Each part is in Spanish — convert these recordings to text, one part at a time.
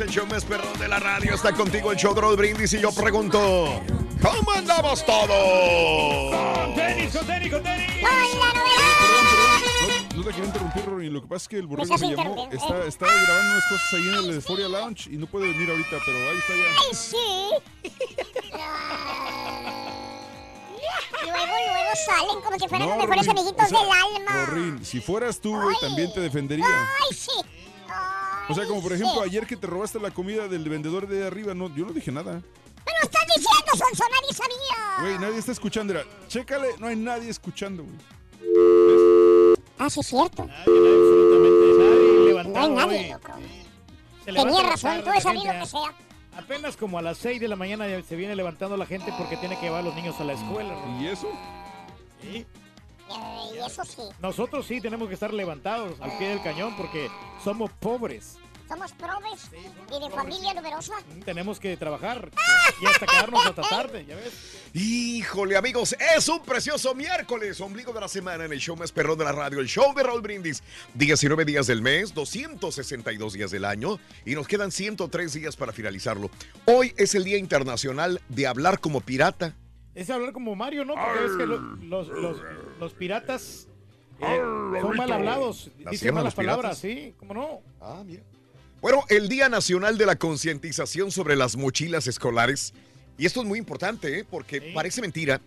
El show más perrón de la radio está contigo, el show de Raúl Brindis. Y yo pregunto, ¿cómo andamos todos? Con tenis, con tenis, con tenis. No, no te quiero interrumpir, Rory. Lo que pasa es que el Pues me llamó. Está, está grabando unas cosas ahí en el Euphoria Lounge y no puede venir ahorita, pero ahí está ya. ¡Ay, sí! luego, luego salen como si fueran los mejores Rorín, amiguitos o sea, del alma. Rorín, si fueras tú, güey, también te defendería. ¡Ay, sí! O sea, como por ejemplo, ayer que te robaste la comida del vendedor de arriba, no, yo no dije nada. ¡Me lo estás diciendo, Sonso! ¡Nadie sabía! Güey, nadie está escuchando. Era, chécale, no hay nadie escuchando, güey. Ah, sí, es cierto. Absolutamente nadie No hay nadie, loco. Tenía la razón, he la sabido que sea. Apenas como a las 6 de la mañana ya se viene levantando la gente porque tiene que llevar a los niños a la escuela. ¿no? ¿Y eso? Sí. Eh, y eso sí. Nosotros sí tenemos que estar levantados al pie del cañón porque somos pobres. Somos probes y de familia numerosa. Tenemos que trabajar y hasta quedarnos hasta tarde, ¿ya ves? Híjole, amigos, es un precioso miércoles, ombligo de la semana en el show más perrón de la radio, el show de Raúl Brindis. 19 días del mes, 262 días del año y nos quedan 103 días para finalizarlo. Hoy es el Día Internacional de Hablar como Pirata. Es hablar como Mario, ¿no? Porque ves que lo- los, los, los piratas eh, son mal hablados, ¿Las dicen malas palabras, ¿sí? ¿Cómo no? Ah, mira. Bueno, el Día Nacional de la Concientización sobre las Mochilas Escolares. Y esto es muy importante, ¿eh? porque parece mentira,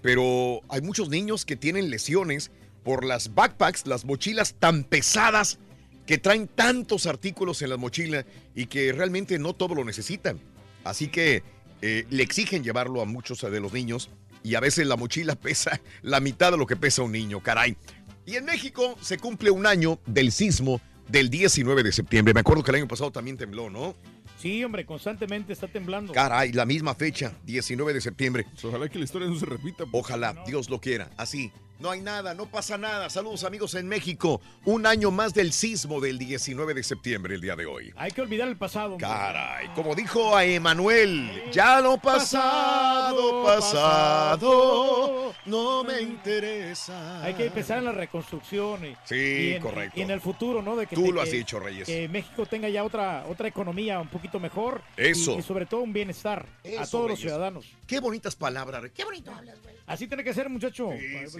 pero hay muchos niños que tienen lesiones por las backpacks, las mochilas tan pesadas que traen tantos artículos en la mochila y que realmente no todo lo necesitan. Así que eh, le exigen llevarlo a muchos de los niños y a veces la mochila pesa la mitad de lo que pesa un niño, caray. Y en México se cumple un año del sismo del 19 de septiembre. Me acuerdo que el año pasado también tembló, ¿no? Sí, hombre, constantemente está temblando. Caray, la misma fecha, 19 de septiembre. Ojalá que la historia no se repita. Ojalá, Dios lo quiera. Así. No hay nada, no pasa nada. Saludos amigos en México. Un año más del sismo del 19 de septiembre, el día de hoy. Hay que olvidar el pasado. hombre. Caray, como dijo a Emanuel, ya lo pasado, pasado, no me interesa. Hay que empezar en la reconstrucción. Y, Sí, y en, correcto. Y en el futuro, ¿no? De que, Tú lo has que- dicho, Reyes. Que México tenga ya otra, otra economía un poquito mejor. Eso. Y, y sobre todo un bienestar a todos los ciudadanos. Qué bonitas palabras. Qué bonito hablas, güey. Así tiene que ser, muchacho.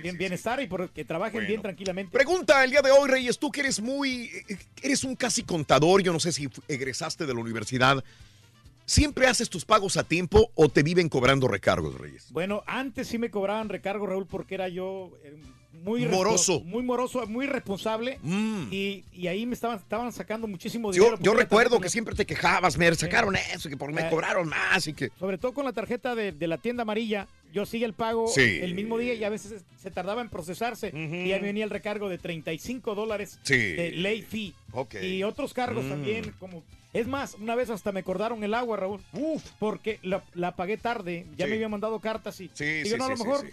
Bien- bienestar y por, que trabajen Bueno. bien tranquilamente. Pregunta el día de hoy, Reyes, tú que eres muy, eres un casi contador, yo no sé si egresaste de la universidad. ¿Siempre haces tus pagos a tiempo o te viven cobrando recargos, Reyes? Bueno, antes sí me cobraban recargo, Raúl, porque era yo eh, muy Moroso. muy moroso, muy responsable Mm. y, y ahí me estaban, estaban sacando muchísimo Yo, dinero. yo la recuerdo que siempre te quejabas, me sacaron eso, que por me Eh, cobraron más y que... Sobre todo con la tarjeta de, de la tienda amarilla, yo hacía el pago Sí. el mismo día y a veces se tardaba en procesarse y ahí venía el recargo de 35 dólares Sí. de late fee. Ok. Y otros cargos Mm. también, como... Es más, una vez hasta me cordaron el agua, Raúl. Uf. Porque la, la pagué tarde, ya Sí. me habían mandado cartas y... Sí, digo, sí, no, a sí, lo sí, mejor sí.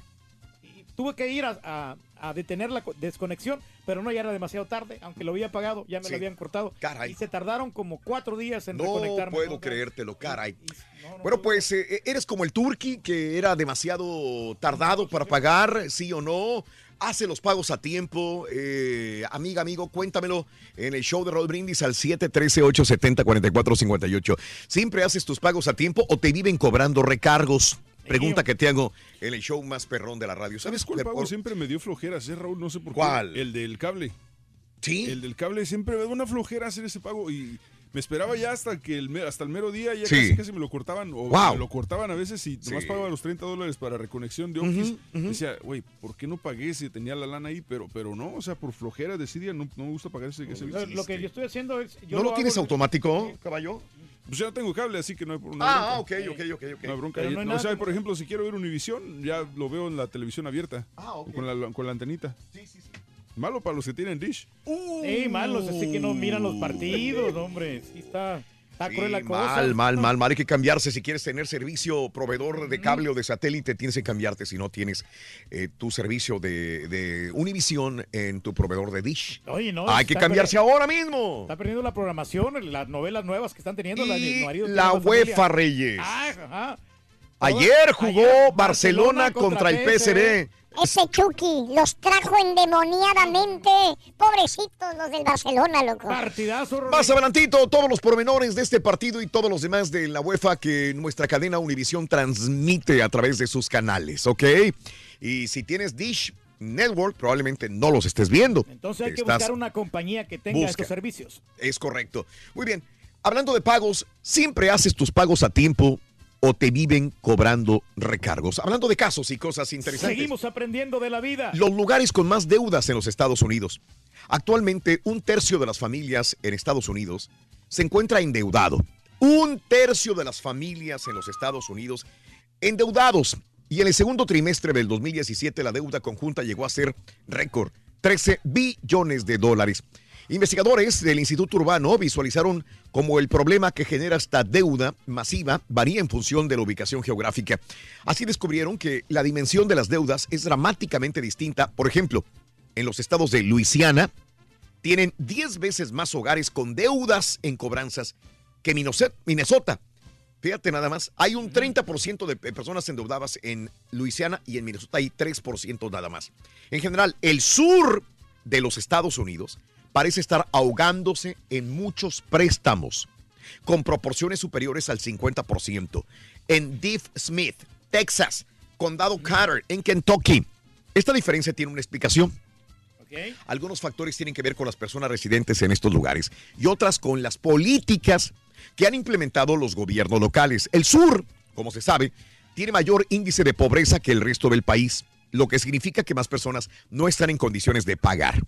y tuve que ir a, a- a detener la co- desconexión, pero no, ya era demasiado tarde, aunque lo había pagado, ya me Sí. lo habían cortado. Caray. Y se tardaron como cuatro días en No reconectarme. puedo ¿no? creértelo, caray. Y- no, no, Bueno, no, pues eh, eres como el turqui que era demasiado tardado para pagar, sí o no. Hace los pagos a tiempo. Eh, amiga, amigo, cuéntamelo en el show de Roll Brindis al 713-870-4458. ¿Siempre haces tus pagos a tiempo o te viven cobrando recargos? Pregunta que te hago en el show más perrón de la radio. ¿Sabes ¿Sabes cuál pago por- siempre me dio flojeras, eh, Raúl? No sé por ¿Cuál? qué. El del cable. Sí. El del cable siempre me da una flojera hacer ese pago y me esperaba ya hasta que el, hasta el mero día ya Sí. casi, casi me lo cortaban o Wow. me lo cortaban a veces y nomás Sí. pagaba los 30 dólares para reconexión de Office. Decía, güey, ¿por qué no pagué si tenía la lana ahí? Pero, pero no, o sea, por flojera decidía, no, no me gusta pagar ese, ese Lo, servicio. lo que yo estoy haciendo es... Yo ¿No lo hago tienes en- automático, caballo? Pues ya no tengo cable, así que no hay una Ah, bronca. ok, ok, ok, ok. No hay bronca. No hay o sea, por ejemplo, si quiero ver Univisión, ya lo veo en la televisión abierta. Ah, ok. Con la, con la antenita. Malo para los que tienen Dish. Sí, malos, así que no miran los partidos, hombre. Sí, está, está Sí, cruel la cosa. mal, mal, mal, mal. Hay que cambiarse. Si quieres tener servicio proveedor de cable o de satélite, tienes que cambiarte si no tienes eh, tu servicio de, de Univision en tu proveedor de Dish. Oye, no, Hay que cambiarse ahora mismo. Está perdiendo la programación, las novelas nuevas que están teniendo. la Y la Familia. UEFA, Reyes. Ah, ajá. Ayer jugó Ayer Barcelona contra el PSV. Ese Chucky los trajo endemoniadamente. Pobrecitos los del Barcelona, loco. Partidazo. Rorrito. Más adelantito, todos los pormenores de este partido y todos los demás de la UEFA que nuestra cadena Univision transmite a través de sus canales, ¿ok? Y si tienes Dish Network, probablemente no los estés viendo. Entonces hay que Estás- buscar una compañía que tenga Busca. estos servicios. Es correcto. Muy bien. Hablando de pagos, ¿siempre haces tus pagos a tiempo o te viven cobrando recargos? Hablando de casos y cosas interesantes. Seguimos aprendiendo de la vida. Los lugares con más deudas en los Estados Unidos. Actualmente, un tercio de las familias en Estados Unidos se encuentra endeudado. Un tercio de las familias en los Estados Unidos endeudados. Y en el segundo trimestre del 2017 la deuda conjunta llegó a ser récord, 13 billones de dólares. Investigadores del Instituto Urbano visualizaron como el problema que genera esta deuda masiva varía en función de la ubicación geográfica. Así descubrieron que la dimensión de las deudas es dramáticamente distinta. Por ejemplo, en los estados de Luisiana tienen 10 veces más hogares con deudas en cobranzas que Minnesota. Fíjate nada más, hay un 30% de personas endeudadas en Luisiana y en Minnesota hay 3% nada más. En general, el sur de los Estados Unidos parece estar ahogándose en muchos préstamos con proporciones superiores al 50%. En Deep Smith, Texas, Condado Carter, en Kentucky. Esta diferencia tiene una explicación. Algunos factores tienen que ver con las personas residentes en estos lugares y otras con las políticas que han implementado los gobiernos locales. El sur, como se sabe, tiene mayor índice de pobreza que el resto del país, lo que significa que más personas no están en condiciones de pagar.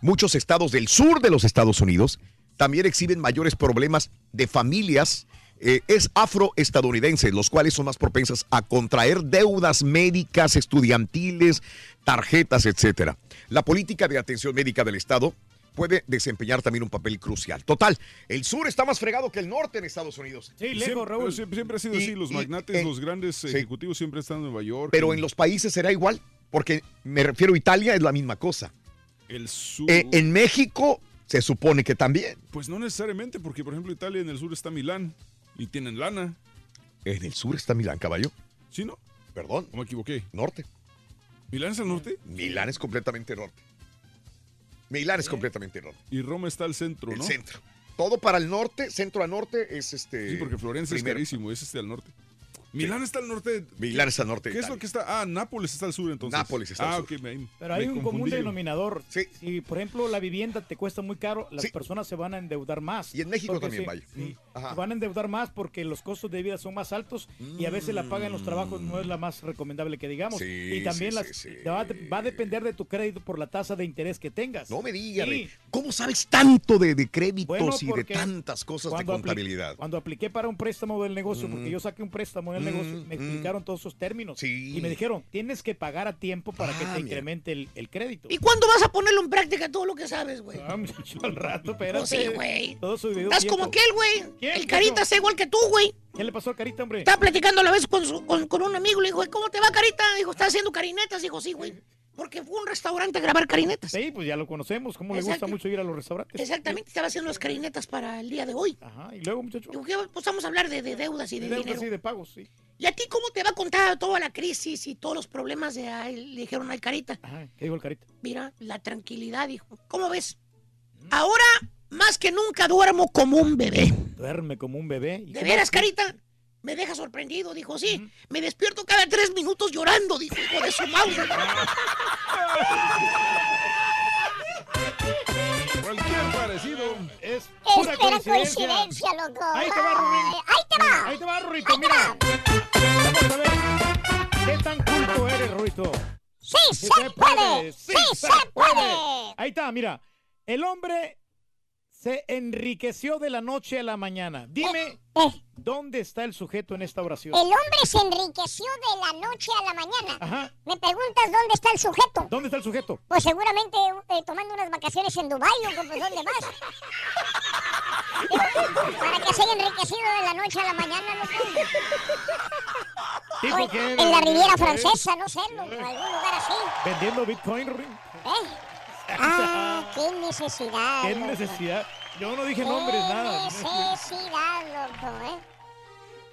Muchos estados del sur de los Estados Unidos también exhiben mayores problemas de familias eh, es afroestadounidenses, los cuales son más propensas a contraer deudas médicas, estudiantiles, tarjetas, etcétera. La política de atención médica del Estado puede desempeñar también un papel crucial. Total, el sur está más fregado que el norte en Estados Unidos. Sí, Siempre, lejos, Raúl. siempre- siempre ha sido Y- así. Los y- magnates, eh, los grandes sí. ejecutivos siempre están en Nueva York. Pero en los países será igual, porque me refiero a Italia, es la misma cosa. El sur. Eh, en México se supone que también. Pues no necesariamente, porque por ejemplo Italia en el sur está Milán y tienen lana. En el sur está Milán, caballo. ¿Sí, no? Perdón, ¿O me equivoqué? norte. ¿Milán es al norte? Milán es completamente norte. Milán es completamente norte. Y Roma está al centro, El ¿no? centro. Todo para el norte, centro a norte es este. Sí, porque Florencia primero. es carísimo, es este al norte. Milán está al norte. de- Milán está al norte de ¿Qué es lo que está? Ah, Nápoles está al sur entonces. Nápoles está al ah, sur. ok, me- Pero hay me un común denominador. Sí. Si, por ejemplo, la vivienda te cuesta muy caro, las Sí. personas se van a endeudar más. Y en México Porque también, sí, vaya. sí, Mm, ajá. se van a endeudar más porque los costos de vida son más altos y a veces la paga en los trabajos no es la más recomendable que digamos. Sí, y también sí, las, sí, sí. Va, a, va a depender de tu crédito por la tasa de interés que tengas. No me digas. ¿Cómo sabes tanto de, de créditos Bueno, y de tantas cosas de contabilidad? cuando apliqué para un préstamo del negocio, porque yo saqué un préstamo del Mm, negocio, me mm. explicaron todos esos términos. Sí. Y me dijeron, tienes que pagar a tiempo para que Ah, te incremente el, el crédito. ¿Y cuándo vas a ponerlo en práctica todo lo que sabes, güey? Ah, muchacho, al rato, espérate. Pues sí, güey. Todo su debido Estás como aquel, güey. ¿Quién, El? Carita está igual que tú, güey. ¿Qué le pasó al Carita, hombre? Estaba platicando a la vez con, su- con, con un amigo. Le dijo, ¿cómo te va, Carita? Dijo, ¿estás haciendo carinetas? Dijo, sí, güey. Porque fue un restaurante a grabar carinetas. Sí, pues ya lo conocemos. ¿Cómo le gusta mucho ir a los restaurantes? Exactamente, estaba haciendo las carinetas para el día de hoy. Ajá, y luego, muchacho. Digo, ¿qué? Pues vamos a hablar de, de deudas y de, De deudas dinero. y de pagos, sí. ¿Y a ti cómo te va a contar toda la crisis y todos los problemas de ahí? Le dijeron al Carita. Ajá, ¿qué dijo el Carita? Mira, la tranquilidad, dijo. ¿Cómo ves? Ahora, más que nunca, duermo como un bebé. Duerme como un bebé. ¿Y ¿De veras? Carita? Me deja sorprendido, dijo, sí. Me despierto cada tres minutos llorando, dijo, hijo de su mouse. Cualquier parecido. Es pura coincidencia. coincidencia, loco. Ahí te va, Rubín. Ahí te va. Ahí te va, Rurito, mira. Vamos a ver. ¿Qué tan culto eres, Rurito? Sí, se puede. Sí, se puede. Ahí está, mira. El hombre se enriqueció de la noche a la mañana. Dime, Eh, ¿dónde está el sujeto en esta oración? el hombre se enriqueció de la noche a la mañana. Ajá. Me preguntas dónde está el sujeto. ¿Dónde está el sujeto? Pues seguramente eh, tomando unas vacaciones en Dubái o pues, ¿dónde más? Para que se haya enriquecido de la noche a la mañana, loco. ¿Tipo O qué? en la Riviera Francesa, no sé, en algún lugar así. ¿Vendiendo Bitcoin? ¿Eh? Ah, qué necesidad. ¿Qué loco. necesidad? Yo no dije nombres, nada. necesidad, loco, ¿eh?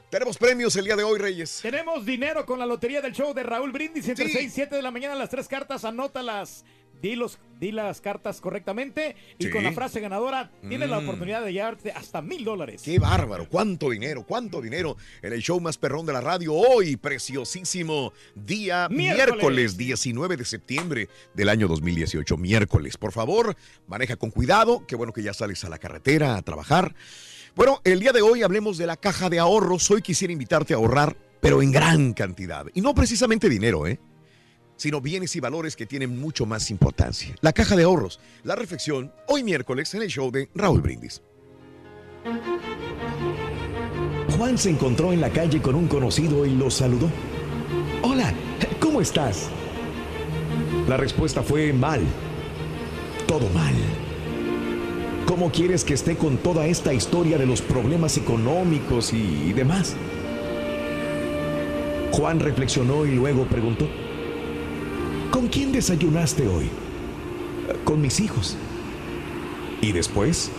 Tenemos premios el día de hoy, Reyes. Tenemos dinero con la lotería del show de Raúl Brindis entre Sí. 6 y 7 de la mañana. Las tres cartas, anótalas. Di, los, di las cartas correctamente. Y Sí. con la frase ganadora, tienes la Mm. oportunidad de llevarte hasta mil dólares. Qué bárbaro, cuánto dinero, cuánto dinero en el show más perrón de la radio hoy, preciosísimo día Miércoles. miércoles, 19 de septiembre del año 2018, miércoles. Por favor, maneja con cuidado, qué bueno que ya sales a la carretera a trabajar. Bueno, el día de hoy hablemos de la caja de ahorros. Hoy quisiera invitarte a ahorrar, pero en gran cantidad. Y no precisamente dinero, ¿eh? Sino bienes y valores que tienen mucho más importancia. La caja de ahorros, la reflexión, hoy miércoles en el show de Raúl Brindis. Juan se encontró en la calle con un conocido y lo saludó. Hola, ¿cómo estás? La respuesta fue mal. Todo mal. ¿Cómo quieres que esté con toda esta historia de los problemas económicos y demás? Juan reflexionó y luego preguntó, ¿con quién desayunaste hoy? Con mis hijos. ¿Y después?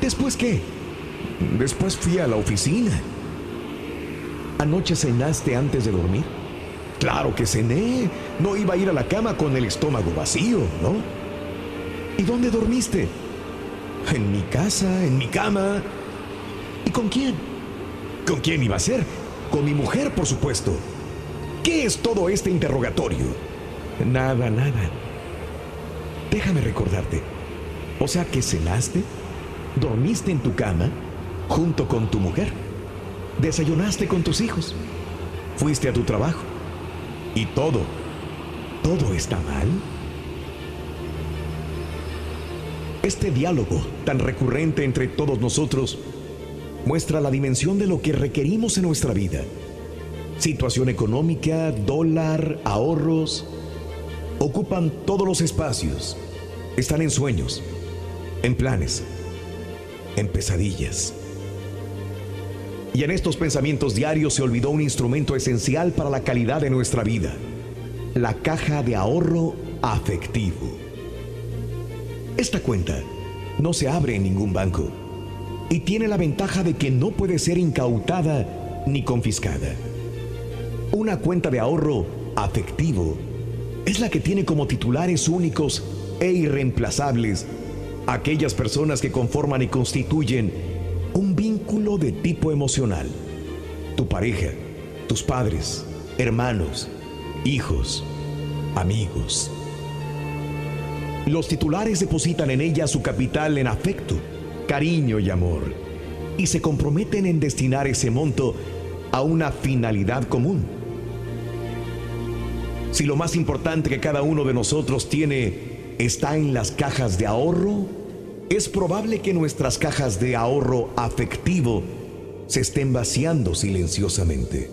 ¿Después qué? Después fui a la oficina. ¿Anoche cenaste antes de dormir? Claro que cené. No iba a ir a la cama con el estómago vacío, ¿no? ¿Y dónde dormiste? En mi casa, en mi cama. ¿Y con quién? ¿Con quién iba a ser? Con mi mujer, por supuesto. ¿Qué es todo este interrogatorio? Nada, nada. Déjame recordarte. O sea que cenaste, dormiste en tu cama, junto con tu mujer, desayunaste con tus hijos, fuiste a tu trabajo y todo, todo está mal. Este diálogo tan recurrente entre todos nosotros muestra la dimensión de lo que requerimos en nuestra vida. Situación económica, dólar, ahorros, ocupan todos los espacios. Están en sueños, en planes, en pesadillas. Y en estos pensamientos diarios se olvidó un instrumento esencial para la calidad de nuestra vida, la caja de ahorro afectivo. Esta cuenta no se abre en ningún banco y tiene la ventaja de que no puede ser incautada ni confiscada. Una cuenta de ahorro afectivo es la que tiene como titulares únicos e irreemplazables aquellas personas que conforman y constituyen un vínculo de tipo emocional. Tu pareja, tus padres, hermanos, hijos, amigos. Los titulares depositan en ella su capital en afecto, cariño y amor, y se comprometen en destinar ese monto a una finalidad común. Si lo más importante que cada uno de nosotros tiene está en las cajas de ahorro, es probable que nuestras cajas de ahorro afectivo se estén vaciando silenciosamente.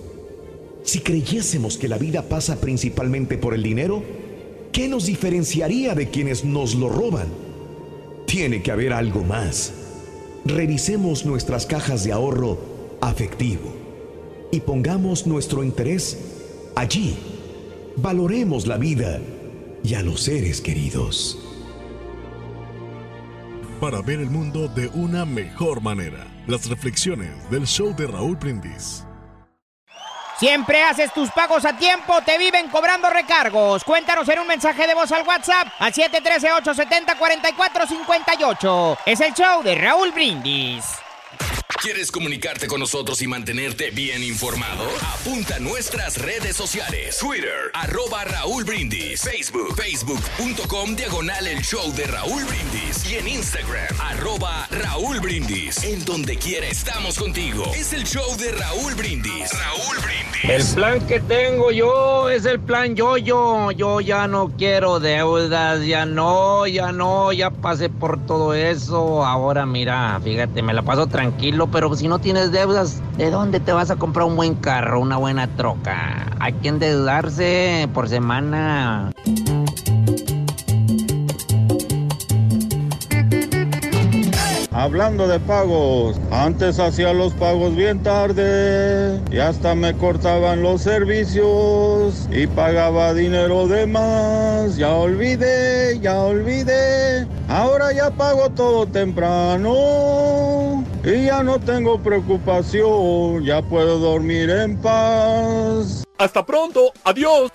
Si creyésemos que la vida pasa principalmente por el dinero, ¿qué nos diferenciaría de quienes nos lo roban? Tiene que haber algo más. Revisemos nuestras cajas de ahorro afectivo y pongamos nuestro interés allí. Valoremos la vida y a los seres queridos. Para ver el mundo de una mejor manera, las reflexiones del show de Raúl Brindis. Siempre haces tus pagos a tiempo, te viven cobrando recargos. Cuéntanos en un mensaje de voz al WhatsApp al 713-870-4458. Es el show de Raúl Brindis. ¿Quieres comunicarte con nosotros y mantenerte bien informado? Apunta a nuestras redes sociales. Twitter, arroba Raúl Brindis. Facebook, facebook.com, diagonal el show de Raúl Brindis. Y en Instagram, arroba Raúl Brindis. En donde quiera estamos contigo. Es el show de Raúl Brindis. Raúl Brindis. El plan que tengo yo es el plan yo-yo. Yo ya no quiero deudas, ya no, ya no, ya pasé por todo eso. Ahora mira, fíjate, me la paso tranquilo, pero si no tienes deudas, ¿de dónde te vas a comprar un buen carro, una buena troca? Hay que endeudarse por semana. Hablando de pagos, antes hacía los pagos bien tarde y hasta me cortaban los servicios y pagaba dinero de más. Ya olvidé, ya olvidé, ahora ya pago todo temprano y ya no tengo preocupación, ya puedo dormir en paz. Hasta pronto, adiós.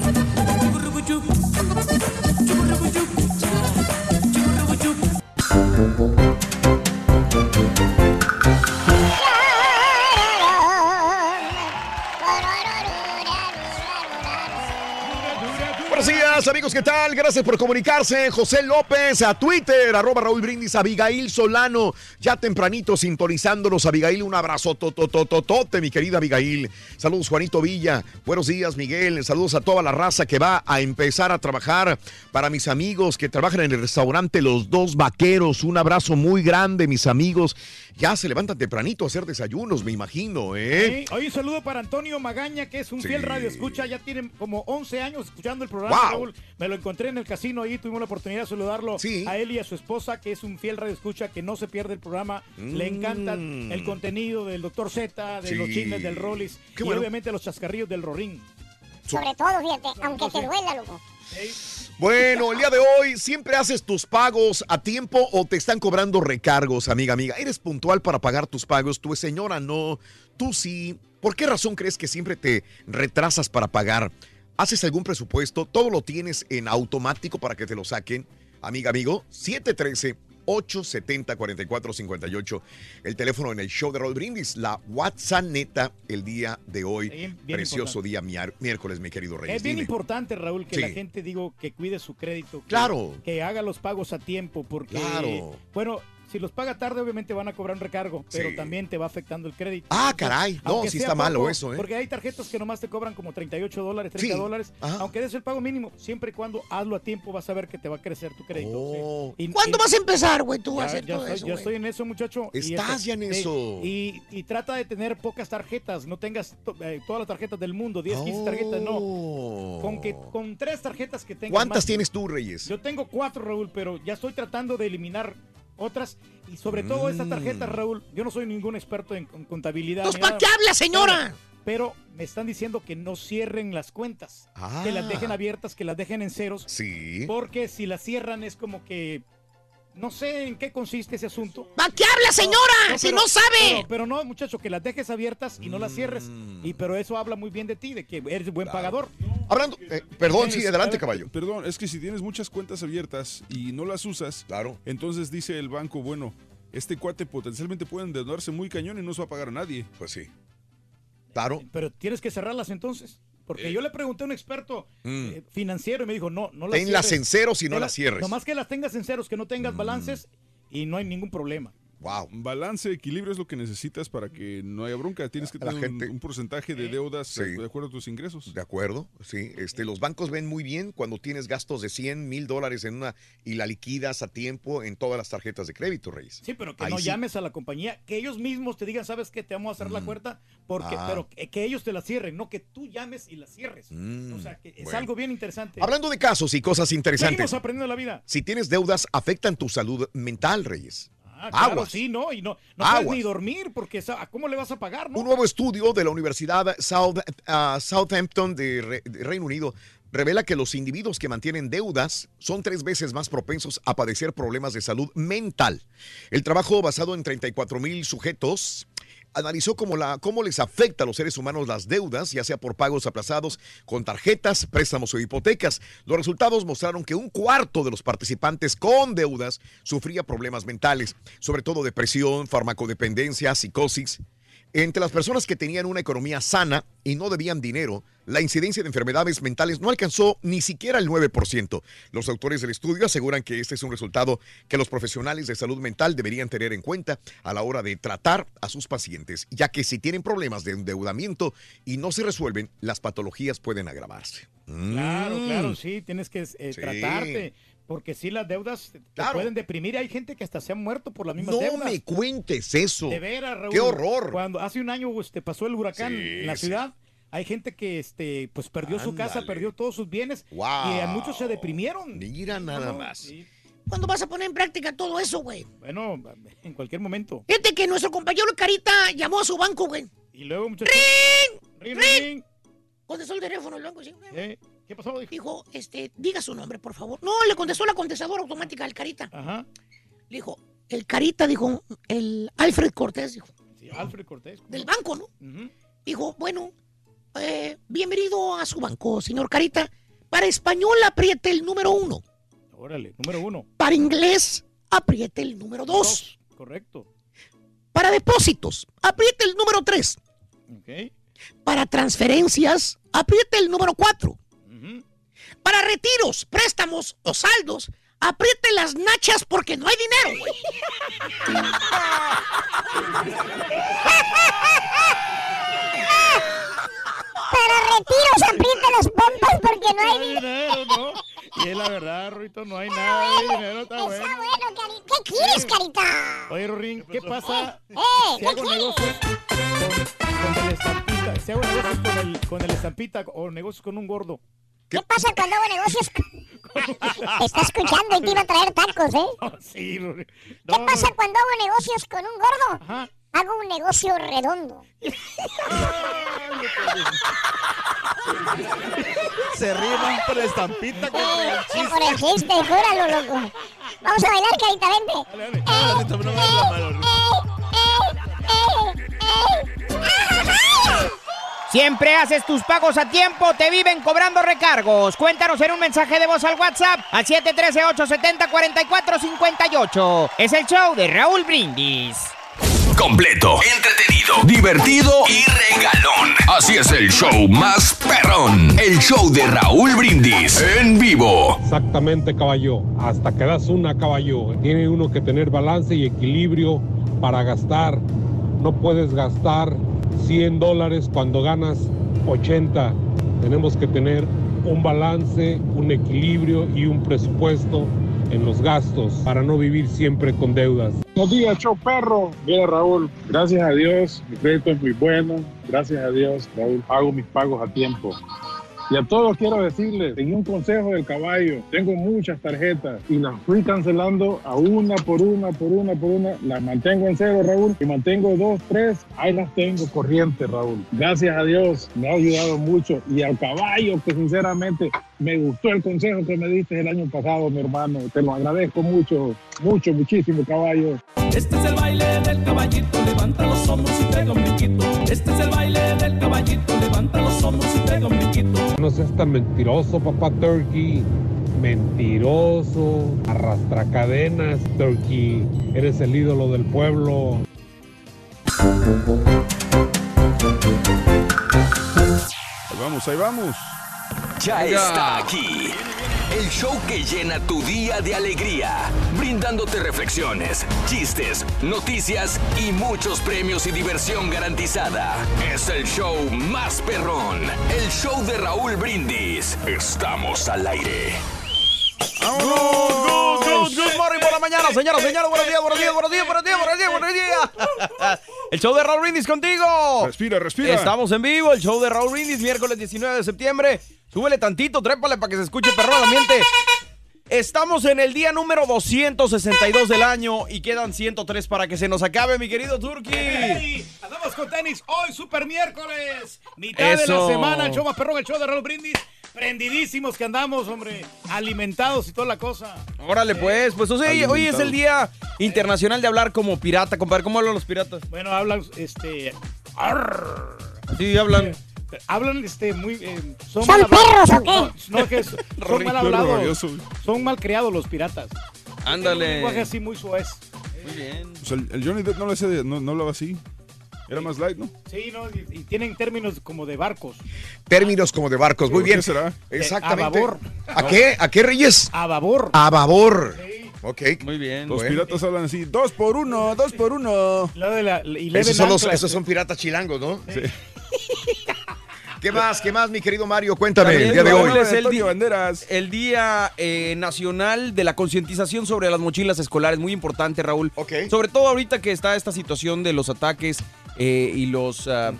Amigos, ¿qué tal? Gracias por comunicarse. José López a Twitter, arroba Raúl Brindis, Abigail Solano, ya tempranito sintonizándonos. Abigail, un abrazo totototote, mi querida Abigail. Saludos, Juanito Villa. Buenos días, Miguel. Saludos a toda la raza que va a empezar a trabajar. Para mis amigos que trabajan en el restaurante Los Dos Vaqueros, un abrazo muy grande, mis amigos. Ya se levantan tempranito a hacer desayunos, me imagino, ¿eh? Sí, Hoy un saludo para Antonio Magaña, que es un Sí. fiel radio escucha, ya tiene como 11 años escuchando el programa. Wow. Raúl. Me lo encontré en el casino ahí, tuvimos la oportunidad de saludarlo a él y a su esposa, que es un fiel radio escucha, que no se pierde el programa. Le encanta Mm. el contenido del Dr. Z, de Sí. los chismes del Rollis Qué y bueno. obviamente los chascarrillos del Rorín. Sobre todo, fíjate, aunque te duela, loco. Bueno, el día de hoy, ¿siempre haces tus pagos a tiempo o te están cobrando recargos, amiga, amiga? ¿Eres puntual para pagar tus pagos? Tu señora no, tú sí. ¿Por qué razón crees que siempre te retrasas para pagar? ¿Haces algún presupuesto? ¿Todo lo tienes en automático para que te lo saquen? Amiga, amigo, 713 870 4458 El teléfono en el show de Roll Brindis, la WhatsApp neta el día de hoy. bien Precioso importante. día miércoles, mi querido Reyes. Es bien Dime. importante, Raúl, que Sí. la gente, digo, que cuide su crédito. que- Claro. Que haga los pagos a tiempo, porque, Claro. bueno, si los paga tarde, obviamente van a cobrar un recargo, pero Sí. también te va afectando el crédito. Ah, caray. No, sí está malo eso, ¿eh? Porque hay tarjetas que nomás te cobran como 38 dólares, 30 Sí. dólares. Ajá. Aunque des el pago mínimo, siempre y cuando hazlo a tiempo, vas a ver que te va a crecer tu crédito. Oh. sí. Y- ¿Cuándo y- vas a empezar, güey, tú a ya, hacer ya todo estoy, eso, ya güey? estoy en eso, muchacho. Estás este, ya en eso. Y, y trata de tener pocas tarjetas, no tengas to- eh, todas las tarjetas del mundo, 10, 15 tarjetas, no. Con, que, con tres tarjetas que tengas. Oh. ¿Cuántas más- tienes tú, Reyes? Yo tengo cuatro, Raúl, pero ya estoy tratando de eliminar otras. Y sobre todo estas tarjetas, Mm. Raúl, yo no soy ningún experto en, en contabilidad. Pues, ¿para qué habla, señora? Pero me están diciendo que no cierren las cuentas. Que las Ah. dejen abiertas, que las dejen en ceros. Sí. Porque si las cierran es como que... No sé en qué consiste ese asunto. ¿Para qué habla, señora? Si no sabe. Pero, pero no, muchacho, que las dejes abiertas y no las cierres. Mm. Y pero eso habla muy bien de ti, de que eres buen pagador. Hablando, eh, perdón, sí, adelante, a ver, caballo. Perdón, es que si tienes muchas cuentas abiertas y no las usas, claro. entonces dice el banco, bueno, este cuate potencialmente puede endeudarse muy cañón y no se va a pagar a nadie. Pues sí. Claro. Pero tienes que cerrarlas entonces. Porque yo le pregunté a un experto Mm. eh, financiero y me dijo, no, no las Tenlas cierres. en ceros y no las cierres. Mm. Nomás que las tengas en ceros, que no tengas balances y no hay ningún problema. Wow. Balance, equilibrio es lo que necesitas para que no haya bronca. Tienes que La tener un- gente- un, porcentaje de deudas de acuerdo a tus ingresos. De acuerdo, sí. Este, los bancos ven muy bien cuando tienes gastos de 100 mil dólares en una y la liquidas a tiempo en todas las tarjetas de crédito, Reyes. Sí, pero que Ahí no sí. llames a la compañía, que ellos mismos te digan, ¿sabes qué? Te vamos a cerrar la puerta, porque, Ah. pero que, que ellos te la cierren, no que tú llames y la cierres. Mm, o sea, que es bueno. algo bien interesante. Hablando de casos y cosas interesantes. Seguimos aprendiendo la vida. Si tienes deudas, afectan tu salud mental, Reyes. Ah, claro, Aguas. sí, no, y no, no puedes ni dormir, porque ¿cómo le vas a pagar, no? Un nuevo estudio de la Universidad South, ah, Southampton de, Re- de Reino Unido revela que los individuos que mantienen deudas son tres veces más propensos a padecer problemas de salud mental. El trabajo basado en 34 mil sujetos analizó cómo, les afecta a los seres humanos las deudas, ya sea por pagos aplazados con tarjetas, préstamos o hipotecas. Los resultados mostraron que un cuarto de los participantes con deudas sufría problemas mentales, sobre todo depresión, farmacodependencia, psicosis. Entre las personas que tenían una economía sana y no debían dinero, la incidencia de enfermedades mentales no alcanzó ni siquiera el 9%. Los autores del estudio aseguran que este es un resultado que los profesionales de salud mental deberían tener en cuenta a la hora de tratar a sus pacientes, ya que si tienen problemas de endeudamiento y no se resuelven, las patologías pueden agravarse. Claro, Mm. claro, sí, tienes que eh, Sí. tratarte. Porque si las deudas te pueden deprimir. Hay gente que hasta se ha muerto por las mismas No deudas. me cuentes eso. De veras, Raúl. ¡Qué horror! Cuando hace un año este, pasó el huracán Sí, en la sí. ciudad, hay gente que este, pues perdió su casa, perdió todos sus bienes Wow. y a muchos se deprimieron. Mira nada más. ¿Cuándo vas a poner en práctica todo eso, güey? Bueno, en cualquier momento. Fíjate que nuestro compañero Carita llamó a su banco, güey. Y luego, muchachos. ¡Ring! Ring, ring. Contestó el teléfono el banco, sí. Eh, ¿Qué pasó? Dijo, este, diga su nombre, por favor. No, le contestó la contestadora automática al Carita. Ajá. Le dijo, el Carita, dijo, el Alfred Cortés, dijo, Sí, Alfred Cortés. del banco, ¿no? Dijo, bueno, eh, bienvenido a su banco, señor Carita. Para español apriete el número uno. Órale, número uno. Para inglés apriete el número dos. Correcto. Para depósitos, apriete el número tres. Ok. Para transferencias, apriete el número cuatro. Para retiros, préstamos o saldos, apriete las nachas porque no hay dinero, güey. Para retiros aprieta las pompas porque no hay dinero. dinero, ¿no? Y es la verdad, Ruito, no hay nada de dinero, está bueno. Está bueno, Cari- ¿Qué quieres, Carita? Oye, Rorín, ¿qué pasa Eh, si ¿qué hago negocios con, con el estampita? Si hago negocios con el, con el estampita o negocios con un gordo. ¿Qué pasa cuando hago negocios? Te está escuchando y te iba a traer tacos, ¿eh? Sí, Rorín. ¿Qué pasa cuando hago negocios con un gordo? Ajá. Hago un negocio redondo. Se ríe más por la estampita que por el Eh, chiste. por el chiste, júralo, loco. Vamos a bailar, Carita, vente. Dale, dale, no me hagas la mano. Siempre haces tus pagos a tiempo, te viven cobrando recargos. Cuéntanos en un mensaje de voz al WhatsApp al 713-870-4458. Es el show de Raúl Brindis. Completo, entretenido, divertido y regalón. Así es el show más perrón. El show de Raúl Brindis en vivo. Exactamente, caballo. Hasta que das una, caballo. Tiene uno que tener balance y equilibrio para gastar. No puedes gastar 100 dólares cuando ganas 80. Tenemos que tener un balance, un equilibrio y un presupuesto en los gastos para no vivir siempre con deudas. Buenos días, show perro. Mira, Raúl, gracias a Dios, mi crédito es muy bueno. Gracias a Dios, Raúl, hago mis pagos a tiempo. Y a todos quiero decirles, en un consejo del caballo, tengo muchas tarjetas y las fui cancelando a una por una, por una, por una. Las mantengo en cero, Raúl, y mantengo dos, tres, ahí las tengo corriente, Raúl. Gracias a Dios, me ha ayudado mucho. Y al caballo, que sinceramente me gustó el consejo que me diste el año pasado, mi hermano. Te lo agradezco mucho, mucho, muchísimo, caballo. Este es el baile del caballito, levanta los hombros y pega un brinquito. Este es el baile del caballito, levanta los hombros y pega un brinquito. No seas tan mentiroso, papá Turkey. Mentiroso, arrastracadenas, Turkey. Eres el ídolo del pueblo. Ahí vamos, ahí vamos. Ya está aquí. El show que llena tu día de alegría, brindándote reflexiones, chistes, noticias y muchos premios y diversión garantizada. Es el show más perrón, el show de Raúl Brindis. Estamos al aire. Good, good, good morning por la mañana, señoras, señores. Buenos días, buenos días, buenos días, buenos días, buenos días, buenos días. El show de Raúl Brindis contigo. Respira, respira. Estamos en vivo, el show de Raúl Brindis, miércoles 19 de septiembre. Súbele tantito, trépale para que se escuche perro el ambiente. Estamos en el día número 262 del año y quedan 103 para que se nos acabe, mi querido Turki. ¡Ey! Andamos con tenis hoy, super miércoles. Mitad de la semana, el show más perrón, el show de Raúl Brindis. Prendidísimos que andamos, hombre. Alimentados y toda la cosa. Órale, pues, pues o sea, hoy- es el día internacional de hablar como pirata, compadre. ¿Cómo hablan los piratas? Bueno, hablan, este... arr. Sí, hablan. Hablan, este, muy... eh, son, ¿Son mal perros o hablados. qué? No, no, que son, son mal hablados. rabioso. Son mal criados los piratas. Un Ándale. lenguaje así muy suave. Muy bien. O sea, el, Johnny Depp no lo hacía, de- no, no hablaba así. Era más light, ¿no? Sí, ¿no? Y, y tienen términos como de barcos. Términos como de barcos, muy ¿Por bien. qué será? Exactamente. A babor. ¿A qué? ¿A qué, Reyes? A babor. A babor. Ok. Muy bien. Los Bueno. piratas hablan así, dos por uno, dos por uno. Lo de la, y Esos son, los, esos son piratas chilangos, ¿no? ¿Qué más? ¿Qué más, mi querido Mario? Cuéntame el día de hoy. es el, día, Banderas. el día eh, nacional de la concientización sobre las mochilas escolares. Muy importante, Raúl. Ok. Sobre todo ahorita que está esta situación de los ataques eh, y los, ah,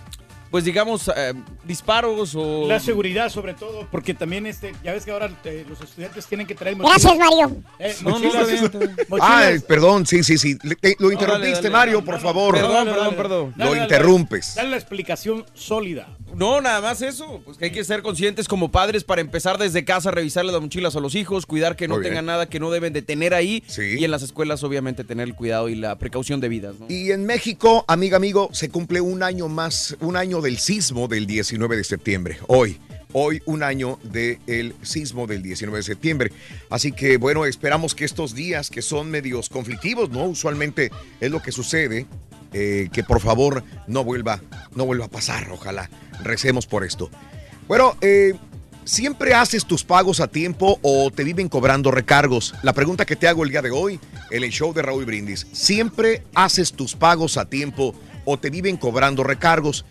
pues digamos, ah, disparos o... La seguridad, sobre todo, porque también, este, ya ves que ahora eh, los estudiantes tienen que traer Gracias, Mario. Eh, No, no, mochilas, bien. mochilas. Ah, perdón, sí, sí, sí. Le- te- lo interrumpiste, dale, Mario, dale. por No, no, favor. Perdón, perdón, perdón. dale, Lo dale, interrumpes. Dale la explicación sólida. No, nada más eso. Pues que hay que ser conscientes como padres para empezar desde casa, revisarle las mochilas a los hijos, cuidar que no Muy bien. tengan nada que no deben de tener ahí. Sí. Y en las escuelas, obviamente, tener el cuidado y la precaución debidas. ¿no? Y en México, amiga, amigo, se cumple un año más, un año del sismo del 19 de septiembre. Hoy, hoy un año del sismo del 19 de septiembre. Así que, bueno, esperamos que estos días que son medios conflictivos, ¿no? Usualmente es lo que sucede, eh, que por favor no vuelva, no vuelva a pasar, ojalá. Recemos por esto. Bueno, eh, ¿Siempre haces tus pagos a tiempo o te viven cobrando recargos? La pregunta que te hago el día de hoy en el show de Raúl Brindis. ¿Siempre haces tus pagos a tiempo o te viven cobrando recargos?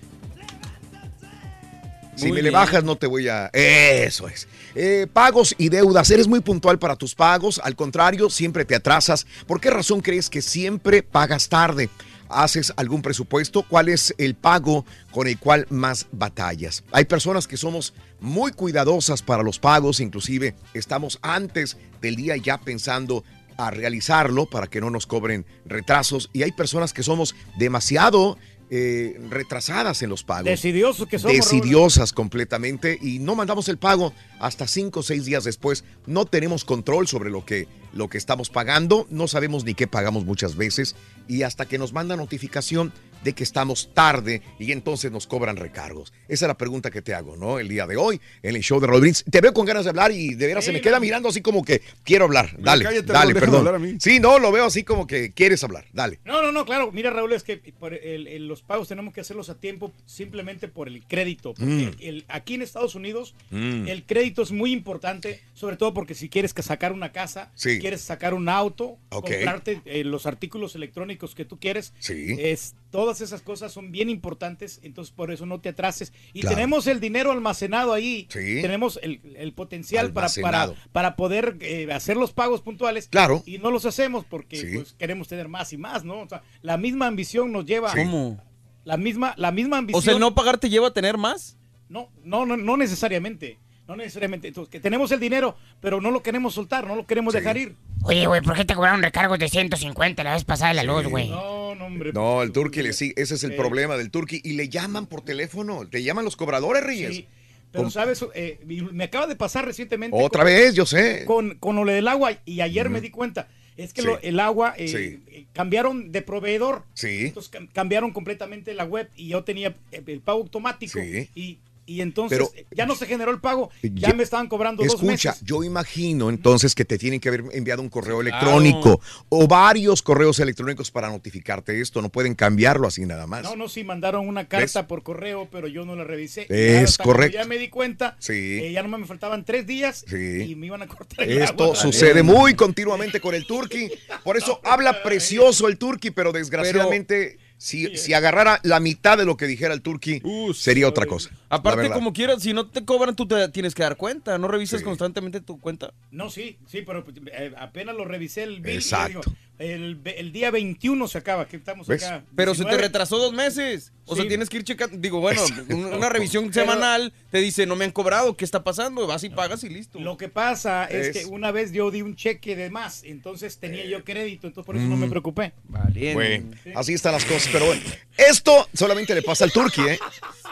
Si Muy me le bajas no te voy a... Eso es. Eh, pagos y deudas. ¿Eres muy puntual para tus pagos? Al contrario, siempre te atrasas. ¿Por qué razón crees que siempre pagas tarde? ¿Haces algún presupuesto? ¿Cuál es el pago con el cual más batallas? Hay personas que somos muy cuidadosas para los pagos, inclusive estamos antes del día ya pensando a realizarlo para que no nos cobren retrasos y hay personas que somos demasiado eh, retrasadas en los pagos. Decidiosos que somos. Raúl. Decidiosas completamente y no mandamos el pago hasta cinco o seis días después. No tenemos control sobre lo que, lo que estamos pagando, no sabemos ni qué pagamos muchas veces y hasta que nos manda notificación de que estamos tarde y entonces nos cobran recargos. Esa es la pregunta que te hago, ¿no? El día de hoy en el show de Rodríguez. Te veo con ganas de hablar y de veras Sí, se me queda mirando así como que quiero hablar. Dale, cállate, dale, Raúl, perdón. hablar a mí. Sí, no, lo veo así como que quieres hablar. Dale. No, no, no, claro. Mira, Raúl, es que por el- el- los pagos tenemos que hacerlos a tiempo simplemente por el crédito. Porque Mm. el- aquí en Estados Unidos, Mm. el crédito es muy importante, sobre todo porque si quieres que sacar una casa, Sí. quieres sacar un auto, Ok. comprarte eh, los artículos electrónicos que tú quieres, Sí. es, todas esas cosas son bien importantes, entonces por eso no te atrases. Y Claro. tenemos el dinero almacenado ahí, Sí. tenemos el, el potencial para, para, para poder eh, hacer los pagos puntuales. Claro. Y no los hacemos porque Sí. pues, queremos tener más y más, ¿no? O sea, la misma ambición nos lleva. ¿Cómo? La misma, la misma ambición. O sea, el no pagar te lleva a tener más. no, no, no, no necesariamente. No necesariamente. Entonces, que tenemos el dinero, pero no lo queremos soltar, no lo queremos dejar ir. Oye, güey, ¿por qué te cobraron recargos de 150 la vez pasada de la luz, güey? No, no, hombre. No, el turqui le sigue, ese es el Sí. problema del turqui y le llaman por teléfono, te llaman los cobradores, Reyes. Sí, pero sabes, Eh, me acaba de pasar recientemente. Otra con- vez, yo sé. Con, con lo del agua y ayer me di cuenta. Es que Sí. lo- el agua eh, Sí. eh, cambiaron de proveedor. Sí. Entonces cam- cambiaron completamente la web y yo tenía eh, el pago automático Sí. y, Y entonces Pero- eh, ya no se generó el pago, ya, Ya- me estaban cobrando dos Escucha, meses. yo imagino entonces que te tienen que haber enviado un correo electrónico o varios correos electrónicos para notificarte esto. No pueden cambiarlo así nada más. No, no, sí, mandaron una carta por correo, pero yo no la revisé. Es correcto. Ya me di cuenta, Sí. eh, ya no me faltaban tres días Sí. y me iban a cortar el Esto agua. sucede muy continuamente con el Turqui. Por eso habla precioso el Turqui, pero desgraciadamente, si, si agarrara la mitad de lo que dijera el Turqui, sería otra cosa. Aparte, como quieras, si no te cobran, tú te tienes que dar cuenta. ¿No revisas constantemente tu cuenta? No, sí, sí, pero eh, apenas lo revisé el bill. y Exacto. digo, el, día 21 se acaba, que estamos ¿Ves? acá. Pero se te 19. retrasó dos meses. O sea, tienes que ir checando. Digo, bueno, un- una revisión Pero- semanal te dice, no me han cobrado, ¿qué está pasando? Vas y pagas y listo. Lo que pasa es, Es- que una vez yo di un cheque de más, entonces tenía yo crédito, entonces por eso no me Mm. preocupé. Bueno, así están las cosas, pero bueno. Esto solamente le pasa al Turqui, ¿eh?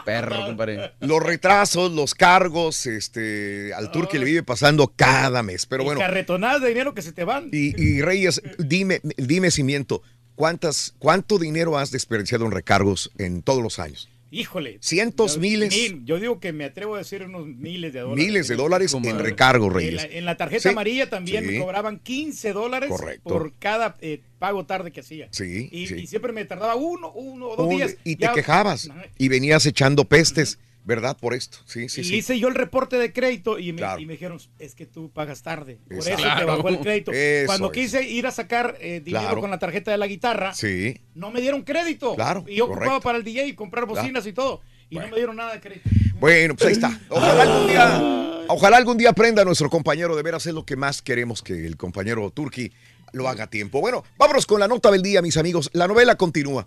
Perro, compadre. Los retrasos, los cargos, este, al Turqui le vive pasando cada mes. Pero Y bueno, Carretonadas de dinero que se te van. y, y Reyes, dime, dime, Cimiento, ¿cuántas, ¿cuánto dinero has desperdiciado en recargos en todos los años? Híjole. Cientos, Yo- miles. mil, yo digo que me atrevo a decir unos miles de dólares. Miles de dólares en recargos, En Reyes. la, en la tarjeta Sí, amarilla también sí. me cobraban 15 dólares Correcto. por cada eh, pago tarde que hacía. Sí, y, sí. y siempre me tardaba uno, uno o dos días. y te Ya- quejabas y venías echando pestes, ¿verdad? Por esto. Sí, sí, y sí. hice yo el reporte de crédito y me, Claro. y me dijeron, es que tú pagas tarde. Por Exacto. eso te bajó el crédito. Eso Cuando quise ir a sacar eh, dinero Claro. con la tarjeta de la guitarra, Sí. no me dieron crédito. Claro, Y yo ocupaba correcto. para el DJ y comprar bocinas y todo. Y no me dieron nada de crédito. Bueno, pues ahí está. Ojalá algún día, ojalá algún día aprenda nuestro compañero de veras es lo que más queremos que el compañero Turki lo haga a tiempo. Bueno, vámonos con la nota del día, mis amigos. La novela continúa.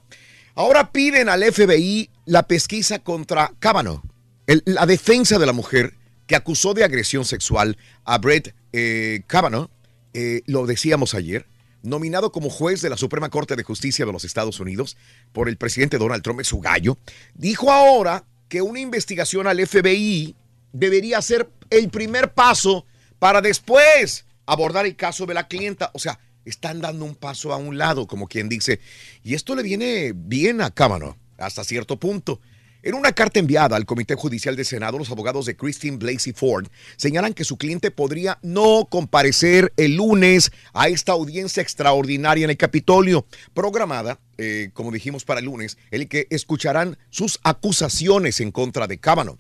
Ahora piden al FBI la pesquisa contra Kavanaugh, la defensa de la mujer que acusó de agresión sexual a Brett eh, Kavanaugh, eh, lo decíamos ayer, nominado como juez de la Suprema Corte de Justicia de los Estados Unidos por el presidente Donald Trump, es su gallo, dijo ahora que una investigación al FBI debería ser el primer paso para después abordar el caso de la clienta. O sea, están dando un paso a un lado, como quien dice. Y esto le viene bien a Kavanaugh, hasta cierto punto. En una carta enviada al Comité Judicial de Senado, los abogados de Christine Blasey Ford señalan que su cliente podría no comparecer el lunes a esta audiencia extraordinaria en el Capitolio, programada, eh, como dijimos, para el lunes, en el que escucharán sus acusaciones en contra de Kavanaugh.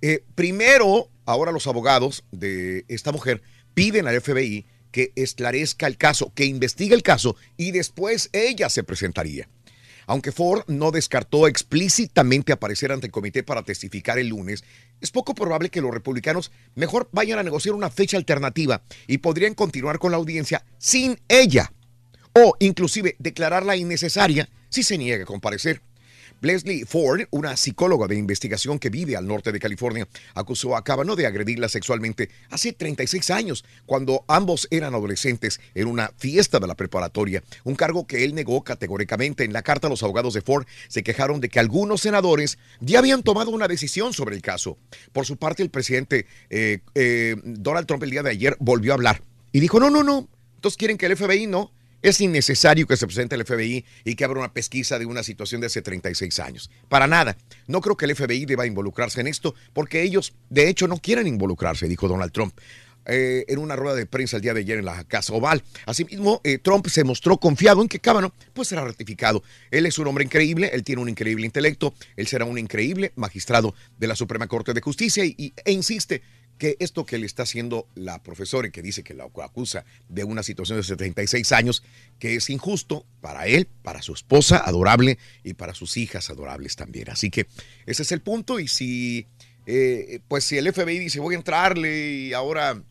Eh, primero, ahora los abogados de esta mujer piden al FBI que esclarezca el caso, que investigue el caso y después ella se presentaría. Aunque Ford no descartó explícitamente aparecer ante el comité para testificar el lunes, es poco probable que los republicanos mejor vayan a negociar una fecha alternativa y podrían continuar con la audiencia sin ella o inclusive declararla innecesaria si se niega a comparecer. Leslie Ford, una psicóloga de investigación que vive al norte de California, acusó a Kavanaugh de agredirla sexualmente hace 36 años, cuando ambos eran adolescentes en una fiesta de la preparatoria, un cargo que él negó categóricamente. En la carta, los abogados de Ford se quejaron de que algunos senadores ya habían tomado una decisión sobre el caso. Por su parte, el presidente eh, eh, Donald Trump el día de ayer volvió a hablar y dijo, no, no, no, entonces quieren que el FBI no. Es innecesario que se presente el FBI y que abra una pesquisa de una situación de hace 36 años. Para nada. No creo que el FBI deba involucrarse en esto porque ellos, de hecho, no quieren involucrarse, dijo Donald Trump. eh, en una rueda de prensa el día de ayer en la Casa Oval. Asimismo, eh, Trump se mostró confiado en que Kavanaugh pues será ratificado. Él es un hombre increíble, él tiene un increíble intelecto, él será un increíble magistrado de la Suprema Corte de Justicia y, y- e insiste que esto que le está haciendo la profesora y que dice que la acusa de una situación de 76 años, que es injusto para él, para su esposa adorable y para sus hijas adorables también. Así que ese es el punto y si, eh, pues si el FBI dice voy a entrarle y ahora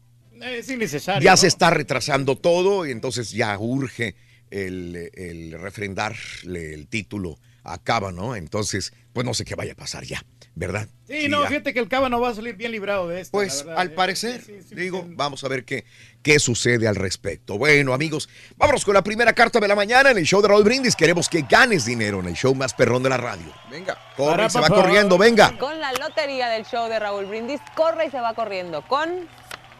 Es innecesario. ya ¿no? se está retrasando todo y entonces ya urge el, el refrendarle el título a Kavanaugh, Entonces, pues no sé qué vaya a pasar ya, ¿verdad? Sí, no, ya. fíjate que el Cava no va a salir bien librado de esto. Pues la verdad. al Eh, parecer, sí, sí, sí, digo, vamos a ver qué, qué sucede al respecto. Bueno, amigos, vámonos con la primera carta de la mañana en el show de Raúl Brindis. Queremos que ganes dinero en el show más perrón de la radio. Venga. Corre, y se va corriendo, venga. Con la lotería del show de Raúl Brindis, corre y se va corriendo con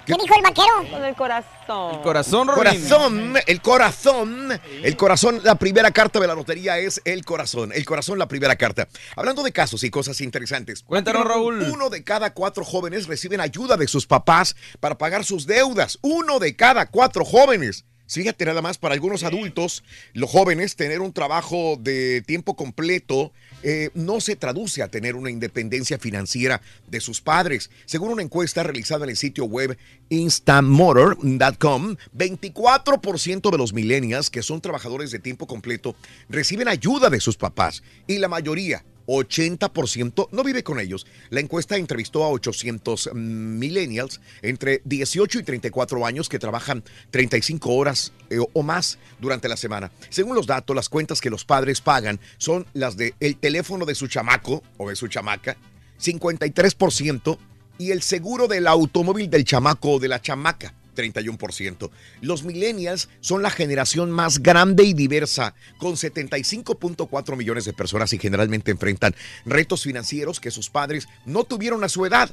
¿Qué dijo el vaquero? Con el corazón. El corazón. Corazón, el corazón, el corazón, la primera carta de la lotería es el corazón, el corazón, la primera carta. Hablando de casos y cosas interesantes. Cuéntanos, Raúl. Uno de cada cuatro jóvenes reciben ayuda de sus papás para pagar sus deudas. Uno de cada cuatro jóvenes. Fíjate nada más, para algunos adultos, los jóvenes, tener un trabajo de tiempo completo eh, no se traduce a tener una independencia financiera de sus padres. Según una encuesta realizada en el sitio web instamotor.com, 24% de los millennials que son trabajadores de tiempo completo reciben ayuda de sus papás y la mayoría, 80% no vive con ellos. La encuesta entrevistó a 800 millennials entre 18 y 34 años que trabajan 35 horas eh, o más durante la semana. Según los datos, las cuentas que los padres pagan son las de el teléfono de su chamaco o de su chamaca, 53%, y el seguro del automóvil del chamaco o de la chamaca, 31%. Los millennials son la generación más grande y diversa, con 75.4 millones de personas y generalmente enfrentan retos financieros que sus padres no tuvieron a su edad.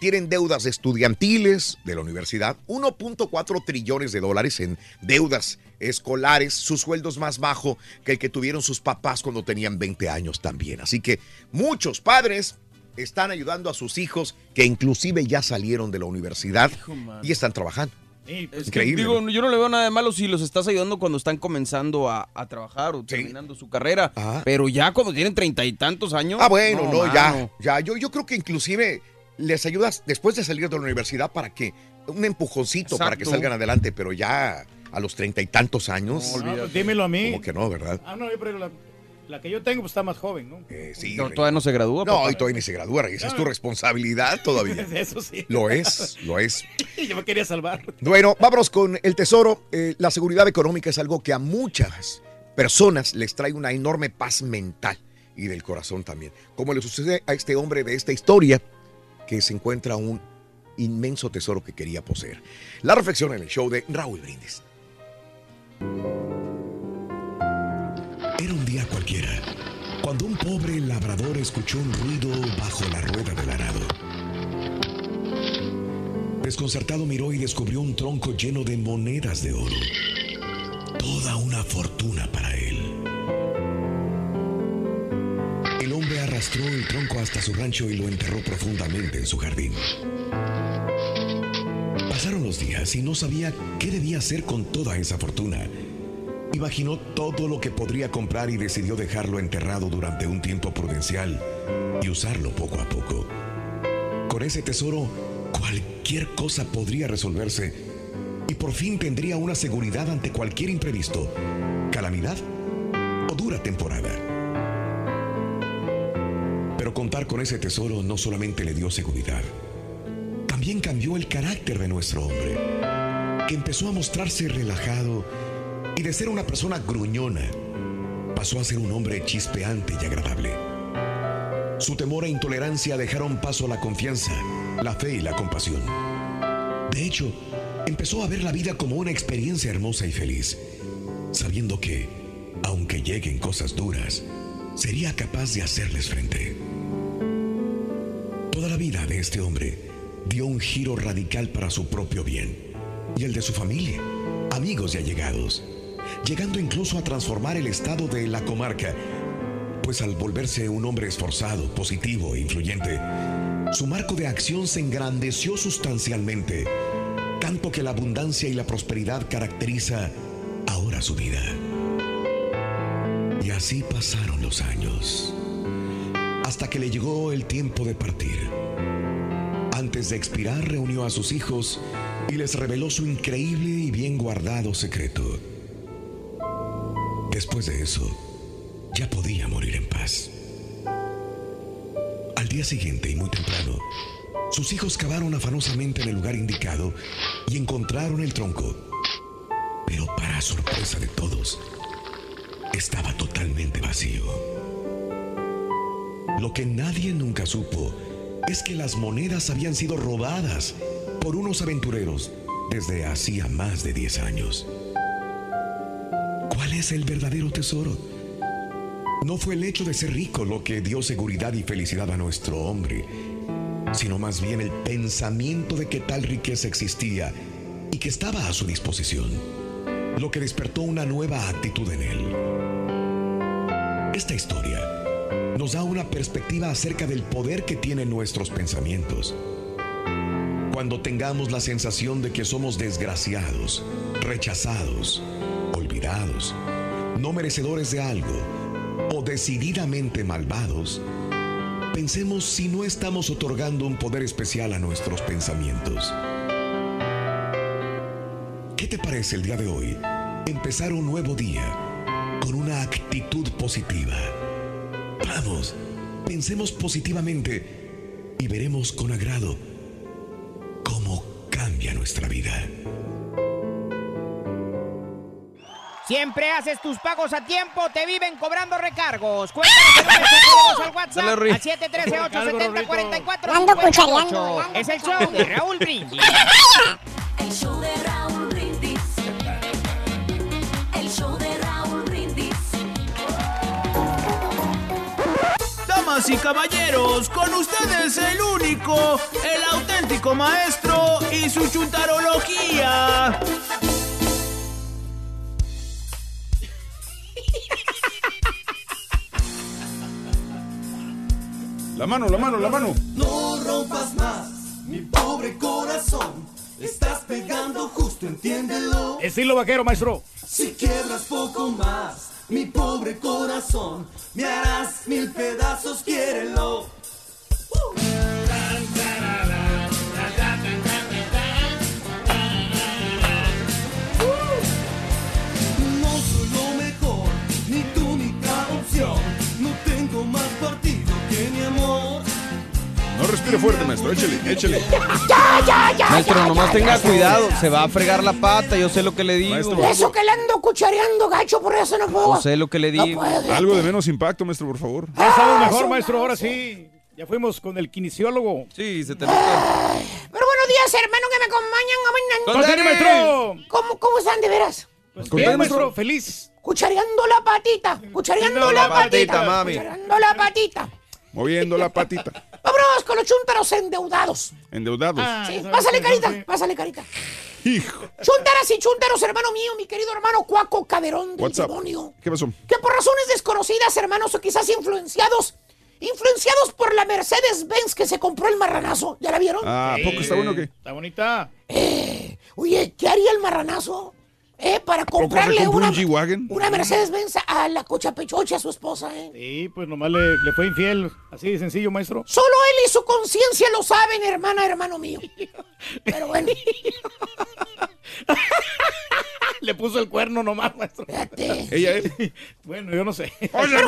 Tienen deudas estudiantiles de la universidad, 1.4 trillones de dólares en deudas escolares, su sueldo es más bajo que el que tuvieron sus papás cuando tenían 20 años también. Así que muchos padres están ayudando a sus hijos que inclusive ya salieron de la universidad y están trabajando. Es que, Increíble. digo, ¿no? yo no le veo nada de malo si los estás ayudando cuando están comenzando a, a trabajar o terminando su carrera. Pero ya cuando tienen treinta y tantos años. Ah, bueno, no, ya, ya. Yo, yo creo que inclusive les ayudas después de salir de la universidad para que un empujoncito para que salgan adelante, pero ya a los treinta y tantos años. Ah, pues dímelo a mí. Como que no, ¿verdad? Ah, no, yo, pero la, la que yo tengo pues, está más joven, ¿no? sí, No, todavía no se gradúa. No, papá. y todavía ni se gradúa, Rey. Esa es tu responsabilidad todavía. Eso sí. Lo es, lo es. yo me quería salvar. Bueno, vámonos con el tesoro. Eh, la seguridad económica es algo que a muchas personas les trae una enorme paz mental y del corazón también. Como le sucede a este hombre de esta historia que se encuentra un inmenso tesoro que quería poseer. La reflexión en el show de Raúl Brindis. Pobre labrador escuchó un ruido bajo la rueda del arado. Desconcertado miró y descubrió un tronco lleno de monedas de oro. Toda una fortuna para él. El hombre arrastró el tronco hasta su rancho y lo enterró profundamente en su jardín. Pasaron los días y no sabía qué debía hacer con toda esa fortuna. Imaginó todo lo que podría comprar y decidió dejarlo enterrado durante un tiempo prudencial y usarlo poco a poco. Con ese tesoro, cualquier cosa podría resolverse y por fin tendría una seguridad ante cualquier imprevisto, calamidad o dura temporada. Pero contar con ese tesoro no solamente le dio seguridad, también cambió el carácter de nuestro hombre, que empezó a mostrarse relajado y de ser una persona gruñona, pasó a ser un hombre chispeante y agradable. Su temor e intolerancia dejaron paso a la confianza, la fe y la compasión. De hecho, empezó a ver la vida como una experiencia hermosa y feliz, sabiendo que, aunque lleguen cosas duras, sería capaz de hacerles frente. Toda la vida de este hombre dio un giro radical para su propio bien y el de su familia, amigos y allegados, llegando incluso a transformar el estado de la comarca, pues al volverse un hombre esforzado, positivo e influyente, su marco de acción se engrandeció sustancialmente, tanto que la abundancia y la prosperidad caracteriza ahora su vida. Y así pasaron los años, hasta que le llegó el tiempo de partir. Antes de expirar, reunió a sus hijos y les reveló su increíble y bien guardado secreto. Después de eso, ya podía morir en paz. Al día siguiente y muy temprano, sus hijos cavaron afanosamente en el lugar indicado y encontraron el tronco. Pero para sorpresa de todos, estaba totalmente vacío. Lo que nadie nunca supo es que las monedas habían sido robadas por unos aventureros desde hacía más de 10 años. ¿Cuál es el verdadero tesoro? No fue el hecho de ser rico lo que dio seguridad y felicidad a nuestro hombre. sino más bien el pensamiento de que tal riqueza existía y que estaba a su disposición, lo que despertó una nueva actitud en él. Esta historia nos da una perspectiva acerca del poder que tienen nuestros pensamientos. Cuando tengamos la sensación de que somos desgraciados, rechazados, olvidados, no merecedores de algo o decididamente malvados, pensemos si no estamos otorgando un poder especial a nuestros pensamientos. ¿Qué te parece el día de hoy? Empezar un nuevo día con una actitud positiva. Vamos, pensemos positivamente y veremos con agrado cómo cambia nuestra vida. Siempre haces tus pagos a tiempo, te viven cobrando recargos. Cuéntanos al WhatsApp Dale, al Rui. 713-870-4458. Ando cuchareando, ando Es el show de Raúl Brindis. El show de Raúl Brindis. El show de Raúl Brindis. Damas y caballeros, con ustedes el único, el auténtico maestro y su chuntarología. La mano, la mano, la mano. No rompas más, mi pobre corazón. Estás pegando justo, entiéndelo. Estilo vaquero, maestro. Si quiebras poco más, mi pobre corazón, me harás mil pedazos, quiérelo. Respire fuerte, maestro. Échele, échele. Ya, ya, ya. Maestro, ya, nomás ya, tenga ya. cuidado, se va a fregar la pata, yo sé lo que le digo. Eso que le ando cuchareando, gacho, por eso no puedo. Yo sé lo que le digo. Algo de menos impacto, maestro, por favor. Ya estamos Ah, mejor, maestro, ahora sí. Ya fuimos con el kinesiólogo. Sí, se te Pero buenos días, hermano, que me acompañan. ¡Con Dani, maestro! ¿Cómo, ¿Cómo están de veras? Pues bien, maestro, maestro. feliz. Cuchareando la patita, cuchareando la, la patita, patita, mami. cuchareando la patita. Moviendo la patita. Vámonos con los chúntaros endeudados. Endeudados. Ah, Sí, pásale carita, pásale carita. Hijo. Chúntaras y chúntaros, hermano mío, mi querido hermano Cuaco Caderón del What's up? demonio. ¿Qué pasó? Que por razones desconocidas, hermanos, o quizás influenciados, influenciados por la Mercedes-Benz que se compró el marranazo. ¿Ya la vieron? Ah, ¿a poco está bueno o qué? Está bonita. Eh, oye, ¿qué haría el marranazo? Eh, para ¿Poco se comprarle una, un G-Wagon? una Mercedes-Benz a la cocha pechocha, a su esposa, ¿eh? Sí, pues nomás le, le fue infiel. Así de sencillo, maestro. Solo él y su conciencia lo saben, hermana, hermano mío. Pero bueno. Le puso el cuerno nomás, maestro. Ella es. Bueno, yo no sé. Pero bueno,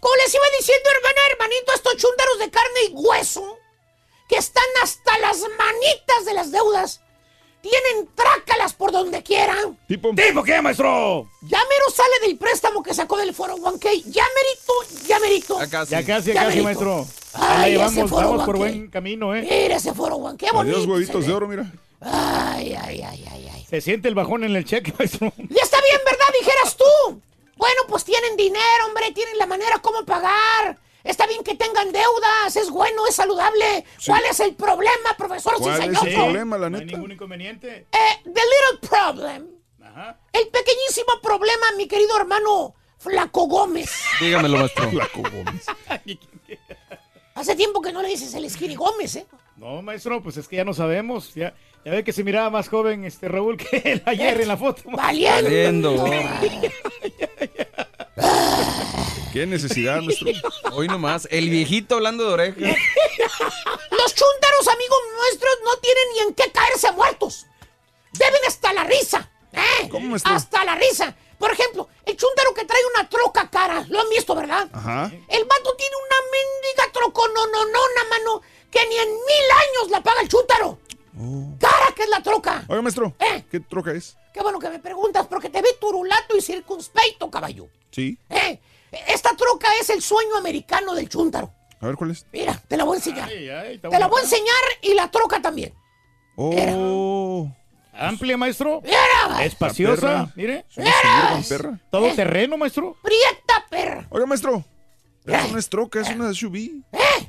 como les iba diciendo, hermana, hermanito, estos chúntaros de carne y hueso, que están hasta las manitas de las deudas, tienen trácalas por donde quieran. ¿Tipo? ¿Tipo qué, maestro? Ya mero sale del préstamo que sacó del foro 1K. Ya merito, ya merito. Ya casi. Ya casi, ya casi, maestro. Ya Ay, llevamos, foro vamos por banque. buen camino, ¿eh? Mira ese foro 1 qué bonito. Adiós, huevitos de oro, mira. Ay, ay, ay, ay, ay. Se siente el bajón en el cheque, maestro. Ya está bien, ¿verdad? Dijeras tú. Bueno, pues tienen dinero, hombre, tienen la manera como pagar. Está bien que tengan deudas, es bueno, es saludable. ¿Cuál es el problema, profesor ¿Cuál es el problema, la No hay neta? ningún inconveniente. Eh, the little problem. Ajá. El pequeñísimo problema, mi querido hermano Flaco Gómez. Dígamelo, maestro. Flaco Gómez. Hace tiempo que no le dices el Skinny Gómez, ¿eh? No, maestro, pues es que ya no sabemos. Ya, ya ve que se miraba más joven este Raúl que el ayer en la foto. Valiendo. Valiendo. ¿Qué necesidad, maestro? Hoy nomás, el viejito hablando de orejas. Los chúntaros, amigos nuestros, no tienen ni en qué caerse muertos. Deben hasta la risa. ¿eh? ¿Cómo, maestro? Hasta la risa. Por ejemplo, el chúntaro que trae una troca cara, lo han visto, ¿verdad? Ajá. El vato tiene una mendiga troconononona, mano, que ni en mil años la paga el chúntaro. Cara que es la troca. Oiga, maestro. ¿Eh? ¿Qué troca es? Qué bueno que me preguntas, porque te ve turulato y circunspecto, caballo. Sí. ¿Eh? Esta troca es el sueño americano del chúntaro. A ver, ¿cuál es? Mira, te la voy a enseñar. Ay, ay, está Te la voy a enseñar y la troca también. Oh. Amplia, maestro. Mira, Espaciosa. Mire. Perra. Todo terreno, maestro. prieta perra. Oiga, maestro. Esa no es troca, es una SUV.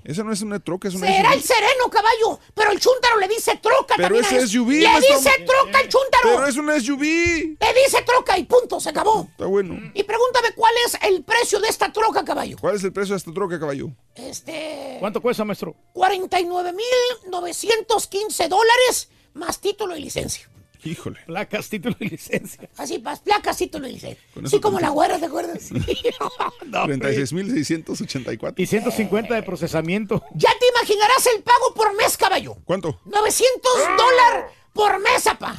Esa no es una troca, es una Será SUV. el sereno, caballo. Pero el chúntaro le dice troca Pero también. eso. SUV, Le maestro. dice troca el chúntaro. Pero es una SUV. Le dice troca y punto, se acabó. Está bueno. Y pregúntame cuál es el precio de esta troca, caballo. ¿Cuál es el precio de esta troca, caballo? Este. ¿Cuánto cuesta, maestro? 49.915 dólares más título y licencia. Híjole. Placas, título y licencia. Así, más placas, título y licencia. Sí, eso como la güera, ¿te acuerdas? No, 36.684. Y 150 de procesamiento. ya te imaginarás el pago por mes, caballo. ¿Cuánto? 900 dólares por mes, apa.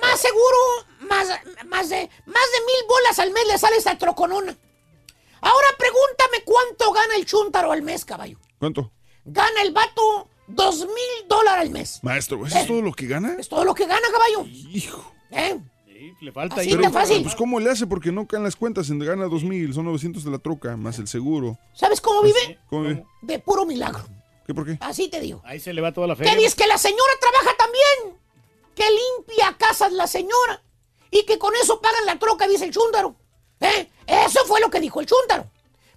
Más seguro, más, más, de, más de mil bolas al mes le sale esta troconona. Ahora pregúntame cuánto gana el chúntaro al mes, caballo. ¿Cuánto? Gana el vato dos mil dólares al mes. Maestro, ¿eso es todo lo que gana? Es todo lo que gana, caballo. Hijo. ¿Eh? Le falta Así ahí. de fácil. Pues, ¿cómo le hace? Porque no caen las cuentas. Se gana 2.000, son 900 de la troca, más el seguro. ¿Sabes cómo vive? ¿Cómo ve? De puro milagro. ¿Qué por qué? Así te digo. Ahí se le va toda la fe. Que dice que la señora trabaja también. Que limpia casas la señora. Y que con eso pagan la troca, dice el chúndaro. ¿Eh? Eso fue lo que dijo el chúndaro.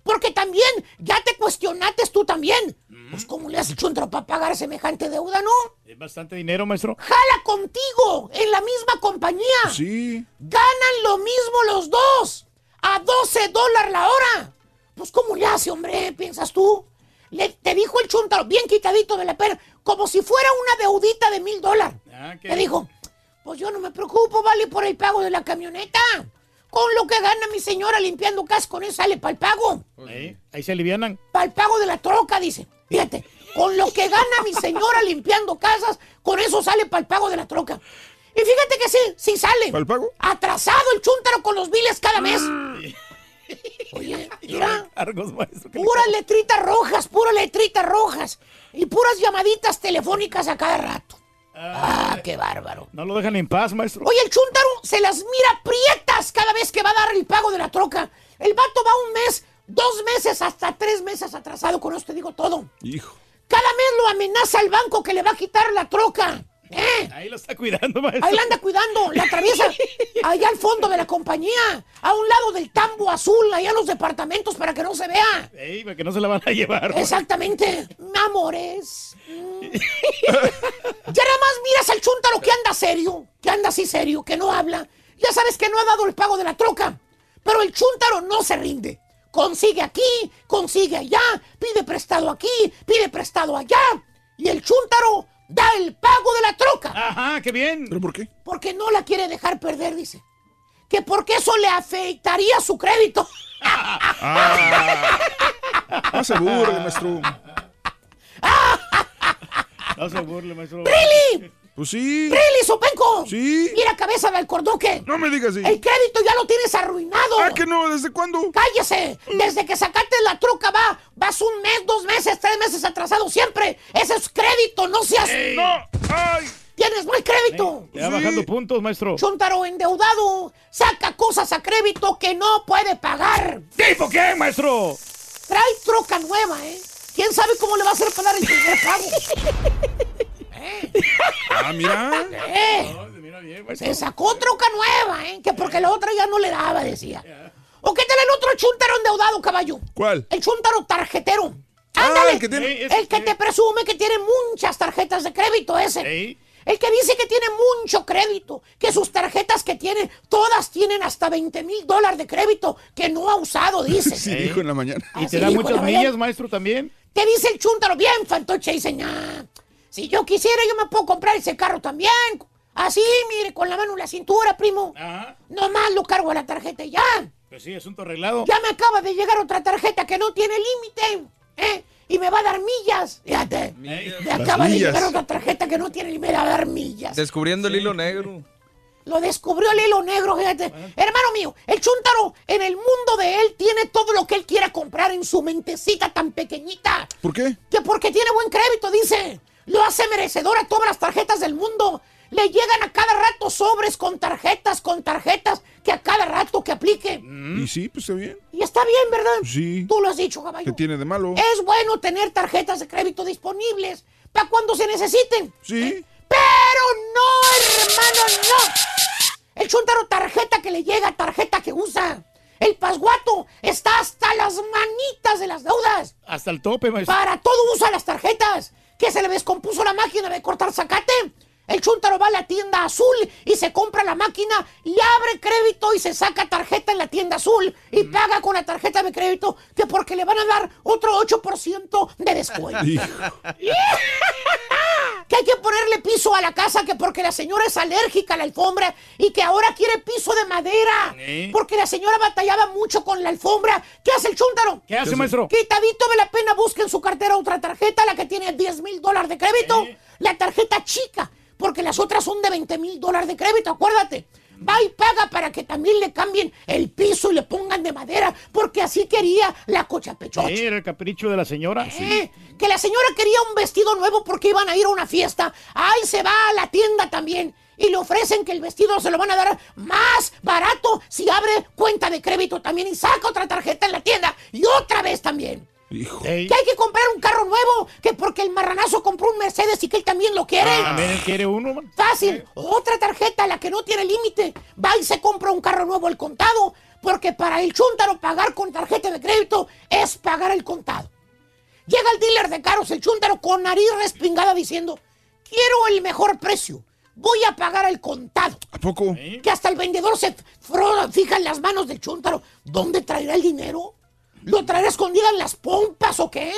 Porque también, ya te cuestionaste tú también. Pues, ¿cómo le hace el chúndaro para pagar semejante deuda, no? Es bastante dinero, maestro. Jala contigo en la misma compañía. Sí. Ganan lo mismo los dos. A 12 dólares la hora. Pues, ¿cómo le hace, hombre? ¿Piensas tú? Le, te dijo el chúntaro, bien quitadito de la pena, como si fuera una deudita de mil dólares. Ah, ¿qué Te dijo, pues yo no me preocupo, vale, por el pago de la camioneta. Con lo que gana mi señora limpiando casas, con eso sale para el pago. Ahí, ahí se alivianan. Para el pago de la troca, dice. Fíjate, con lo que gana mi señora limpiando casas, con eso sale para el pago de la troca. Y fíjate que sí, sí sale. ¿Para el pago? Atrasado el chúntaro con los biles cada mes. Oye, mira, Cargos, maestro. ¿qué le puras letritas rojas, puras letritas rojas. Y puras llamaditas telefónicas a cada rato. Ah, qué bárbaro. No lo dejan en paz, maestro. Oye, el chúntaro se las mira prietas cada vez que va a dar el pago de la troca. El vato va un mes, dos meses, hasta tres meses atrasado. Con esto te digo todo. Hijo. Cada mes lo amenaza el banco que le va a quitar la troca. ¿Eh? Ahí lo está cuidando, maestro. Ahí la anda cuidando, la atraviesa allá al fondo de la compañía, a un lado del tambo azul, allá en los departamentos para que no se vea. Ey, para que no se la van a llevar. Exactamente, amores. Ya nada más miras al chúntaro que anda serio, que anda así serio, que no habla. Ya sabes que no ha dado el pago de la troca. Pero el chúntaro no se rinde. Consigue aquí, consigue allá, pide prestado aquí, pide prestado allá. Y el chúntaro da el pago de la troca. Ajá, qué bien. ¿Pero por qué? Porque no la quiere dejar perder, dice. Que porque eso le afectaría su crédito. Ah, no se burle, maestro. No se burle, maestro. ¡Really! Pues sí. ¡Really, Sopenco! Sí. Mira, cabeza del cordoque. No me digas así. El crédito ya lo tienes arruinado. Ah, que no, ¿desde cuándo? ¡Cállese! Desde que sacaste la troca va, vas un mes, dos meses, tres meses atrasado siempre. Ese es crédito, no seas... No, ay. Tienes mal crédito. Ya bajando puntos, maestro. Chuntaro endeudado saca cosas a crédito que no puede pagar. ¿Tipo qué, maestro? Trae troca nueva, ¿eh? ¿Quién sabe cómo le va a hacer para dar el primer pago? Ah, mira. ¿Eh? Mira bien. Se sacó troca nueva, ¿eh? Que porque la otra ya no le daba, decía. ¿O qué tal el otro chuntaro endeudado, caballo? ¿Cuál? El chuntaro tarjetero. Ah, Ándale. el que tiene- Ey, ese El que sí. te presume que tiene muchas tarjetas de crédito ese. El que dice que tiene mucho crédito, que sus tarjetas que tiene, todas tienen hasta 20 mil dólares de crédito que no ha usado, dice. Sí, dijo en la mañana. Y Así te da muchas millas, maestro, también. Te dice el chúntaro, bien, fantoche, dice, "Nah, si yo quisiera, yo me puedo comprar ese carro también. Así, mire, con la mano en la cintura, primo. Ajá. Nomás lo cargo a la tarjeta y ya. Pues sí, asunto arreglado. Ya me acaba de llegar otra tarjeta que no tiene límite, ¿eh? Y me va a dar millas. Fíjate. Me acaba de llegar otra tarjeta que no tiene y me va a dar millas. Descubriendo el hilo negro. Lo descubrió el hilo negro, fíjate. Hermano mío, el chuntaro en el mundo de él tiene todo lo que él quiera comprar en su mentecita tan pequeñita. ¿Por qué? Que porque tiene buen crédito, dice. Lo hace merecedor a todas las tarjetas del mundo. Le llegan a cada rato sobres con tarjetas, con tarjetas, que a cada rato que aplique. Y sí, pues está bien. Y está bien, ¿verdad? Sí. Tú lo has dicho, caballo. ¿Qué tiene de malo? Es bueno tener tarjetas de crédito disponibles para cuando se necesiten. Sí. Pero no, hermano, no. El chuntaro tarjeta que le llega, tarjeta que usa. El pasguato está hasta hasta las manitas de las deudas. Hasta el tope, maestro. Para todo usa las tarjetas. Que se le descompuso la máquina de cortar zacate. El chuntaro va a la tienda azul y se compra la máquina y abre crédito y se saca tarjeta en la tienda azul y paga con la tarjeta de crédito que porque le van a dar otro 8% de descuento. que hay que ponerle piso a la casa que porque la señora es alérgica a la alfombra y que ahora quiere piso de madera. ¿Eh? Porque la señora batallaba mucho con la alfombra. ¿Qué hace el chúntaro? ¿Qué hace, maestro? Quitadito de la pena, busque en su cartera otra tarjeta, la que tiene 10 mil dólares de crédito. La tarjeta chica, porque las otras son de 20 mil dólares de crédito, acuérdate. Va y paga para que también le cambien el piso y le pongan de madera, porque así quería la cocha pechocha. Sí, era el capricho de la señora. Eh, Que la señora quería un vestido nuevo porque iban a ir a una fiesta. Ahí se va a la tienda también. Y le ofrecen que el vestido se lo van a dar más barato si abre cuenta de crédito también y saca otra tarjeta en la tienda. Y otra vez también. Que hay que comprar un carro nuevo, que porque el marranazo compró un Mercedes y que él también lo quiere. Ah, También él quiere uno, man. Fácil. Otra tarjeta, la que no tiene límite. Va y se compra un carro nuevo al contado. Porque para el chúntaro pagar con tarjeta de crédito es pagar el contado. Llega el dealer de carros, el chúntaro, con nariz respingada diciendo, quiero el mejor precio. Voy a pagar el contado. ¿A poco? Que hasta el vendedor se fija en las manos del chúntaro. ¿Dónde traerá el dinero? ¿Lo traerá escondida en las pompas o qué?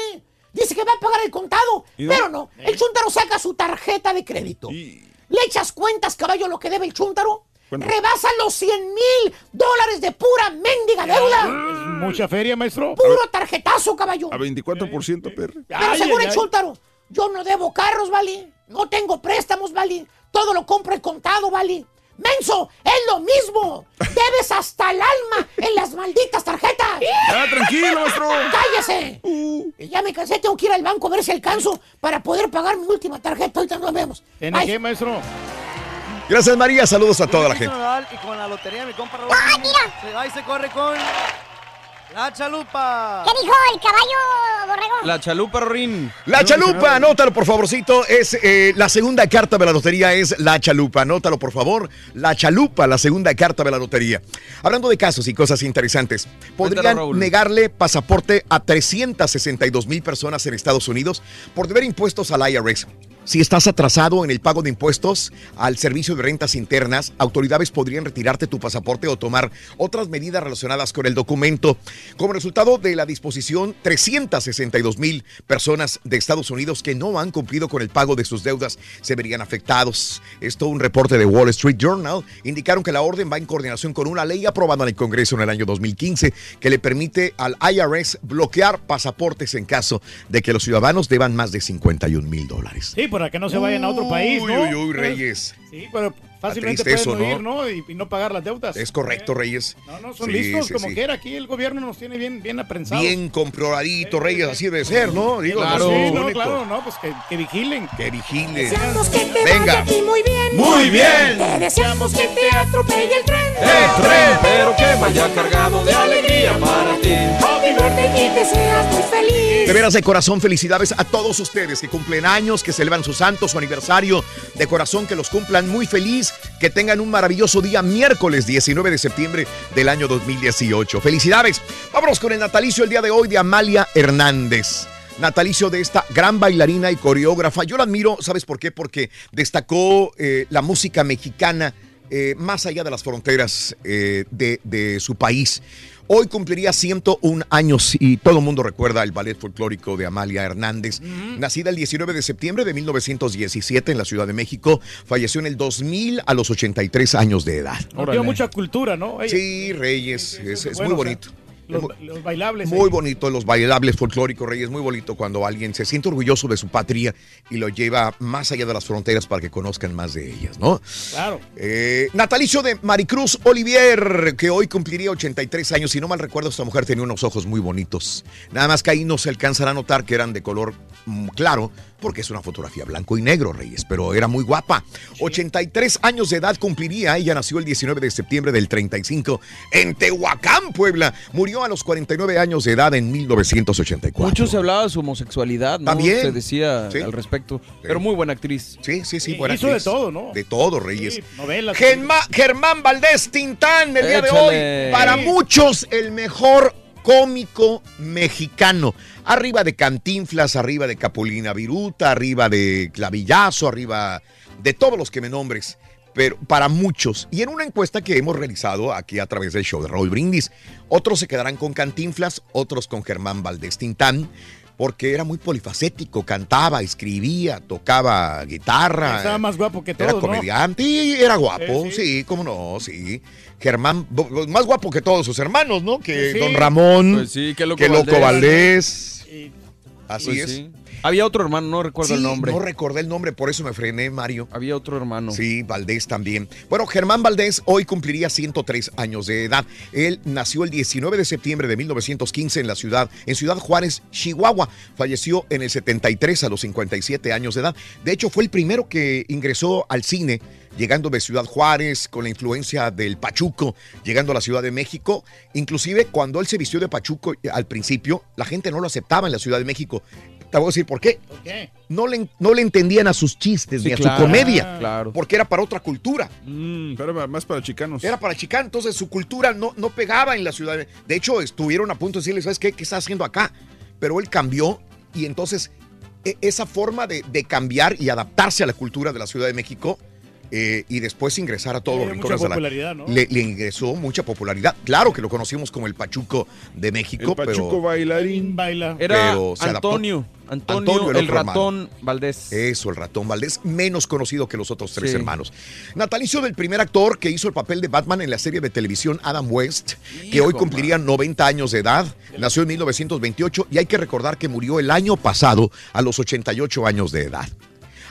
Dice que va a pagar el contado. ¿Y Pero no? no, el chúntaro saca su tarjeta de crédito. ¿Le echas cuentas, caballo, lo que debe el chúntaro? ¿Cuánto? Rebasa los 100 mil dólares de pura mendiga deuda. Es mucha feria, maestro. Puro tarjetazo, caballo. A 24%, perro. Pero Ay, según ay, el ay. chúntaro, yo no debo carros, ¿vale? No tengo préstamos, ¿vale? Todo lo compro el contado, ¿vale? ¡Menso! ¡Es lo mismo! ¡Debes hasta el alma en las malditas tarjetas! Ya, tranquilo, maestro. ¡Cállese! Y Ya me cansé, tengo que ir al banco a ver si alcanzo para poder pagar mi última tarjeta. Ahorita nos vemos. ¿Tiene Ay, qué, maestro? Gracias, María. Saludos a toda la gente. Y con la lotería mi compa Raúl. ¡Ah, mira! Se va y se corre con la chalupa. ¿Qué dijo el caballo, borrego? La chalupa, Rorín. La chalupa, anótalo por favorcito, es eh, la segunda carta de la lotería es la chalupa, anótalo por favor, la chalupa, la segunda carta de la lotería. Hablando de casos y cosas interesantes, podrían Cuéntalo, negarle pasaporte a 362 mil personas en Estados Unidos por deber impuestos al IRS. Si estás atrasado en el pago de impuestos al servicio de rentas internas, autoridades podrían retirarte tu pasaporte o tomar otras medidas relacionadas con el documento. Como resultado de la disposición, 362 mil personas de Estados Unidos que no han cumplido con el pago de sus deudas se verían afectados. Esto un reporte de Wall Street Journal indicaron que la orden va en coordinación con una ley aprobada en el Congreso en el año 2015 que le permite al IRS bloquear pasaportes en caso de que los ciudadanos deban más de 51 mil dólares. Sí, para que no se vayan a otro país, ¿no? Uy, uy, uy, Reyes. Sí, pero fácilmente pueden eso, huir, ¿no? Y, y no pagar las deudas. Es correcto, Reyes. No, no, son Sí, listos sí, como sí. quiera. Aquí el gobierno nos tiene bien, bien aprensados. Bien comprobadito, Reyes, así debe ser, ¿no? Digo, Claro, sí, sí, no, claro, no, pues que, que vigilen. Que vigilen. Deseamos que te Venga. vaya muy bien. Muy bien. Te deseamos que te atropelle el tren. El tren, pero que vaya cargado de alegría para ti. Happy birthday y que seas muy feliz. De veras, de corazón, felicidades a todos ustedes que cumplen años, que celebran su santo, su aniversario. De corazón, que los cumplan muy feliz, que tengan un maravilloso día miércoles 19 de septiembre del año 2018. Felicidades. Vámonos con el natalicio el día de hoy de Amalia Hernández. Natalicio de esta gran bailarina y coreógrafa. Yo la admiro, ¿sabes por qué? Porque destacó eh, la música mexicana eh, más allá de las fronteras eh, de, de su país. Hoy cumpliría 101 años y todo el mundo recuerda el ballet folclórico de Amalia Hernández. Nacida el 19 de septiembre de 1917 en la Ciudad de México, falleció en el 2000 a los 83 años de edad. Dio mucha cultura, ¿no? Ella- Sí, Reyes, es, es bueno, muy o sea, bonito. Los, los bailables. Muy ahí. bonito, los bailables folclóricos, Reyes, muy bonito cuando alguien se siente orgulloso de su patria y lo lleva más allá de las fronteras para que conozcan más de ellas, ¿no? Claro. Eh, natalicio de Maricruz Olivier, que hoy cumpliría 83 años. Si no mal recuerdo, esta mujer tenía unos ojos muy bonitos. Nada más que ahí no se alcanzará a notar que eran de color mm, claro, porque es una fotografía blanco y negro, Reyes, pero era muy guapa. 83 años de edad cumpliría. Ella nació el 19 de septiembre del 35 en Tehuacán, Puebla. Murió a los 49 años de edad en 1984. Mucho se hablaba de su homosexualidad, ¿no? También. Se decía al respecto. Pero muy buena actriz. Sí, sí, sí. Sí, buena hizo de todo, ¿no? De todo, Reyes. Novelas. Germán, Germán Valdés Tintán, el día de hoy. Para muchos, el mejor cómico mexicano. Arriba de Cantinflas, arriba de Capulina Viruta, arriba de Clavillazo, arriba de todos los que me nombres. Pero para muchos, y en una encuesta que hemos realizado aquí a través del show de Raúl Brindis, otros se quedarán con Cantinflas, otros con Germán Valdés Tintán, porque era muy polifacético, cantaba, escribía, tocaba guitarra. Estaba más guapo que Era todos, ¿no? comediante y era guapo, Eh, sí. sí. cómo no, sí. Germán, más guapo que todos sus hermanos, ¿no? Que Sí. Don Ramón, Pues sí, qué loco que Loco Valdés. Valdés. Así Pues es. Había otro hermano, no recuerdo Sí, el nombre. No recordé el nombre, por eso me frené, Mario. Había otro hermano. Sí, Valdés también. Bueno, Germán Valdés hoy cumpliría 103 años de edad. Él nació el 19 de septiembre de 1915 en la ciudad, en Ciudad Juárez, Chihuahua. Falleció en el 73 a los 57 años de edad. De hecho, fue el primero que ingresó al cine llegando de Ciudad Juárez con la influencia del Pachuco, llegando a la Ciudad de México. Inclusive cuando él se vistió de Pachuco eh, al principio, la gente no lo aceptaba en la Ciudad de México. Te voy a decir por qué. ¿Por qué? No le, no le entendían a sus chistes Sí, ni a claro, su comedia, claro. porque era para otra cultura. Mm, pero era más para chicanos. Era para chicanos, entonces su cultura no, no pegaba en la ciudad. de- De hecho, estuvieron a punto de decirle, ¿sabes qué? ¿Qué está haciendo acá? Pero él cambió y entonces e- esa forma de, de cambiar y adaptarse a la cultura de la Ciudad de México eh, y después ingresar a todos los rincones de la- popularidad, ¿no? le, le ingresó mucha popularidad. Claro que lo conocimos como el Pachuco de México, El Pachuco pero... bailarín. Baila. Era Pero se adaptó. Antonio, Antonio, Antonio, el el, hermano. ratón Valdés. Eso, el ratón Valdés, menos conocido que los otros tres Sí. hermanos. Natalicio del primer actor que hizo el papel de Batman en la serie de televisión Adam West, que hoy cumpliría 90 años de edad. Nació en 1928 y hay que recordar que murió el año pasado a los 88 años de edad.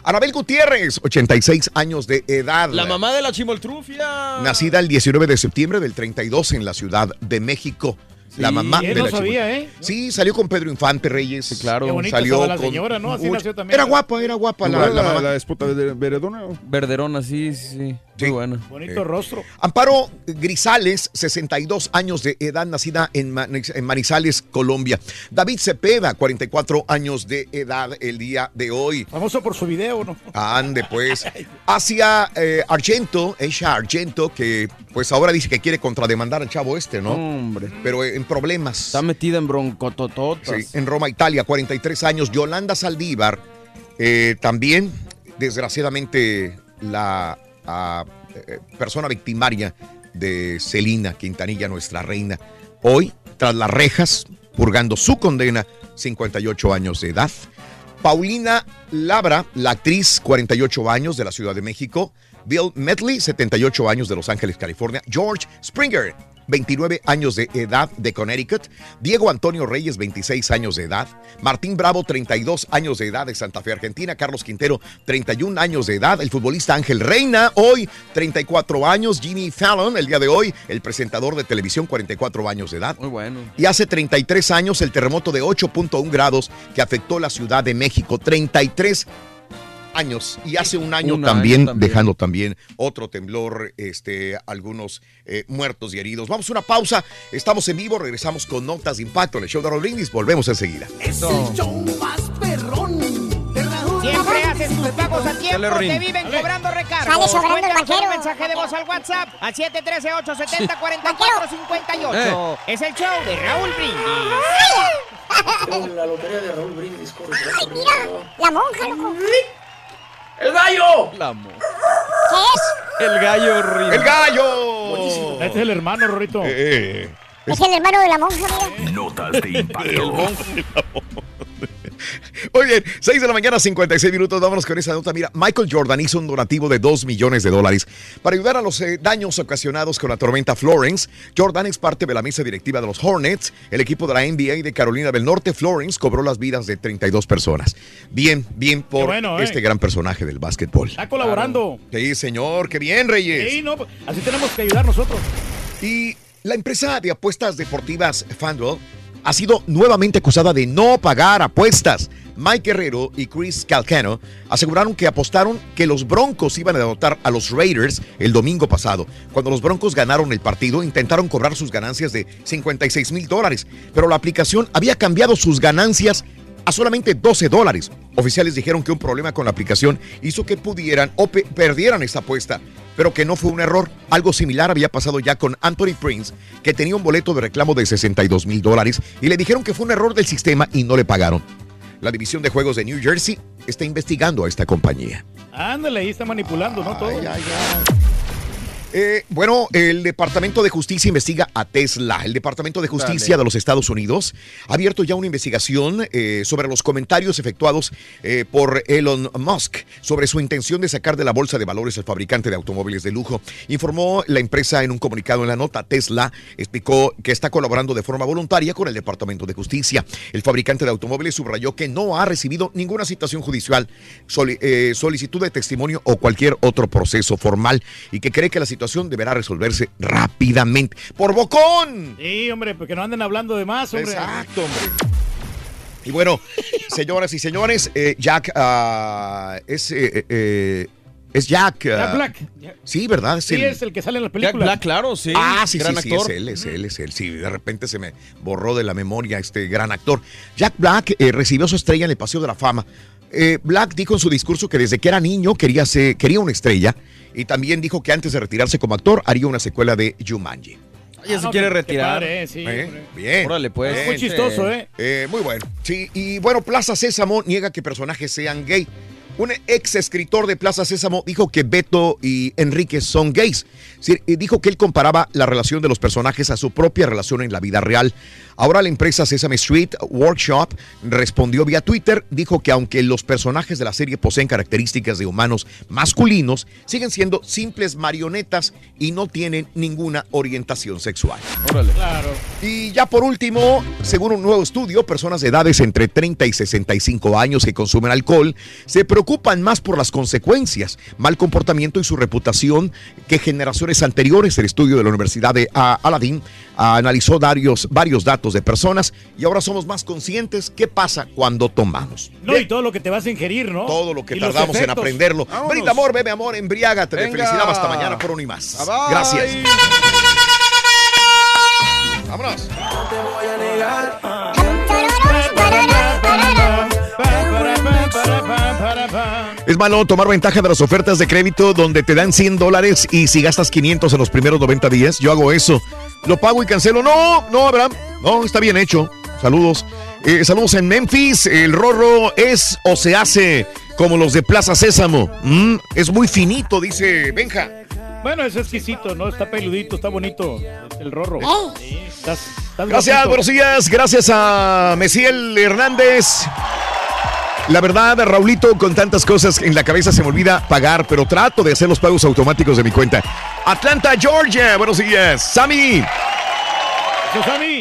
Anabel Gutiérrez, 86 años de edad. La mamá de la chimoltrufia. Nacida el 19 de septiembre del 32 en la Ciudad de México. La Sí, mamá él de no la sabía, ¿eh? Sí, salió con Pedro Infante Reyes. Sí, claro. Qué salió la con señora, ¿no? Así mucho- nació también. Era guapa, era guapa la, la, la mamá. la esposa de Veredona. Verderona, sí, sí, sí. Muy buena. Bonito Eh, rostro. Amparo Grisales, 62 años de edad, nacida en, Man- en Manizales, Colombia. David Cepeda, 44 años de edad el día de hoy. Famoso por su video, ¿no? Ande pues. Hacia eh, Argento, Aisha Argento, que pues ahora dice que quiere contrademandar al chavo este, ¿no? Hombre. Pero en problemas. Está metida en broncotototas. Sí, en Roma, Italia, 43 años. Yolanda Saldívar, eh, también, desgraciadamente, la ah, eh, persona victimaria de Celina Quintanilla, nuestra reina, hoy, tras las rejas, purgando su condena, 58 años de edad. Paulina Labra, la actriz, 48 años de la Ciudad de México. Bill Medley, 78 años de Los Ángeles, California. George Springer, 29 años de edad de Connecticut. Diego Antonio Reyes, 26 años de edad. Martín Bravo, 32 años de edad de Santa Fe, Argentina. Carlos Quintero, 31 años de edad. El futbolista Ángel Reina, hoy 34 años. Jimmy Fallon, el día de hoy, el presentador de televisión, 44 años de edad. Muy bueno. Y hace 33 años el terremoto de 8.1 grados que afectó la Ciudad de México. 33 años. Y hace un año, Un también, año también. dejando también otro temblor, este, algunos eh, muertos y heridos. Vamos a una pausa. Estamos en vivo. Regresamos con notas de impacto en el show de Raúl Brindis. Volvemos enseguida. Es el show más perrón. Siempre haces tus pagos a tiempo, te viven cobrando recargos. Sale sobrando el un mensaje de voz al WhatsApp al 713-870-4458. Es el show de Raúl Brindis. La lotería de Raúl Brindis corre. Ay, mira, la monja, loco. ¡El gallo! La ¿Qué es? El gallo Rin. ¡El gallo! Este es el hermano, Rorrito. Eh, Es el hermano de la monja, mira. Notas de impacto. Muy bien, 6 de la mañana, 56 minutos. Vámonos con esa nota. Mira, Michael Jordan hizo un donativo de 2 millones de dólares para ayudar a los eh, daños ocasionados con la tormenta Florence. Jordan es parte de la mesa directiva de los Hornets, el equipo de la NBA de Carolina del Norte. Florence cobró las vidas de 32 personas. Bien, bien por bueno, ¿eh? este gran personaje del básquetbol. Está colaborando. Sí, señor, qué bien, Reyes. Sí, no, así tenemos que ayudar nosotros. Y la empresa de apuestas deportivas FanDuel ha sido nuevamente acusada de no pagar apuestas. Mike Guerrero y Chris Calcano aseguraron que apostaron que los Broncos iban a derrotar a los Raiders el domingo pasado. Cuando los Broncos ganaron el partido, intentaron cobrar sus ganancias de 56 mil dólares, pero la aplicación había cambiado sus ganancias a solamente 12 dólares. Oficiales dijeron que un problema con la aplicación hizo que pudieran o pe- perdieran esta apuesta, pero que no fue un error. Algo similar había pasado ya con Anthony Prince, que tenía un boleto de reclamo de 62 mil dólares y le dijeron que fue un error del sistema y no le pagaron. La división de juegos de New Jersey está investigando a esta compañía. Ándale, ahí está manipulando, ¿no? Todo. Eh, bueno, el Departamento de Justicia investiga a Tesla. El Departamento de Justicia Dale. de los Estados Unidos ha abierto ya una investigación eh, sobre los comentarios efectuados eh, por Elon Musk sobre su intención de sacar de la bolsa de valores al fabricante de automóviles de lujo. Informó la empresa en un comunicado en la nota. Tesla explicó que está colaborando de forma voluntaria con el Departamento de Justicia. El fabricante de automóviles subrayó que no ha recibido ninguna citación judicial, eh, solicitud de testimonio o cualquier otro proceso formal y que cree que la situación deberá resolverse rápidamente. ¡Por bocón! Sí, hombre, porque no anden hablando de más, hombre. Exacto, hombre. Y bueno, señoras y señores, eh, Jack ah, es, eh, eh, es Jack. ah, Jack Black. Sí, ¿verdad? Es Sí, el- es el que sale en la película. Black, claro, sí. Ah, sí, gran sí, sí, es él, es él, es él. Sí, de repente se me borró de la memoria este gran actor. Jack Black eh, recibió su estrella en el Paseo de la Fama. Eh, Black dijo en su discurso que desde que era niño quería, ser, quería una estrella y también dijo que antes de retirarse como actor haría una secuela de Jumanji. Ya Ah, se no, quiere retirar. padre, eh, sí, ¿Eh? Bien. Órale, pues. Bien. Muy chistoso, ¿eh? Eh, muy bueno. Sí, y bueno, Plaza Sésamo niega que personajes sean gay. Un ex escritor de Plaza Sésamo dijo que Beto y Enrique son gays. Dijo que él comparaba la relación de los personajes a su propia relación en la vida real. Ahora la empresa Sesame Street Workshop respondió vía Twitter, dijo que aunque los personajes de la serie poseen características de humanos masculinos, siguen siendo simples marionetas y no tienen ninguna orientación sexual. Órale. Claro. Y ya por último, según un nuevo estudio, personas de edades entre 30 y 65 años que consumen alcohol se preocupan más por las consecuencias, mal comportamiento y su reputación que generaciones anteriores. El estudio de la Universidad de Aladdin analizó varios, varios datos de personas y ahora somos más conscientes qué pasa cuando tomamos. No, y todo lo que te vas a ingerir, ¿no? Todo lo que tardamos en aprenderlo. Vámonos. Brinda amor, bebe amor, embriágate de felicidad. Hasta mañana por uno y más. Bye, bye. Gracias. Vámonos. Es malo tomar ventaja de las ofertas de crédito donde te dan 100 dólares y si gastas 500 en los primeros 90 días, yo hago eso. Lo pago y cancelo. No, no, Abraham. No, está bien hecho. Saludos. Eh, saludos en Memphis. El rorro es o se hace como los de Plaza Sésamo. Mm, es muy finito, dice Benja. Bueno, es exquisito, ¿no? Está peludito, está bonito el rorro. Sí, estás, estás Gracias, buenos días. Gracias a Mesiel Hernández. La verdad, Raulito, con tantas cosas en la cabeza se me olvida pagar, pero trato de hacer los pagos automáticos de mi cuenta. Atlanta, Georgia, buenos días. Sammy,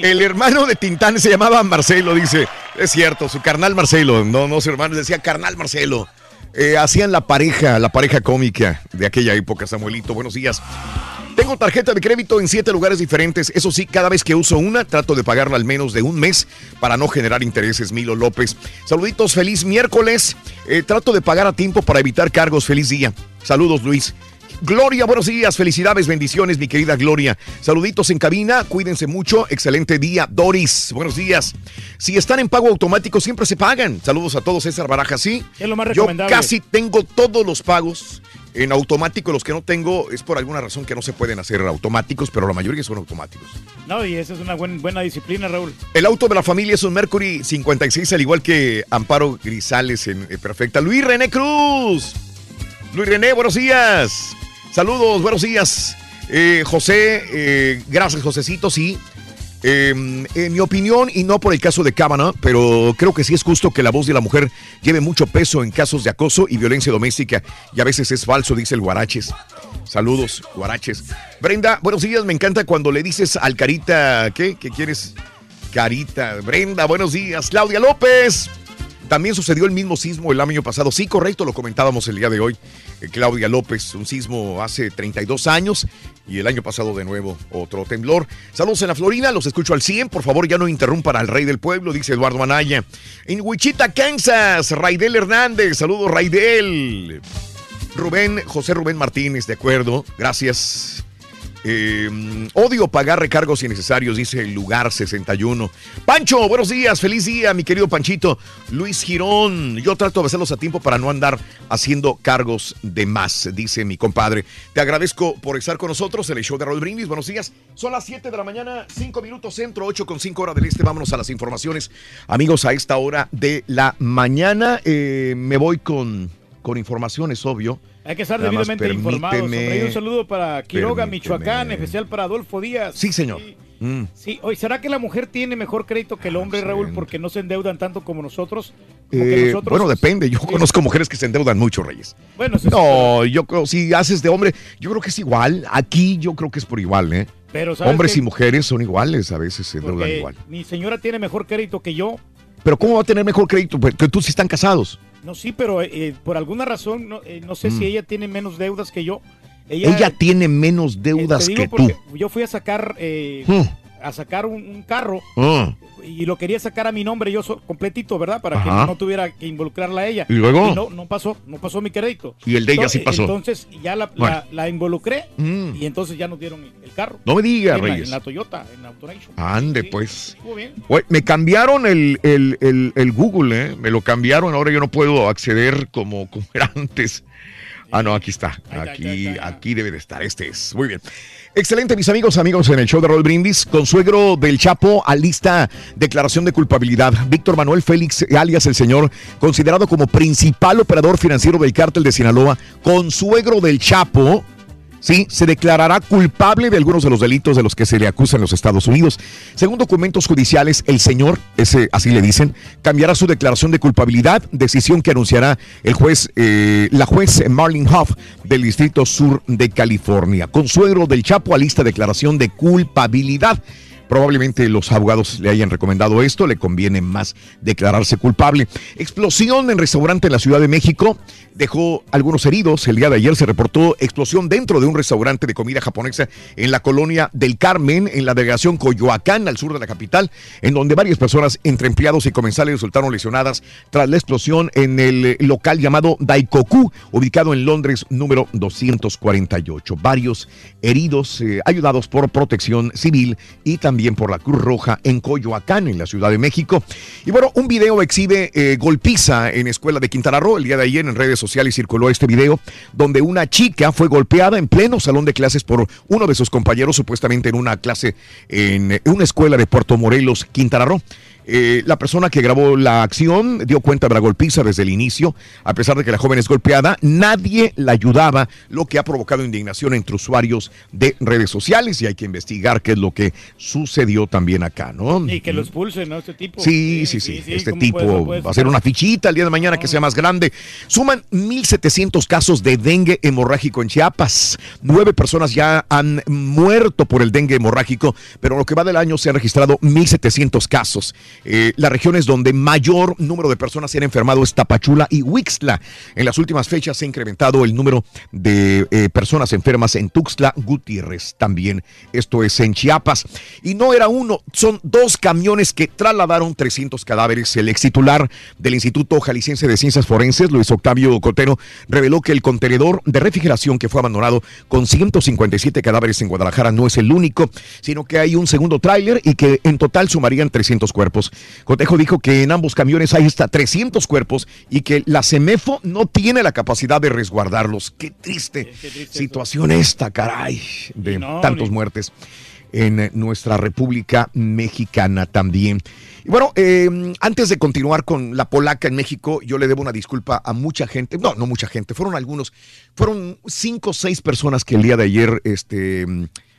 el hermano de Tintán se llamaba Marcelo, dice. Es cierto, su carnal Marcelo, no, no su hermano, decía carnal Marcelo. Eh, hacían la pareja, la pareja cómica de aquella época, Samuelito. Buenos días. Tengo tarjeta de crédito en siete lugares diferentes. Eso sí, cada vez que uso una, trato de pagarla al menos de un mes para no generar intereses. Milo López. Saluditos, feliz miércoles. Eh, trato de pagar a tiempo para evitar cargos. Feliz día. Saludos, Luis. Gloria, buenos días, felicidades, bendiciones, mi querida Gloria. Saluditos en cabina, cuídense mucho, excelente día. Doris, buenos días. Si están en pago automático, siempre se pagan. Saludos a todos, César Baraja, sí. Es lo más Yo recomendable. casi tengo todos los pagos en automático. Los que no tengo es por alguna razón que no se pueden hacer automáticos, pero la mayoría son automáticos. No, y esa es una buen- buena disciplina, Raúl. El auto de la familia es un Mercury 56, al igual que Amparo Grisales en eh, Perfecta. Luis René Cruz. Luis René, buenos días. Saludos, buenos días. Eh, José, eh, gracias, Josecito, sí. Eh, en mi opinión, y no por el caso de Kavanaugh, pero creo que sí es justo que la voz de la mujer lleve mucho peso en casos de acoso y violencia doméstica. Y a veces es falso, dice el Guaraches. Saludos, Guaraches. Brenda, buenos días. Me encanta cuando le dices al Carita, ¿qué? ¿Qué quieres? Carita. Brenda, buenos días. Claudia López. También sucedió el mismo sismo el año pasado. Sí, correcto, lo comentábamos el día de hoy. Eh, Claudia López, un sismo hace 32 años y el año pasado de nuevo otro temblor. Saludos en la Florida, los escucho al 100. Por favor, ya no interrumpan al rey del pueblo, dice Eduardo Anaya. En Wichita, Kansas, Raidel Hernández. Saludos, Raidel. Rubén, José Rubén Martínez, de acuerdo. Gracias. Eh, odio pagar recargos innecesarios, dice el lugar 61. Pancho, buenos días, feliz día, mi querido Panchito. Luis Girón, yo trato de hacerlos a tiempo para no andar haciendo cargos de más, dice mi compadre. Te agradezco por estar con nosotros en el show de Raúl Brindis. Buenos días. Son las 7 de la mañana, 5 minutos centro, 8 con 5 horas del este. Vámonos a las informaciones. Amigos, a esta hora de la mañana eh, me voy con, con informaciones, obvio. Hay que estar Nada debidamente informados. un saludo para Quiroga, permíteme. Michoacán, especial para Adolfo Díaz. Sí, señor. Mm. Sí, oye, ¿será que la mujer tiene mejor crédito que el hombre, Raúl, porque no se endeudan tanto como nosotros? Eh, nosotros- bueno, depende. Yo conozco mujeres que se endeudan mucho, Reyes. Bueno, eso No, yo creo, si haces de hombre, yo creo que es igual. Aquí yo creo que es por igual, ¿eh? Pero, ¿sabes Hombres qué? y mujeres son iguales, a veces se endeudan porque igual. mi señora tiene mejor crédito que yo. Pero ¿cómo va a tener mejor crédito? Porque tú sí están casados. No, sí, pero eh, por alguna razón, no, eh, no sé Mm. si ella tiene menos deudas que yo. Ella, tiene menos deudas te digo que tú. Yo fui a sacar, eh, Mm. A sacar un, un carro Ah. y lo quería sacar a mi nombre yo so- completito, ¿verdad? Para Ajá. que no tuviera que involucrarla a ella. ¿Y luego? no, no pasó, no pasó mi crédito. Y el de ella Ento- sí pasó. Entonces ya la, Bueno. la- la involucré Mm. y entonces ya nos dieron el carro. No me digas, en la, Reyes. en la Toyota, en Autonation. Ande, pues. Estuvo bien. Güey, me cambiaron el, el- el- el Google, ¿eh? Me lo cambiaron, ahora yo no puedo acceder como, como era antes. Ah, no, aquí está. Aquí, aquí debe de estar. Este es. Muy bien. Excelente, mis amigos, amigos en el show de Roll Brindis. Consuegro del Chapo alista declaración de culpabilidad. Víctor Manuel Félix, alias el señor, considerado como principal operador financiero del cártel de Sinaloa, consuegro del Chapo. Sí, se declarará culpable de algunos de los delitos de los que se le acusa en los Estados Unidos. Según documentos judiciales, el señor, ese así le dicen, cambiará su declaración de culpabilidad, decisión que anunciará el juez, eh, la juez Marlene Hoff del Distrito Sur de California. Consuegro del Chapo alista declaración de culpabilidad. Probablemente los abogados le hayan recomendado esto, le conviene más declararse culpable. Explosión en restaurante en la Ciudad de México dejó algunos heridos. El día de ayer se reportó explosión dentro de un restaurante de comida japonesa en la colonia del Carmen, en la delegación Coyoacán, al sur de la capital, en donde varias personas, entre empleados y comensales, resultaron lesionadas tras la explosión en el local llamado Daikoku, ubicado en Londres, número 248. Varios heridos, eh, ayudados por protección civil y también por la Cruz Roja en Coyoacán, en la Ciudad de México. Y bueno, un video exhibe eh, golpiza en escuela de Quintana Roo. El día de ayer en redes sociales circuló este video donde una chica fue golpeada en pleno salón de clases por uno de sus compañeros, supuestamente en una clase en una escuela de Puerto Morelos, Quintana Roo. Eh, la persona que grabó la acción dio cuenta de la golpiza desde el inicio. A pesar de que la joven es golpeada, nadie la ayudaba, lo que ha provocado indignación entre usuarios de redes sociales y hay que investigar qué es lo que sucedió también acá, ¿no? Y que lo expulsen, ¿no? Este tipo. Sí, sí, sí. Este ¿cómo tipo va a hacer ser? una fichita el día de mañana que sea más grande. Suman 1.700 casos de dengue hemorrágico en Chiapas. Nueve personas ya han muerto por el dengue hemorrágico, pero en lo que va del año se han registrado 1.700 casos. Eh, las regiones donde mayor número de personas se han enfermado es Tapachula y Huixtla. En las últimas fechas se ha incrementado el número de eh, personas enfermas en Tuxtla, Gutiérrez también. Esto es en Chiapas. Y no era uno, son dos camiones que trasladaron 300 cadáveres. El ex titular del Instituto Jalisciense de Ciencias Forenses, Luis Octavio Cotero, reveló que el contenedor de refrigeración que fue abandonado con 157 cadáveres en Guadalajara no es el único, sino que hay un segundo tráiler y que en total sumarían 300 cuerpos. Cotejo dijo que en ambos camiones hay hasta 300 cuerpos y que la CEMEFO no tiene la capacidad de resguardarlos. Qué triste, situación esta, caray, de no, tantos ni- muertes en nuestra República Mexicana también. Y bueno, eh, antes de continuar con la polaca en México, yo le debo una disculpa a mucha gente, no, no mucha gente, fueron algunos, fueron cinco o seis personas que el día de ayer, este...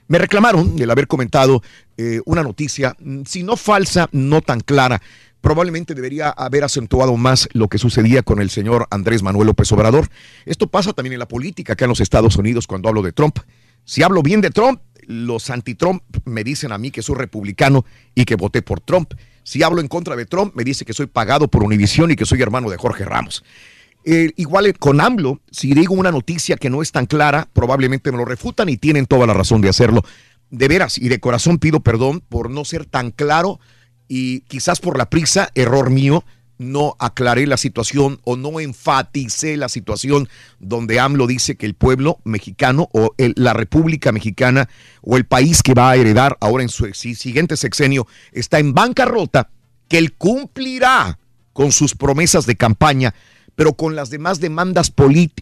Me reclamaron el haber comentado eh, una noticia, mm, si no falsa, no tan clara. Probablemente debería haber acentuado más lo que sucedía con el señor Andrés Manuel López Obrador. Esto pasa también en la política acá en los Estados Unidos cuando hablo de Trump. Si hablo bien de Trump, los anti-Trump me dicen a mí que soy republicano y que voté por Trump. Si hablo en contra de Trump, me dice que soy pagado por Univisión y que soy hermano de Jorge Ramos. Eh, igual eh, con AMLO, si digo una noticia que no es tan clara, probablemente me lo refutan y tienen toda la razón de hacerlo. De veras y de corazón pido perdón por no ser tan claro y quizás por la prisa, error mío, no aclaré la situación o no enfaticé la situación donde AMLO dice que el pueblo mexicano o la República Mexicana o el país que va a heredar ahora en su si- siguiente sexenio está en bancarrota, que él cumplirá con sus promesas de campaña, pero con las demás demandas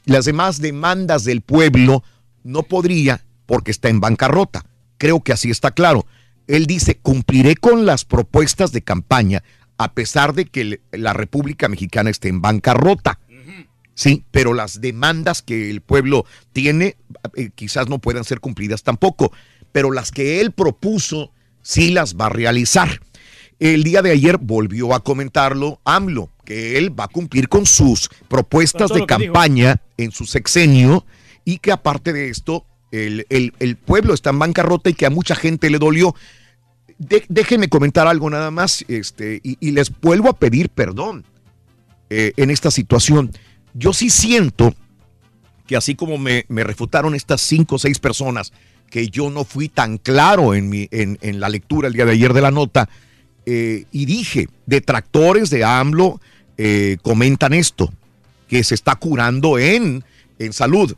las demás demandas del pueblo no podría porque está en bancarrota. Creo que así está claro. Él dice, cumpliré con las propuestas de campaña a pesar de que la República Mexicana esté en bancarrota. Sí, pero las demandas que el pueblo tiene eh, quizás no puedan ser cumplidas tampoco, pero las que él propuso sí las va a realizar. El día de ayer volvió a comentarlo AMLO, que él va a cumplir con sus propuestas de dijo. campaña en su sexenio y que aparte de esto, el, el- el pueblo está en bancarrota y que a mucha gente le dolió. De- déjenme comentar algo nada más este, y, y les vuelvo a pedir perdón eh, en esta situación. Yo sí siento que así como me, me refutaron estas cinco o seis personas, que yo no fui tan claro en, mi, en, en la lectura el día de ayer de la nota, eh, y dije, detractores de AMLO eh, comentan esto, que se está curando en, en salud,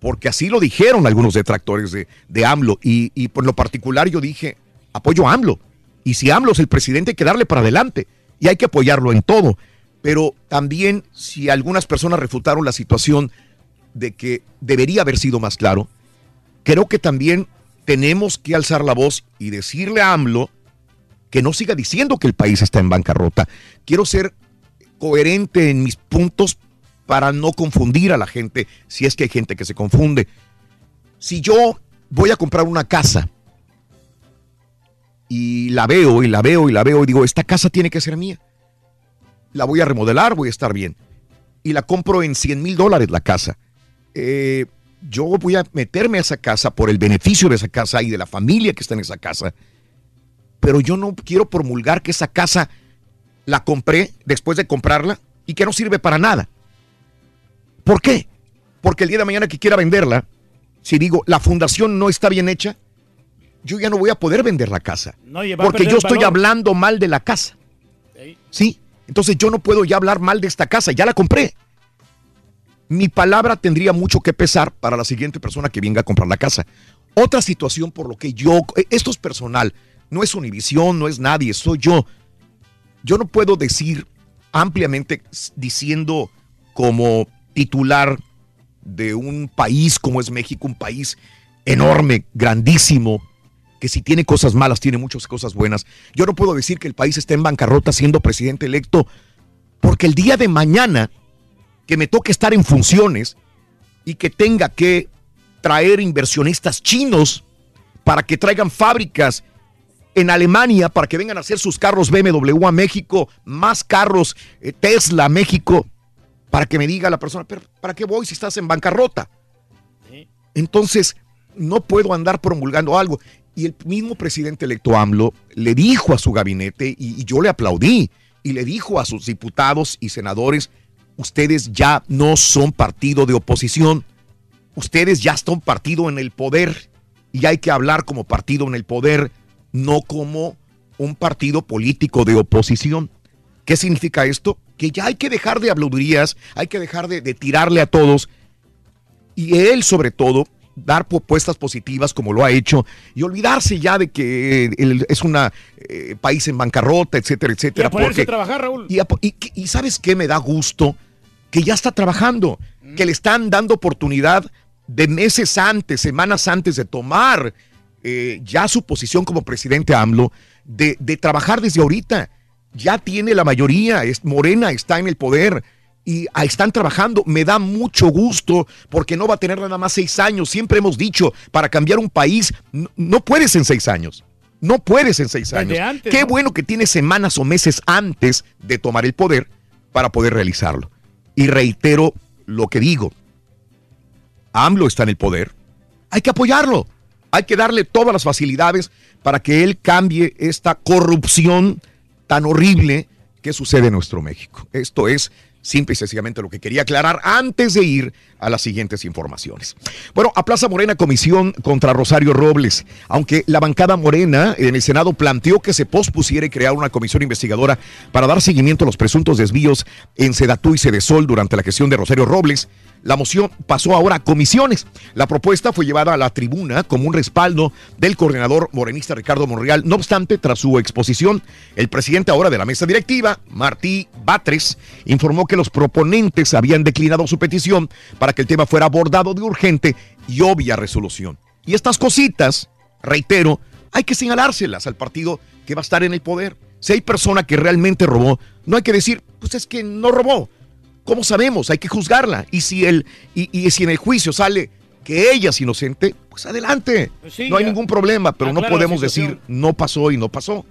porque así lo dijeron algunos detractores de, de AMLO, y, y por lo particular yo dije, apoyo a AMLO, y si AMLO es el presidente hay que darle para adelante, y hay que apoyarlo en todo, pero también si algunas personas refutaron la situación de que debería haber sido más claro, creo que también tenemos que alzar la voz y decirle a AMLO que no siga diciendo que el país está en bancarrota. Quiero ser coherente en mis puntos para no confundir a la gente, si es que hay gente que se confunde. Si yo voy a comprar una casa y la veo y la veo y la veo y digo, esta casa tiene que ser mía, la voy a remodelar, voy a estar bien, y la compro en 100 mil dólares la casa, eh, yo voy a meterme a esa casa por el beneficio de esa casa y de la familia que está en esa casa, pero yo no quiero promulgar que esa casa la compré después de comprarla y que no sirve para nada. ¿Por qué? Porque el día de mañana que quiera venderla, si digo la fundación no está bien hecha, yo ya no voy a poder vender la casa. No, porque yo estoy hablando mal de la casa. ¿Sí? Entonces yo no puedo ya hablar mal de esta casa, ya la compré. Mi palabra tendría mucho que pesar para la siguiente persona que venga a comprar la casa. Otra situación por lo que yo, esto es personal, no es Univisión, no es nadie, soy yo. Yo no puedo decir ampliamente diciendo como titular de un país como es México, un país enorme, grandísimo, que si tiene cosas malas, tiene muchas cosas buenas. Yo no puedo decir que el país está en bancarrota siendo presidente electo, porque el día de mañana que me toque estar en funciones y que tenga que traer inversionistas chinos para que traigan fábricas en Alemania para que vengan a hacer sus carros BMW a México, más carros eh, Tesla a México, para que me diga la persona, pero ¿para qué voy si estás en bancarrota? Entonces, no puedo andar promulgando algo. Y el mismo presidente electo AMLO le dijo a su gabinete, y, y yo le aplaudí, y le dijo a sus diputados y senadores, ustedes ya no son partido de oposición, ustedes ya son partido en el poder, y hay que hablar como partido en el poder, no como un partido político de oposición. ¿Qué significa esto? Que ya hay que dejar de habladurías, hay que dejar de, de tirarle a todos y él sobre todo dar propuestas positivas como lo ha hecho y olvidarse ya de que eh, él es un país en bancarrota, etcétera, Y etcétera. a ponerse porque- a trabajar, Raúl. y, a- y- y sabes qué me da gusto que ya está trabajando, que le están dando oportunidad de meses antes, semanas antes de tomar eh, ya su posición como presidente AMLO, de, de trabajar desde ahorita. Ya tiene la mayoría, es, Morena está en el poder y están trabajando. Me da mucho gusto porque no va a tener nada más seis años. Siempre hemos dicho, para cambiar un país, no, no puedes en seis años. No puedes en seis años. antes, Qué ¿no? bueno que tiene semanas o meses antes de tomar el poder para poder realizarlo. Y reitero lo que digo. AMLO está en el poder. Hay que apoyarlo. Hay que darle todas las facilidades para que él cambie esta corrupción tan horrible que sucede en nuestro México. Esto es simple y sencillamente lo que quería aclarar antes de ir a las siguientes informaciones. Bueno, a Plaza Morena comisión contra Rosario Robles. Aunque la bancada morena en el Senado planteó que se pospusiera crear una comisión investigadora para dar seguimiento a los presuntos desvíos en Sedatú y Sedesol durante la gestión de Rosario Robles, la moción pasó ahora a comisiones. La propuesta fue llevada a la tribuna como un respaldo del coordinador morenista Ricardo Monreal. No obstante, tras su exposición, el presidente ahora de la mesa directiva, Martí Batres, informó que los proponentes habían declinado su petición para que el tema fuera abordado de urgente y obvia resolución. Y estas cositas, reitero, hay que señalárselas al partido que va a estar en el poder. Si hay persona que realmente robó, no hay que decir, pues es que no robó. ¿Cómo sabemos? Hay que juzgarla. Y si, el, y, y si en el juicio sale que ella es inocente, pues adelante. Pues sí, no hay ningún problema, pero no podemos decir no pasó y no pasó.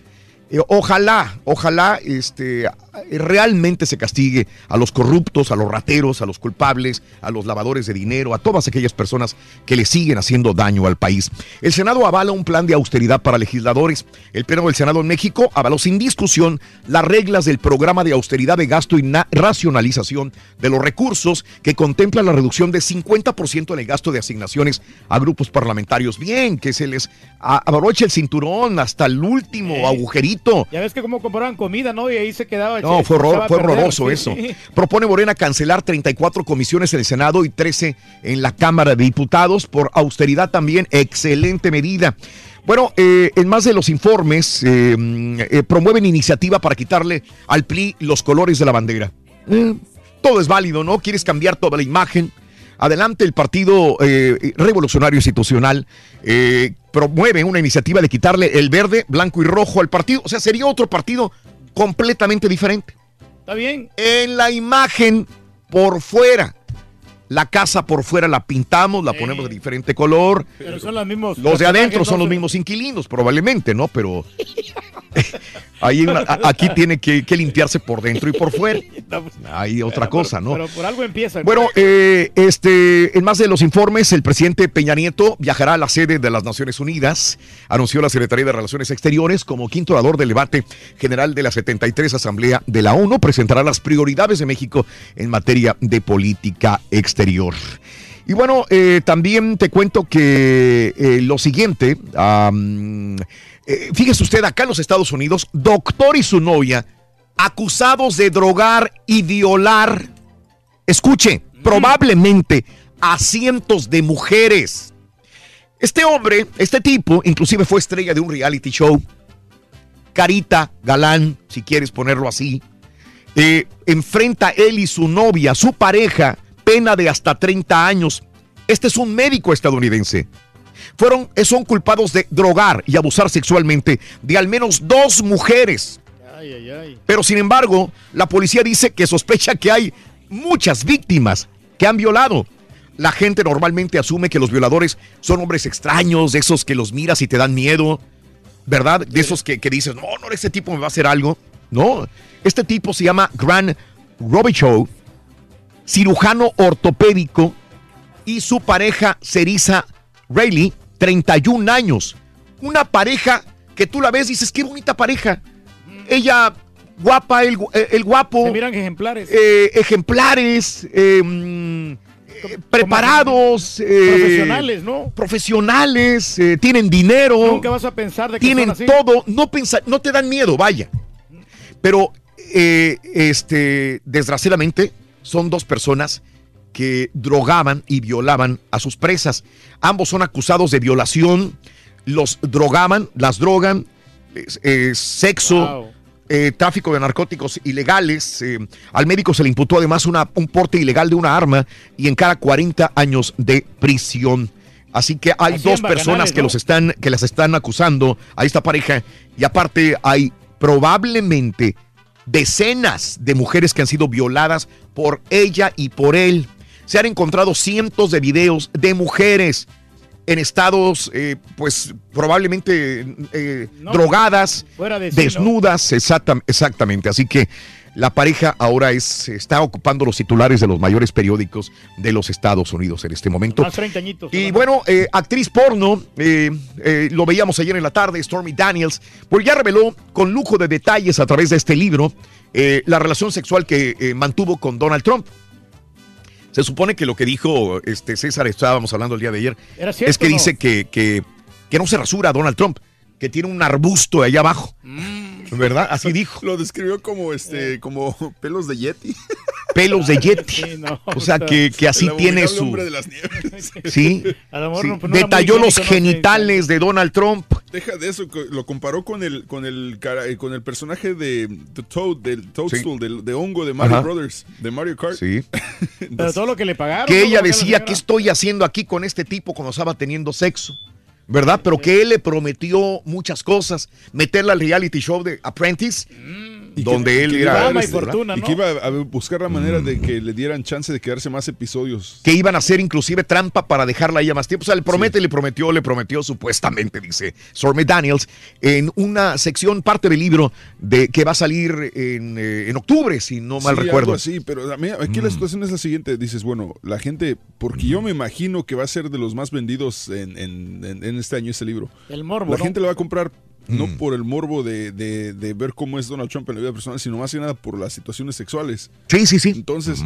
Eh, ojalá, ojalá este, realmente se castigue a los corruptos, a los rateros, a los culpables, a los lavadores de dinero, a todas aquellas personas que le siguen haciendo daño al país. El Senado avala un plan de austeridad para legisladores. El Pleno del Senado en México avaló sin discusión las reglas del programa de austeridad de gasto y na- racionalización de los recursos que contempla la reducción de 50% en el gasto de asignaciones a grupos parlamentarios. Bien, que se les abroche el cinturón hasta el último agujerito. Ya ves que cómo compraban comida, ¿no? Y ahí se quedaba. No, fue, horror- horroroso eso. sí. Propone Morena cancelar 34 comisiones en el Senado y 13 en la Cámara de Diputados por austeridad también. Excelente medida. Bueno, eh, en más de los informes, eh, eh, promueven iniciativa para quitarle al PLI los colores de la bandera. Eh, todo es válido, ¿no? Quieres cambiar toda la imagen. Adelante, el Partido Revolucionario Institucional promueve una iniciativa de quitarle el verde, blanco y rojo al partido. O sea, sería otro partido completamente diferente. Está bien. En la imagen por fuera. La casa por fuera la pintamos, la ponemos de diferente color. Pero son los mismos. Los de adentro son los mismos inquilinos, probablemente, ¿no? Pero ahí una- a- aquí tiene que, que limpiarse por dentro y por fuera. Hay otra cosa, ¿no? Pero por algo empiezan. Bueno, eh, este, en más de los informes, el presidente Peña Nieto viajará a la sede de las Naciones Unidas, anunció la Secretaría de Relaciones Exteriores como quinto orador del debate general de la 73 Asamblea de la ONU, presentará las prioridades de México en materia de política exterior. Y bueno, eh, también te cuento que eh, lo siguiente, eh, fíjese usted, acá en los Estados Unidos, doctor y su novia acusados de drogar y violar, escuche, probablemente a cientos de mujeres. Este hombre, este tipo, inclusive fue estrella de un reality show, Carita Galán, si quieres ponerlo así, eh, enfrenta él y su novia, su pareja, pena de hasta 30 años. Este es un médico estadounidense. Fueron, eh, son culpados de drogar y abusar sexualmente de al menos dos mujeres. Ay, ay, ay. Pero sin embargo, la policía dice que sospecha que hay muchas víctimas que han violado. La gente normalmente asume que los violadores son hombres extraños, de esos que los miras y te dan miedo, ¿verdad? De esos que, que dices, no, no, este tipo me va a hacer algo. No, este tipo se llama Grant Robichaud, cirujano ortopédico, y su pareja Cerisa Rayleigh, 31 años. Una pareja que tú la ves y dices, qué bonita pareja. Ella guapa, el, eh, el guapo. Se miran ejemplares. eh, ejemplares, eh, preparados. eh, Profesionales, ¿no? Profesionales, tienen dinero. Nunca vas a pensar de que tienen son así. todo. No, pensa- no te dan miedo, vaya. Pero, este, desgraciadamente, son dos personas que drogaban y violaban a sus presas. Ambos son acusados de violación, los drogaban, las drogan, sexo, Wow. eh, tráfico de narcóticos ilegales. eh, al médico se le imputó además una- un porte ilegal de una arma y encara 40 años de prisión. Así que hay Así dos en bacanales, personas que ¿no? los están, que las están acusando a esta pareja y aparte hay probablemente decenas de mujeres que han sido violadas por ella y por él. Se han encontrado cientos de videos de mujeres en estados, eh, pues probablemente eh, No, drogadas, desnudas, exactam- exactamente. Así que la pareja ahora es, está ocupando los titulares de los mayores periódicos de los Estados Unidos en este momento. Más 30 añitos. Y bueno, eh, actriz porno, eh, eh, lo veíamos ayer en la tarde, Stormy Daniels, pues ya reveló con lujo de detalles a través de este libro la relación sexual que mantuvo con Donald Trump. Se supone que lo que dijo este César, estábamos hablando el día de ayer, ¿Era cierto es que no? dice que, que, que no se rasura Donald Trump, que tiene un arbusto allá abajo. ¿Verdad? Así dijo. Lo describió como este, como pelos de Yeti. Pelos de Yeti. o sea, que, que así tiene su. hombre de las nieves. Sí. A lo mejor sí. no- pues no Detalló los genitales de Donald Trump. Deja de eso, lo comparó con el con el eh, con el personaje de The Toad, del Toadstool, del, de hongo de Mario Ajá. Brothers, de Mario Kart. Sí. Pero todo lo que le pagaron. Que ella decía. ¿qué estoy haciendo aquí con este tipo cuando estaba teniendo sexo? ¿Verdad? Pero que él le prometió muchas cosas. Meterla al reality show de Apprentice, Y que- donde él que era. iba a- ¿verdad? Y que iba a buscar la manera de que le dieran chance de quedarse más episodios. que iban a hacer inclusive trampa para dejarla a ella más tiempo. O sea, le promete, le prometió, le prometió, supuestamente, dice Stormy Daniels, en una sección, parte del libro de que va a salir en, eh, en octubre, si no mal Sí, recuerdo. así, pero a mí- aquí la situación es la siguiente. Dices, bueno, la gente, porque yo me imagino que va a ser de los más vendidos en, en- en- en este año ese libro. El morbo, La ¿no? gente lo va a comprar no Mm. por el morbo de, de- de ver cómo es Donald Trump en la vida personal, sino más que nada por las situaciones sexuales. Sí, sí, sí. Entonces,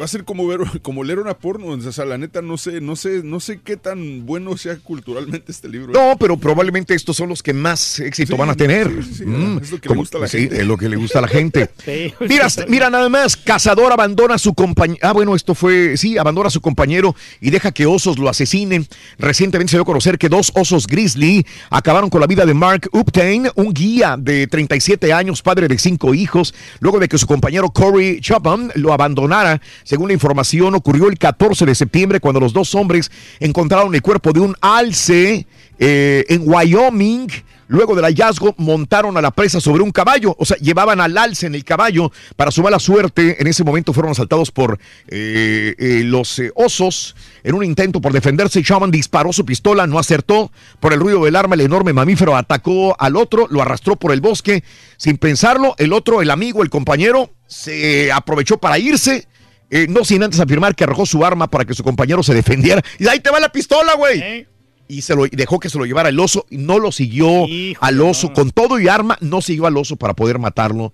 va a ser como ver, como leer una porno. O sea, la neta, no sé, no sé, no sé qué tan bueno sea culturalmente este libro. No, pero probablemente estos son los que más éxito Sí, van a tener. sí, sí, sí, Mm, es lo que le gusta a la gente. es lo que le gusta a la gente. Sí. Mira, mira nada más, Cazador abandona a su compañero. Ah, bueno, esto fue, sí, abandona a su compañero y deja que osos lo asesinen. Recientemente se dio a conocer que dos osos grizzly acabaron con la vida de Mark Uptain, un guía de 37 años, padre de cinco hijos, luego de que su compañero Corey Chapman lo abandonara. Según la información, ocurrió el 14 de septiembre cuando los dos hombres encontraron el cuerpo de un alce eh, en Wyoming. Luego del hallazgo, montaron a la presa sobre un caballo, o sea, llevaban al alce en el caballo. Para su mala suerte, en ese momento fueron asaltados por eh, eh, los osos. En un intento por defenderse, Shaman disparó su pistola, no acertó. Por el ruido del arma, el enorme mamífero atacó al otro, lo arrastró por el bosque. Sin pensarlo, el otro, el amigo, el compañero, se aprovechó para irse. Eh, no sin antes afirmar que arrojó su arma para que su compañero se defendiera. Y ahí te va la pistola, güey. Y se lo dejó que se lo llevara el oso y no lo siguió al oso. con todo y arma no siguió al oso para poder matarlo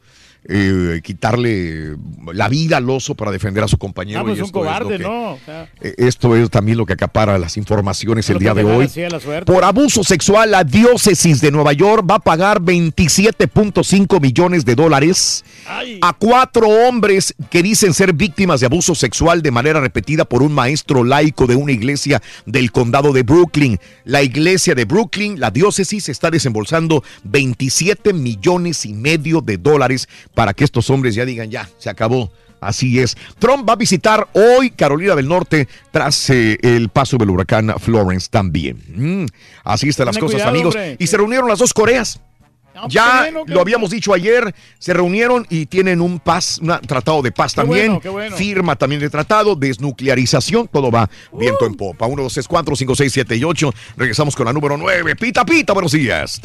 eh, quitarle la vida al oso para defender a su compañero Ah, pues y un esto es lo cobarde, que- ¿no? O sea, eh, esto es también lo que acapara las informaciones el día de hoy. Por abuso sexual, la diócesis de Nueva York va a pagar 27.5 millones de dólares a cuatro hombres que dicen ser víctimas de abuso sexual de manera repetida por un maestro laico de una iglesia del condado de Brooklyn. La iglesia de Brooklyn, la diócesis, está desembolsando 27 millones y medio de dólares para que estos hombres ya digan, ya, se acabó. Así es. Trump va a visitar hoy Carolina del Norte tras eh, el paso del huracán Florence también. Mm, así están las cosas, cuidado, amigos. hombre. Y se reunieron las dos Coreas. Ya qué bueno, qué lo habíamos dicho ayer, se reunieron y tienen un paz, un tratado de paz Qué también, bueno, qué bueno. firma también de tratado, desnuclearización, todo va viento en popa. 1, 2, 3, 4, 5, 6, 7 y 8. Regresamos con la número 9. Pita, pita, buenos días.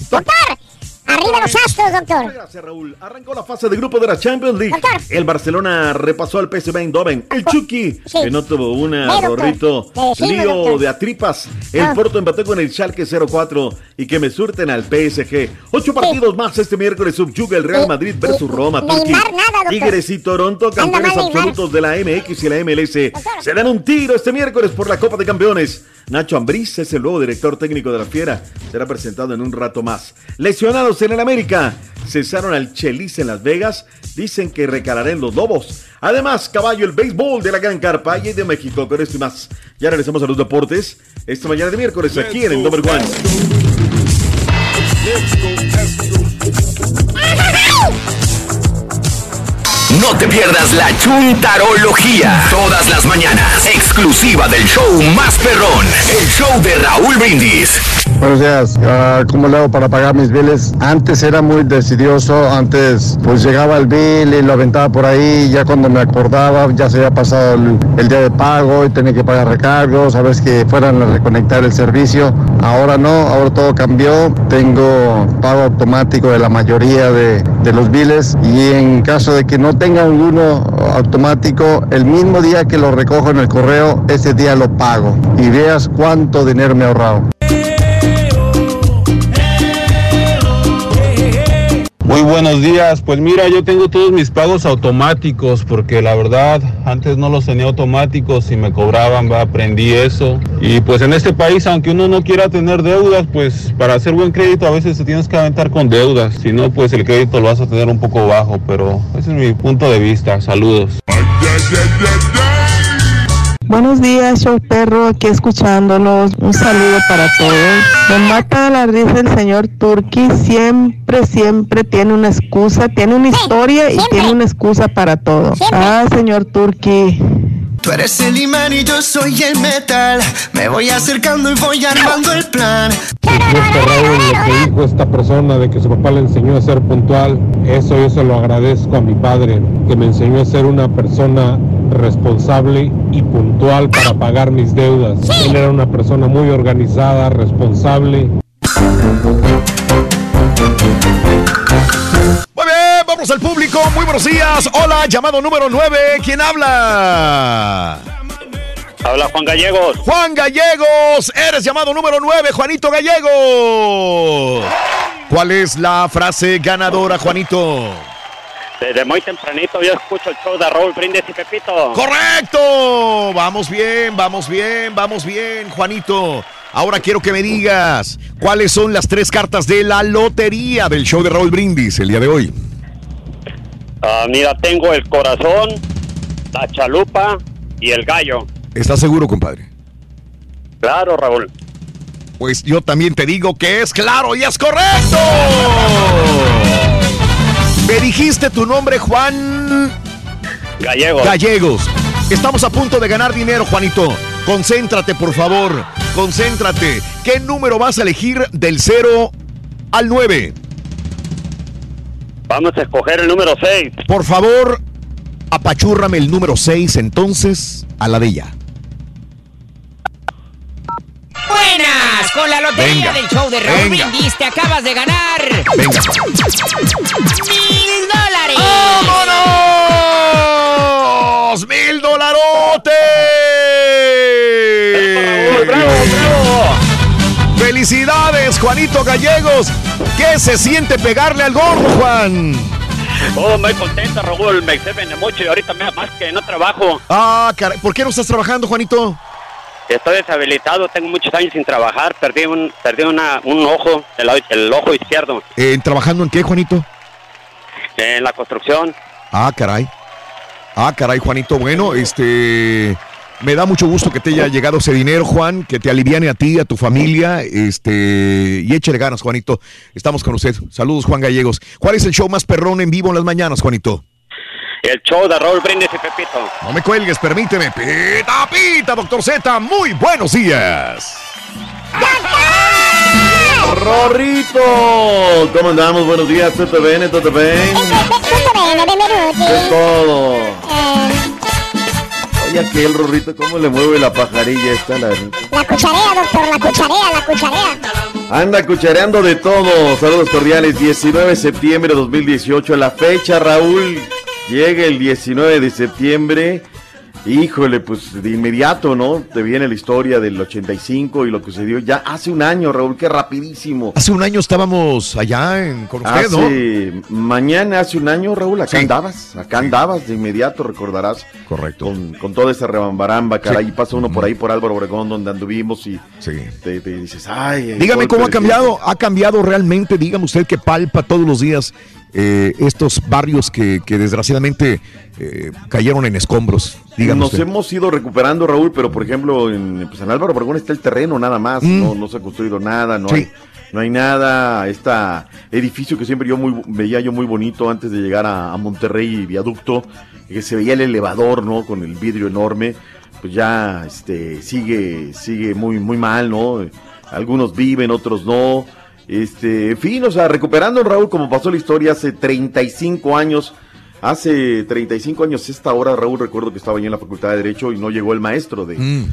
Arriba los astros, doctor. Gracias, Raúl. Arrancó la fase de grupo de la Champions League. El Barcelona repasó al PSV Eindhoven. El Chucky, que no tuvo una, Sí, doctor. Rorrito. Lío doctor. de atripas. El Ah. Porto empató con el Schalke 04 y que me surten al PSG. Ocho partidos más este miércoles subyuga el Real Madrid versus Roma. Neymar nada, doctor. Tigres y Toronto, campeones mal, absolutos de la MX y la MLS. Se dan un tiro este miércoles por la Copa de Campeones. Nacho Ambriz es el nuevo director técnico de la Fiera. Será presentado en un rato más. Lesionados en el América. Cesaron al Chelis en Las Vegas. Dicen que recalará en los Lobos. Además, caballo, el béisbol de la Gran Carpa y de México. Con esto y más. Ya regresamos a los deportes. Esta mañana de miércoles aquí en el Number One. No te pierdas la chuntarología. Todas las mañanas. Exclusiva del show más perrón. El show de Raúl Brindis. Buenos días. Ah, ¿Cómo le hago para pagar mis biles? Antes era muy decidioso. Antes, pues llegaba el bill y lo aventaba por ahí. Ya cuando me acordaba, ya se había pasado el, el día de pago y tenía que pagar recargos. A veces que fueran a reconectar el servicio. Ahora no, ahora todo cambió. Tengo pago automático de la mayoría de, de los biles. Y en caso de que no tenga ninguno automático, el mismo día que lo recojo en el correo, ese día lo pago. Y veas cuánto dinero me he ahorrado. Muy buenos días. Pues mira, yo tengo todos mis pagos automáticos porque la verdad antes no los tenía automáticos y me cobraban, aprendí eso. Y pues en este país, aunque uno no quiera tener deudas, pues para hacer buen crédito a veces te tienes que aventar con deudas. Si no, pues el crédito lo vas a tener un poco bajo. Pero ese es mi punto de vista. Saludos. Buenos días, show perro, aquí escuchándolos. Un saludo para todos. Me mata la risa el señor Turki. Siempre, siempre tiene una excusa, tiene una historia y tiene una excusa para todo. Ah, señor Turki. Tú eres el imán y yo soy el metal. Me voy acercando y voy armando el plan. Lo que dijo esta persona de que su papá le enseñó a ser puntual, eso yo se lo agradezco a mi padre, que me enseñó a ser una persona responsable y puntual para pagar mis deudas. Él era una persona muy organizada, responsable. Bien, vamos al público. Muy buenos días. Hola, llamado número 9. ¿Quién habla? Habla Juan Gallegos. Juan Gallegos, eres llamado número 9, Juanito Gallegos. ¿Cuál es la frase ganadora, Juanito? Desde muy tempranito yo escucho el show de Raúl Brindis y Pepito. ¡Correcto! Vamos bien, vamos bien, vamos bien, Juanito. Ahora quiero que me digas cuáles son las tres cartas de la lotería del show de Raúl Brindis el día de hoy. Ah, mira, tengo el corazón, la chalupa y el gallo. ¿Estás seguro, compadre? Claro, Raúl. Pues yo también te digo que es claro y es correcto. Me dijiste tu nombre, Juan Gallegos. Gallegos. Estamos a punto de ganar dinero, Juanito. Concéntrate, por favor. Concéntrate. ¿Qué número vas a elegir del 0 al 9? Vamos a escoger el número 6. Por favor, apachúrrame el número 6 entonces a la de ella. Buenas, con la lotería Venga, del show de Raúl venga. Brindis te acabas de ganar Venga. mil dólares. ¡Vámonos! ¡Mil dolarotes! ¡Felicidades, Juanito Gallegos! ¿Qué se siente pegarle al gordo, Juan? Oh, muy contento, Raúl. Me de mucho y ahorita me más que no trabajo. Ah, caray. ¿Por qué no estás trabajando, Juanito? Estoy deshabilitado, tengo muchos años sin trabajar. Perdí un, perdí una, un ojo, el, el ojo izquierdo, Eh, ¿Trabajando en qué, Juanito? en la construcción. Ah, caray. Ah, caray, Juanito. Bueno, este. Me da mucho gusto que te haya llegado ese dinero, Juan, que te aliviane a ti, a tu familia, este, y échale ganas, Juanito. Estamos con usted. Saludos, Juan Gallegos. ¿Cuál es el show más perrón en vivo en las mañanas, Juanito? El show de Raúl Brindis y Pepito. No me cuelgues, permíteme. Pita, pita, doctor Z. Muy buenos días. Rorrito, ¿cómo andamos? Buenos días, ¿todo bien? ¿Todo bien? ¿Qué es todo? Oye, aquel Rorrito, ¿cómo le mueve la pajarilla esta? La... La cucharea, doctor, la cucharea, la cucharea. Anda cuchareando de todo. Saludos cordiales. 19 de septiembre de 2018. La fecha, Raúl. Llega el 19 de septiembre. Híjole, pues de inmediato, ¿no? Te viene la historia del 85 y lo que sucedió ya hace un año, Raúl. Qué rapidísimo. Hace un año estábamos allá en, con usted, ¿no? Hace- Mañana, hace un año, Raúl, acá andabas, acá andabas, de inmediato recordarás. Correcto. Con, con toda esa rebambaramba, caray, y pasa uno por ahí por Álvaro Obregón, donde anduvimos y te, te dices, ay. Dígame golpe cómo ha cambiado, ha cambiado realmente, dígame usted que palpa todos los días eh, estos barrios que, que desgraciadamente eh, cayeron en escombros. Nos usted. hemos ido recuperando, Raúl, pero por ejemplo, en, pues en Álvaro Obregón está el terreno nada más, Mm. no, no se ha construido nada, no Sí. hay no hay nada, este edificio que siempre yo muy, veía yo muy bonito antes de llegar a, a Monterrey viaducto, que se veía el elevador, ¿no? Con el vidrio enorme, pues ya este, sigue, sigue muy, muy mal, ¿no? Algunos viven, otros no. Este, en fin, o sea, recuperando Raúl, como pasó la historia hace 35 años, Hace 35 años esta hora, Raúl, recuerdo que estaba yo en la Facultad de Derecho y no llegó el maestro de, Mm.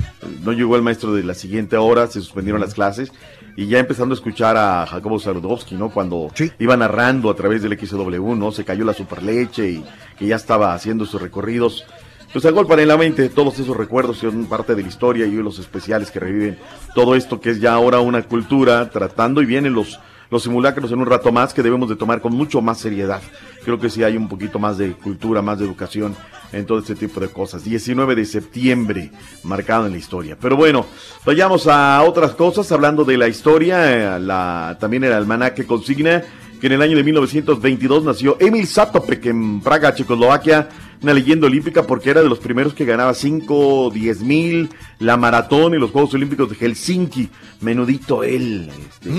no llegó el maestro de la siguiente hora, se suspendieron las clases y ya empezando a escuchar a Jacobo Sarudowski, ¿no? Cuando iba narrando a través del XW, ¿no? Se cayó la superleche y que ya estaba haciendo sus recorridos. Pues agolpan en la mente todos esos recuerdos son parte de la historia y los especiales que reviven todo esto que es ya ahora una cultura, tratando y vienen los los simulacros en un rato más que debemos de tomar con mucho más seriedad. Creo que sí hay un poquito más de cultura, más de educación en todo este tipo de cosas. 19 de septiembre, marcado en la historia. Pero bueno, vayamos a otras cosas, hablando de la historia, eh, la, también el almanaque consigna que en el año de 1922 nació Emil Satopek en Praga, Checoslovaquia, una leyenda olímpica porque era de los primeros que ganaba 5, 10 mil, la maratón y los Juegos Olímpicos de Helsinki. Menudito él, este,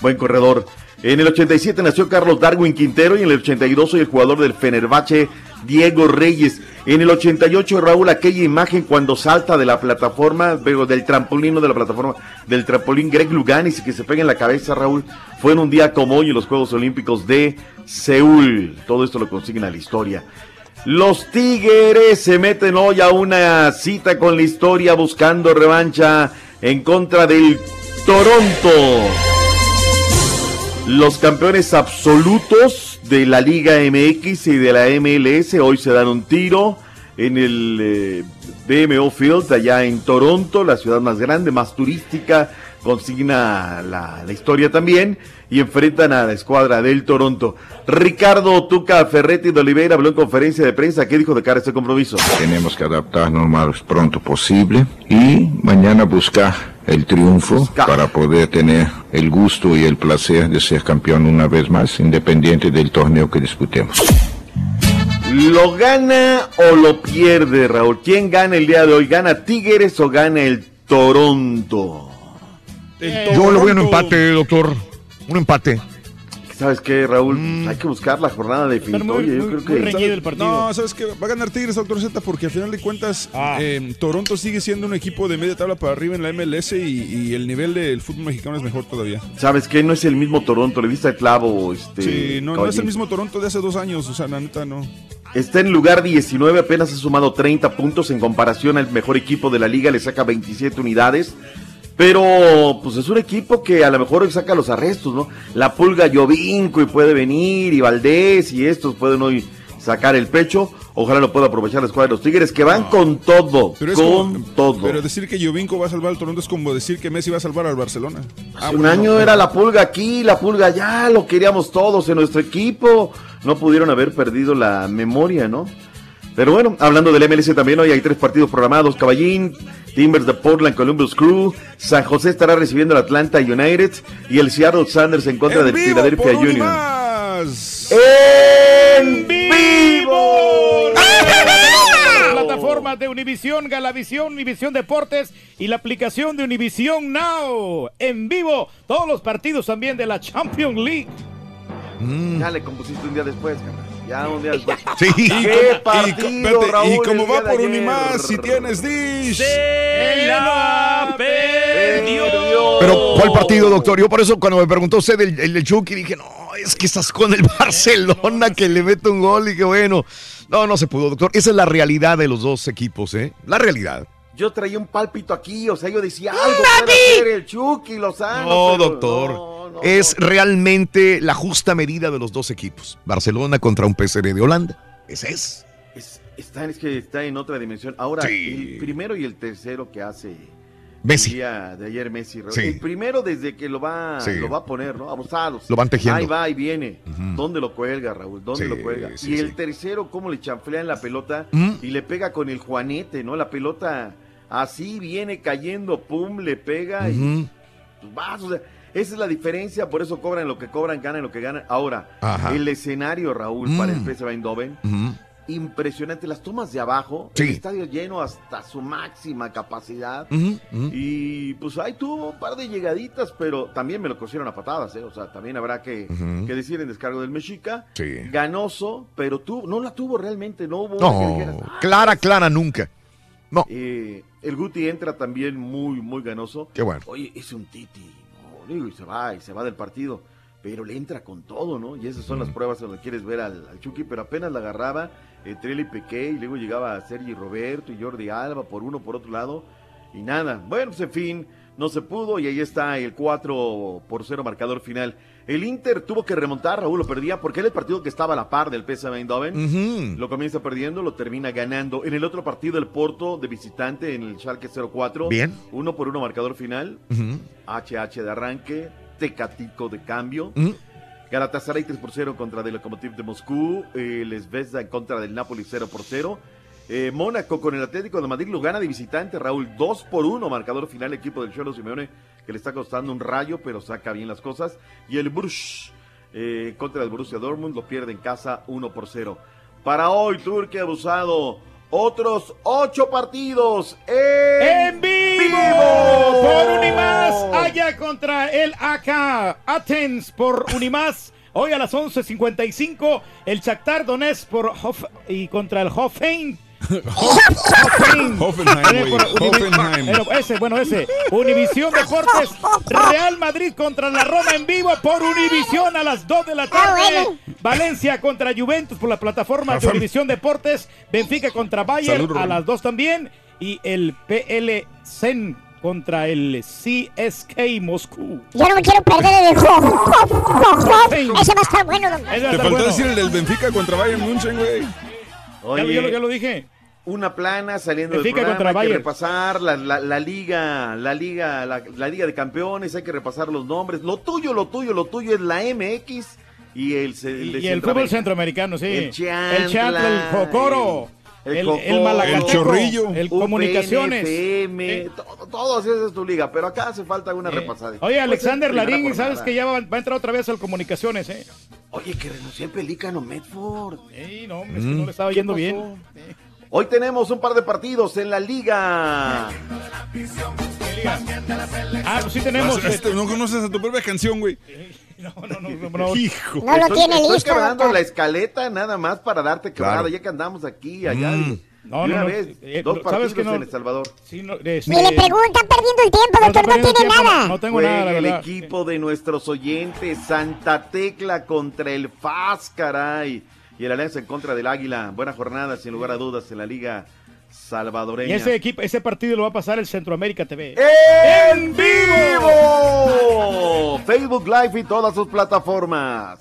buen corredor. En el 87 nació Carlos Darwin Quintero y en el 82 soy el jugador del Fenerbahce, Diego Reyes. En el 88 Raúl, aquella imagen cuando salta de la plataforma, del trampolín, no de la plataforma, del trampolín Greg Luganis y que se pega en la cabeza Raúl, fue en un día como hoy en los Juegos Olímpicos de Seúl. Todo esto lo consiguen a la historia. Los Tigres se meten hoy a una cita con la historia buscando revancha en contra del Toronto. Los campeones absolutos de la Liga MX y de la MLS hoy se dan un tiro en el eh, BMO Field allá en Toronto, la ciudad más grande, más turística, consigna la, la historia también y enfrentan a la escuadra del Toronto. Ricardo Tuca Ferretti de Oliveira habló en conferencia de prensa. ¿Qué dijo de cara a este compromiso? Tenemos que adaptarnos lo más pronto posible y mañana buscar el triunfo para poder tener el gusto y el placer de ser campeón una vez más, independiente del torneo que disputemos. ¿Lo gana o lo pierde, Raúl? ¿Quién gana el día de hoy? ¿Gana Tigres o gana el Toronto? Yo le voy a un empate, doctor. Un empate. ¿Sabes qué, Raúl? Hay que buscar la jornada definitoria. Yo creo que. No, ¿sabes qué? Va a ganar Tigres, doctor Z, porque al final de cuentas, eh, Toronto sigue siendo un equipo de media tabla para arriba en la MLS y, y el nivel del fútbol mexicano es mejor todavía. ¿Sabes qué? No es el mismo Toronto. Le diste el clavo. Este, Sí, no, no es el mismo Toronto de hace dos años, o sea, la neta no. Está en lugar 19, apenas ha sumado 30 puntos en comparación al mejor equipo de la liga, le saca 27 unidades. Pero, pues es un equipo que a lo mejor hoy saca los arrestos, ¿no? La pulga Jovinco y puede venir, y Valdés y estos pueden hoy sacar el pecho. Ojalá lo pueda aprovechar la escuadra de los Tigres, que van con todo, con como- todo. Pero decir que Jovinko va a salvar al Toronto es como decir que Messi va a salvar al Barcelona. Ah, Hace un año era la pulga aquí, la pulga allá, lo queríamos todos en nuestro equipo. No pudieron haber perdido la memoria, ¿no? Pero bueno, hablando del MLS también, hoy hay tres partidos programados. Caballín, Timbers de Portland, Columbus Crew, San José estará recibiendo al Atlanta United y el Seattle Sanders en contra ¡En del Philadelphia Union. ¡En vivo! Las plataformas de Univisión, Galavisión, Univisión Deportes y la aplicación de Univisión Now. En vivo, todos los partidos también de la Champions League. Ya le compusiste un día después, carnal. Ya un día después. Sí. Y, ¡Qué y- partido, y- Raúl, y como el va por ayer. Unimás, si tienes Dish. Se la perdió. Pero, ¿cuál partido, doctor? Yo por eso cuando me preguntó usted del, el del Chucky dije, no, es que estás con el Barcelona que le mete un gol y que bueno. No, no se pudo, doctor. Esa es la realidad de los dos equipos, ¿eh? La realidad. Yo traía un pálpito aquí, o sea, yo decía algo puede hacer el Chucky Lozano. No, pero doctor. no, es realmente la justa medida de los dos equipos. Barcelona contra un PSV de Holanda. Ese es. Es, está, es que está en otra dimensión. Ahora, Sí. el primero y el tercero que hace Messi. el día de ayer Messi. Sí. El primero desde que lo va, Sí. lo va a poner, ¿no? Abusados. Lo van tejiendo. Ahí va y viene. ¿Dónde lo cuelga, Raúl? ¿Dónde Sí, lo cuelga? sí, y el sí. tercero, cómo le chanflean la pelota Ujú. y le pega con el juanete, ¿no? La pelota así viene cayendo, pum, le pega y pues, vas, o sea, esa es la diferencia, por eso cobran lo que cobran, ganan lo que ganan. Ahora, Ajá. el escenario, Raúl, Mm. para el PSV Eindhoven, impresionante. Las tomas de abajo, Sí. el estadio lleno hasta su máxima capacidad. Y pues ahí tuvo un par de llegaditas, pero también me lo cosieron a patadas, ¿eh? O sea, también habrá que, que decir en descargo del Mexica. Sí. Ganoso, pero tuvo, no la tuvo realmente, no hubo No, dijeras, "Ah". clara, clara nunca. No. Eh, el Guti entra también muy, muy ganoso. Qué bueno. Oye, es un titi, digo, y se va, y se va del partido. Pero le entra con todo, ¿no? Y esas son las pruebas donde quieres ver al, al Chucky, pero apenas la agarraba entre él y Pequé, y luego llegaba Sergi Roberto y Jordi Alba por uno, por otro lado, y nada. Bueno, pues en fin, no se pudo, y ahí está el 4 por 0 marcador final. El Inter tuvo que remontar, Raúl lo perdía, porque era el partido que estaba a la par del PSV Eindhoven. Lo comienza perdiendo, lo termina ganando. En el otro partido, el Porto de visitante en el Schalke 04. Bien. Uno por uno marcador final. Ujú. HH de arranque. tecatico de cambio. Galatasaray 3 por 0 contra el Lokomotiv de Moscú. Eh, el Zvezda en contra del Napoli 0 por 0. Eh, Mónaco con el Atlético de Madrid lo gana de visitante. Raúl 2 por 1. Marcador final equipo del Cholo Simeone que le está costando un rayo, pero saca bien las cosas. Y el Bruges eh, contra el Borussia Dortmund lo pierde en casa 1 por 0. Para hoy, Turquía abusado. Otros ocho partidos en, ¡En vivo! Por Unimás, allá contra el AK Athens por Unimás. Hoy a las 11.55, el Shakhtar Donetsk por Hof y contra el Hoffenheim. Hoffenheim. Hoffenheim, Ese, bueno, ese. Univisión Deportes, Real Madrid contra la Roma en vivo por Univisión a las 2 de la tarde. Valencia contra Juventus por la plataforma de Univisión Deportes. Benfica contra Bayern Salud, a las 2 también. Y el PL Zen contra el CSK Moscú. Yo no me quiero perder el juego. Ese va a estar bueno, Te faltó bueno. decir el del Benfica contra Bayern München, güey. Oye, Ya, lo- ya lo dije. Una plana saliendo del Benfica programa, contra hay que repasar la, la- la liga, la liga, la, la liga de campeones, hay que repasar los nombres. Lo tuyo, lo tuyo, lo tuyo es la MX y el, Y el fútbol centroamericano, sí. El Chantla, el Chantla, el Jocoro, el el, Jocoro, el Malacateco, el Chorrillo, el UPN, Comunicaciones. FM, todo, todo eso es tu liga, pero acá hace falta una Eh, repasada. Oye, Pues Alexander Larín, jornada. sabes que ya va, va a entrar otra vez al Comunicaciones, ¿eh? Oye, que renunció en Pelícano Medford. Sí, no, es que no le estaba yendo bien. Hoy tenemos un par de partidos en la liga. Ah, pues sí tenemos. No, este, no conoces a tu propia canción, güey. No, no, no, no, no. Hijo. No lo estoy, tiene estoy listo, doctor. la escaleta nada más para darte quebrada, Claro. ya que andamos aquí, allá. Mm. No, no, una no, vez, eh, dos partidos ¿sabes que no? en El Salvador. Sí, no, este, Ni le preguntan perdiendo el tiempo, no, doctor, no tiene tiempo, nada. No, tengo nada, la el verdad. equipo de nuestros oyentes, Santa Tecla contra el FAS, caray. Y el Alianza en contra del Águila. Buena jornada, sin lugar a dudas, en la Liga Salvadoreña. Y ese equipo, ese partido lo va a pasar el Centroamérica TV. ¡En vivo! Facebook Live y todas sus plataformas.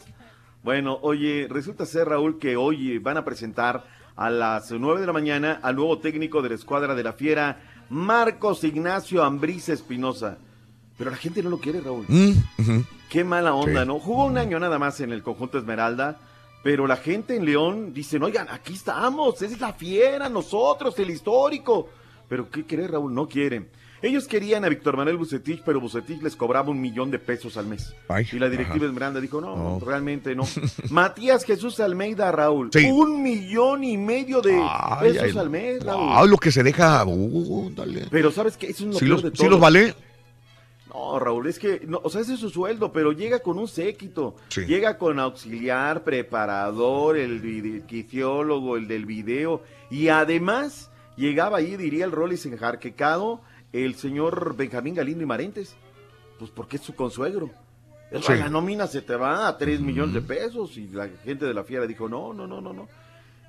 Bueno, oye, resulta ser, Raúl, que hoy van a presentar a las 9 de la mañana al nuevo técnico de la escuadra de la Fiera, Marcos Ignacio Ambriz Espinosa. Pero la gente no lo quiere, Raúl. Mm. Qué mala onda, Sí. ¿no? Jugó un año nada más en el conjunto Esmeralda, pero la gente en León dice, oigan, aquí estamos, esa es la fiera, nosotros, el histórico. Pero ¿qué quiere Raúl? No quieren. Ellos querían a Víctor Manuel Bucetich, pero Bucetich les cobraba un millón de pesos al mes. Ay, y la directiva. Esmeralda dijo, no, No. realmente no. Matías Jesús Almeida, Raúl, Sí. un millón y medio de Ay, pesos ay, al mes, Raúl. wow, lo que se deja. uh, dale. Pero ¿sabes qué? Eso es lo ¿Sí peor los, de sí todo. los vale? No, Raúl, es que, no, o sea, ese es su sueldo, pero llega con un séquito. Sí. Llega con auxiliar, preparador, el quiciólogo, el del video. Y además, llegaba ahí, diría el Rollis enjarquecado, el señor Benjamín Galindo y Marentes. Pues porque es su consuegro. Sí. La nómina se te va a 3 millones de pesos. Y la gente de la fiera dijo, no, no, no, no, no.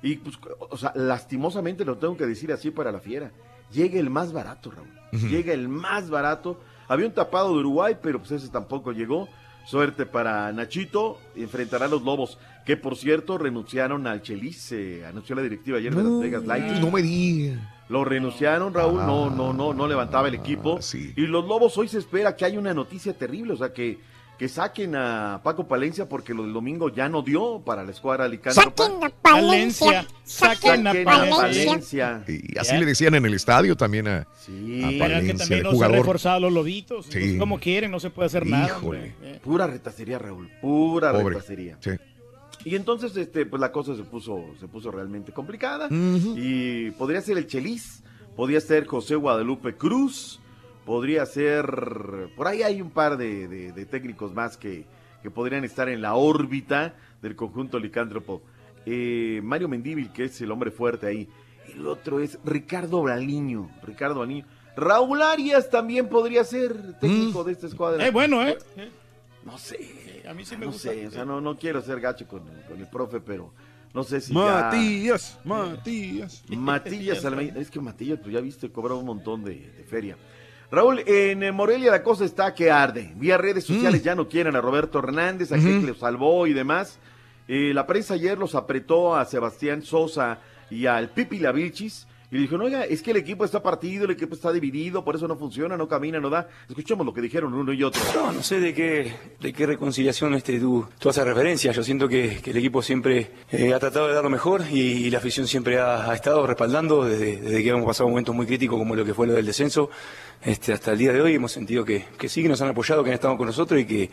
Y pues, o sea, lastimosamente lo tengo que decir así para la fiera. Llega el más barato, Raúl. Llega el más barato. Había un tapado de Uruguay, pero pues ese tampoco llegó. Suerte para Nachito. Enfrentará a los Lobos, que por cierto renunciaron al Chelis. Se anunció la directiva ayer de Las Vegas Lights. No me digas. Lo renunciaron, Raúl, no, no, no, no levantaba el equipo. Y los Lobos hoy se espera que haya una noticia terrible, o sea, que, que saquen a Paco Palencia porque lo del domingo ya no dio para la escuadra Alicántropa. Saquen a Palencia. Saquen a Saquen a Palencia. Palencia. Y así le decían en el estadio también a, Sí. a Pero es que Palencia, también se han reforzado los lobitos. Sí. Como quieren, no se puede hacer nada. Híjole. Eh. Pura retacería, Raúl, pura Pobre. retacería. Sí. Y entonces, este, pues la cosa se puso, se puso realmente complicada. Y podría ser el Chelis, podría ser José Guadalupe Cruz, podría ser, por ahí hay un par de, de- de técnicos más que, que podrían estar en la órbita del conjunto licántropo. Eh, Mario Mendíbil, que es el hombre fuerte ahí. El otro es Ricardo Braliño, Ricardo Braliño. Raúl Arias también podría ser técnico de esta escuadra. Es bueno, ¿eh? No sé. a mí sí me no gusta. sé, o sea, no, no quiero ser gacho con, con el profe, pero no sé si ya... Matías, Matías. Matillas Almeida. Es que Matillas, pues ya viste, cobra un montón de, de feria. Raúl, en eh, Morelia la cosa está que arde. Vía redes sociales ya no quieren a Roberto Hernández, a que lo salvó y demás. Eh, la prensa ayer los apretó a Sebastián Sosa y al Pipi Lavilchis Y dijo, oiga, es que el equipo está partido, el equipo está dividido, por eso no funciona, no camina, no da. Escuchemos lo que dijeron uno y otro. No, no sé de qué, de qué reconciliación este, tú, tú haces referencia. Yo siento que, que el equipo siempre eh, ha tratado de dar lo mejor y, y la afición siempre ha, ha estado respaldando desde, desde que hemos pasado momentos muy críticos como lo que fue lo del descenso. Este, hasta el día de hoy hemos sentido que, sí, que nos han apoyado, que han estado con nosotros y que,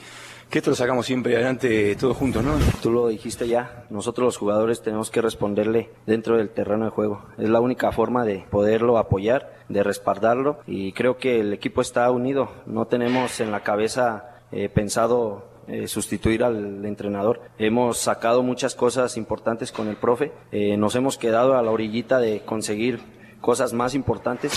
que esto lo sacamos siempre adelante todos juntos, ¿no? Tú lo dijiste ya, nosotros los jugadores tenemos que responderle dentro del terreno de juego. Es la única forma de poderlo apoyar, de respaldarlo y creo que el equipo está unido. No tenemos en la cabeza eh, pensado eh, sustituir al entrenador. Hemos sacado muchas cosas importantes con el profe, eh, nos hemos quedado a la orillita de conseguir cosas más importantes.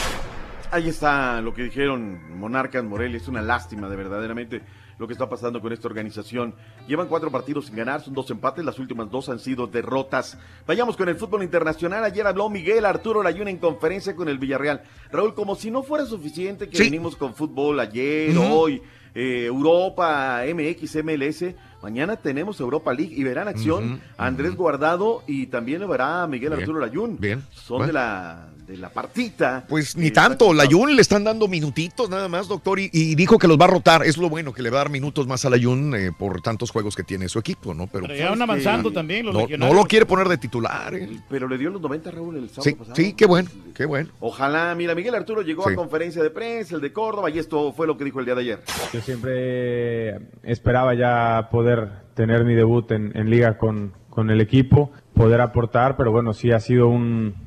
Ahí está lo que dijeron Monarcas Morelia. Es una lástima, de verdaderamente, lo que está pasando con esta organización. Llevan cuatro partidos sin ganar, son dos empates, las últimas dos han sido derrotas. Vayamos con el fútbol internacional. Ayer habló Miguel Arturo Layún en conferencia con el Villarreal. Raúl, como si no fuera suficiente que venimos con fútbol ayer, hoy, eh, Europa, MX, MLS. Mañana tenemos Europa League y verán acción Andrés Guardado y también lo verá Miguel Bien, Arturo Layún. bien. Son Bueno. de la de la partita. Pues ni tanto, la Jun le están dando minutitos nada más, doctor, y, y dijo que los va a rotar. Es lo bueno, que le va a dar minutos más a la Jun eh, por tantos juegos que tiene su equipo, ¿no? Pero, Pero ya van avanzando también los no, no lo quiere poner de titular. eh. Pero le dio los 90 Raúl el sábado Sí, pasado. sí, qué bueno, qué bueno. Ojalá, mira, Miguel Arturo llegó Sí. a conferencia de prensa, el de Córdoba, y esto fue lo que dijo el día de ayer. Yo siempre esperaba ya poder tener mi debut en, en liga con, con el equipo, poder aportar, pero bueno, sí ha sido un,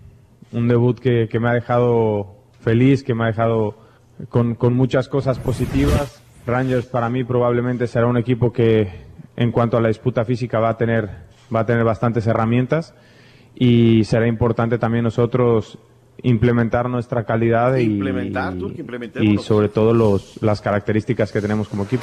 un debut que, que me ha dejado feliz, que me ha dejado con, con muchas cosas positivas. Rangers para mí probablemente será un equipo que en cuanto a la disputa física va a tener, va a tener bastantes herramientas y será importante también nosotros implementar nuestra calidad y- Implementar, tú, y implementémonos. sobre todo los, las características que tenemos como equipo.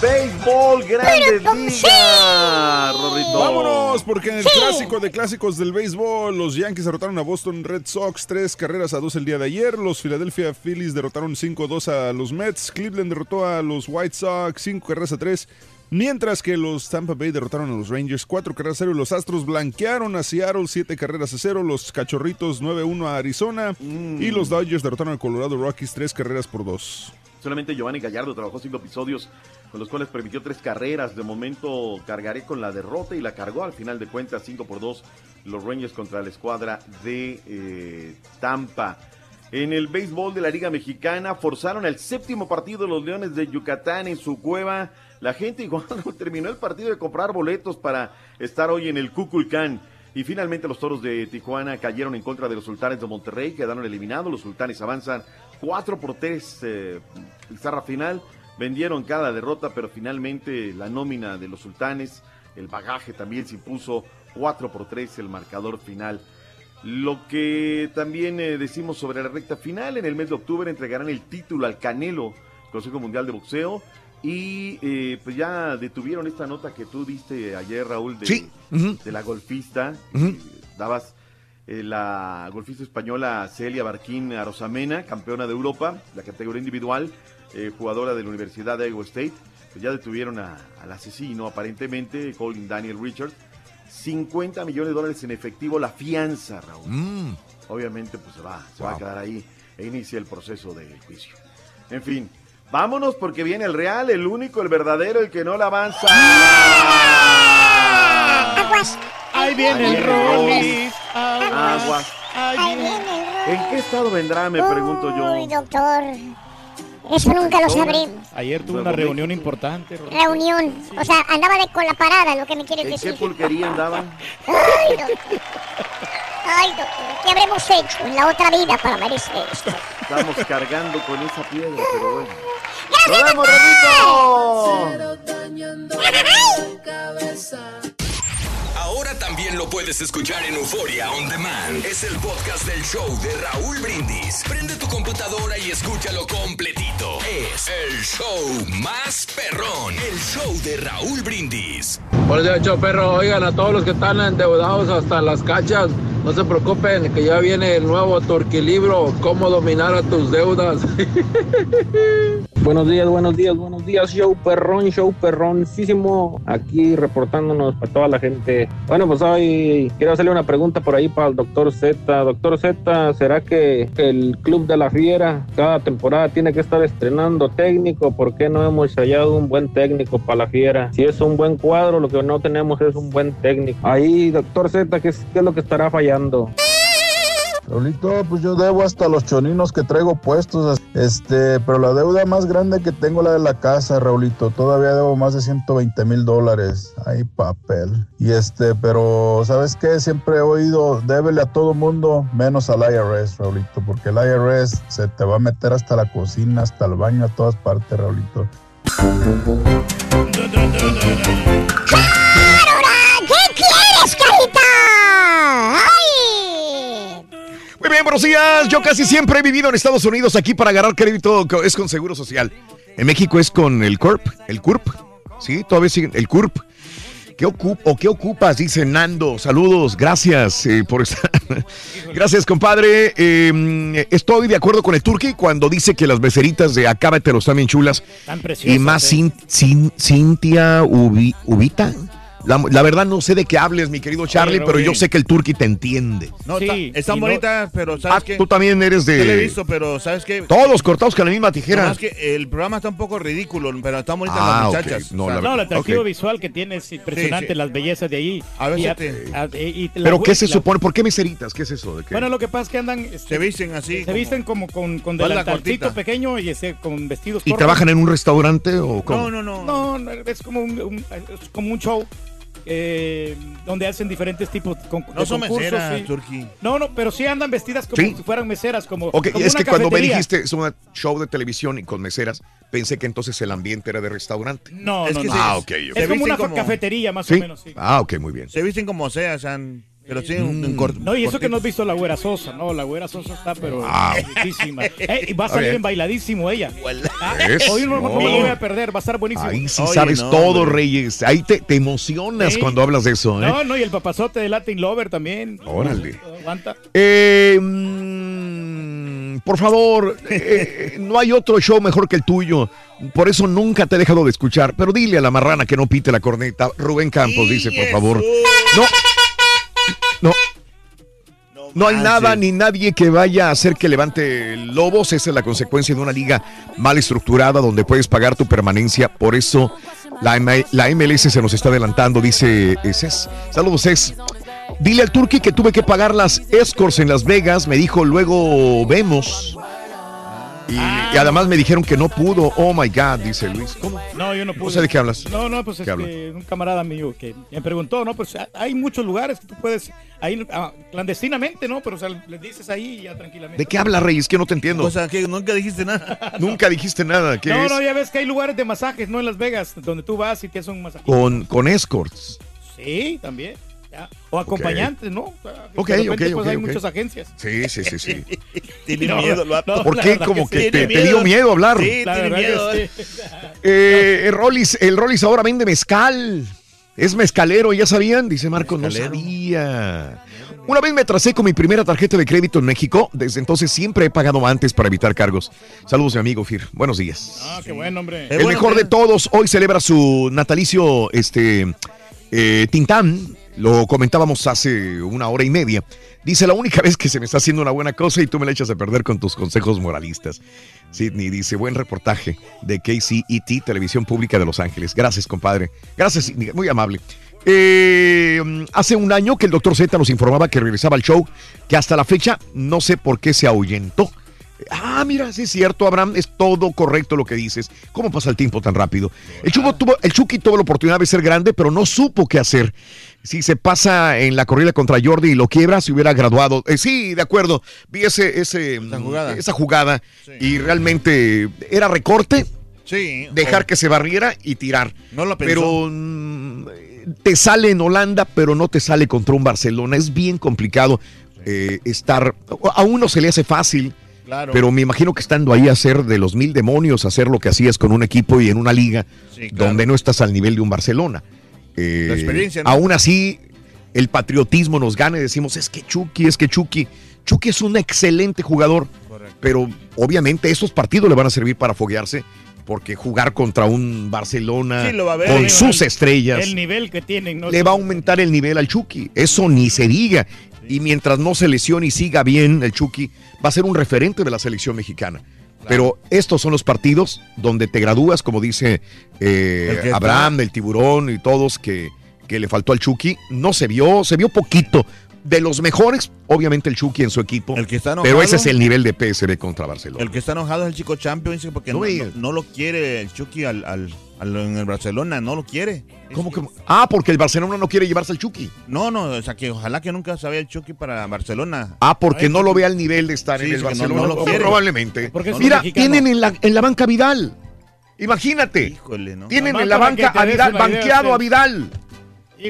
Béisbol, grandes ligas, Rorrito. Vámonos, porque en el clásico de clásicos del béisbol, los Yankees derrotaron a Boston Red Sox tres carreras a dos el día de ayer. Los Philadelphia Phillies derrotaron 5-2 a los Mets. Cleveland derrotó a los White Sox cinco carreras a tres. Mientras que los Tampa Bay derrotaron a los Rangers cuatro carreras a cero. Los Astros blanquearon a Seattle siete carreras a cero. Los Cachorritos 9-1 a Arizona. Y los Dodgers derrotaron a Colorado Rockies tres carreras por dos. Solamente Giovanni Gallardo trabajó cinco episodios con los cuales permitió tres carreras. De momento cargaré con la derrota y la cargó al final de cuentas 5 por 2 los Rangers contra la escuadra de eh, Tampa. En el béisbol de la Liga Mexicana forzaron el séptimo partido los Leones de Yucatán en su cueva. La gente igual terminó el partido de comprar boletos para estar hoy en el Cuculcán. Y finalmente los toros de Tijuana cayeron en contra de los sultanes de Monterrey, quedaron eliminados. Los sultanes avanzan 4 por 3 eh, pizarra final. Vendieron cada derrota, pero finalmente la nómina de los sultanes, el bagaje también se impuso 4 por 3 el marcador final. Lo que también eh, decimos sobre la recta final, en el mes de octubre entregarán el título al Canelo, Consejo Mundial de Boxeo. Y eh, pues ya detuvieron esta nota que tú diste ayer, Raúl, de, Sí, de la golfista. Eh, Dabas eh, la golfista española Celia Barquín Arosamena, campeona de Europa, la categoría individual, eh, jugadora de la Universidad de Iowa State. Pues ya detuvieron a- al asesino, aparentemente, Colin Daniel Richards. 50 millones de dólares en efectivo la fianza, Raúl. Mm. Obviamente, pues se va, se va a quedar ahí e inicia el proceso de juicio. En fin, vámonos porque viene el real, el único, el verdadero, el que no la avanza. Aguas. Ahí viene el Rollis. Aguas. Ahí viene el ¿En qué estado vendrá, me pregunto Uy, yo? doctor. Eso nunca lo sabremos. Ayer tuve una reunión importante. Reunión. O sea, andaba de con la parada, lo que me quieres ¿En qué decir. pulquería andaba? Ay, doctor. Ay, doctor. ¿Qué habremos hecho en la otra vida para merecer esto? Estamos cargando con esa piedra, pero bueno. ¡Gracias, ¡Nos vemos! Ahora también lo puedes escuchar en Euforia On Demand. Es el podcast del show de Raúl Brindis. Prende tu computadora y escúchalo completito. Es el show más perrón. El show de Raúl Brindis. Eso, hecho, perro, oigan a todos los que están endeudados hasta las cachas, no se preocupen, que ya viene el nuevo Torquilibro, cómo dominar a tus deudas. Buenos días, buenos días, buenos días, show perrón, show perroncísimo, aquí reportándonos para toda la gente. Bueno, pues hoy quiero hacerle una pregunta por ahí para el doctor Z. Doctor Z, ¿será que el Club de la Fiera cada temporada tiene que estar estrenando técnico? ¿Por qué no hemos hallado un buen técnico para la Fiera? Si es un buen cuadro, lo que no tenemos es un buen técnico. Ahí, doctor Z, ¿qué es, qué es lo que estará fallando? Raulito, pues yo debo hasta los choninos que traigo puestos, este, pero la deuda más grande que tengo la de la casa, Raulito, todavía debo más de 120 mil dólares, hay papel. Y este, pero ¿sabes qué? Siempre he oído, débele a todo mundo, menos al IRS, Raulito, porque el IRS se te va a meter hasta la cocina, hasta el baño, a todas partes, Raulito. ¿Qué quieres, carita? ¡Ay! Muy bien, buenos días. Yo casi siempre he vivido en Estados Unidos aquí para agarrar crédito. Es con Seguro Social. En México es con el CURP, el CURP. Sí, todavía siguen, el CURP. ¿Qué, ocup o ¿Qué ocupas? Dice Nando. Saludos, gracias eh, por estar. gracias, compadre. Eh, estoy de acuerdo con el Turqui cuando dice que las beceritas de Acábatelo están bien chulas. Tan preciosas. Y más eh. Cin- Cin- Cintia Ubi- Ubita. La, la verdad no sé de qué hables, mi querido Charlie, Oye, pero yo sé que el Turqui te entiende. No, está- están no- bonitas, pero ¿sabes Ah, qué? tú también eres de- he visto, pero ¿sabes qué? Todos cortados con la misma tijera. Nomás que el programa está un poco ridículo, pero están bonitas Ah, las muchachas. No, O sea, la No, el atractivo Ok. visual que tiene es impresionante, Sí, sí. las bellezas de ahí. A veces Y a- te- a- y la- ¿Pero qué se la- supone? ¿Por qué meseritas? ¿Qué es eso? ¿De qué? Bueno, lo que pasa es que andan... este, Se visten así. Se como- visten como con, con delantalcito pequeño y ese, con vestidos ¿Y cortos. trabajan en un restaurante o cómo? No, no, no. No, es como un, un- es como un show eh, donde hacen diferentes tipos con, No de son concursos. meseras, sí. No, no, pero sí andan vestidas como Sí. si fueran meseras, como, Ok, como es una que cuando me cafetería. dijiste es un show de televisión y con meseras, pensé que entonces el ambiente era de restaurante. No, Es no, que no. Ah, ok, ok. Es como una como- cafetería, más ¿Sí? o menos, sí. Ah, ok, muy bien. Se visten como sea, sean, pero sí, un, un cort- No, y eso que no has visto la güera Sosa, no, la güera Sosa está pero Ah. riquísima. Eh, y va a salir bien. en bailadísimo ella. Ah, hoy no, no me No. lo voy a perder, va a estar buenísimo. Ahí sí Oye, sabes no, todo, hombre. Reyes. Ahí te, te emocionas Sí. cuando hablas de eso, ¿eh? No, no, y el papazote de Latin Lover también. Órale. Aguanta. Eh, mm, por favor, eh, no hay otro show mejor que el tuyo. Por eso nunca te he dejado de escuchar. Pero dile a la marrana que no pite la corneta. Rubén Campos dice, por favor. No. No. No hay nada ni nadie que vaya a hacer que levante lobos. Esa es la consecuencia de una liga mal estructurada donde puedes pagar tu permanencia. Por eso la, M- la MLS se nos está adelantando, dice eh, Cés. Saludos, Cés. Dile al Turqui que tuve que pagar las escorts en Las Vegas. Me dijo, luego vemos. Y, y además me dijeron que no pudo. Oh my God, dice Luis. ¿Cómo? No, yo no pude. No sé de qué hablas. No, no, pues ¿Qué este, habla? un camarada mío que me preguntó, ¿no? Pues hay muchos lugares que tú puedes, ahí ah, clandestinamente, ¿no? Pero o sea, le dices ahí y ya tranquilamente. ¿De qué habla, Reyes? Que no te entiendo. O sea, que nunca dijiste nada. Nunca dijiste nada. ¿Qué no, es? no, ya ves que hay lugares de masajes, ¿no? En Las Vegas, donde tú vas y te hacen un masaje. Con, con escorts. Sí, también. Ya. O acompañantes, ¿no? O sea, Ok, de repente, ok, pues ok, hay muchas agencias. Sí, sí, sí, sí. Tiene No, miedo, vato. no, ¿Por qué? Como que sí. te, te dio miedo. hablar. Sí, La tiene miedo. sí. Eh, el Rollis, el Rollis ahora vende mezcal. Es mezcalero, ¿ya sabían? Dice Marco, no sabía. Una vez me atrasé con mi primera tarjeta de crédito en México. Desde entonces siempre he pagado antes para evitar cargos. Saludos, mi amigo Fir. Buenos días. Ah, qué bueno, hombre. El bueno mejor de todos hoy celebra su natalicio, este, eh, Tintán. Lo comentábamos hace una hora y media. Dice, la única vez que se me está haciendo una buena cosa y tú me la echas a perder con tus consejos moralistas. Sidney dice, buen reportaje de KCET, Televisión Pública de Los Ángeles. Gracias, compadre. Gracias, Sidney, muy amable. Eh, hace un año que el doctor Z nos informaba que regresaba al show, que hasta la fecha no sé por qué se ahuyentó. Ah, mira, sí es cierto, Abraham, es todo correcto lo que dices. ¿Cómo pasa el tiempo tan rápido? El, tuvo, el Chucky tuvo la oportunidad de ser grande, pero no supo qué hacer. Si se pasa en la corrida contra Jordi y lo quiebra, se hubiera graduado. Eh, sí, de acuerdo. Vi ese, ese, mm, jugada. esa jugada y realmente era recorte, Sí. dejar que se barriera y tirar. No lo pensó. Pero mm, te sale en Holanda, pero no te sale contra un Barcelona. Es bien complicado eh, estar. A uno se le hace fácil. Claro. Pero me imagino que estando ahí a hacer de los mil demonios, hacer lo que hacías con un equipo y en una liga Sí, claro. donde no estás al nivel de un Barcelona. Eh, La experiencia, ¿no? Aún así, el patriotismo nos gana y decimos, es que Chucky, es que Chucky. Chucky es un excelente jugador, Pero obviamente estos partidos le van a servir para foguearse porque jugar contra un Barcelona Sí, ver. con El- sus estrellas El nivel que tienen, ¿no? le va a aumentar el nivel al Chucky. Eso ni se diga. Y mientras no se lesione y siga bien el Chucky, va a ser un referente de la selección mexicana. Pero estos son los partidos donde te gradúas, como dice eh, El Abraham, el tiburón y todos que, que le faltó al Chucky. No se vio, se vio poquito. De los mejores, obviamente el Chucky en su equipo. El que está pero enojado- ese es el nivel de PSV contra Barcelona. El que está enojado es el chico Champions porque No no, me- no- no lo quiere el Chucky al- en el Barcelona, no lo quiere. ¿Cómo que? Ah, porque el Barcelona no quiere llevarse al Chucky. No, no, o sea que ojalá que nunca se vaya el Chucky para Barcelona. Ah, porque Ay, no lo ve al nivel de estar Sí, en el sí, no- Barcelona. no lo quiere. Probablemente. Porque Mira, mexicano. tienen en la, en la banca a Vidal. Imagínate. Híjole, ¿no? Tienen en la banca a Vidal, idea, banqueado sí. a Vidal.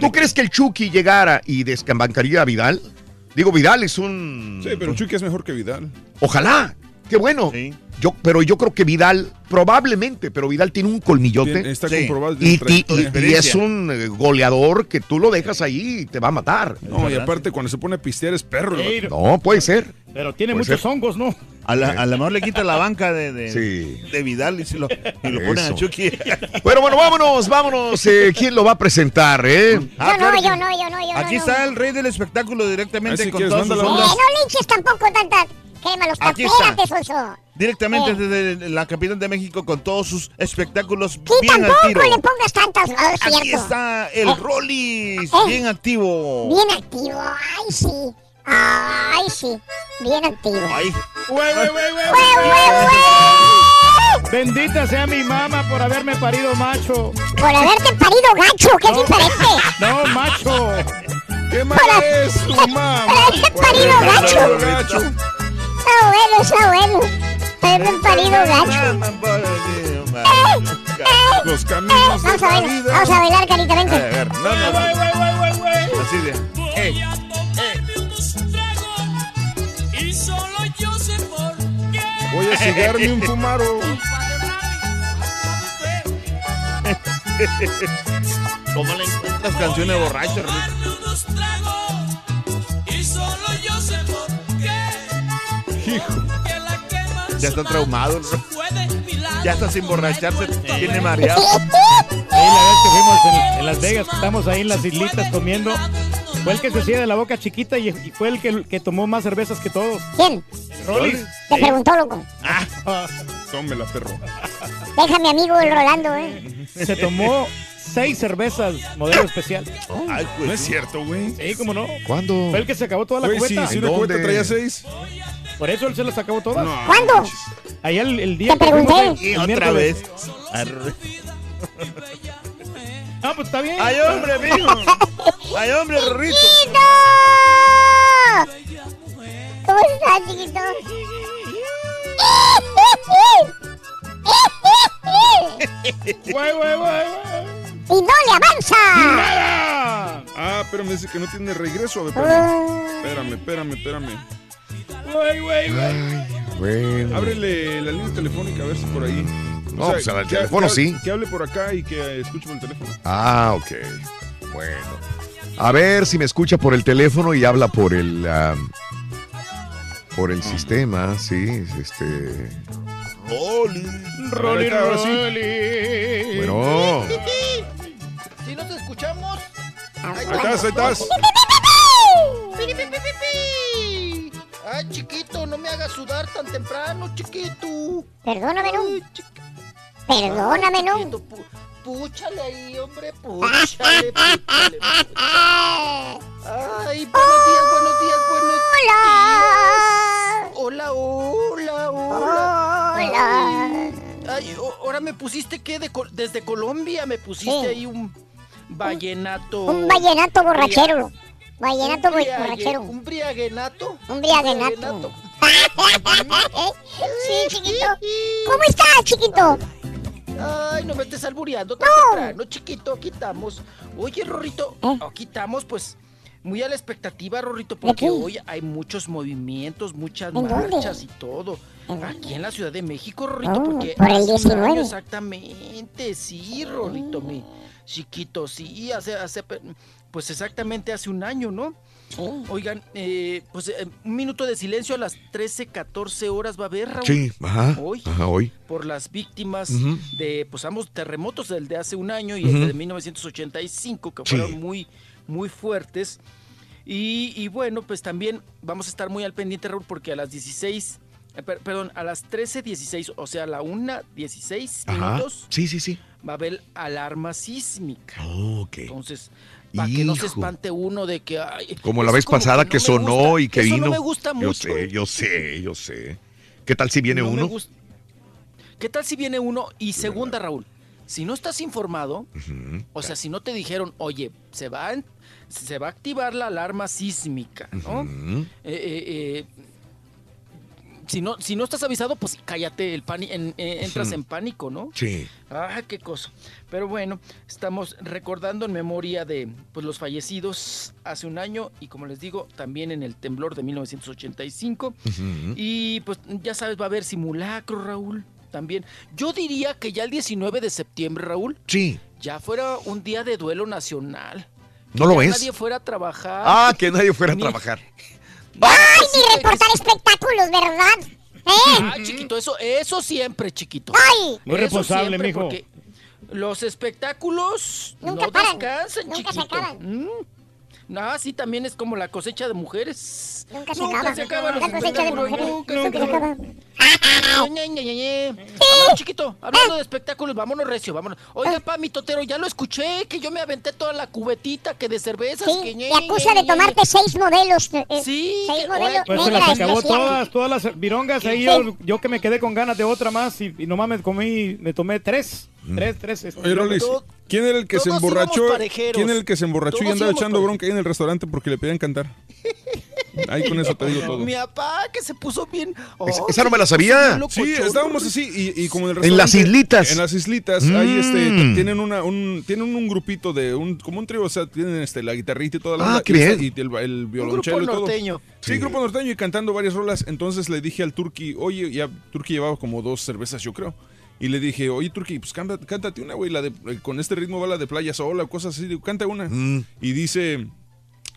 ¿Tú crees que el Chucky llegara y desbancaría a Vidal? Digo, Vidal es un... Sí, pero Chucky es mejor que Vidal. Ojalá. Qué bueno. Yo, pero yo creo que Vidal, probablemente, pero Vidal tiene un colmillote. Está Sí. comprobado, Y, tiene y- y- trayectoria. y es un eh, goleador que tú lo dejas ahí y te va a matar. No, y aparte cuando se pone a pistear es perro. No, puede ser. Pero tiene Puede muchos ser. hongos, ¿no? A, la- a lo mejor le quita la banca de, de, Sí. de Vidal y, se lo, y lo ponen a. Chucky. Bueno, bueno, vámonos, vámonos. eh, ¿Quién lo va a presentar, eh? Ah, yo no, que- yo no, yo no, yo no. Aquí no. está el rey del espectáculo directamente Así con sus mándalo. Eh, no linches tampoco tanta crema los Aquí Espérate, está. Sonso. Directamente Eh. desde la capital de México con todos sus espectáculos Y bien al tampoco tiro. le pongas tantas, no es cierto. Aquí está el Eh. Rollis, Eh. bien activo. Bien activo, ay sí. Ay sí, bien activo. Ay. ¡Güey, güey, güey, güey! Bendita sea mi mamá por haberme parido macho. Por haberte parido gacho, que es diferente. No, macho. ¿Qué mala es, mamá? Por haberte parido gacho. Está bueno, está bueno. Haberme parido gacho. Los caminos Vamos a la bailar, vamos a bailar, carita, A vente. ver, no, no. Así de. Y solo yo sé por qué. Voy a cigarme un fumaro. ¿Cómo le encuentras canciones borrachas, Rollis? Hijo. Ya está traumado. Ya está sin borracharse. Tiene mareado. Sí, la vez que fuimos en, en Las Vegas, que estamos ahí en las islitas comiendo, fue el que se hacía de la boca chiquita y, y fue el que, que tomó más cervezas que todos. ¿Quién? Rollis. Te preguntó, loco. Tómela, perro. Deja a mi amigo el Rolando, eh. Se tomó seis cervezas modelo especial. Ay, pues, No es cierto, güey. Sí, cómo no. ¿Cuándo? Fue el que se acabó toda la Güey, cubeta. si una ¿Dónde? cuenta traía seis. Por eso él se las acabó todas. No. ¿Cuándo? Allá el, el día Te pregunté. el Y otra vez. Arre. Ah, pues está bien. ¡Ay, hombre, mijo! ¡Ay, hombre, Rorrito! ¡Chiquito! ¿Cómo estás, chiquito? Güey, güey, güey, ¡Y no le avanza! ¡Nada! Ah, pero me dice que no tiene regreso. A ver, Ah. espérame. Espérame, espérame, espérame. Güey, güey, güey. Ábrele la línea telefónica a ver si por ahí. No, pues, al que- teléfono que- sí. Que hable por acá y que escuche por el teléfono. Ah, ok. Bueno. A ver si me escucha por el teléfono y habla por el am, por el sistema, sí, este. Rolly. Rolly, Ahora sí. Rolly. Bueno. Si nos escuchamos. Ahí estás, ahí estás. Ay, chiquito, no me hagas sudar tan temprano, chiquito. Perdóname, no. Perdóname, no. Chiquito, pu- Púchale ahí, hombre, púchale, púchale. Ay, buenos días, buenos días, buenos días. Hola, hola, hola. Hola. Ay, o- ahora me pusiste que de, Col- desde Colombia me pusiste Sí. ahí un vallenato. Un vallenato borrachero. Vallenato Un briague- borrachero. Un briaguenato. Un briaguenato. sí, chiquito. ¿Cómo estás, chiquito? Ay, no me estés albureando tan No. temprano, chiquito, aquí estamos. Oye, Rorrito, ¿Eh? aquí estamos, pues, muy a la expectativa, Rorrito, porque hoy hay muchos movimientos, muchas marchas y todo. ¿En dónde? Aquí en la Ciudad de México, Rorrito, Oh, porque por el hace un 19. año exactamente, sí, Rorrito, mi chiquito, sí, hace, hace, pues exactamente hace un año, ¿no? Oigan, eh, pues eh, un minuto de silencio a las 13, 14 horas va a haber, Raúl. Sí, ajá. Hoy. Ajá, hoy. Por las víctimas de, pues ambos terremotos, el de hace un año y Ujú. el de 1985, que Sí. fueron muy, muy fuertes. Y, y bueno, pues también vamos a estar muy al pendiente, Raúl, porque a las 16, eh, per- perdón, a las 13.16, o sea, a la 1.16 Ajá. minutos, Sí, sí, sí. va a haber alarma sísmica. Ok. Entonces, para que no se espante uno de que... ay, Como la vez como pasada que, sonó gusta. y que Eso vino. no me gusta Yo mucho. sé, yo sé, yo sé. ¿Qué tal si viene No uno? ¿Qué tal si viene uno? Y segunda, Raúl, si no estás informado, o sea, si no te dijeron, oye, se va a, se va a activar la alarma sísmica, ¿no? Eh, eh, eh, si no, si no estás avisado, pues cállate, el pani- en- eh, entras Ujú. en pánico, ¿no? Sí. Ah, qué cosa. Pero bueno, estamos recordando en memoria de pues, los fallecidos hace un año y como les digo, también en el temblor de 1985. Ujú. Y pues ya sabes, va a haber simulacro, Raúl, también. Yo diría que ya el 19 de septiembre, Raúl, Sí. ya fuera un día de duelo nacional. ¿No lo Ya ves? Nadie fuera a trabajar. Ah, que nadie fuera a trabajar. ¡Ay, ni reportar espectáculos, verdad! ¿Eh? Ah, chiquito, eso, eso siempre, chiquito. ¡Ay! Muy Eso responsable, mijo. porque Los espectáculos Nunca no paran, descansan, nunca se chiquito. acaban. Mm. Ah, sí, también es como la cosecha de mujeres. Nunca se Nunca acaba. se acaban los La cosecha de espectáculos, mujeres. nunca Nunca se acaba. Vámonos, chiquito, hablando de espectáculos, vámonos recio, vámonos. Oiga, pa, mi totero, ya lo escuché, que yo me aventé toda la cubetita que de cervezas. Sí, te acusa de tomarte seis modelos. eh, Sí, Seis modelos Pues se las acabó todas, todas las virongas. Ahí yo, yo que me quedé con ganas de otra más y, y nomás me comí, me tomé tres. Tres, tres. este, Oye, Rolis, ¿quién era el que se emborrachó? ¿Quién era el que se emborrachó y andaba echando bronca ahí en el restaurante porque le pedían cantar? Ahí con eso te digo todo. Mi papá que se puso bien. Esa- oh, esa no me la sabía. Sí, estábamos así y, y como en el En las islitas. En las islitas, ahí este, Mm. tienen una, un, tienen un grupito de, un, como un trío, o sea, tienen este, la guitarrita y toda la Ah, onda, qué y bien. y el, el violonchelo y todo. norteño. Sí, grupo norteño y cantando varias rolas. Entonces le dije al Turki, oye, ya Turki llevaba como dos cervezas, yo creo. Y le dije, oye, Turki, pues canta- cántate una, güey, la de, eh, con este ritmo va la de Playa Sola, cosas así, digo, canta una. Mm. Y dice,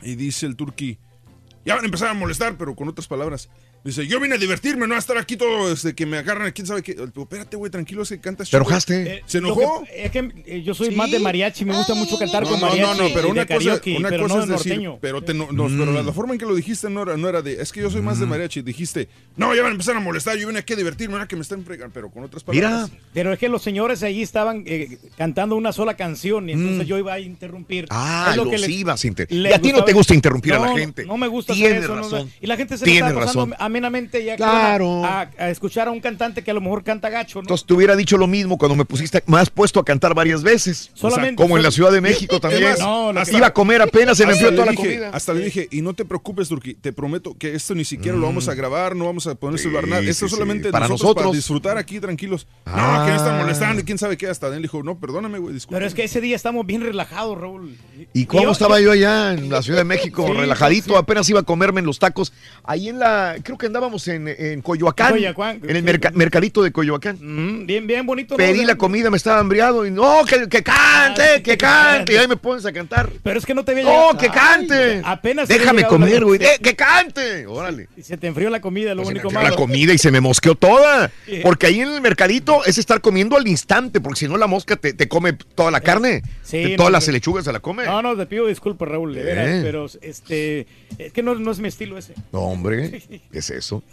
y dice el Turki, ya van a empezar a molestar, pero con otras palabras. Dice, yo vine a divertirme, no a estar aquí todo, este, que me agarran, quién sabe qué. Espérate, güey, tranquilo, es que cantas ¿Te chido". enojaste? ¿Se Lo enojó? que- es que eh, yo soy más de mariachi, me gusta mucho cantar No, con no, mariachi. no, no, pero y una de cosa, karaoke, una pero cosa no es de decir, norteño. pero, te no- no, pero la forma en que lo dijiste no era, no era de, es que yo soy más de mariachi, dijiste, no, ya van a empezar a molestar, yo vine aquí a divertirme, ahora que me están fregando, pero con otras palabras. Pero es que los señores allí estaban eh, cantando una sola canción y entonces yo iba a interrumpir. Ah, Es lo los que les- ibas a inter- les Y a ti no te gusta interrumpir a la No, gente. No me gusta hacer Tienes eso, no me- razón. y la gente se le Tienes razón. Amenamente ya que Claro. a, escuchar a un cantante que a lo mejor canta gacho, ¿no? Entonces te hubiera dicho lo mismo cuando me pusiste, me has puesto a cantar varias veces. O sea, Solamente- como en la Ciudad de México también. No, lo que- Iba a comer apenas, se me Hasta enfrió toda la dije- comida. Hasta le dije, y no te preocupes, Turki, te prometo que esto ni siquiera lo vamos a grabar, no vamos a poner celular, nada. Mm. Sí, Esto sí, solamente sí. Para nosotros, nosotros. para disfrutar aquí tranquilos. Ah. No, que no están molestando y quién sabe qué. Hasta él dijo, no, perdóname, güey, disculpa. Pero es que ese día estamos bien relajados, Raúl. ¿Y cómo estaba yo allá en la Ciudad de México? Sí, relajadito, sí. apenas iba a comerme en los tacos. Ahí en la, creo que andábamos en, en Coyoacán. En Coyoacán, En el sí. merca- mercadito de Coyoacán. Mm, bien, bien bonito. ¿no? Pedí la comida, me estaba hambriado y no, que, que cante, Ah, sí, que que cante. Y ahí me pones a cantar. Pero es que no te No, llegado- que cante. Ay, apenas Déjame comer, güey. eh, que cante. Órale. Y se te enfrió la comida, lo me único malo. la comida y se me mosqueó toda. Sí. Porque ahí en el mercadito es estar comiendo al instante, porque si no la mosca te, te come toda la carne. Eh, sí, De no, todas las lechugas se la come. No, no, te pido disculpas, Raúl, de veras, Eh. pero este, es que no, no es mi estilo ese. No, hombre, ¿qué es eso?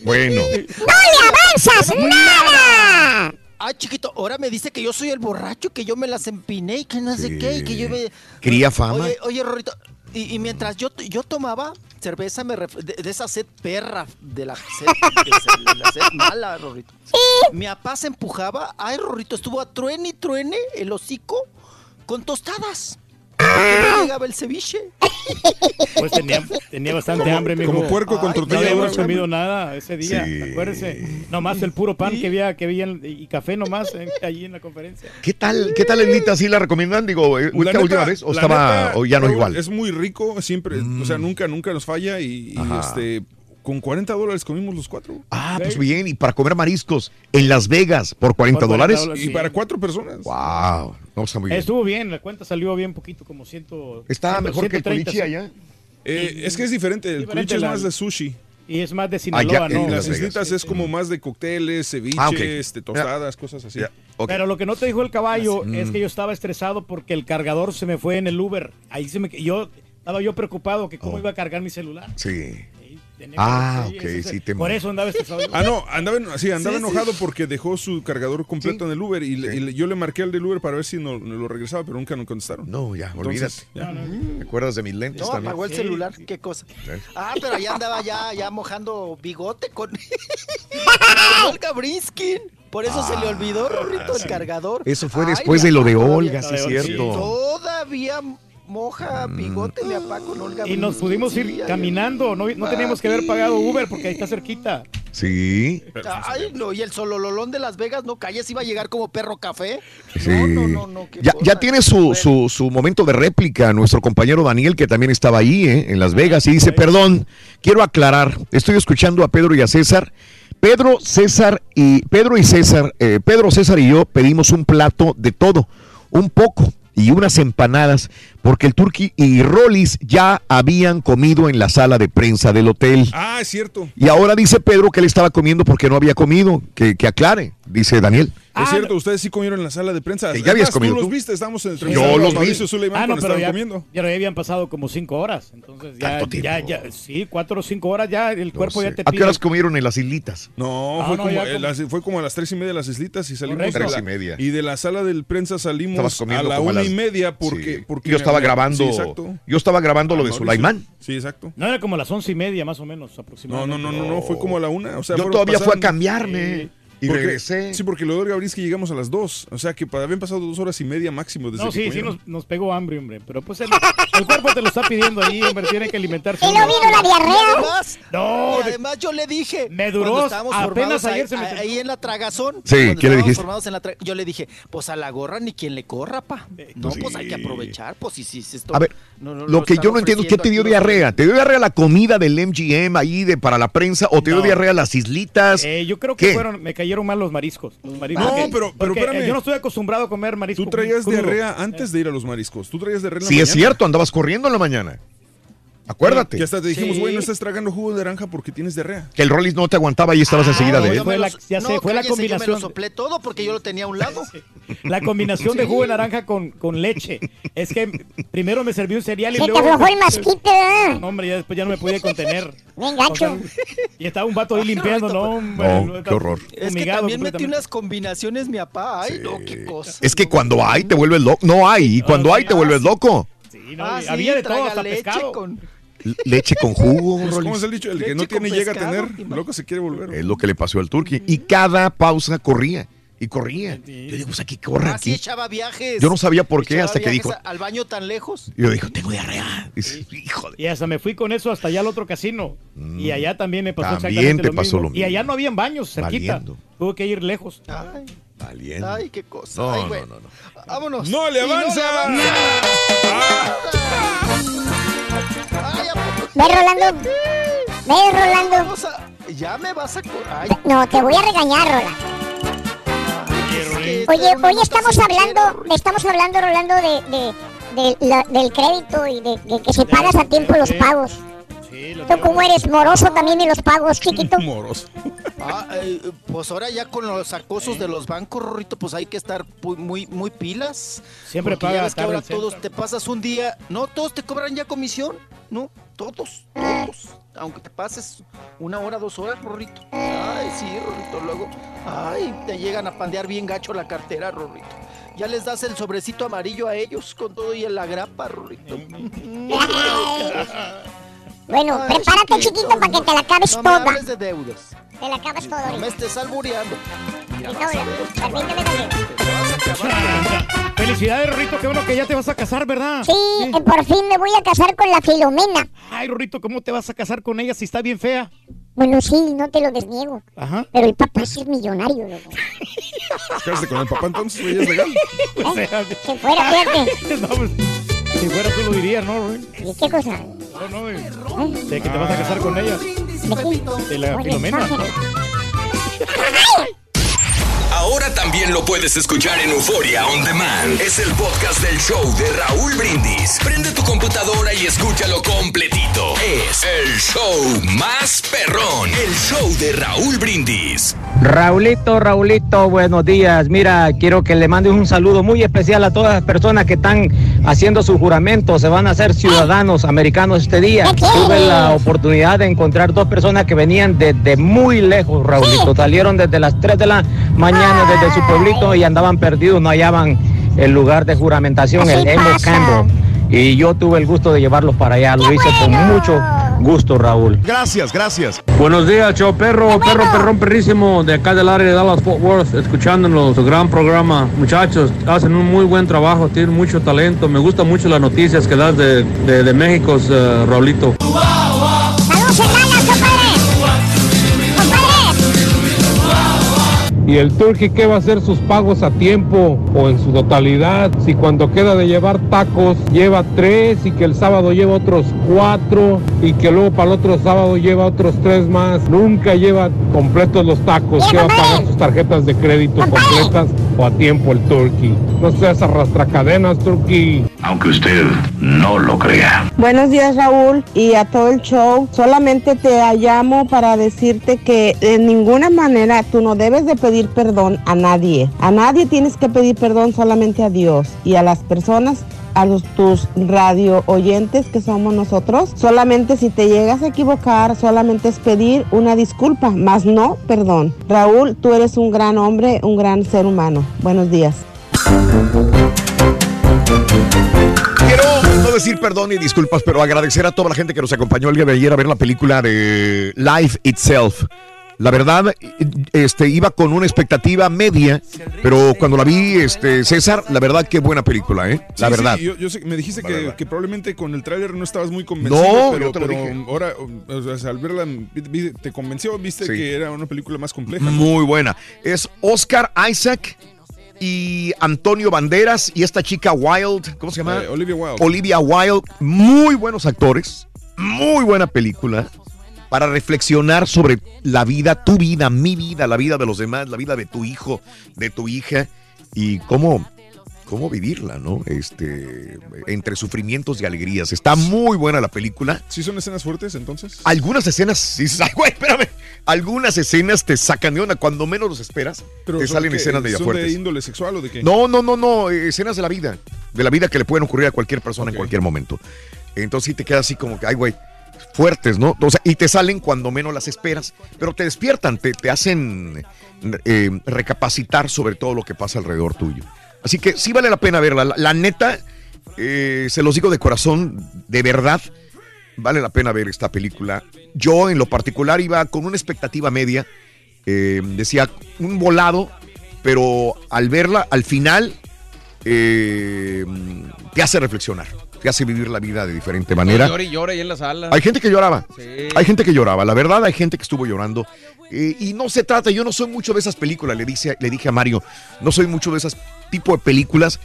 Bueno. ¡No le avanzas nada! Ah, chiquito, ahora me dice que yo soy el borracho, que yo me las empiné y que no sé qué, y que yo me... Cría fama. Oye, oye, Rorrito, y, y mientras yo, yo tomaba cerveza me ref- de, de esa sed perra, de la sed, de esa- de la sed mala, Rorrito. Mi papá se empujaba, ay, Rorrito, estuvo a truene y truene el hocico con tostadas. No llegaba el ceviche. Pues tenía, tenía bastante Como- hambre, mijo. como puerco con Ay, tortilla No habíamos comido nada ese día, Sí. acuérdese. Nomás el puro pan que había, que había y café nomás eh, allí en la conferencia. ¿Qué tal, qué tal el Nita? ¿Sí la recomiendan? Digo, eh, La ¿esta neta- última vez? ¿O estaba, neta, o ya no igual? Mm. Es muy rico, siempre, o sea, nunca, nunca nos falla y, y, este, con 40 dólares comimos los cuatro. Ah, pues bien, y para comer mariscos en Las Vegas por 40 Por 40 dólares. dólares, Y sí. para cuatro personas. Wow, no está muy bien. Estuvo bien, la cuenta salió bien poquito, como ciento. Está mejor que el 130, Colichi sí. allá. Eh, es que es diferente, el Diferente culichi es más de sushi. Y es más de Ah, Sinaloa, ya, ¿no? las islitas es como más de cócteles, ceviches, Ah, este, tostadas, cosas así. Pero lo que no te dijo el caballo Mm. es que yo estaba estresado porque el cargador se me fue en el Uber. Ahí se me yo estaba yo preocupado que Oh. cómo iba a cargar mi celular. Sí. Tenía Ah, ok, ese- sí te Por eso andaba estresado. Ah, no, andaba, en- sí, andaba Sí, sí. enojado porque dejó su cargador completo en el Uber y, le- y le- yo le marqué al del Uber para ver si no, no lo regresaba, pero nunca nos contestaron. No, ya, Entonces, olvídate. ya. ¿Te acuerdas de mis lentes No, también? apagó el celular, qué cosa. Ah, pero ya andaba ya, ya mojando bigote con, Olga Briskin. Por eso se le olvidó, Rorrito, el cargador. Eso fue después de lo de Olga, sí es cierto. Todavía moja bigote mi apá con Olga Y nos pudimos ir Sí, caminando, no, no teníamos que haber pagado Uber porque ahí está cerquita. Sí. Ay, no, y el solololón de Las Vegas, no calles, iba a llegar como perro café. Sí. ya, ya tiene su, su, su momento de réplica nuestro compañero Daniel, que también estaba ahí ¿eh? en Las Vegas, y dice, perdón, quiero aclarar, estoy escuchando a Pedro y a César. Pedro, César y Pedro y César, eh, Pedro, César y yo pedimos un plato de todo, un poco y unas empanadas, porque el Turqui y Rollis ya habían comido en la sala de prensa del hotel. Ah, es cierto. Y ahora dice Pedro que él estaba comiendo porque no había comido, que, que aclare, dice Daniel. Es cierto, ustedes sí comieron en la sala de prensa. Que ya habías Además, comido Tú los viste, estábamos en Yo los vi. Ah, no, pero estaban ya, comiendo. ya habían pasado como cinco horas. Entonces ya, ¿Tanto ya, ya, sí, cuatro o cinco horas ya el cuerpo ya te ¿A qué pide. horas comieron en las islitas? No, Ah, fue, no, como, ya eh, como- las- fue como a las tres y media de las islitas y salimos Correcto. Tres y media. Y de la sala del prensa salimos a la una las- y media porque, Sí. porque Yo estaba grabando, Sí, exacto. yo estaba grabando lo de Mauricio. Sulaimán. Sí, exacto. No, era como las once y media más o menos No, aproximadamente. no, no, no, no, fue como a la una. O sea, Yo todavía fui a pasaron- cambiarme y Porque- regresé. Sí, porque lo de Olga Brisky llegamos a las dos. O sea, que habían pasado dos horas y media máximo desde No, que sí, sí, nos, nos pegó hambre, hombre. Pero pues el, el cuerpo te lo está pidiendo ahí, hombre. Tiene que alimentarse. ¿Y no vino la diarrea? Además, No, y además yo le dije. Me duró cuando estábamos apenas formados ayer ahí, se me ahí, en la tragazón. Sí, cuando ¿qué le estábamos dijiste? formados en la tra- yo le dije, pues a la gorra ni quien le corra, pa. No, pues hay que aprovechar, pues sí, sí, sí, esto. A ver, no, no, lo que yo no entiendo, ¿qué te dio diarrea? ¿Te dio diarrea la comida del MGM ahí de para la prensa o te dio diarrea las islitas? Eh, yo creo que fueron, me cayeron mal los mariscos. Los mariscos. No, Porque- pero- pero espérame. yo no estoy acostumbrado a comer marisco. Tú traías crudo. diarrea antes de ir a los mariscos. Tú traías diarrea en la Sí, es mañana. cierto, andabas corriendo en la mañana. Acuérdate. Que hasta te dijimos, Sí. güey, no estás tragando jugo de naranja porque tienes diarrea. Que el Rollis no te aguantaba y estabas enseguida no, de él. fue la- ya No, sé, fue la cállese, Yo me combinación. lo soplé todo porque yo lo tenía a un lado. La combinación de jugo de naranja con, con leche. Es que primero me serví un cereal y Se te luego. aflojó el masquite, ¿verdad? No, hombre, ya después ya no me podía contener. Bien gacho. Y estaba un vato ahí limpiando, no, hombre. No, qué horror. Es que también metí unas combinaciones, mi papá. Ay, no, qué cosa. Es que cuando hay te vuelves loco. No hay, y cuando hay te vuelves loco. Sí, no, Ah, sí, había de todo, hasta leche pescado. con- Leche con jugo, Pues, ¿Cómo es el dicho? El que Leche no tiene con llega a pescado, tener, loco se quiere volver. Es lo que le pasó al Turqui. Y cada pausa corría y corría. Yo digo, pues aquí corre Así aquí. echaba viajes. Yo no sabía por qué hasta que dijo. Al baño tan lejos. Y yo dijo, tengo diarrea. Dice, Hijo de. Y hasta me fui con eso hasta allá al otro casino. Y allá también me pasó Mm. También exactamente te lo pasó mismo. lo Y allá no habían baños cerquita. Valiendo. Tuve que ir lejos. Ay, Valiente. ay, qué cosa. No, Ay, no, bueno. no, no. Vámonos. ¡No le avanza! Ay, ¿a poco? Ve, Rolando. Ve, Rolando. A- Ya me vas a. Ay, No, te voy a regañar, Rolando. Oye, hoy estamos hablando, estamos hablando, Rolando, de, de, de la- del crédito y de, de que si pagas a tiempo los pagos. Sí, lo ¿Tú cómo eres? ¿Moroso también en los pagos, chiquito? Moroso. Ah, eh, pues ahora ya con los acosos de los bancos, Rorrito, pues hay que estar muy, muy, muy pilas. Siempre paga ya ves que ahora todos te pasas un día, no, todos te cobran ya comisión, no, todos, todos. Aunque te pases una hora, dos horas, Rorrito. Ay, sí, Rorrito, luego, ay, te llegan a pandear bien gacho la cartera, Rorrito. Ya les das el sobrecito amarillo a ellos con todo y la grapa, Rorrito. Bueno, Ay, prepárate, chiquito, para que te la acabes no me toda. hables de deudas. Te la acabas toda No me estés albureando. Mira. Permíteme. Felicidades, Rorrito. Qué bueno que ya te vas a casar, ¿verdad? Sí, eh, por fin me voy a casar con la Filomena. Ay, Rorrito, ¿cómo te vas a casar con ella si está bien fea? Bueno, sí, no te lo desniego. Ajá. Pero el papá sí es millonario, loco. Cállate con el papá entonces, güey, es legal. O sea, Si fuera, fíjate. no, pues, si fuera tú lo dirías, ¿no, Rorrito? ¿Y qué cosa? No, no, eh, de que te vas a casar con ella. ¿De qué? De la Filomena. Ahora también lo puedes escuchar en Euforia On Demand. Es el podcast del show de Raúl Brindis. Prende tu computadora y escúchalo completito. Es el show más perrón. El show de Raúl Brindis. Raulito, Raulito, buenos días. Mira, quiero que le mandes un saludo muy especial a todas las personas que están haciendo su juramento, se van a hacer ciudadanos americanos este día. Tuve la oportunidad de encontrar dos personas que venían desde muy lejos, Raulito. Salieron desde las 3 de la mañana desde su pueblito y andaban perdidos, no hallaban el lugar de juramentación, el Emo Campbell. Y yo tuve el gusto de llevarlos para allá, lo hice con mucho gusto, Raúl. Gracias, gracias. Buenos días, show perro, perro, perrón, perrísimo, de acá del área de Dallas Fort Worth, escuchándonos, su gran programa. Muchachos, hacen un muy buen trabajo, tienen mucho talento. Me gustan mucho las noticias que das de, de, de México, Raulito. ¿Y el Turkey qué va a hacer sus pagos a tiempo o en su totalidad? Si cuando queda de llevar tacos lleva tres y que el sábado lleva otros cuatro y que luego para el otro sábado lleva otros tres más, nunca lleva completos los tacos. ¿Qué va a pagar sus tarjetas de crédito completas o a tiempo el Turkey? No seas arrastracadenas, Turkey. Aunque usted no lo crea. Buenos días Raúl y a todo el show. Solamente te llamo para decirte que de ninguna manera tú no debes de pedir perdón a nadie. A nadie tienes que pedir perdón, solamente a Dios y a las personas. A los, tus radio oyentes que somos nosotros, solamente si te llegas a equivocar, solamente es pedir una disculpa, más no perdón. Raúl, tú eres un gran hombre, un gran ser humano. Buenos días. Quiero no decir perdón y disculpas, pero agradecer a toda la gente que nos acompañó el día de ayer a ver la película de Life Itself. La verdad, este, iba con una expectativa media, pero cuando la vi, este, César, la verdad, qué buena película, ¿eh? La Sí, verdad. sí, yo, yo sé- me dijiste que, que probablemente con el tráiler no estabas muy convencido. No, pero, yo te lo pero dije. ahora, o sea, al verla, te convenció, viste Sí. que era una película más compleja. ¿no? Muy buena. Es Oscar Isaac y Antonio Banderas y esta chica Wild, ¿cómo se llama? Eh, Olivia Wilde. Olivia Wilde, muy buenos actores, muy buena película para reflexionar sobre la vida, tu vida, mi vida, la vida de los demás, la vida de tu hijo, de tu hija y cómo cómo vivirla, ¿no? Este entre sufrimientos y alegrías. Está muy buena la película. ¿Sí son escenas fuertes entonces? Algunas escenas, sí, ay, güey, espérame. Algunas escenas te sacan de onda cuando menos los esperas. te son salen qué? escenas media ¿Son fuertes. de índole sexual o de qué? No, no, no, no, escenas de la vida, de la vida que le pueden ocurrir a cualquier persona en cualquier momento. Entonces sí te queda así como que, ay, güey, fuertes, ¿no? O sea, y te salen cuando menos las esperas, pero te despiertan, te, te hacen eh, recapacitar sobre todo lo que pasa alrededor tuyo. Así que sí vale la pena verla. La, la neta, eh, se los digo de corazón, de verdad, vale la pena ver esta película. Yo en lo particular iba con una expectativa media, eh, decía un volado, pero al verla, al final, eh, te hace reflexionar, te hace vivir la vida de diferente manera. Llora y llora ahí en la sala. Hay gente que lloraba. Sí. Hay gente que lloraba. La verdad, hay gente que estuvo llorando. Eh, y no se trata, yo no soy mucho de esas películas, le, dice, le dije a Mario, no soy mucho de esas tipo de películas,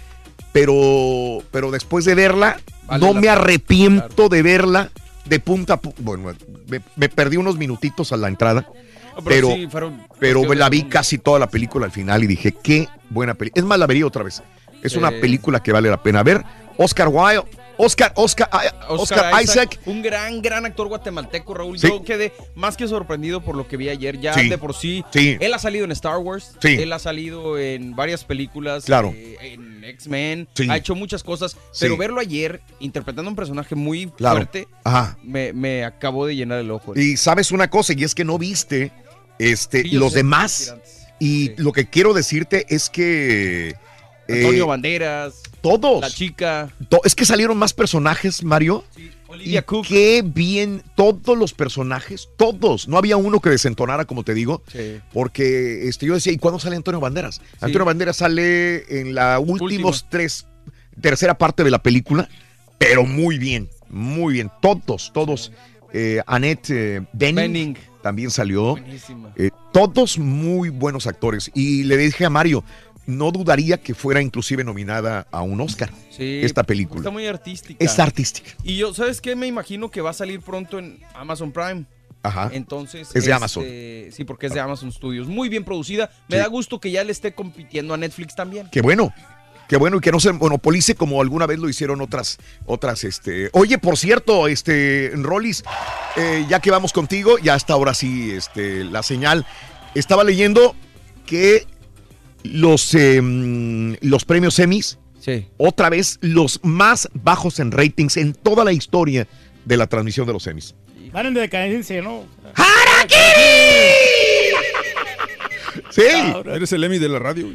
pero, pero después de verla, Vale no me pena, arrepiento de verla de punta a punta. Bueno, me, me perdí unos minutitos a la entrada. No, Pero, sí, fueron pero la vi casi toda la película al final y dije, qué buena película. Es más, la vería otra vez. Es Sí. una película que vale la pena ver. Oscar Wilde, Oscar, Oscar, Oscar, Isaac. Un gran, gran actor guatemalteco, Raúl. Sí. Yo quedé más que sorprendido por lo que vi ayer. Ya Sí. de por sí. Sí. Él ha salido en Star Wars. Él ha salido en varias películas. Claro. eh, en X-Men. Ha hecho muchas cosas. Pero verlo ayer interpretando un personaje muy Claro. fuerte. Ajá. Me, me acabó de llenar el ojo. Y sabes una cosa, y es que no viste este, los demás. Y lo que quiero decirte es que. Eh, Antonio Banderas. Todos. La chica. to- es que salieron más personajes, Mario. Olivia y Cook. Qué bien, todos los personajes, todos. No había uno que desentonara, como te digo. Sí. Porque este, yo decía, ¿y cuándo sale Antonio Banderas? Antonio Banderas sale en la últimos tres, tercera parte de la película, pero muy bien, muy bien. Todos, todos. Eh, Annette eh, Bening, Bening. también salió. Buenísima. Eh, todos muy buenos actores. Y le dije a Mario, no dudaría que fuera inclusive nominada a un Oscar Sí, esta película. Está muy artística. Es artística. Y yo, ¿sabes qué? Me imagino que va a salir pronto en Amazon Prime. Ajá. Entonces. Es de este, Amazon. Sí, porque es de Amazon Studios. Muy bien producida. Me Sí. da gusto que ya le esté compitiendo a Netflix también. Qué bueno. Qué bueno y que no se monopolice como alguna vez lo hicieron otras, otras, este. Oye, por cierto, este, Rollis, eh, ya que vamos contigo, ya hasta ahora sí, este, la señal. Estaba leyendo que los, eh, los premios Emmys, otra vez los más bajos en ratings en toda la historia de la transmisión de los Emmys. Van en decadencia, ¿no? Sí. Eres el Emmy de la radio.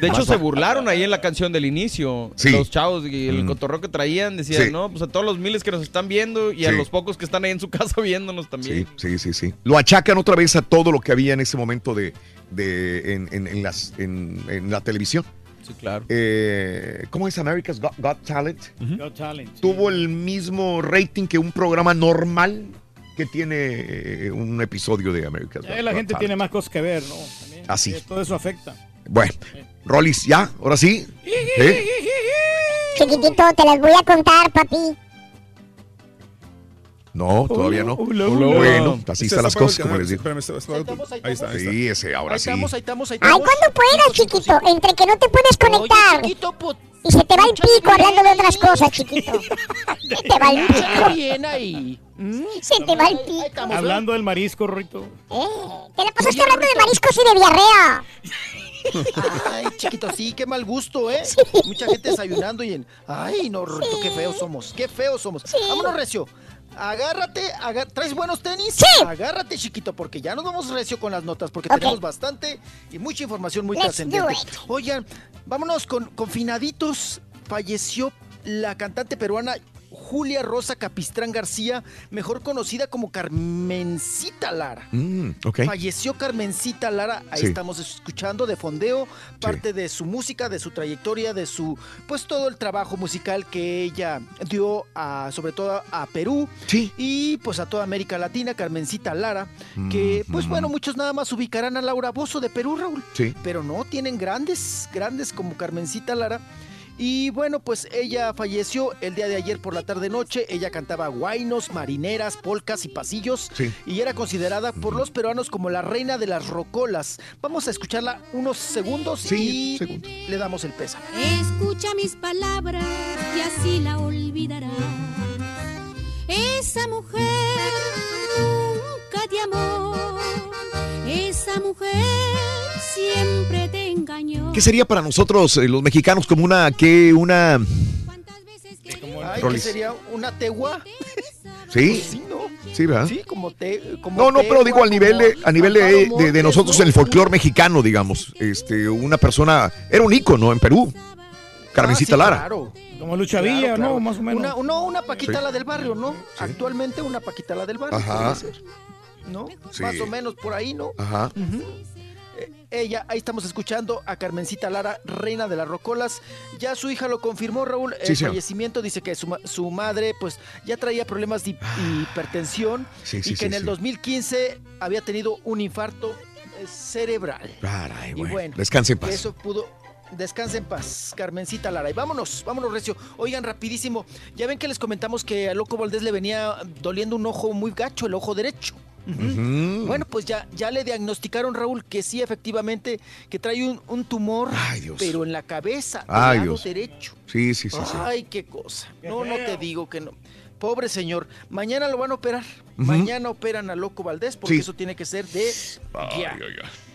De hecho, se burlaron ahí en la canción del inicio. Sí. Los chavos y el Mm. cotorreo que traían decían, Sí. no, pues a todos los miles que nos están viendo y a los pocos que están ahí en su casa viéndonos también. Sí, sí, sí, sí. Lo achacan otra vez a todo lo que había en ese momento de, de en, en- en las, en, en la televisión. Sí, claro. Eh, ¿Cómo es America's Got, Got Talent? Got Talent, sí. Tuvo el mismo rating que un programa normal que tiene eh, un episodio de America's Ya Got, la Got gente Talent. tiene más cosas que ver, ¿no? También. Así. Eh, Todo eso afecta. Bueno, Rollis, ¿ya? ¿Ahora sí? ¿Eh? Chiquitito, te las voy a contar, papi. No, todavía no. hola. Bueno, así Este están las está apagado cosas, como les digo. Espérame, está- está- ahí está, ahí está. Sí, ese, ahora Ahí sí. estamos, ahí estamos, ahí Ay, estamos. cuando puedas, chiquito. Entre que no te puedes conectar. chiquito, pues, Y se te va el pico hablando de otras cosas, chiquito. Se te va el pico. bien ahí. Mm, Se te va el pico. Hablando del marisco, Rito. Eh, te la pasaste hablando de mariscos y de diarrea. Ay, chiquito, sí, qué mal gusto, ¿eh? Mucha gente desayunando y en. Ay, no, Rorrito, qué feos somos, qué feos somos. Vámonos, Recio. Agárrate, ¿traes buenos tenis? Sí. Agárrate, chiquito, porque ya nos vamos recio con las notas, porque tenemos bastante y mucha información muy trascendente. Oigan, vámonos con confinaditos. Falleció la cantante peruana Julia Rosa Capistrán García, mejor conocida como Carmencita Lara. Mm. Falleció Carmencita Lara, ahí Sí. estamos escuchando de fondeo parte de su música, de su trayectoria, de su, pues todo el trabajo musical que ella dio a, sobre todo a Perú Sí. y pues a toda América Latina, Carmencita Lara, que pues Mm, bueno, mm. muchos nada más ubicarán a Laura Bozo de Perú, Raúl, Sí. pero no, tienen grandes, grandes como Carmencita Lara. Y bueno, pues ella falleció el día de ayer por la tarde noche. Ella cantaba guainos, marineras, polcas y pasillos. Sí. Y era considerada por los peruanos como la reina de las rocolas. Vamos a escucharla unos segundos y le damos el pésame. Escucha mis palabras y así la olvidarás. Esa mujer nunca te amó. Esa mujer siempre te engañó. ¿Qué sería para nosotros, eh, los mexicanos, como una, que una... Ay, ¿qué Rolis. sería? ¿Una tegua? Sí? Sí, ¿no? Sí, ¿verdad? Sí, como te. Como No, no, pero digo al nivel de, a nivel de, de- nosotros ¿no? en el folclore mexicano, digamos. Este, una persona, era un ícono en Perú. Carmencita Ah, sí, Lara. Claro. Como Lucha Villa, Claro, claro. ¿no? Más o menos. Una, no, una Paquita Sí. la del barrio, ¿no? Actualmente una Paquita la del barrio. Ajá. podría ser, ¿No? Sí. Más o menos por ahí, ¿no? Ajá. Eh, Ella, ahí estamos escuchando a Carmencita Lara, reina de las rocolas. Ya su hija lo confirmó, Raúl. El Sí, fallecimiento dice que su, su madre, pues, ya traía problemas de hipertensión Ah. Sí, y que en el sí. 2015 había tenido un infarto eh, cerebral. Caray, Y bueno, Descanse en paz. Eso pudo. Descanse en paz, Carmencita Lara. Y vámonos, vámonos, Recio. Oigan, rapidísimo. Ya ven que les comentamos que a Loco Valdés le venía doliendo un ojo muy gacho, el ojo derecho. Bueno, pues ya, ya le diagnosticaron, Raúl, que sí, efectivamente, que trae un, un tumor, pero en la cabeza, del Ay, lado Dios. derecho. Sí, sí, sí, sí. Ay, qué cosa. No, no te digo que no. Pobre señor. Mañana lo van a operar. Mañana operan a Loco Valdés porque Sí. eso tiene que ser de ya.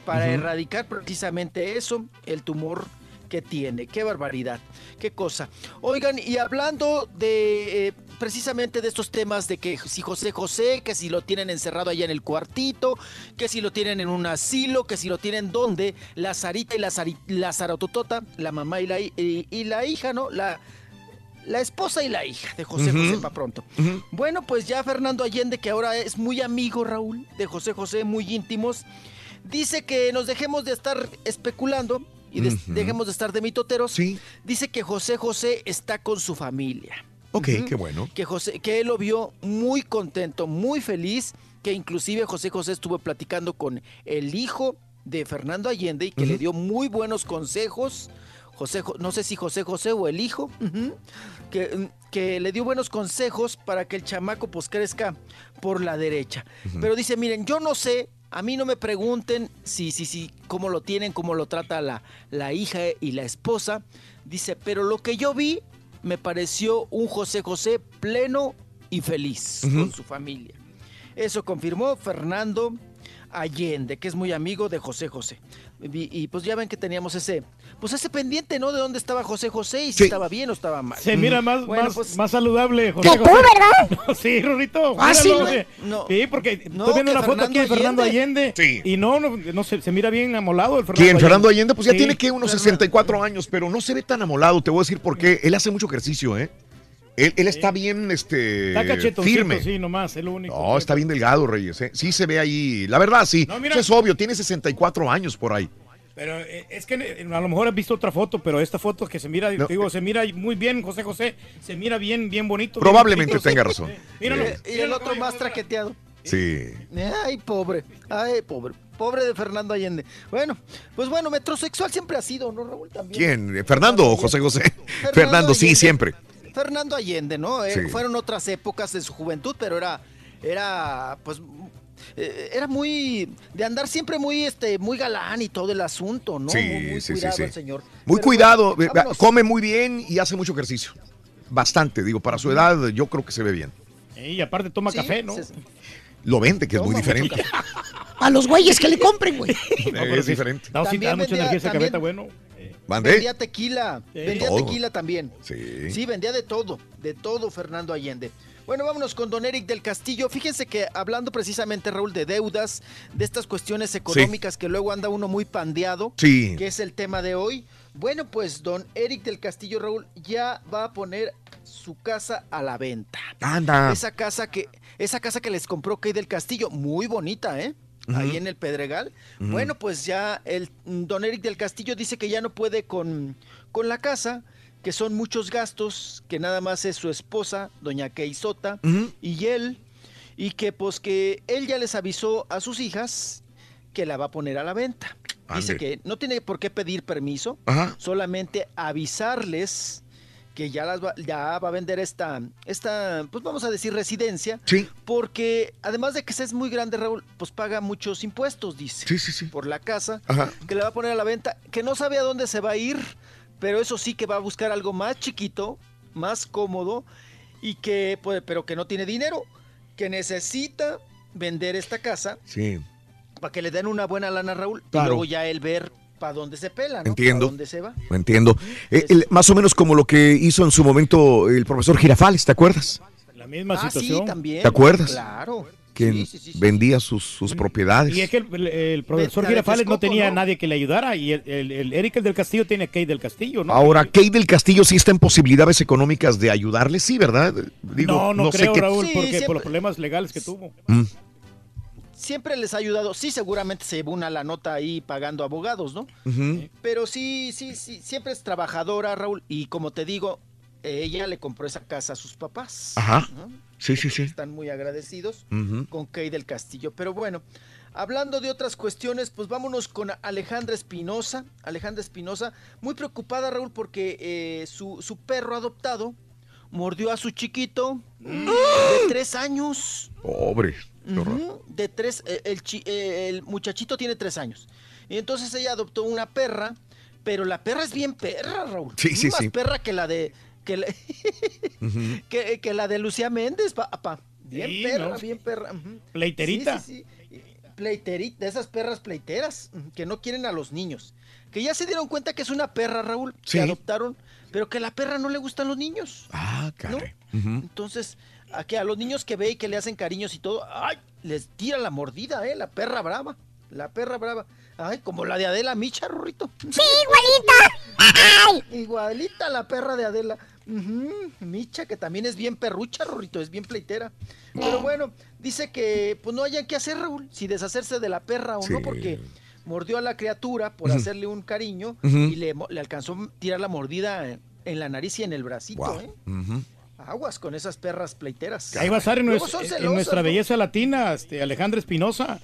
Para erradicar precisamente eso, el tumor que tiene. Qué barbaridad. Qué cosa. Oigan, y hablando de eh, precisamente de estos temas de que si José José, que si lo tienen encerrado allá en el cuartito, que si lo tienen en un asilo, que si lo tienen donde, la Sarita y la, Sari- la Sarototota, la mamá y la, hi- y, y la hija, ¿no? La, la esposa y la hija de José. José para pronto. Bueno, pues ya Fernando Allende, que ahora es muy amigo, Raúl, de José José, muy íntimos, dice que nos dejemos de estar especulando y dejemos de estar de mitoteros. Dice que José José está con su familia. Ok, qué bueno. Que, José, que él lo vio muy contento, muy feliz, que inclusive José José estuvo platicando con el hijo de Fernando Allende y que le dio muy buenos consejos. José, Jo- no sé si José José o el hijo, que mm, que le dio buenos consejos para que el chamaco pues crezca por la derecha. Pero dice, miren, yo no sé, a mí no me pregunten si, si, si, cómo lo tienen, cómo lo trata la, la hija y la esposa. Dice, pero lo que yo vi me pareció un José José pleno y feliz con su familia. Eso confirmó Fernando Allende, que es muy amigo de José José. Y, y, pues ya ven que teníamos ese, pues ese pendiente, ¿no? De dónde estaba José José y si estaba bien o estaba mal. Se mira más, Bueno, más, pues- más saludable, José Que tú, José. ¿verdad? No, sí, Rorrito. Ah, sí, míralo, ¿no? sí. No. Sí, porque No, estoy viendo que una foto aquí de Fernando Allende. Y no, no, no se, se mira bien amolado el Fernando ¿Quién? Fernando Allende, pues ya Sí. tiene que unos 64 años, pero no se ve tan amolado. Te voy a decir por qué. Él hace mucho ejercicio, ¿eh? Él, él está bien este, Está firme. sí, nomás, es lo único. No, está bien delgado, Reyes. ¿eh? Sí se ve ahí. La verdad, sí. No, mira. Eso es obvio. Tiene 64 años por ahí. Pero eh, es que eh, a lo mejor has visto otra foto, pero esta foto que se mira, No. te digo, se mira muy bien, José José, se mira bien, bien bonito. bien Probablemente bonito. tenga razón. Míralo. Eh, y el otro más traqueteado. Sí. Ay, pobre. Ay, pobre. Pobre de Fernando Allende. Bueno, pues bueno, metrosexual siempre ha sido, ¿no, Raúl? También. ¿Quién? ¿Eh, ¿Fernando o José José? Fernando, sí, siempre. Fernando Allende, ¿no? Eh, Sí. Fueron otras épocas de su juventud, pero era, era, pues, eh, era muy, de andar siempre muy, este, muy galán y todo el asunto, ¿no? Sí, muy, muy sí, sí, cuidado sí. el señor. Muy Pero cuidado. bueno, eh, come muy bien y hace mucho ejercicio. Bastante, digo, para su edad yo creo que se ve bien. Y aparte toma Sí, café, ¿no? Lo vende, que es muy diferente. A los güeyes que le compren, güey. es diferente. No, sí, te da mucha energía también- está bueno. ¿Mandé? Vendía tequila, vendía Todo. tequila también. Sí. Sí, vendía de todo, de todo Fernando Allende. Bueno, vámonos con don Eric del Castillo. Fíjense que hablando precisamente, Raúl, de deudas, de estas cuestiones económicas que luego anda uno muy pandeado, Sí. que es el tema de hoy. Bueno, pues don Eric del Castillo, Raúl, ya va a poner su casa a la venta. Anda. Esa casa que, esa casa que les compró Kay del Castillo, muy bonita, ¿eh? Ahí en el Pedregal. Bueno, pues ya el mm, don Eric del Castillo dice que ya no puede con, con la casa, que son muchos gastos, que nada más es su esposa, doña Kay Sota, Ujú. y él, y que pues que él ya les avisó a sus hijas que la va a poner a la venta. Dice Ande. que no tiene por qué pedir permiso, Ajá. solamente avisarles que ya, las va, ya va a vender esta, esta, pues vamos a decir residencia, Sí. porque además de que es muy grande, Raúl, pues paga muchos impuestos, dice, Sí, sí, sí. por la casa, Ajá. que le va a poner a la venta, que no sabe a dónde se va a ir, pero eso sí que va a buscar algo más chiquito, más cómodo, y que, pues, pero que no tiene dinero, que necesita vender esta casa Sí. para que le den una buena lana a Raúl, y luego ya él ver para dónde se pela, ¿no? Entiendo. ¿Para dónde se va? Entiendo. Eh, el- más o menos como lo que hizo en su momento el profesor Girafales, ¿te acuerdas? La misma Ah, sí, situación. también. ¿Te acuerdas? Claro. Que Sí, sí, sí, sí. vendía sus, sus propiedades. Y es que el, profesor Girafales no tenía ¿no? nadie que le ayudara y el, el, el Eric el del Castillo tiene a Kate del Castillo, ¿no? Ahora, Kate del Castillo sí está en posibilidades económicas de ayudarle, sí, ¿verdad? Digo, no, no, creo, Raúl, Sí, porque siempre- por los problemas legales que tuvo. Mm, Siempre les ha ayudado. Sí, seguramente se llevó una la nota ahí pagando abogados, ¿no? Pero sí, sí, sí, siempre es trabajadora, Raúl. Y como te digo, ella le compró esa casa a sus papás. Ajá. ¿no? Sí, sí, sí. Están muy agradecidos con Kay del Castillo. Pero bueno, hablando de otras cuestiones, pues vámonos con Alejandra Espinosa. Alejandra Espinosa, muy preocupada, Raúl, porque eh, su, su perro adoptado mordió a su chiquito Mm. de tres años. Pobre. De tres, eh, el, chi- eh, el muchachito tiene tres años. Y entonces ella adoptó una perra, pero la perra es bien perra, Raúl. Sí, sí, Más sí. perra que la de que, la- Ujú. que, que la de Lucía Méndez, papá. Bien Sí, perra, ¿no? bien perra. Sí, sí, sí. Pleiterita, de esas perras pleiteras que no quieren a los niños. Que ya se dieron cuenta que es una perra, Raúl, Sí. que adoptaron, pero que a la perra no le gustan los niños. Ah. Ujú. Entonces, a, que a los niños que ve y que le hacen cariños y todo, ¡ay! Les tira la mordida, ¿eh? La perra brava. La perra brava. Ay, como la de Adela Micha, Rorrito. Sí, igualita. Ay. Igualita la perra de Adela. Ujú, Micha, que también es bien perrucha, Rorrito, es bien pleitera. Pero bueno, dice que pues no hayan que hacer, Raúl, si deshacerse de la perra o no, porque mordió a la criatura por hacerle un cariño y le, alcanzó a tirar la mordida en, en la nariz y en el bracito. ¿eh? Aguas con esas perras pleiteras. Ahí va a estar en, nuestra ¿no? belleza latina, este, Alejandra Espinosa.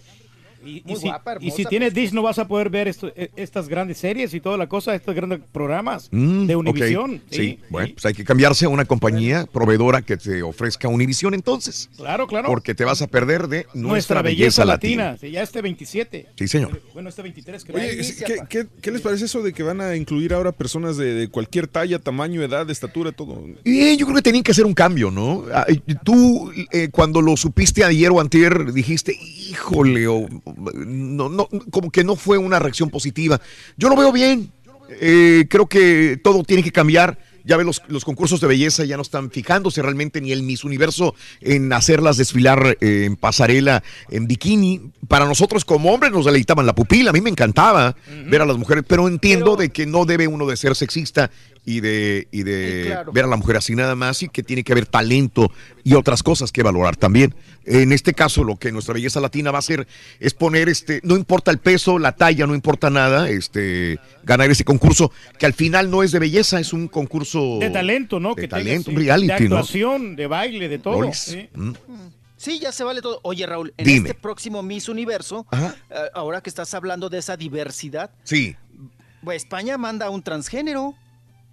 Y, Muy si, guapa, y si hermosa, tienes Dish no vas a poder ver esto- e- estas grandes series y toda la cosa, estos grandes programas Mm, de ok. Univision. Sí, bueno, pues hay que cambiarse a una compañía proveedora que te ofrezca Univision entonces. Claro, claro. Porque te vas a perder de nuestra, Nuestra belleza, latina. Sí, ya este 27. Sí, señor. Bueno, este 23 creo. Oye, ¿qué, qué, qué les parece eso de que van a incluir ahora personas de, de cualquier talla, tamaño, edad, estatura, todo? Y yo creo que tenían que hacer un cambio, ¿no? Ah, Tú, eh, cuando lo supiste ayer o antier, dijiste, híjole, o, no, no, como que no fue una reacción positiva. Yo lo veo bien. Eh, creo que todo tiene que cambiar. Ya ves, los, los concursos de belleza ya no están fijándose realmente ni el Miss Universo en hacerlas desfilar eh, en pasarela, en bikini. Para nosotros como hombres nos deleitaban la pupila. A mí me encantaba ver a las mujeres, pero entiendo de que no debe uno de ser sexista y de, y de Sí, claro. ver a la mujer así nada más y que tiene que haber talento y otras cosas que valorar también. En este caso, lo que nuestra belleza latina va a hacer es poner, este, no importa el peso, la talla, no importa nada, este, ganar ese concurso, que al final no es de belleza, es un concurso De talento, ¿no? de que talento, tengas, reality, De ¿no? actuación, de baile, de todo. Sí. Mm. Sí, ya se vale todo. Oye, Raúl, en Dime. este próximo Miss Universo, eh, ahora que estás hablando de esa diversidad, Sí. España manda a un transgénero.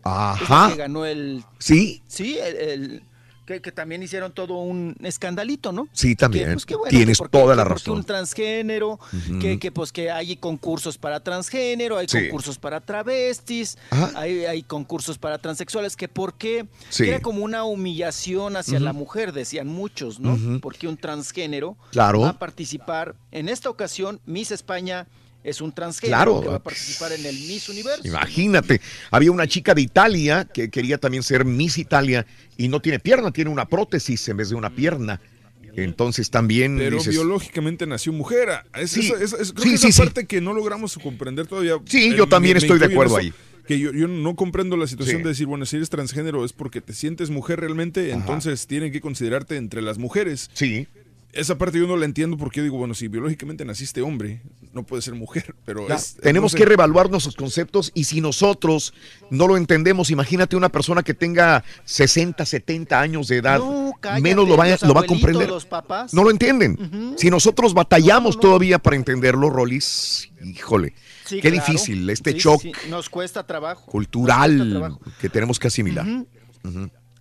Ajá. que ganó el. Sí. Sí, el. el- que, que también hicieron todo un escandalito, ¿no? Sí, también. Que, pues, qué bueno, Tienes que porque- toda la que razón. un transgénero, Ujú. que, que, pues que hay concursos para transgénero, hay Sí. concursos para travestis, hay, hay concursos para transexuales, que por qué Sí. que era como una humillación hacia la mujer, decían muchos, ¿no? Porque un transgénero Claro. va a participar, en esta ocasión, Miss España es un transgénero Claro. que va a participar en el Miss Universo. Imagínate, había una chica de Italia que quería también ser Miss Italia y no tiene pierna, tiene una prótesis en vez de una pierna. Entonces también Pero dices, biológicamente nació mujer. Es, Sí. esa- esa- es- creo Sí, que sí, esa sí. parte que no logramos comprender todavía. Sí, eh, yo también me- me estoy de acuerdo ahí. Que yo, yo no comprendo la situación Sí. de decir, bueno, si eres transgénero es porque te sientes mujer realmente, entonces tienen que considerarte entre las mujeres. Sí. Esa parte yo no la entiendo porque yo digo, bueno, si biológicamente naciste hombre, no puedes ser mujer, pero Ya, es- tenemos no sé. que reevaluar nuestros conceptos y si nosotros no lo entendemos, imagínate una persona que tenga 60, 70 años de edad, No, cállate, menos lo va, los lo va a comprender. los papás. No lo entienden. Si nosotros batallamos todavía para entenderlo, Rolis, híjole, Sí, qué claro. difícil este Sí, sí, Nos cuesta trabajo. Nos cuesta cultural trabajo. que tenemos que asimilar.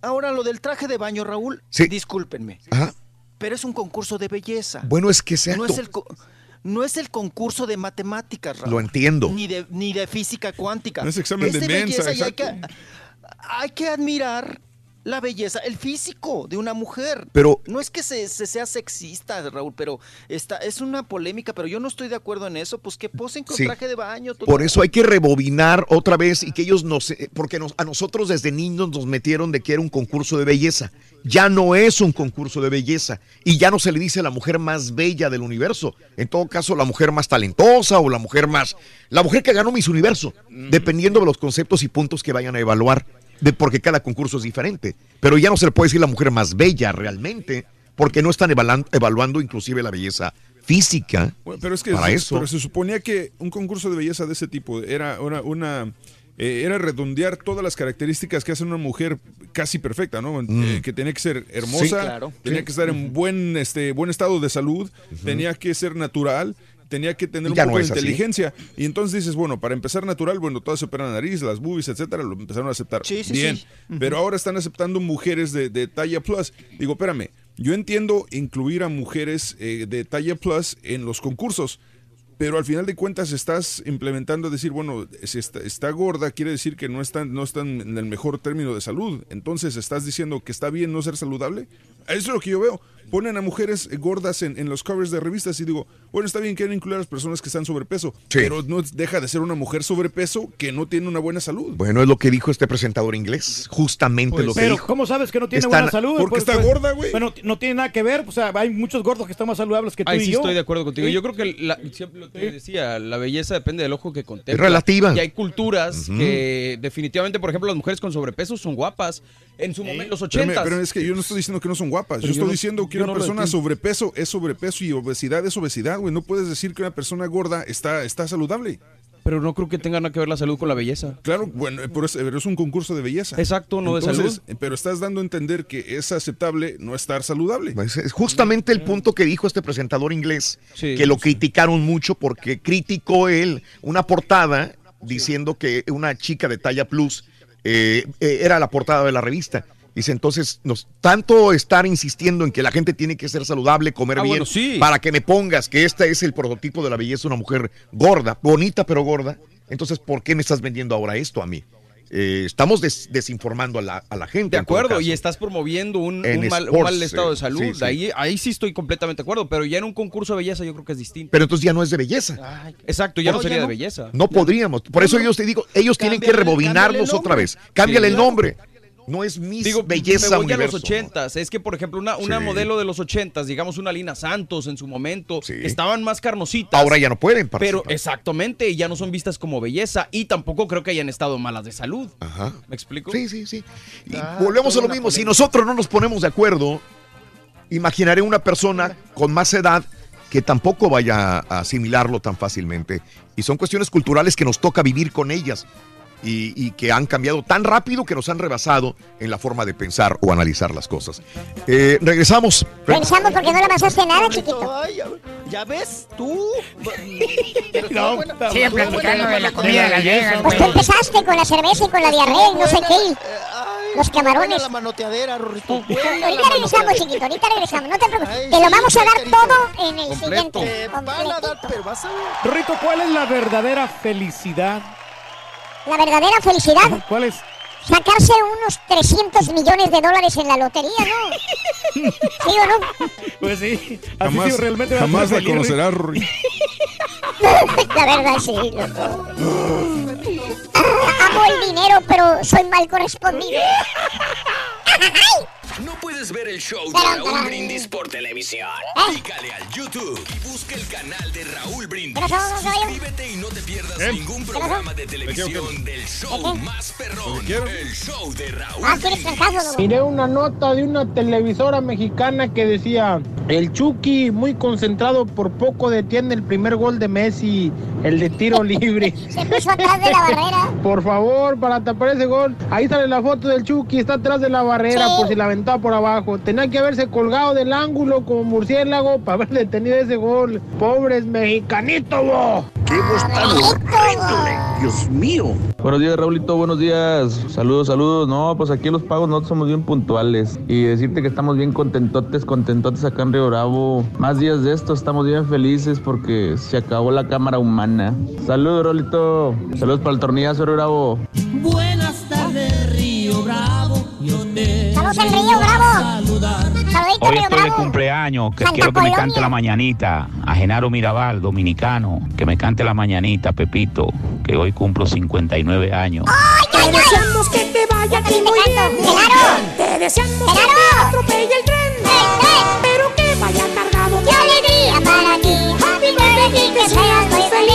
Ahora, lo del traje de baño, Raúl, Sí. discúlpenme, Ajá. Pero es un concurso de belleza. Bueno, es que no exacto. es el no es el concurso de matemáticas, Raúl. Lo entiendo. Ni de, ni de física cuántica. No es examen de belleza mensa, y hay que, exacto. hay que admirar la belleza, el físico de una mujer. Pero- no es que se, se sea sexista, Raúl, pero esta es una polémica, pero yo no estoy de acuerdo en eso, pues que posen con Sí. traje de baño. todo. Por eso hay que rebobinar otra vez y que ellos nos, eh, porque nos- a nosotros desde niños nos metieron de que era un concurso de belleza. Ya no es un concurso de belleza y ya no se le dice la mujer más bella del universo. En todo caso, la mujer más talentosa o la mujer más, la mujer que ganó Miss Universo, dependiendo de los conceptos y puntos que vayan a evaluar, de porque cada concurso es diferente. Pero ya no se le puede decir la mujer más bella realmente, porque no están evaluando, evaluando inclusive la belleza física. Bueno, pero es que para se, eso. pero se suponía que un concurso de belleza de ese tipo era una, una eh, era redondear todas las características que hace una mujer casi perfecta, ¿no? Eh, que tenía que ser hermosa, Mm. Sí, claro. tenía Sí. que estar en buen este buen estado de salud, tenía que ser natural, tenía que tener Y un poco no de así. inteligencia. Y entonces dices, bueno, para empezar natural, bueno, todas se operan la nariz, las boobies, etcétera, lo empezaron a aceptar. Sí, sí, Bien. sí. Pero ahora están aceptando mujeres de, de talla plus. Digo, espérame, yo entiendo incluir a mujeres eh, de talla plus en los concursos, pero al final de cuentas estás implementando decir, bueno, si está, está gorda, quiere decir que no están, no están en el mejor término de salud. Entonces estás diciendo que está bien no ser saludable. Eso es lo que yo veo. Ponen a mujeres gordas en, en los covers de revistas y digo, bueno, está bien, quieren incluir a las personas que están sobrepeso, pero no deja de ser una mujer sobrepeso que no tiene una buena salud. Bueno, es lo que dijo este presentador inglés, justamente lo que Pero, dijo. ¿cómo sabes que no tiene Están- buena salud? porque está gorda, güey. Bueno, no tiene nada que ver. O sea, hay muchos gordos que están más saludables que tú Ahí y sí yo. estoy de acuerdo contigo. Sí. Yo creo que la- siempre lo que decía, la belleza depende del ojo que contempla. Es relativa. Y hay culturas Ujú. que definitivamente, por ejemplo, las mujeres con sobrepeso son guapas. En su momento, los Pero, 80 pero es que yo no estoy diciendo que no son guapas. Pero yo yo estoy no- diciendo que una no persona sobrepeso es sobrepeso y obesidad es obesidad, güey. No puedes decir que una persona gorda está, está saludable. Pero no creo que tenga nada que ver la salud con la belleza. Claro, bueno, pero es, pero es un concurso de belleza. Exacto, no de salud. Pero estás dando a entender que es aceptable no estar saludable. Pues Es justamente el punto que dijo este presentador inglés, que lo criticaron mucho porque criticó él una portada diciendo que una chica de talla plus eh, eh, era la portada de la revista. Dice, entonces, nos, tanto estar insistiendo en que la gente tiene que ser saludable, comer Ah, bien, bueno, sí. para que me pongas que esta es el prototipo de la belleza, una mujer gorda, bonita pero gorda. Entonces, ¿por qué me estás vendiendo ahora esto a mí? Eh, estamos des- desinformando a la, a la gente. De acuerdo, y estás promoviendo un, mal, un sports, mal estado de salud. sí, sí. Ahí, ahí sí estoy completamente de acuerdo, pero ya en un concurso de belleza yo creo que es distinto. Pero entonces ya no es de belleza. Exacto, ya no, No, sería ya de belleza. No podríamos. Por eso ellos te digo, ellos tienen que rebobinarnos otra nombre. vez. Cámbiale Sí, el claro. No es Miss Digo, Belleza me voy Universo. a los ochentas. Es que, por ejemplo, una, una Sí. modelo de los ochentas, digamos una Lina Santos en su momento, estaban más carnositas. Ahora ya no pueden Pero participar. exactamente, ya no son vistas como belleza y tampoco creo que hayan estado malas de salud. Ajá. ¿Me explico? Sí, sí, sí. Y Ah, volvemos a lo mismo. Si nosotros no nos ponemos de acuerdo, imaginaré una persona con más edad que tampoco vaya a asimilarlo tan fácilmente. Y son cuestiones culturales que nos toca vivir con ellas y, y que han cambiado tan rápido que nos han rebasado en la forma de pensar o analizar las cosas. Eh, regresamos. Pensamos porque no le avanzaste nada, chiquito. Ay, ya, ya ves, tú. No, sigue platicando de la comida Vegas, Pues tú empezaste con la cerveza y con la diarrea y no sé qué. Los camarones. la manoteadera, Rorrito. Ahorita regresamos, chiquito, ahorita regresamos. No te preocupes. Te lo vamos a dar todo en el siguiente. Te van a dar, pero vas a ver. Rito, ¿cuál es la verdadera felicidad? La verdadera felicidad. ¿Cuál es? Sacarse unos 300 millones de dólares en la lotería, ¿no? ¿Sí o no? Pues sí. Así Jamás, sí, realmente jamás la feliz, conocerás, Rory. La verdad, sí, loco. Amo el dinero, pero soy mal correspondido. ¿No puedes ver el show de Raúl. Brindis por televisión? Pícale al YouTube y busca el canal de Raúl Brindis. Suscríbete y no te pierdas ¿Eh? ningún programa de televisión del show más perrón. El show de Raúl Ah, ¿quieres pensazo, no? Miré una nota de una televisora mexicana que decía, el Chucky muy concentrado por poco detiene el primer gol de Messi, el de tiro libre. Se puso atrás de la barrera. Por favor, para tapar ese gol. Ahí sale la foto del Chucky, está atrás de la barrera Sí. por si la aventaba por abajo. Tenía que haberse colgado del ángulo como murciélago para haber detenido ese gol. Pobres mexicanitos, bo. ¡Qué voz tan horrenda! Dios mío. Buenos días, Raulito, buenos días. Saludos, saludos. No, pues aquí los pagos nosotros somos bien puntuales. Y decirte que estamos bien contentotes, contentotes acá en Río Bravo. Más días de esto, estamos bien felices porque se acabó la cámara humana. Saludos, Raulito. Saludos para el tornillazo, Río Bravo. Buenas tardes, Río Bravo. Saludos en Río Bravo. Saludito, Hoy Río estoy de Bravo. cumpleaños, que Santa quiero que me cante la mañanita. A Genaro Mirabal, dominicano, que me cante la mañanita, Pepito, que hoy cumplo 59 años. Te deseamos que te vaya aquí muy bien. Te deseamos que te atropelle el tren. Pero que vaya cargado de alegría para ti. Happy birthday y que seas muy feliz.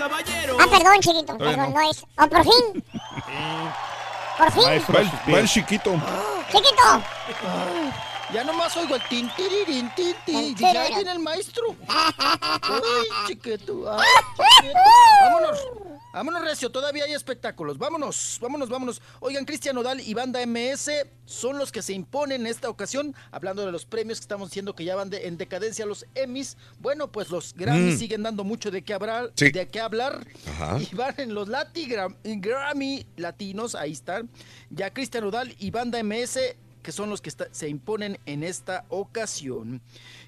Caballeros. Ah, perdón, chiquito. Perdón, no. no es. Oh, por fin. Por fin. Va el, va el chiquito. Chiquito. Ya nomás oigo el tin, tirirín, tin, tin. El Dije, ahí viene el maestro. Ay, chiquito. ay, chiquito. Vámonos. Vámonos, Recio. Todavía hay espectáculos. Vámonos, vámonos, vámonos. Oigan, Cristian Nodal y Banda MS son los que se imponen en esta ocasión. Hablando de los premios que estamos diciendo que ya van de- en decadencia los Emmys. Bueno, pues los Grammys Mm. siguen dando mucho de qué hablar. Sí. De qué hablar. Ajá. Y van en los Lati Gram- Grammy latinos. Ahí están. Ya Cristian Nodal y Banda MS que son los que está- se imponen en esta ocasión.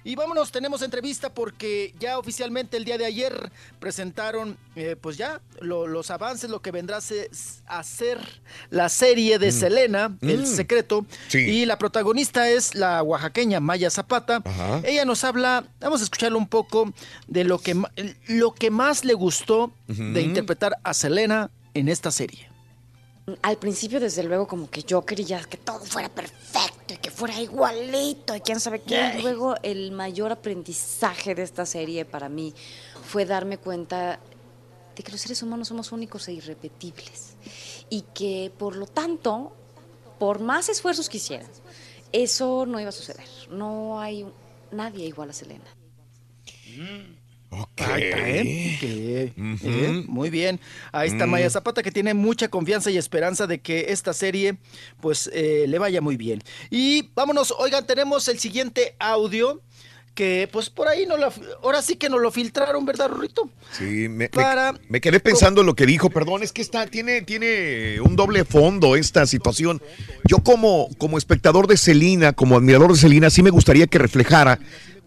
Y vámonos, tenemos entrevista porque ya oficialmente el día de ayer presentaron, eh, pues ya, lo- los avances, lo que vendrá a se- a ser la serie de Mm. Selena, El Mm. Secreto. Sí. Y la protagonista es la oaxaqueña Maya Zapata. Ajá. Ella nos habla, vamos a escucharlo un poco de lo que, lo que más le gustó de interpretar a Selena en esta serie. Al principio, desde luego, como que yo quería que todo fuera perfecto y que fuera igualito y quién sabe qué. Y luego el mayor aprendizaje de esta serie para mí fue darme cuenta de que los seres humanos somos únicos e irrepetibles y que por lo tanto, por más esfuerzos que hicieras, eso no iba a suceder. No hay nadie igual a Selena. Ahí está, ¿eh? ¿eh? Muy bien. Ahí está Mm. Maya Zapata que tiene mucha confianza y esperanza de que esta serie pues eh, le vaya muy bien. Y vámonos, oigan, tenemos el siguiente audio que pues por ahí no la, ahora sí que nos lo filtraron, ¿verdad, Rorrito? Sí, me, me- Para- me quedé pensando en lo que dijo, perdón, es que está, tiene, tiene un doble fondo esta situación. Yo como, como espectador de Celina, como admirador de Celina, sí me gustaría que reflejara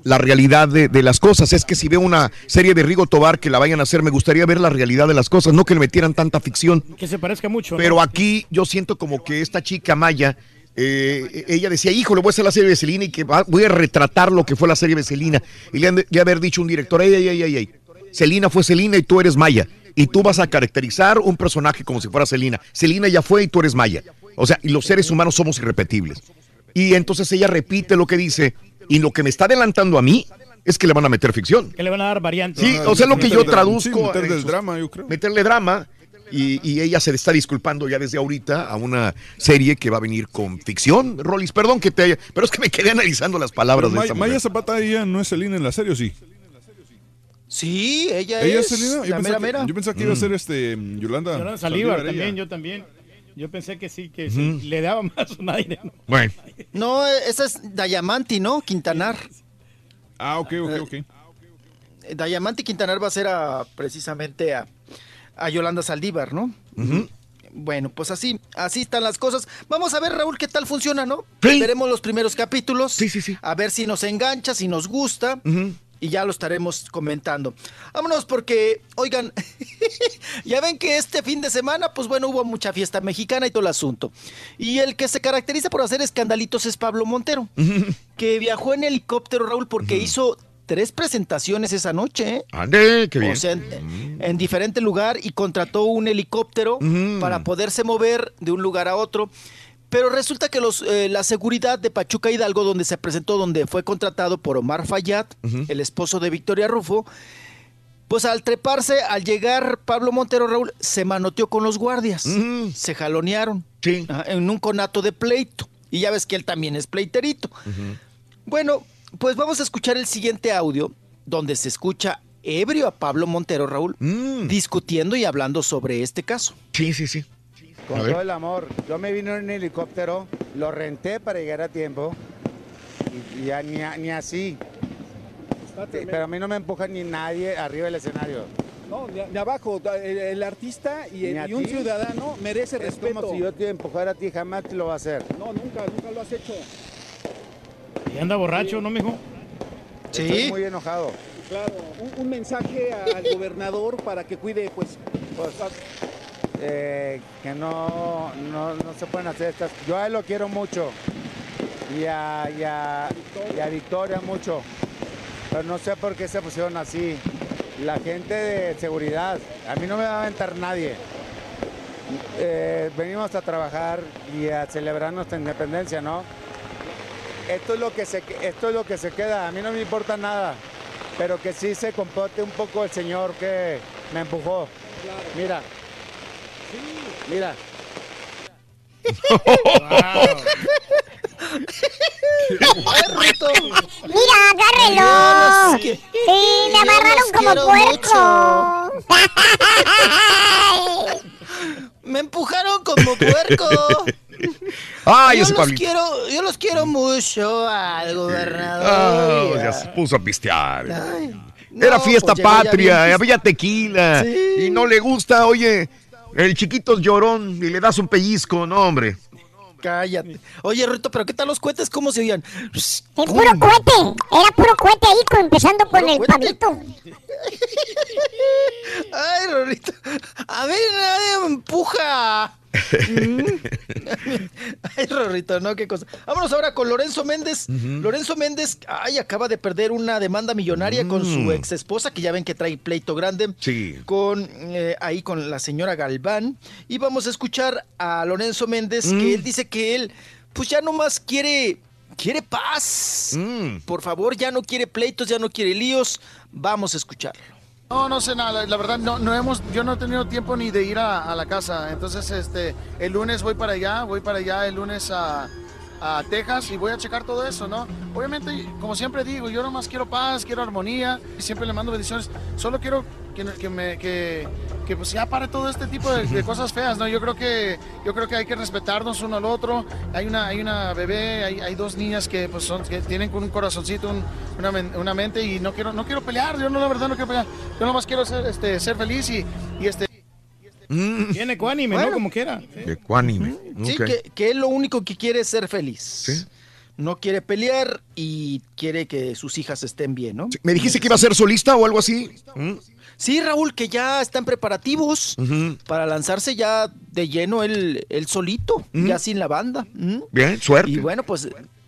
la realidad de, de las cosas. Es que si veo una serie de Rigo Tobar que la vayan a hacer, me gustaría ver la realidad de las cosas, no que le metieran tanta ficción. Que se parezca mucho. ¿no? Pero aquí yo siento como que esta chica Maya, eh, ella decía, hijo, le voy a hacer la serie de Celina y que va- voy a retratar lo que fue la serie de Celina. Y le han de, de haber dicho un director, ey, ey, ey, ey, ey, Celina fue Celina y tú eres Maya. Y tú vas a caracterizar un personaje como si fuera Celina. Celina ya fue y tú eres Maya. O sea, y los seres humanos somos irrepetibles. Y entonces ella repite lo que dice y lo que me está adelantando a mí es que le van a meter ficción. Que le van a dar variantes. Sí, o sea, lo que yo Meterle- traduzco. sí, meterle en el sus- drama, yo creo. Meterle drama. Y, y ella se le está disculpando ya desde ahorita a una serie que va a venir con ficción. Rolis, perdón que te haya. Pero es que me quedé analizando las palabras de May- esta mujer. Maya Zapata, ella no es Selena en la serie, ¿o sí? Sí, ella, ¿Ella es es Selena? Yo la pensaba mera que- mera. Yo pensaba que iba a ser este mm, Yolanda. Yolanda Saldívar también, yo también. Yo pensé que sí, que sí, le daba más un aire. ¿no? Bueno. No, esa es Dayamanti, ¿no? Quintanar. Ah, ok, ok, ok. Eh, Dayamanti Quintanar va a ser a, precisamente a, a Yolanda Saldívar, ¿no? Bueno, pues así, así están las cosas. Vamos a ver, Raúl, qué tal funciona, ¿no? Veremos los primeros capítulos. Sí, sí, sí. A ver si nos engancha, si nos gusta. Y ya lo estaremos comentando. Vámonos porque, oigan, ya ven que este fin de semana, pues bueno, hubo mucha fiesta mexicana y todo el asunto. Y el que se caracteriza por hacer escandalitos es Pablo Montero, que viajó en helicóptero, Raúl, porque hizo tres presentaciones esa noche, ¿eh? Ande, qué bien. O sea, en, en diferente lugar y contrató un helicóptero para poderse mover de un lugar a otro. Pero resulta que los, eh, la seguridad de Pachuca Hidalgo, donde se presentó, donde fue contratado por Omar Fayad, el esposo de Victoria Rufo, pues al treparse, al llegar Pablo Montero Raúl, se manoteó con los guardias. Se jalonearon. Ajá, En un conato de pleito. Y ya ves que él también es pleiterito. Bueno, pues vamos a escuchar el siguiente audio, donde se escucha ebrio a Pablo Montero, Raúl, discutiendo y hablando sobre este caso. Sí, sí, sí. Con todo el amor. Yo me vine en un helicóptero, lo renté para llegar a tiempo. Y, y ya ni, ni así. Sí, Pero a mí no me empuja ni nadie arriba del escenario. No, de, de abajo, el, el artista y, Ni el- a y un ciudadano merece Es respeto. como si yo te empujara a ti, jamás te lo va a hacer. No, nunca, nunca lo has hecho. Y anda borracho, ¿no, mijo? Estoy muy enojado. Claro, un, un mensaje al gobernador para que cuide, pues, Eh, que no, no, no se pueden hacer estas. Yo a él lo quiero mucho. Y a, y a- Victoria mucho. Pero no sé por qué se pusieron así. La gente de seguridad, a mí no me va a aventar nadie. Eh, venimos a trabajar y a celebrar nuestra independencia, ¿no? Esto es lo que se, esto es lo que se queda. A mí no me importa nada. Pero que sí se comporte un poco el señor que me empujó. Mira. Mira. Mira, agárrelo. Sí, me amarraron como puerco. Me empujaron como puerco. Ay, yo ese los Pablito. quiero, yo los quiero mucho al Ah, gobernador. ya se puso a pistear. Ay, Era no, fiesta pues patria, había tequila. Y no le gusta, oye, el chiquito es llorón y le das un pellizco, no, hombre. Cállate. Oye, Rito, pero ¿qué tal los cohetes? ¿Cómo se oían? Es puro cohete. Era puro cohete ahí, con- empezando con el Pablito. Ay, Rorito. A mí nadie me empuja. Mm. Ay, Rorrito, ¿no? Qué cosa. Vámonos ahora con Lorenzo Méndez. Lorenzo Méndez, ay, acaba de perder una demanda millonaria con su Mm. ex esposa, que ya ven que trae pleito grande. Sí. Con eh, ahí con la señora Galván. Y vamos a escuchar a Lorenzo Méndez, Mm. que él dice que él, pues ya nomás quiere. Quiere paz. Mm. Por favor, ya no quiere pleitos, ya no quiere líos. Vamos a escucharlo. No, no sé nada, la, verdad no, no hemos, yo no he tenido tiempo ni de ir a, a la casa, entonces este, el lunes voy para allá, voy para allá el lunes a, a Texas y voy a checar todo eso, ¿no? Obviamente, como siempre digo, yo nomás quiero paz, quiero armonía y siempre le mando bendiciones. Solo quiero que, que me, que, que pues ya pare todo este tipo de, de cosas feas, ¿no? Yo creo que, yo creo que hay que respetarnos uno al otro. Hay una, hay una bebé, hay, hay dos niñas que pues son, que tienen con un corazoncito, un- una, una mente y no quiero, no quiero pelear. Yo no, la verdad no quiero pelear. Yo nomás quiero ser, este, ser feliz y, y este. Tiene ecuánime, Bueno. ¿no? Como quiera. Ecuánime. Sí, que, que él lo único que quiere es ser feliz. No quiere pelear y quiere que sus hijas estén bien, ¿no? ¿Me dijiste que iba a ser solista o algo así? ¿Mm? Sí, Raúl, que ya están preparativos para lanzarse ya de lleno él, él solito, ya sin la banda. ¿Mm? Bien, suerte. Y bueno, pues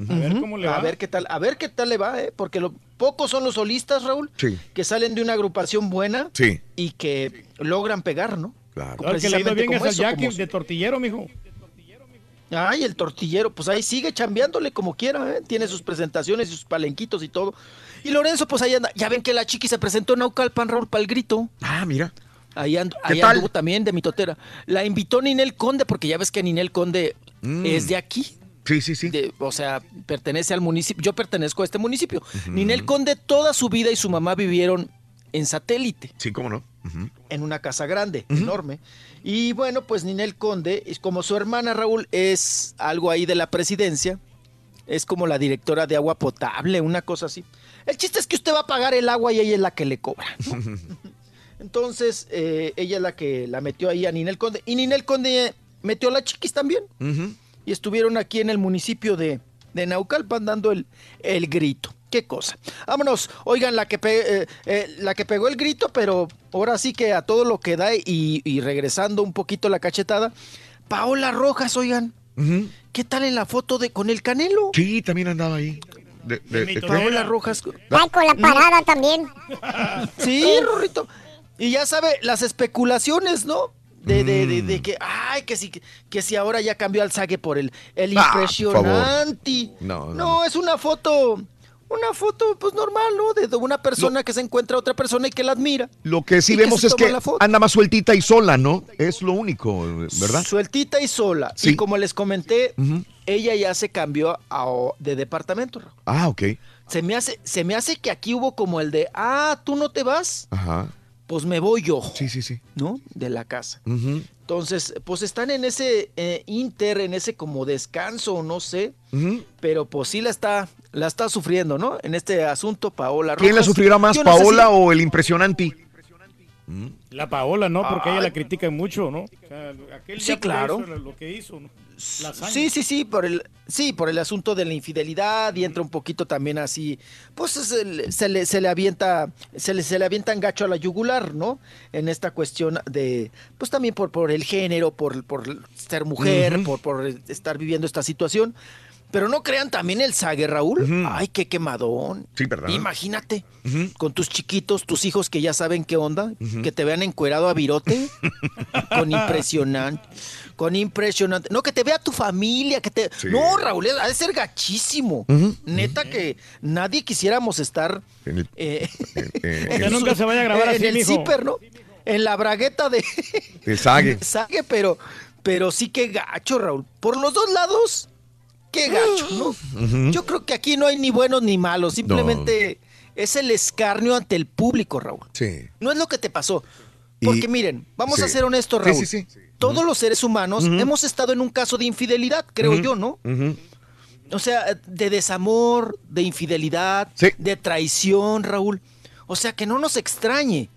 A ver cómo le a va. ver qué tal, a ver qué tal le va, ¿eh? porque lo, pocos son los solistas, Raúl, Sí, que salen de una agrupación buena sí. y que logran pegar, ¿no? Claro. Claro, que le ha ido bien es al Jackie como- de tortillero, mijo. Ay, el tortillero, pues ahí sigue chambeándole como quiera, ¿eh? tiene sus presentaciones y sus palenquitos y todo. Y Lorenzo, pues ahí anda. Ya ven que la chiqui se presentó en Naucalpan, Raúl, para el grito. Ah, mira. Ahí, and- ¿Qué ahí tal? anduvo también de mitotera. La invitó Ninel Conde, porque ya ves que Ninel Conde Mm. es de aquí. Sí, sí, sí. De- o sea, pertenece al municipio. Yo pertenezco a este municipio. Ninel Conde toda su vida y su mamá vivieron en satélite Sí, cómo no. En una casa grande, enorme. Y bueno, pues Ninel Conde, como su hermana Raúl es algo ahí de la presidencia, es como la directora de agua potable, una cosa así. El chiste es que usted va a pagar el agua y ella es la que le cobra. ¿no? Entonces, eh, ella es la que la metió ahí a Ninel Conde. Y Ninel Conde metió a la chiquis también. Y estuvieron aquí en el municipio de, de Naucalpan dando el, el grito. Qué cosa. Vámonos. Oigan, la que, pe- eh, eh, la que pegó el grito, pero ahora sí que a todo lo que da y, y regresando un poquito la cachetada. Paola Rojas, oigan. ¿Qué tal en la foto de con el Canelo? Sí, también andaba ahí. De- de- de- Paola Rojas. Ay, con la parada también. Sí, Rorrito. Y ya sabe, las especulaciones, ¿no? De, de, de, de que, ay, que si, que si ahora ya cambió al Sague por el, el Ah, por impresionante. No, no, No, es una foto, una foto, pues normal, ¿no? De, una persona que se encuentra a otra persona y que la admira. Lo que sí que vemos es que anda más sueltita y sola, ¿no? Es lo único, ¿verdad? Sueltita y sola. Sí. Y como les comenté, ella ya se cambió a, de departamento. Ah, ok. Se me, hace, se me hace que aquí hubo como el de, ah, tú no te vas, Ajá. Pues me voy yo, Sí, sí, sí. ¿no? De la casa. Entonces, pues están en ese eh, inter, en ese como descanso, no sé, pero pues sí la está, la está sufriendo, ¿no? En este asunto, Paola Rojas. ¿Quién la sufrirá más, no Paola si- o el impresionante? La Paola, ¿no? Porque ella la critican mucho, ¿no? O sea, aquel Sí, claro. lo que hizo, ¿no? Sí, sí, sí, por el, sí, por el asunto de la infidelidad y entra un poquito también así, pues se le, se le, se le avienta, se le, se le avienta en gacho a la yugular, ¿no? En esta cuestión de, pues también por, por el género, por, por ser mujer, por, por estar viviendo esta situación. Pero no crean también el sague, Raúl. Ay, qué quemadón. Sí, ¿verdad? Imagínate, con tus chiquitos, tus hijos que ya saben qué onda, que te vean encuerado a virote, con impresionante, con impresionante. No, que te vea tu familia, que te... Sí. No, Raúl, ha de ser gachísimo. Neta que nadie quisiéramos estar... En el- eh, Que en nunca se vaya a grabar en así, el mijo. zipper, ¿no? En la bragueta de... El sague. Sague, pero, pero sí que gacho, Raúl. Por los dos lados, qué gacho, ¿no? Yo creo que aquí no hay ni buenos ni malos, simplemente es el escarnio ante el público, Raúl. Sí. No es lo que te pasó. Y- Porque miren, vamos sí. a ser honestos, Sí, Raúl. sí, sí. Todos los seres humanos hemos estado en un caso de infidelidad, creo yo, ¿no? O sea, de desamor, de infidelidad, Sí. de traición, Raúl. O sea, que no nos extrañe.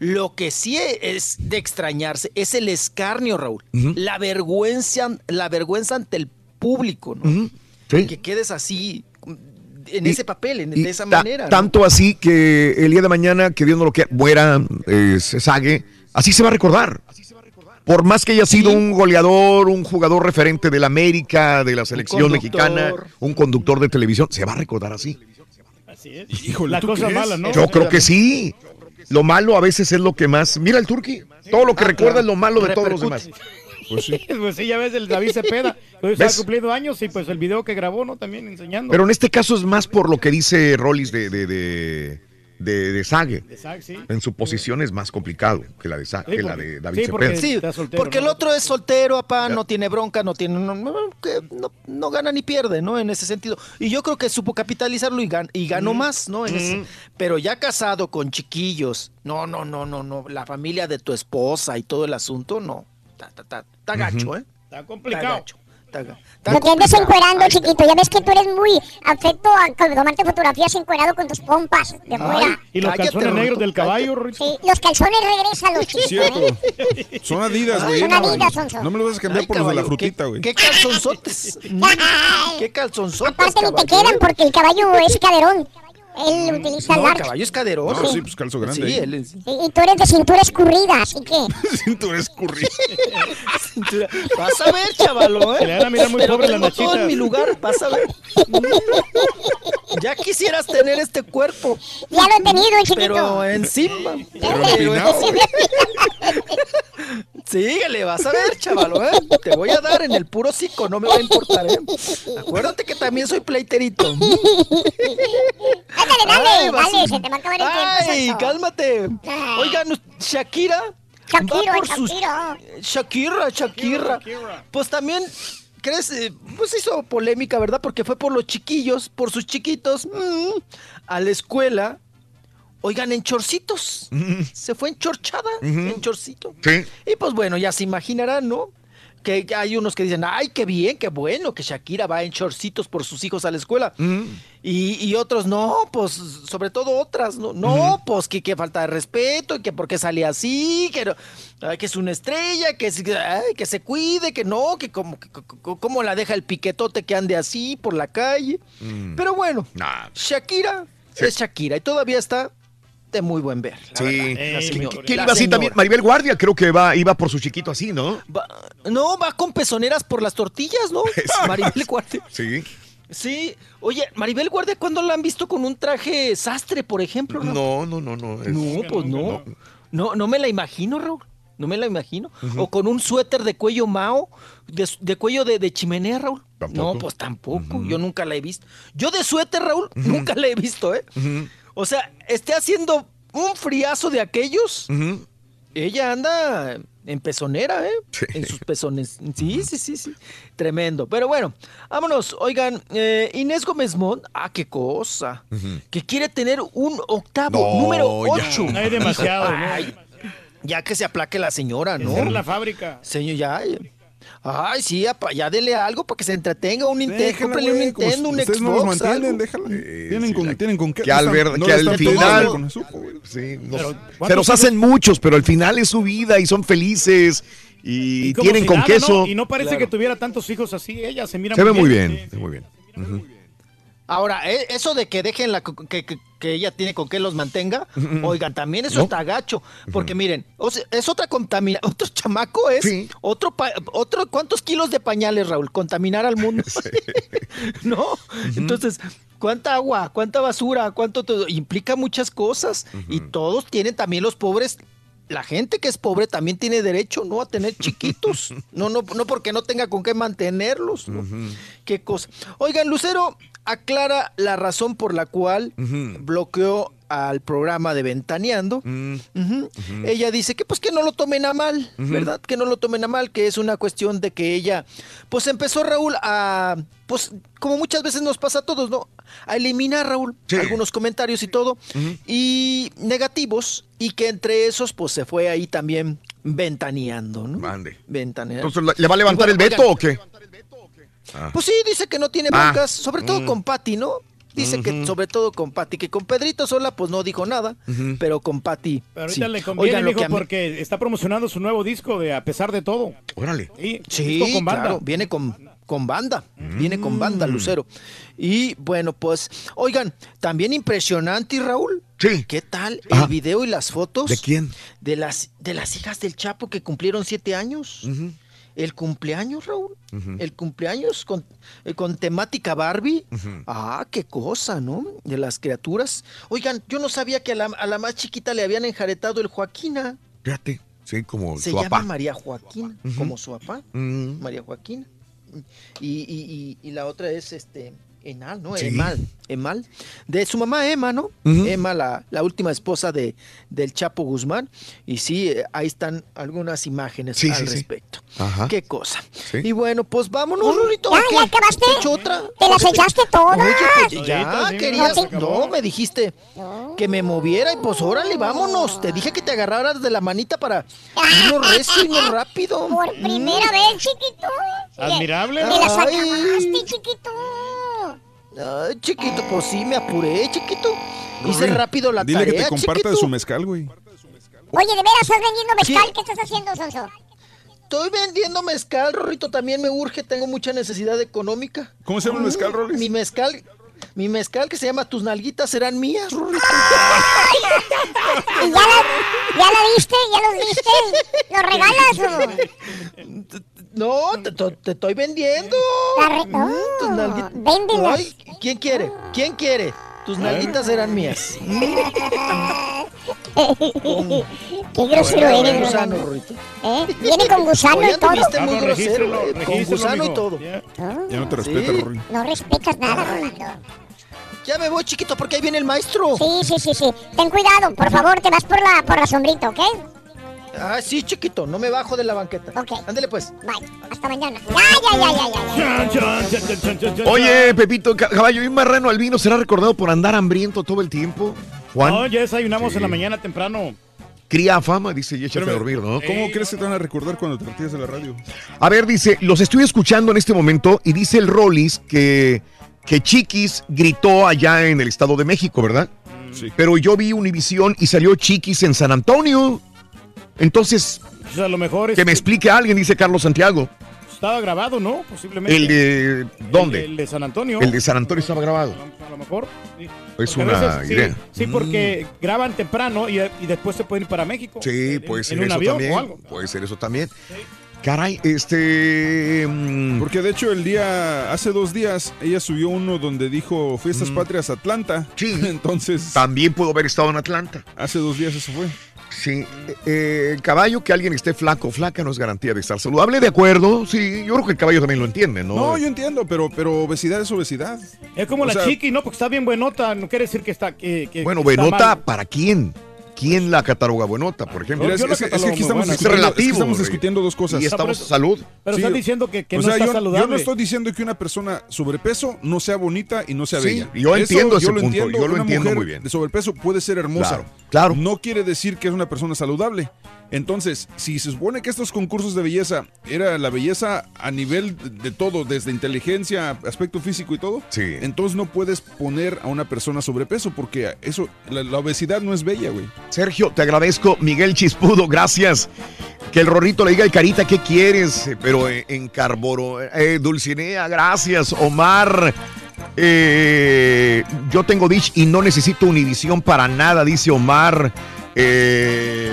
Lo que sí es de extrañarse es el escarnio, Raúl. La vergüenza, la vergüenza ante el público, ¿no? Sí. Que quedes así en Y- ese papel, en- de esa manera. ¿no? Tanto así que el día de mañana, que Dios no lo quiera, muera eh, Sague, así se va a recordar. Por más que haya sido Sí. un goleador, un jugador referente del América, de la selección mexicana, un conductor de televisión, se va a recordar así. Así es. Híjole, La ¿tú cosa crees? mala, ¿no? Yo creo que sí. Lo malo a veces es lo que más. Mira el turqui. Todo lo que Ah, recuerda claro. es lo malo de todos los demás. Pues sí. Pues sí, ya ves el David Cepeda. Hoy está ¿Ves? cumpliendo años y pues el video que grabó, ¿no? También enseñando. Pero en este caso es más por lo que dice Rollis de, de, de, de, de Sague. De Sague, sí. En su posición es más complicado que la de, Sí, que la de David sí, porque- Cepeda. Soltero, porque el otro es soltero, papá, no tiene bronca, no tiene, no, no- no- no gana ni pierde, ¿no? En ese sentido. Y yo creo que supo capitalizarlo y, gan- y ganó más, ¿no? En ese- pero ya casado con chiquillos, no, no, no, no, no, la familia de tu esposa y todo el asunto, no. Está, está- está- está gacho, ¿eh? Está complicado. gacho. Ga- está No te andes encuerando, chiquito. Ya ves que tú eres muy afecto a tomarte fotografías encuerado con tus pompas de Ay, fuera. Y los Cállate, calzones negros del caballo. Sí, los calzones regresan los chicos. Cierto. ¿eh? Son Adidas, güey. Son Adidas, Sonso. No me lo vas a cambiar Ay, por los de la caballo, frutita, ¿qué- güey. ¿Qué calzonzotes? Mm, ¿Qué calzonzotes? Aparte ni te caballo? quedan porque el caballo es caderón. Él utiliza No, el large. caballo es caderón. No, sí, pues calzo grande. Sí, él es. Y, y tú eres de cintura escurrida, así que. Cintura escurrida. cintura. Vas a ver, chavalo, ¿eh? Le van a mirar muy Pero pobre todo nachitas. en mi lugar, vas a ver. Ya quisieras tener este cuerpo, Ya lo he tenido, chiquito. pero encima. Pero Pero empinado. Síguele, vas a ver, chavalo, ¿eh? Te voy a dar en el puro psico, no me va a importar, ¿eh? Acuérdate que también soy pleiterito. Ándale, dale, Ay, vas- dale, se te va a acabar el Ay, tiempo. Sonso. cálmate. Ay. Oigan, Shakira. Shakira, va por sus- Shakira. Shakira, Shakira. Pues también, ¿crees? Eh, Pues hizo polémica, ¿verdad? Porque fue por los chiquillos, por sus chiquitos, mm, a la escuela. Oigan, en chorcitos. Se fue enchorchada, en chorcito. Sí. Y pues bueno, ya se imaginarán, ¿no? Que hay unos que dicen, ay, qué bien, qué bueno que Shakira va en chorcitos por sus hijos a la escuela. Y, y otros, no, pues, sobre todo otras, no, no pues que, que falta de respeto, y que porque sale así, que, no- ay, que es una estrella, que, es- ay, que se cuide, que no, que como, que, como la deja el piquetote que ande así por la calle. Pero bueno, Nah. Shakira Sí. es Shakira y todavía está de muy buen ver. la Sí. señora. ¿Quién iba así también? Maribel Guardia, creo que va, iba por su chiquito así, ¿no? Va- no, va con pezoneras por las tortillas, ¿no? Maribel Guardia. Sí. Sí. Oye, Maribel Guardia, ¿cuándo la han visto con un traje sastre, por ejemplo? Raúl? No, no, no, no. es- No, pues no. No, no me la imagino, Raúl. No me la imagino. O con un suéter de cuello mao, de, de cuello de, de chimenea, Raúl. Tampoco. No, pues tampoco. Yo nunca la he visto. Yo de suéter, Raúl, nunca la he visto, ¿eh? O sea, esté haciendo un friazo de aquellos. Ella anda en pezonera, ¿eh? Sí. En sus pezones. Sí, sí, sí, sí. Tremendo. Pero bueno, vámonos. Oigan, eh, Inés Gómez Mont, ah, qué cosa. Que quiere tener un octavo, No, número ya. 8. No hay demasiado, ¿no? ya que se aplaque la señora, ¿no? Es la fábrica. Señor, ya. ya. Ay, sí, apa, ya dele algo para que se entretenga. Un Nintendo, cómprale un Nintendo, un ustedes Xbox. no los mantienen, déjala. Eh, tienen, sí, con, la- tienen con qué. que al ver- no que al final- con eso, güey. Sí, nos- Pero, se ¿cuántos los hacen muchos, pero al final es su vida y son felices y, como tienen si con nada, queso. ¿no? Y no parece Claro. que tuviera tantos hijos así. Ella se mira Se ve muy bien, Sí, se ve muy bien. Ahora, e- eso de que dejen la, que, que- que ella tiene con qué los mantenga, oigan, también eso ¿No? está gacho. Porque miren, o sea, es otra contaminación. Otro chamaco es Sí. otro, pa- otro, ¿cuántos kilos de pañales, Raúl? Contaminar al mundo. ¿No? Entonces, ¿cuánta agua? ¿Cuánta basura? ¿Cuánto todo? Implica muchas cosas. Y todos tienen también los pobres. La gente que es pobre también tiene derecho, ¿no? A tener chiquitos. No, no, no porque no tenga con qué mantenerlos. ¿no? Qué cosa. Oigan, Lucero aclara la razón por la cual bloqueó al programa de Ventaneando. Mm. Ella dice que pues que no lo tomen a mal, ¿verdad? Que no lo tomen a mal, que es una cuestión de que ella, pues empezó Raúl a, pues como muchas veces nos pasa a todos, ¿no? A eliminar Raúl Sí. algunos comentarios y todo, y negativos, y que entre esos pues se fue ahí también ventaneando, ¿no? Mande. Ventaneando. Entonces, ¿le va a levantar el veto oigan, o qué? Ah. pues sí, dice que no tiene Ah. broncas, sobre todo Mm. con Patty, ¿no? Dice que sobre todo con Patty, que con Pedrito sola pues no dijo nada, pero con Patty. Pero ahorita sí. le conviene, Oigan, mijo, mí- porque está promocionando su nuevo disco de A pesar de todo. Órale. Sí, Sí, disco con banda. claro, viene con, con banda, viene con banda, Mm. Lucero. Y bueno, pues, oigan, también impresionante, Raúl. Sí. ¿Qué tal Ajá. el video y las fotos? ¿De quién? De las, de las hijas del Chapo que cumplieron siete años. El cumpleaños, Raúl. El cumpleaños con, eh, con temática Barbie. Ah, qué cosa, ¿no? De las criaturas. Oigan, yo no sabía que a la, a la más chiquita le habían enjaretado el Joaquina. Fíjate, sí, como Se su llama papá. María Joaquina, como su papá. María Joaquina. Y, y- y- y la otra es este Enal, ¿no? Sí. Emal, Emal. De su mamá Emma, ¿no? Ujú. Emma, la, la última esposa de, del Chapo Guzmán. Y sí, eh, ahí están algunas imágenes Sí, al sí, sí. respecto. Ajá. Qué cosa. Sí. Y bueno, pues vámonos, Rorito. Ya, ¿qué? ya acabaste. ¿Te echo otra? ¿Te las echaste todas? Oye, pues ya, querías. no me dijiste que me moviera y pues órale, vámonos. Te dije que te agarraras de la manita para irnos recio y no rápido. Por primera vez, chiquito. Admirable. Me las acabaste, chiquito. Ay, chiquito, pues sí, me apuré, chiquito. Hice rápido la Dile tarea, que te comparta chiquito. de su mezcal, güey. Oye, ¿de veras estás vendiendo mezcal? ¿Qué estás haciendo, Sonso? Estoy vendiendo mezcal, Rorrito, también me urge, tengo mucha necesidad económica. ¿Cómo se llama el mezcal, Rory? Mi mezcal, mi mezcal que se llama Tus nalguitas serán mías. ¿Y ya la, ya diste? ¿Ya los diste? ¿Los regalas o...? No, te, te- te estoy vendiendo. La re- Oh, tus nalguitas. véndelas. Ay, ¿quién quiere? ¿Quién quiere? Tus nalguitas serán mías. Qué grosero Con eres, gusano. Rorrito. ¿Eh? Viene con gusano y todo. Ah, no, grosero, eh, con gusano y todo. Ya. Ya no te Sí. respeta, Rory. No respetas nada, Rolando. Ya me voy, chiquito, porque ahí viene el maestro. Sí, sí, sí, sí. Ten cuidado, por favor, te vas por la, por la sombrita, ¿ok? Ah, sí, chiquito, no me bajo de la banqueta. Ok. Ándale, pues. Bye. Hasta mañana. Ya, ya, ya, ya, ya. Chan, chan, chan, chan, chan, chan, chan. Oye, Pepito, ca- caballo, ¿y un marrano albino será recordado por andar hambriento todo el tiempo? Juan, No, ya desayunamos Sí. en la mañana temprano. cría fama, dice, y échate a Espérame, dormir, ¿no? ¿Cómo crees que te van a recordar cuando te retiras de la radio? A ver, dice, los estoy escuchando en este momento y dice el Rollis que, que Chiquis gritó allá en el Estado de México, ¿verdad? Sí. Pero yo vi Univisión y salió Chiquis en San Antonio. Entonces, a lo mejor que me este, explique alguien, dice Carlos Santiago. estaba grabado, ¿no? Posiblemente. ¿El de dónde? El, el de San Antonio. El de San Antonio estaba grabado. A lo mejor. sí. Es Porque a una veces, sí. Sí, porque graban temprano y, y después se pueden ir para México. Sí, En- puede en ser un eso avión también. o algo. Puede ser eso también. Caray, este. mm, Porque de hecho el día, hace dos días, ella subió uno donde dijo Fiestas Patrias Atlanta. Sí. Entonces, También pudo haber estado en Atlanta. hace dos días eso fue. Sí, eh, el caballo que alguien esté flaco o flaca no es garantía de estar saludable, de acuerdo. Sí, yo creo que el caballo también lo entiende, ¿no? No, yo entiendo, pero, pero obesidad es obesidad. Es como O la sea- chiqui, ¿no? Porque está bien buenota. No quiere decir que está. Que, que- bueno, que está buenota, mal. ¿para quién? ¿Quién la cataloga buenota, por ejemplo? Mira, es, es que- es que aquí estamos, buena. Discutiendo, es que relativo, estamos discutiendo dos cosas. Y estamos por eso- salud. Pero Sí, estás diciendo que, que o no sea, está yo, saludable. yo no estoy diciendo que una persona sobrepeso no sea bonita y no sea Sí, bella. yo entiendo ese yo lo punto, entiendo, yo lo una entiendo mujer muy bien. De sobrepeso puede ser hermosa. Claro, claro. No quiere decir que es una persona saludable. Entonces, si se supone que estos concursos de belleza era la belleza a nivel de todo, desde inteligencia, aspecto físico y todo, Sí. entonces no puedes poner a una persona sobrepeso porque eso, la, la obesidad no es bella, güey. Sergio, te agradezco. Miguel Chispudo, gracias. Que el rorrito le diga al carita qué quieres, eh, pero eh, en Carboro. Eh, Dulcinea, gracias. Omar, eh, yo tengo Dish y no necesito Univisión para nada, dice Omar. Eh,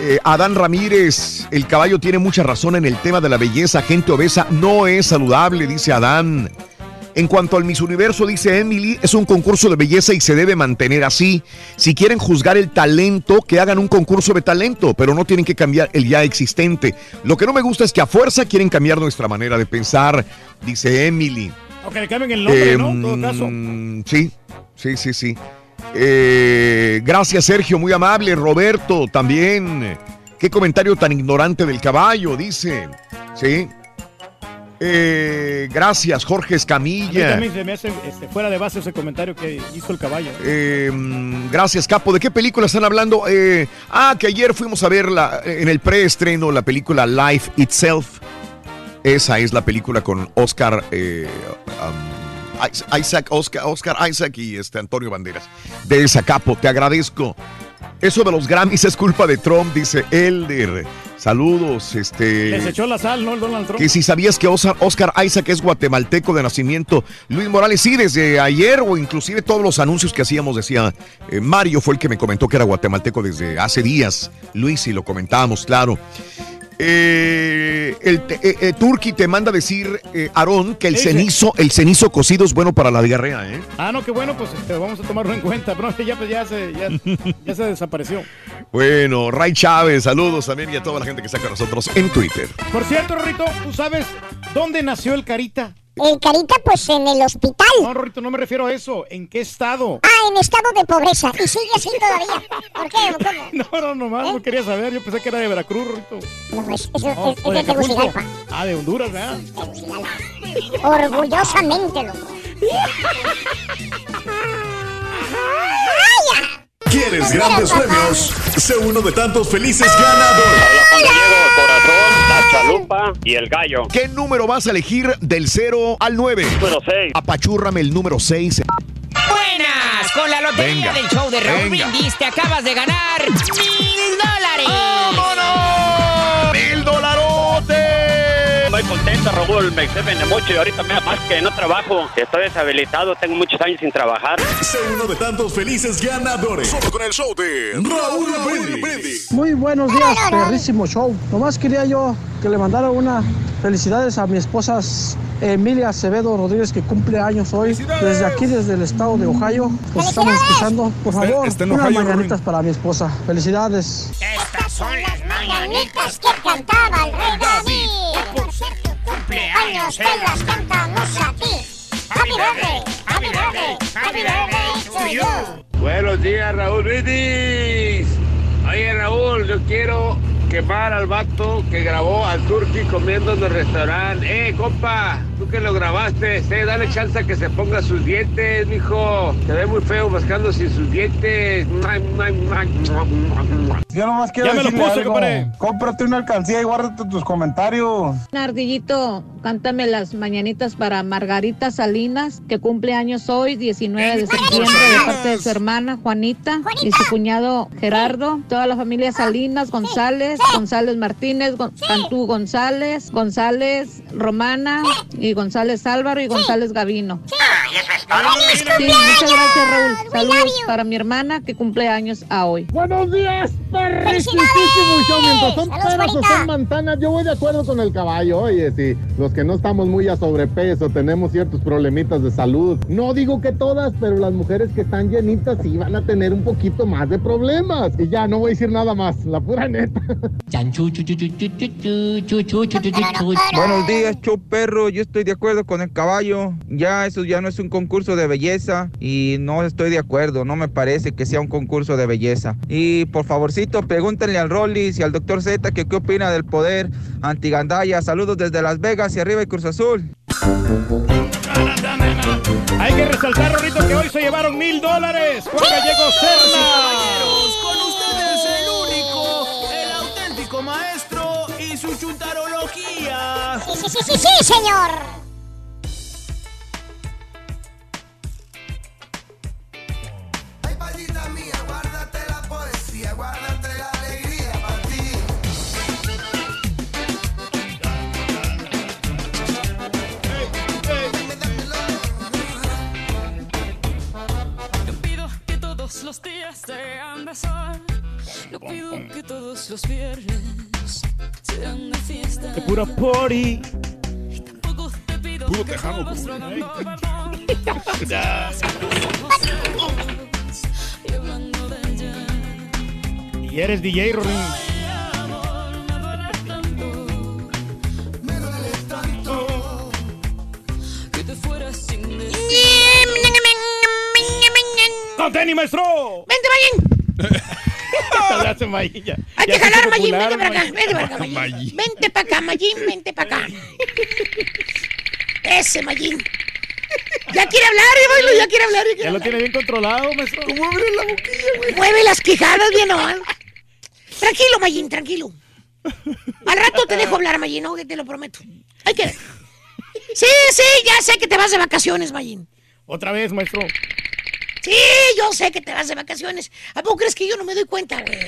eh, Adán Ramírez, el caballo tiene mucha razón en el tema de la belleza. Gente obesa no es saludable, dice Adán. En cuanto al Miss Universo, dice Emily, es un concurso de belleza y se debe mantener así. Si quieren juzgar el talento, que hagan un concurso de talento, pero no tienen que cambiar el ya existente. Lo que no me gusta es que a fuerza quieren cambiar nuestra manera de pensar, dice Emily. Aunque le cambien el nombre, ¿no? En todo Em, caso. Sí, sí, sí, sí. Eh, gracias, Sergio, muy amable. Roberto, también. Qué comentario tan ignorante del caballo, dice. Sí. Eh, gracias, Jorge A mí Escamilla. también se me hace este, fuera de base ese comentario que hizo el caballo. Eh, mm, gracias, Capo. ¿De qué película están hablando? Eh, ah, que ayer fuimos a ver la- en el preestreno la película Life Itself. Esa es la película con Oscar, um, Isaac, Oscar, Oscar Isaac y este Antonio Banderas. De esa, Capo, te agradezco. Eso de los Grammys es culpa de Trump, dice Elder. Saludos, este. Les echó la sal, ¿no? El Donald Trump. Que si sabías que Oscar, Oscar Isaac es guatemalteco de nacimiento, Luis Morales sí, desde ayer o inclusive todos los anuncios que hacíamos decía, eh, Mario fue el que me comentó que era guatemalteco desde hace días, Luis y lo comentábamos, claro. Eh, el te- eh, eh, Turki te manda decir, eh, Aarón, que el cenizo, el cenizo cocido es bueno para la diarrea, ¿eh? Ah, no, qué bueno, pues este, vamos a tomarlo en cuenta. Pero ya, pues, ya, se, ya, ya se desapareció. Bueno, Ray Chávez, saludos también y a toda la gente que está con nosotros en Twitter. Por cierto, Rorrito, ¿tú sabes dónde nació el Carita? El Carita, pues en el hospital. No, Rorrito, no me refiero a eso. ¿En qué estado? Ah, en estado de pobreza. Y sigue así todavía. ¿Por qué? ¿O ¿Cómo? No, no, nomás no quería saber. Yo pensé que era de Veracruz, Rorrito. No, es, es, No, es- es de. Tegucigalpa. Ah, de Honduras, ¿verdad? Orgullosamente, loco. ¿Quieres grandes premios? Sé uno de tantos felices ganadores. corazón, la chalupa y el gallo. ¿Qué número vas a elegir del 0 al 9? Número 6. Apachúrrame el número 6. Buenas, con la lotería Venga, del show de Raúl venga. Brindis te acabas de ganar mil dólares. ¡Vámonos! Contento, Raúl. Me de mucho y ahorita me más que no trabajo. Estoy deshabilitado, tengo muchos años sin trabajar. Sé uno de tantos felices ganadores. Solo con el show de Raúl Brindis. Muy buenos días, perrísimo show. Nomás quería yo que le mandara una felicidades a mi esposa Emilia Acevedo Rodríguez que cumple años hoy. Desde aquí, desde el estado de Ohio, nos estamos escuchando. Por favor, unas Ohio, mañanitas para mi esposa. Felicidades. Estas son las Mañanitas que cantaba el rey David. Cumpleaños te las cantamos a ti. Happy birthday, happy birthday, happy birthday to you. Buenos días, Raúl Brindis. Oye, Raúl, yo quiero quemar al vato que grabó al Turqui comiendo en el restaurante. Eh, compa, tú que lo grabaste, eh, dale chance a que se ponga sus dientes, mijo. Se ve muy feo buscando sin sus dientes. Yo nomás quiero Ya me lo puse, algo. compadre. Cómprate una alcancía y guárdate tus comentarios. Ardillito, cántame las mañanitas para Margarita Salinas, que cumple años hoy, 19 de septiembre, de parte de su hermana Juanita y su cuñado Gerardo, toda la familia Salinas, González, González Martínez, Gon- Cantú González, González Romana y González Álvaro y González Gavino. Sí, muchas gracias Raúl. Saludos para mi hermana que cumple años a hoy. Buenos días, perrísimo show. Mientras son peras o son manzanas, yo voy de acuerdo con el caballo. Oye, si los que no estamos muy a sobrepeso tenemos ciertos problemitas de salud. No digo que todas, pero las mujeres que están llenitas sí van a tener un poquito más de problemas. Y ya, no voy a decir nada más, la pura neta. Buenos días, show perro. Yo estoy de acuerdo con el caballo. Ya eso ya no es un concurso de belleza y no estoy de acuerdo. No me parece que sea un concurso de belleza. Y por favorcito, pregúntenle al Rollis y al doctor Z que qué opina del poder antigandaya. Saludos desde Las Vegas y arriba y Cruz Azul. Hay que resaltar, Rorrito, que hoy se llevaron mil dólares. Juan Gallego Serna. Sí, sí, sí, sí, señor. Poesía, guárdate la alegría para ti. Yo pido que todos los días sean de sol. Yo pido que todos los viernes sean de fiesta. De pura party. Tampoco te pido Puro que tejano. Ya. Y eres DJ, Rorín. que te fueras sin decir. ¡Con tenis, maestro! ¡Vente, Mayín! Hay que jalar, Mayín, popular, vente para acá, Mayín. vente para acá, Mayín. Vente para acá, Mayín, vente para acá. Ese, Mayín. Ya quiere hablar, ya quiere hablar. Ya, quiere Ya lo tiene bien controlado, maestro. ¿Cómo abre la boquilla, güey? Mueve las quijadas bien, ¿no? Tranquilo, Mayín, tranquilo. Al rato te dejo hablar, Mayín, ¿no? Que te lo prometo. Hay que... Sí, sí, ya sé que te vas de vacaciones, Mayín. Otra vez, maestro. Sí, yo sé que te vas de vacaciones. ¿A poco crees que yo no me doy cuenta, güey?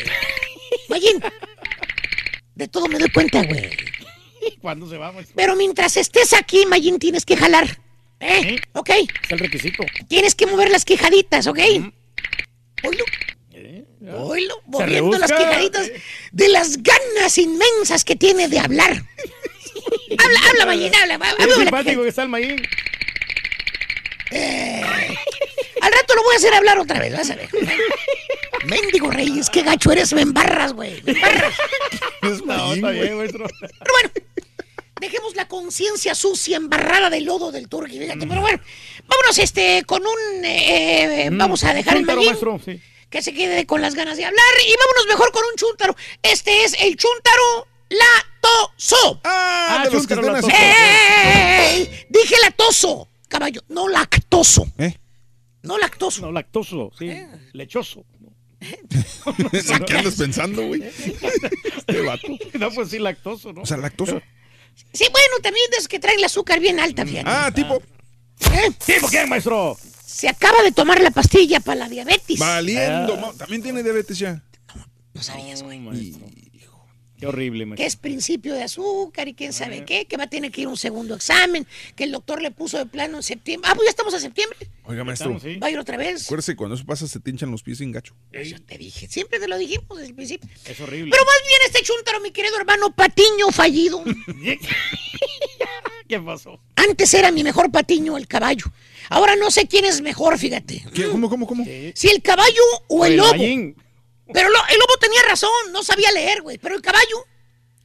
Mayín, de todo me doy cuenta, güey. ¿Cuándo se va, maestro? Pero mientras estés aquí, Mayín, tienes que jalar. ¿Eh? ¿Ok? Es el requisito. Tienes que mover las quejaditas, ¿ok? Oílo. Oílo, moviendo las quejaditas de las ganas inmensas que tiene de hablar. habla, habla, Mayín, habla. Qué habla, simpático que está el Mayín. Eh, al rato lo voy a hacer hablar otra vez, vas a ver. Mendigo Reyes, qué gacho eres, me embarras, güey. Me embarras. No, está bien, maestro. De dejemos la conciencia sucia embarrada de lodo del turqui, fíjate. Pero bueno, vámonos este con un... eh, eh, vamos a dejar el Chúntaro, mallín, maestro, sí. que se quede con las ganas de hablar y vámonos mejor con un chúntaro. Este es el chúntaro latoso. Ah, de los que están así. ¡Ey! Dije latoso, caballo, no lactoso. ¿Eh? No lactoso. No, lactoso, sí. Eh. Lechoso. ¿Qué andas pensando, güey? Este vato. No, pues sí, lactoso, ¿no? O sea, lactoso. Sí, bueno, también esos que traen el azúcar bien alta, fíjate. Ah, tipo. ¿Eh? ¿Tipo qué, maestro? Se acaba de tomar la pastilla para la diabetes. Valiendo. mo- También tiene diabetes ya. No sabías, güey. Qué horrible, Que maestro. es principio de azúcar y quién sabe qué, que va a tener que ir a un segundo examen, que el doctor le puso de plano en septiembre. Ah, pues ya estamos a septiembre. Oiga, maestro. Estamos, sí. Va a ir otra vez. Acuérdese, cuando eso pasa se te hinchan los pies en gacho. Yo te dije, siempre te lo dijimos desde el principio. Es horrible. Pero más bien este chúntaro, mi querido hermano Patiño fallido. ¿Qué pasó? Antes era mi mejor Patiño, el caballo. Ahora no sé quién es mejor, fíjate. ¿Qué? ¿Cómo, cómo, cómo? Si el caballo o el El lobo. Pero lo- el lobo tenía razón, no sabía leer, güey. Pero el caballo,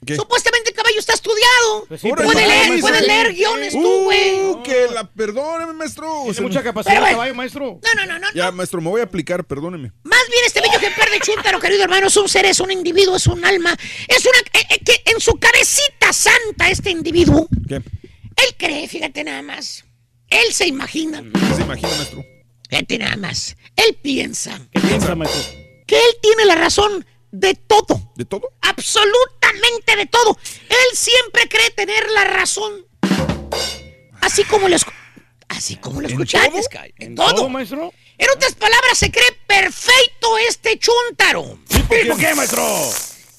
¿Qué? supuestamente el caballo está estudiado. Pues sí, puede leer, maestro. puede leer guiones tú, Uh, güey. que la perdóneme, maestro. O Tiene sea, mucha capacidad Pero, el caballo, maestro. No, no, no, no. Ya, maestro, me voy a aplicar, perdóneme. Más bien este bello ejemplar de chúntaro, querido hermano, es un ser, es un individuo, es un alma. Es una... eh, eh, que en su cabecita santa este individuo, ¿Qué? él cree, fíjate nada más. Él se imagina. ¿Qué se imagina, maestro? Fíjate nada más. Él piensa ¿Qué piensa, maestro? Que él tiene la razón de todo. ¿De todo? Absolutamente de todo. Él siempre cree tener la razón. Así como lo, así como lo ¿En escuchaste, todo? En ¿En todo. todo, maestro? En otras palabras, se cree perfecto este chúntaro. ¿Tipo qué, maestro?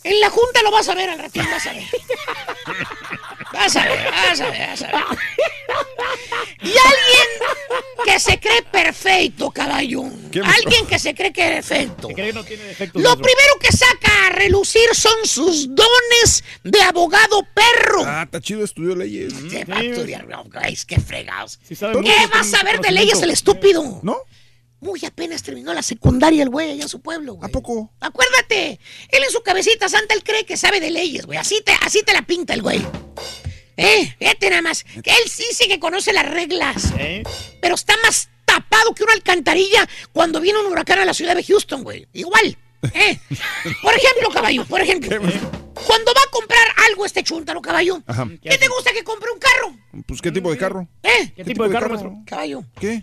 En la junta lo vas a ver al ratito, vas a ver. Vas a ver, vas a ver, vas a ver. Y alguien que se cree perfecto, caballo. Alguien que se cree que es perfecto. ¿Se cree que no tiene defectos, Lo primero que saca a relucir son sus dones de abogado perro. Ah, está chido, estudió leyes. Se va a estudiar, no, fregados. Sí ¿Qué mucho, ¿Qué tiene vas a ver de leyes el estúpido? ¿No? Muy apenas terminó la secundaria el güey allá en su pueblo, güey. ¿A poco? Acuérdate, él en su cabecita santa, él cree que sabe de leyes, güey. Así te, así te la pinta el güey. Eh, fíjate nada más. Que él sí sí que conoce las reglas, ¿Eh? pero está más tapado que una alcantarilla cuando viene un huracán a la ciudad de Houston, güey. Igual. Eh. Por ejemplo, caballo, por ejemplo. Cuando va a comprar algo este chúntaro, caballo, Ajá. ¿qué te gusta que compre un carro? Pues, ¿qué tipo de carro? ¿Eh? ¿Qué tipo de carro, maestro? Caballo, ¿Qué?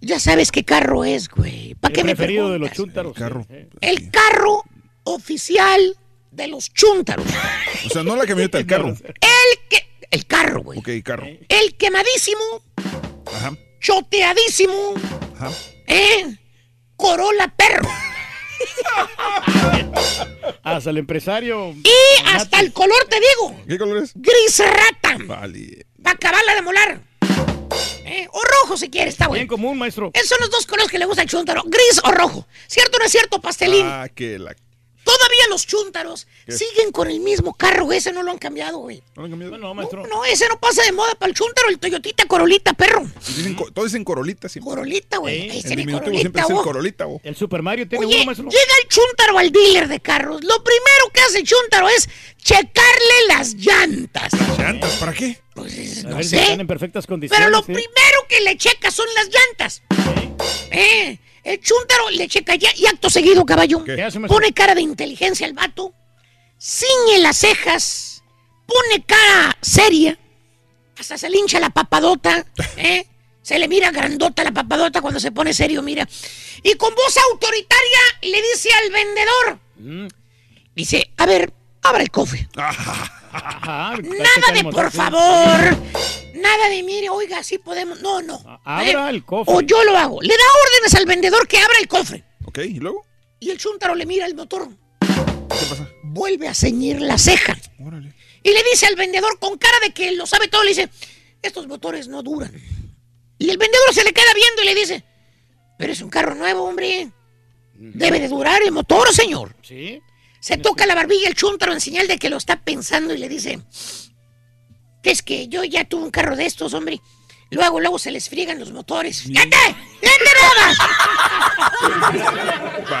ya sabes qué carro es, güey. ¿Para El qué me preferido de los preguntas? chúntaros. Carro. El carro oficial de los chúntaros. O sea, no la camioneta, el carro. El que. El carro, güey. Ok, carro. El quemadísimo, Ajá, choteadísimo, ajá. ¿eh? Corolla perro. Hasta el empresario. Y hasta el color, te digo. ¿Qué color es? Gris rata. Vale. Va a acabarla de molar. ¿Eh? O rojo si quieres, está Bien bueno. común, maestro. Esos son los dos colores que le gusta al chúntaro. Gris o rojo. ¿Cierto o no es cierto, pastelín? Ah, que la. Todavía los chúntaros ¿Qué? siguen con el mismo carro. Ese no lo han cambiado, güey. ¿No lo han cambiado? No, maestro. No, ese no pasa de moda para el chúntaro. El Toyotita Corolita, perro. Dicen todos dicen corolita siempre. Corolita, güey. ¿Eh? Ve diminutivo siempre es el corolita, bo. El Super Mario tiene Oye, uno, maestro. llega el chúntaro al dealer de carros. Lo primero que hace el chúntaro es checarle las llantas. ¿Llantas? ¿Para qué? Pues no si están en perfectas condiciones. Pero lo ¿sí? primero que le checa son las llantas. Eh, el chúntaro le checa ya y acto seguido, caballo. Pone cara de inteligencia al vato. Ciñe las cejas. Pone cara seria. Hasta se le hincha la papadota. ¿eh? Se le mira grandota la papadota cuando se pone serio, mira. Y con voz autoritaria le dice al vendedor. Mm. Dice, a ver, abra el cofre. Ajá, Nada de por favor. Nada de mire, oiga, sí podemos. No, no. Abra Eh, el cofre. O yo lo hago. Le da órdenes al vendedor que abra el cofre. Ok, ¿y luego? Y el chúntaro le mira el motor. ¿Qué pasa? Vuelve a ceñir la ceja. Órale. Y le dice al vendedor con cara de que lo sabe todo, le dice, estos motores no duran. Y el vendedor se le queda viendo y le dice, pero es un carro nuevo, hombre. Debe de durar el motor, señor. Sí. Se toca la barbilla el chúntaro en señal de que lo está pensando y le dice, es que yo ya tuve un carro de estos, hombre. Luego, luego se les friegan los motores. ¡Vete! ¡Vete nada!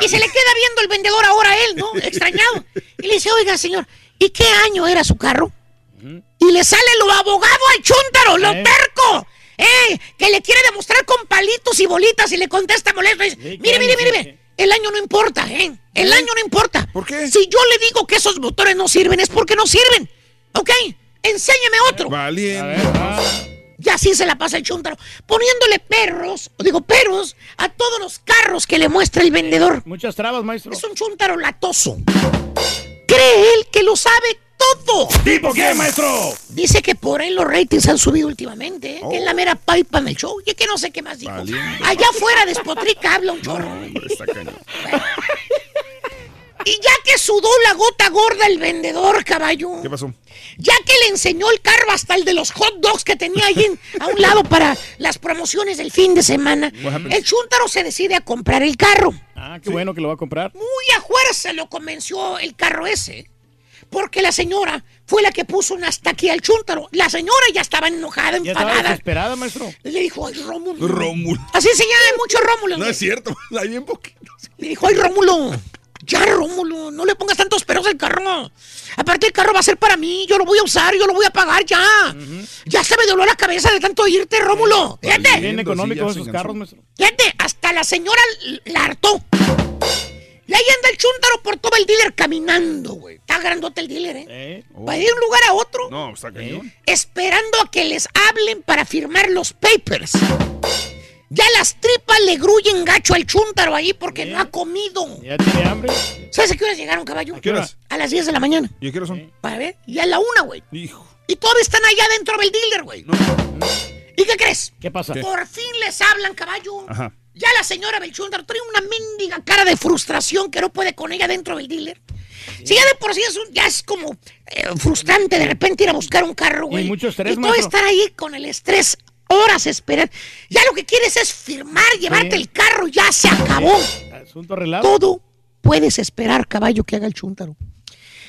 Y se le queda viendo el vendedor ahora a él, ¿no? Extrañado. Y le dice, oiga, señor, ¿y qué año era su carro? Y le sale lo abogado al chúntaro, lo terco. Eh, que le quiere demostrar con palitos y bolitas y le contesta molesto. y dice, mire, mire, mire, mire. El año no importa, ¿eh? El año no importa. ¿Por qué? Si yo le digo que esos motores no sirven, es porque no sirven. ¿Ok? Enséñeme otro. Valiente. Y así se la pasa el chúntaro, poniéndole perros, o digo perros, a todos los carros que le muestra el vendedor. Muchas trabas, maestro. Es un chúntaro latoso. Cree él que lo sabe todo. ¿Tipo qué, maestro? Dice que por él los ratings han subido últimamente, ¿eh? que es la mera pipa en el show. Y que no sé qué más dijo. Allá afuera despotrica, habla un chorro. Y ya que sudó la gota gorda el vendedor, caballo. ¿Qué pasó? Ya que le enseñó el carro hasta el de los hot dogs que tenía ahí en- a un lado para las promociones del fin de semana, el chúntaro se decide a comprar el carro. Ah, qué bueno que lo va a comprar. Muy a fuerza lo convenció el carro ese. Porque la señora fue la que puso un hasta aquí al chúntaro. La señora ya estaba enojada, Ya estaba enfadada. desesperada, maestro. Le dijo, ay, Rómulo. Rómulo. Así se llama mucho Rómulo. No es cierto, hay bien poquito. Le dijo, ay, Rómulo, ya, Rómulo, no le pongas tantos peros al carro. Aparte, el carro va a ser para mí, yo lo voy a usar, yo lo voy a pagar ya. Ya se me doló la cabeza de tanto irte, Rómulo. Fíjate. Bien económico esos carros, maestro. Fíjate, hasta la señora la hartó. Y ahí anda el chúntaro por todo el dealer caminando, güey. Está grandote el dealer, ¿eh? Va de un lugar a otro, No, está cañón. esperando a que les hablen para firmar los papers. Ya las tripas le gruyen gacho al chúntaro ahí porque no ha comido. ¿Ya tiene hambre? ¿Sabes a qué horas llegaron, caballo? ¿A qué horas? A las 10 de la mañana. ¿Y a qué horas son? Para ver, y a la una, güey. Hijo. Y todavía están allá dentro del dealer, güey. ¿Y qué crees? ¿Qué pasa? Por fin les hablan, caballo. Ajá. Ya la señora Belchundar trae una mendiga cara de frustración que no puede con ella dentro del dealer. Si ya de por sí es un- ya es como eh, frustrante de repente ir a buscar un carro, güey. Y mucho estrés, Y todo maestro. estar ahí con el estrés, horas esperar. Ya lo que quieres es firmar, llevarte el carro, ya se acabó. Asunto arreglado. Todo puedes esperar, caballo, que haga el chúntaro.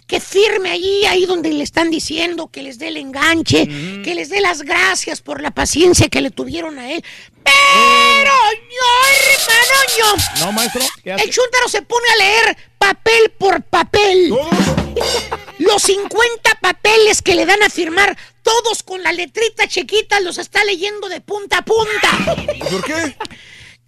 Que firme ahí, ahí donde le están diciendo, que les dé el enganche, que les dé las gracias por la paciencia que le tuvieron a él. Pero, no, hermano, no. No, maestro. ¿Qué hace? El chúntaro se pone a leer papel por papel. Los 50 papeles que le dan a firmar, todos con la letrita chiquita, los está leyendo de punta a punta. ¿Por qué?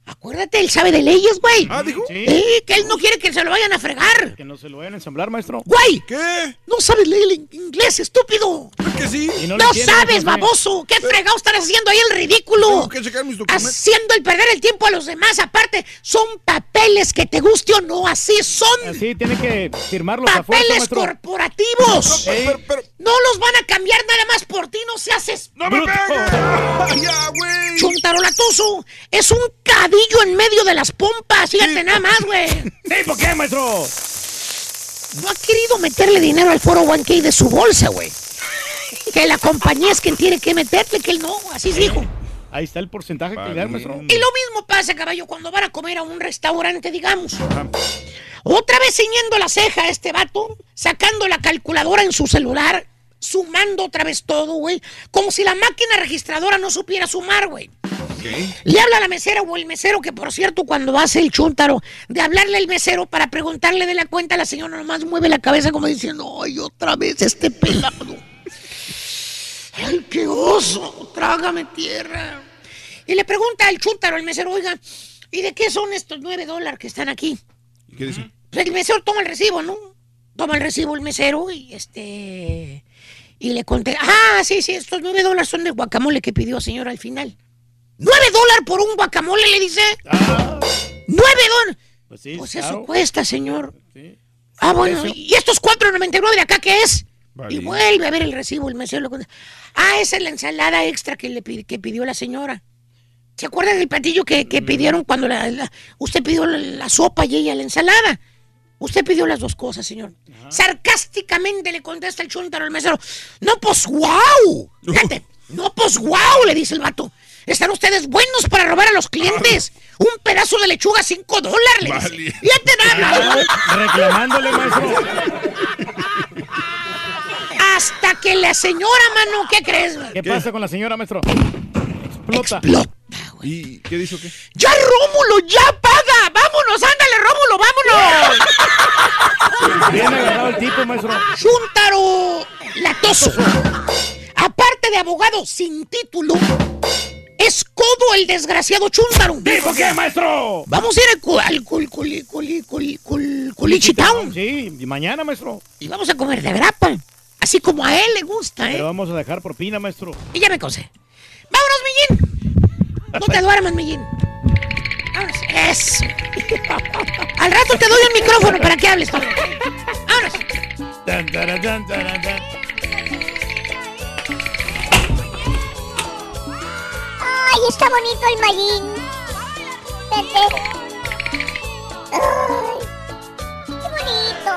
Acuérdate, él sabe de leyes, güey. Ah, dijo. Sí. Eh, que él no quiere que se lo vayan a fregar. Que no se lo vayan a ensamblar, maestro. Güey, ¿Qué? no sabes leer el inglés, estúpido. ¿Es que sí? No No, entiendo, sabes, baboso. ¿Qué fregado estás haciendo ahí el ridículo? Tengo que checar mis documentos. Haciendo el perder el tiempo a los demás. Aparte, son papeles que te guste o no, así son. Así tiene que firmarlos a fuerza, Papeles corporativos. Ey. Pero, pero, No los van a cambiar nada más por ti, no se haces. ¡No me pegues! ¡Ah, ya, güey! Chuntarolatoso, es un cadillo en medio de las pompas. Fíjate nada más, güey. ¿Tipo qué, maestro? No ha querido meterle dinero al foro 1K de su bolsa, güey. Que la compañía es quien tiene que meterle, que él no, así dijo. Ahí está el porcentaje que le da, maestro. Y lo mismo pasa, caballo, cuando van a comer a un restaurante, digamos. Otra vez ciñendo la ceja a este vato, sacando la calculadora en su celular, sumando otra vez todo, güey. Como si la máquina registradora no supiera sumar, güey. Le habla a la mesera o el mesero, que por cierto, cuando hace el chúntaro de hablarle al mesero para preguntarle de la cuenta, la señora nomás mueve la cabeza como diciendo, ay, otra vez este pelado. Ay, qué oso, trágame tierra. Y le pregunta al chúntaro, al mesero, oiga, ¿y de qué son estos nueve dólares que están aquí? ¿Y qué dice? Pues el mesero toma el recibo, ¿no? Toma el recibo el mesero y este. Y le conté. Ah, sí, sí, estos nueve dólares son del guacamole que pidió señor al final. ¿Nueve dólares por un guacamole? Le dice. Ah, ¡Nueve dólares! pues sí, Pues claro. eso cuesta, señor. Sí. Ah, bueno, Precio. ¿y estos 4.99 de acá qué es? Vale. Y vuelve a ver el recibo, el mesero. le cuenta. Ah, esa es la ensalada extra que, le que pidió la señora. ¿Se acuerda del platillo que, que pidieron cuando la, la- usted pidió la, la sopa y ella la ensalada? Usted pidió las dos cosas, señor. Sarcásticamente le contesta el chúntaro al mesero. No, pues, wow. Fíjate, no, pues, wow, le dice el vato. Están ustedes buenos para robar a los clientes. Un pedazo de lechuga, cinco dólares, le Vale. Fíjate nada. Reclamándole, maestro. Hasta que la señora, mano, ¿qué crees? ¿Qué, pasa con la señora, maestro? Explota. Explota. ¿Y qué dijo qué? ¡Ya, Rómulo, ya paga! ¡Vámonos, ándale, Rómulo, vámonos! Bien agarrado el tipo, maestro. Chúntaro latoso. quedado sin título es Codo el desgraciado Chúndaro. ¿Dijo qué, maestro? Vamos a ir al, cu- al cul, cul- Sí, y mañana, maestro. y vamos a comer de grapa. Así como a él le gusta, ¿eh? Pero vamos a dejar propina, maestro. Y ya me cose. ¡Vámonos, Millín! No te duermas, Millín. Vámonos. Eso. Al rato te doy un micrófono para que hables tú. Vámonos. Tan, taran, tan, taran, tan. Ay, está bonito el Mayín. Ay, qué bonito.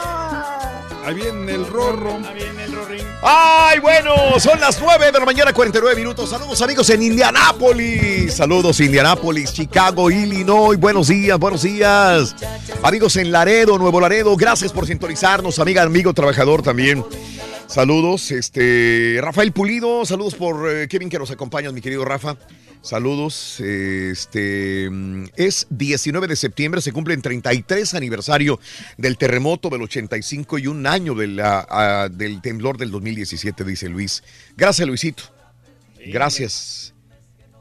Ahí viene el rorro. Ahí viene el rorín. Ay, bueno, son las 9 de la mañana, 49 minutos. Saludos amigos en Indianápolis. Saludos Indianápolis, Chicago, Illinois. Buenos días, buenos días. Amigos en Laredo, Nuevo Laredo, gracias por sintonizarnos, amiga, amigo, trabajador también. Saludos, este Rafael Pulido, saludos por eh, Kevin que nos acompañas, mi querido Rafa. Saludos, este es 19 de septiembre, se cumple el 33 aniversario del terremoto del 85 y un año de la, del temblor del 2017, dice Luis. Gracias, Luisito. Gracias.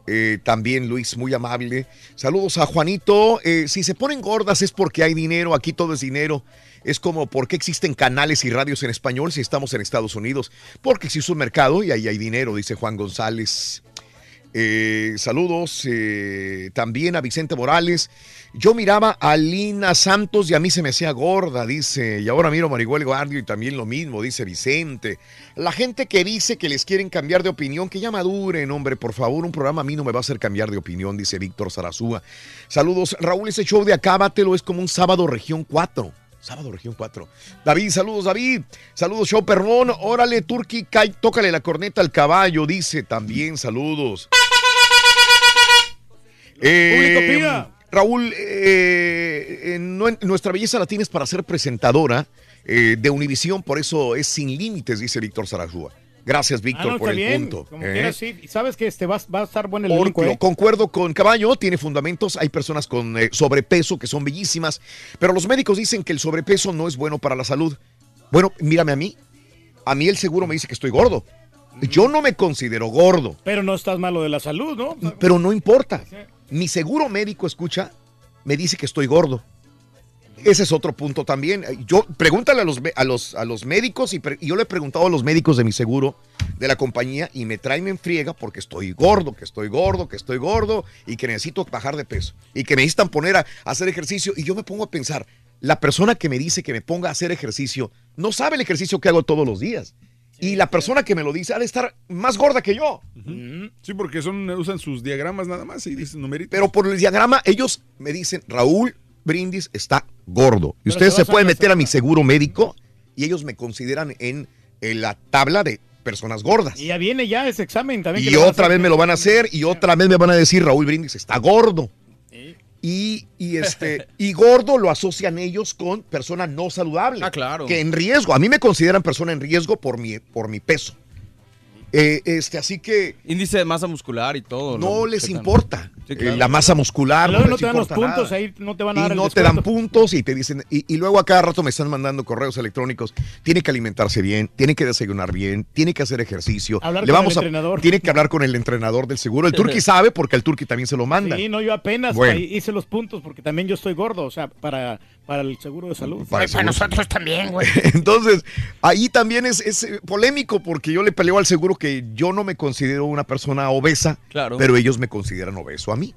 Eh, también Luis, muy amable. Saludos a Juanito. Eh, si se ponen gordas es porque hay dinero, aquí todo es dinero. Es como, ¿por qué existen canales y radios en español si estamos en Estados Unidos? Porque existe un mercado y ahí hay dinero, dice Juan González. Eh, saludos eh, también a Vicente Morales. Yo miraba a Lina Santos y a mí se me hacía gorda, dice. Y ahora miro a Marihuel Guardio y también lo mismo, dice Vicente. La gente que dice que les quieren cambiar de opinión, que ya maduren, hombre, por favor. Un programa a mí no me va a hacer cambiar de opinión, dice Víctor Zarazúa. Saludos, Raúl, ese show de Acábatelo es como un sábado región 4. Sábado región 4. David, saludos, David. Saludos, show perrón. Órale, Turki, Kai, tócale la corneta al caballo, dice también. Saludos. Eh, Público pida. Raúl, eh, eh, no- nuestra belleza la tienes para ser presentadora eh, de Univisión, por eso es sin límites, dice Víctor Zarazúa. Gracias, Ah, Víctor, no, por el bien. punto. Como ¿eh? quieras, sí. Sabes que este va, va a estar bueno el elenco, ¿eh? Concuerdo con Caballo, tiene fundamentos. Hay personas con eh, sobrepeso que son bellísimas, pero los médicos dicen que el sobrepeso no es bueno para la salud. Bueno, mírame a mí. A mí el seguro me dice que estoy gordo. Yo no me considero gordo, Pero no estás malo de la salud, ¿no? pero no importa. Mi seguro médico, escucha, me dice que estoy gordo. Ese es otro punto también. Yo pregúntale a los, a los, a los médicos y, yo le he preguntado a los médicos de mi seguro de la compañía y me traen en friega porque estoy gordo, que estoy gordo, que estoy gordo y que necesito bajar de peso y que me necesitan poner a hacer ejercicio y yo me pongo a pensar, la persona que me dice que me ponga a hacer ejercicio no sabe el ejercicio que hago todos los días. Y la persona que me lo dice ha de estar más gorda que yo. Sí, porque son, usan sus diagramas nada más y dicen numeritos. Pero por el diagrama, ellos me dicen, Raúl Brindis está gordo. Y Pero ustedes se se pueden en meter a mi seguro médico y ellos me consideran en, en la tabla de personas gordas. Y ya viene ya ese examen también. Y otra vez me lo van a hacer y otra vez me van a decir, Raúl Brindis está gordo. Y, y, este, y gordo lo asocian ellos con persona no saludable. Ah, claro. Que en riesgo. A mí me consideran persona en riesgo por mi, por mi peso. Eh, este, así que Índice de masa muscular y todo. no lo les importa. Sí, Eh, la masa muscular. Y no les te dan los puntos, nada. ahí no te van a Y dar el no te dan puntos y te dicen, y, y luego a cada rato me están mandando correos electrónicos. Tiene que alimentarse bien, tiene que desayunar bien, tiene que hacer ejercicio. Hablar Le con vamos el a- entrenador. Tiene que hablar con el entrenador del seguro. El Turqui sabe porque el Turqui también se lo manda. Sí, no, yo apenas Bueno. hice los puntos porque también yo estoy gordo, o sea, para, para el seguro de salud. Para nosotros también, güey. Entonces, ahí también es, es, eh, polémico porque yo le peleo al seguro que yo no me considero una persona obesa, Claro. pero ellos me consideran obeso a mí.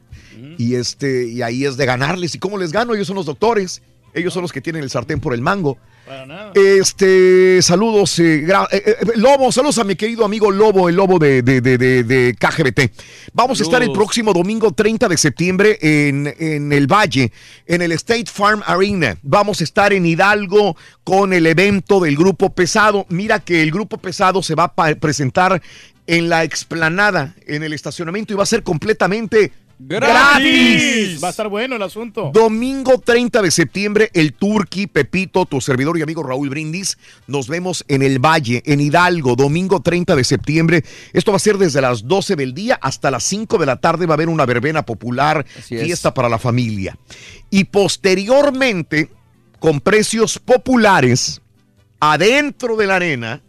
Y este, y ahí es de ganarles. ¿Y cómo les gano? Ellos son los doctores. Ellos son los que tienen el sartén por el mango. Para nada. Este, saludos, eh, eh, eh, Lobo, saludos a mi querido amigo Lobo, el Lobo de, de, de, de- de KGBT. Vamos a estar el próximo domingo 30 de septiembre en, en el Valle, en el State Farm Arena. Vamos a estar en Hidalgo con el evento del Grupo Pesado. Mira que el Grupo Pesado se va a presentar en la explanada, en el estacionamiento y va a ser completamente gratis. Va a estar bueno el asunto. Domingo 30 de septiembre, el Turqui, Pepito, tu servidor y amigo Raúl Brindis. Nos vemos en el Valle, en Hidalgo, domingo 30 de septiembre. Esto va a ser desde las 12 del día hasta las 5 de la tarde. Va a haber una verbena popular, Así es. fiesta para la familia. Y posteriormente, con precios populares, adentro de la arena,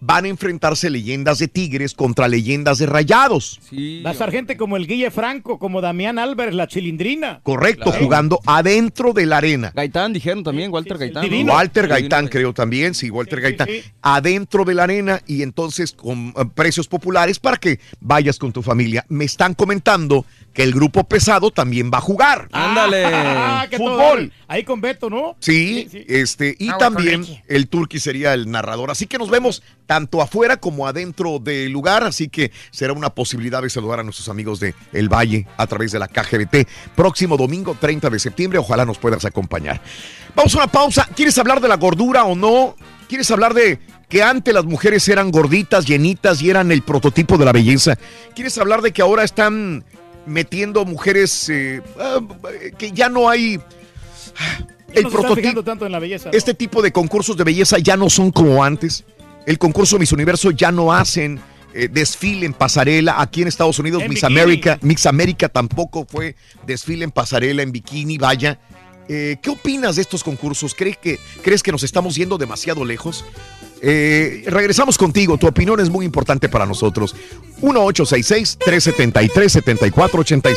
van a enfrentarse leyendas de Tigres contra leyendas de Rayados. Va a estar gente como el Guille Franco, como Damián Álvarez, la chilindrina. Correcto, jugando adentro de la arena. Gaitán dijeron también, Walter Gaitán. ¿no? Walter Gaitán, creo también, sí, Walter Gaitán. Adentro de la arena y entonces con eh, precios populares para que vayas con tu familia. Me están comentando que el grupo pesado también va a jugar. Ándale. Ah, que todo Fútbol. Ahí con Beto, ¿no? Sí, este, y Agua también el Turqui sería el narrador. Así que nos vemos tanto afuera como adentro del lugar. Así que será una posibilidad de saludar a nuestros amigos de El Valle a través de la KGBT. Próximo domingo 30 de septiembre. Ojalá nos puedas acompañar. Vamos a una pausa. ¿Quieres hablar de la gordura o no? ¿Quieres hablar de que antes las mujeres eran gorditas, llenitas y eran el prototipo de la belleza? ¿Quieres hablar de que ahora están metiendo mujeres eh, ah, que ya no hay el fijando tanto en la belleza. ¿no? este tipo de concursos de belleza ya no son como antes. El concurso Miss Universo ya no hacen eh, desfile en pasarela. Aquí en Estados Unidos, En Miss bikini. América, Miss América tampoco fue desfile en pasarela, en bikini, vaya. Eh, ¿Qué opinas de estos concursos? ¿Crees que, ¿Crees que nos estamos yendo demasiado lejos? Eh, regresamos contigo. Tu opinión es muy importante para nosotros. 1-866-373-7486.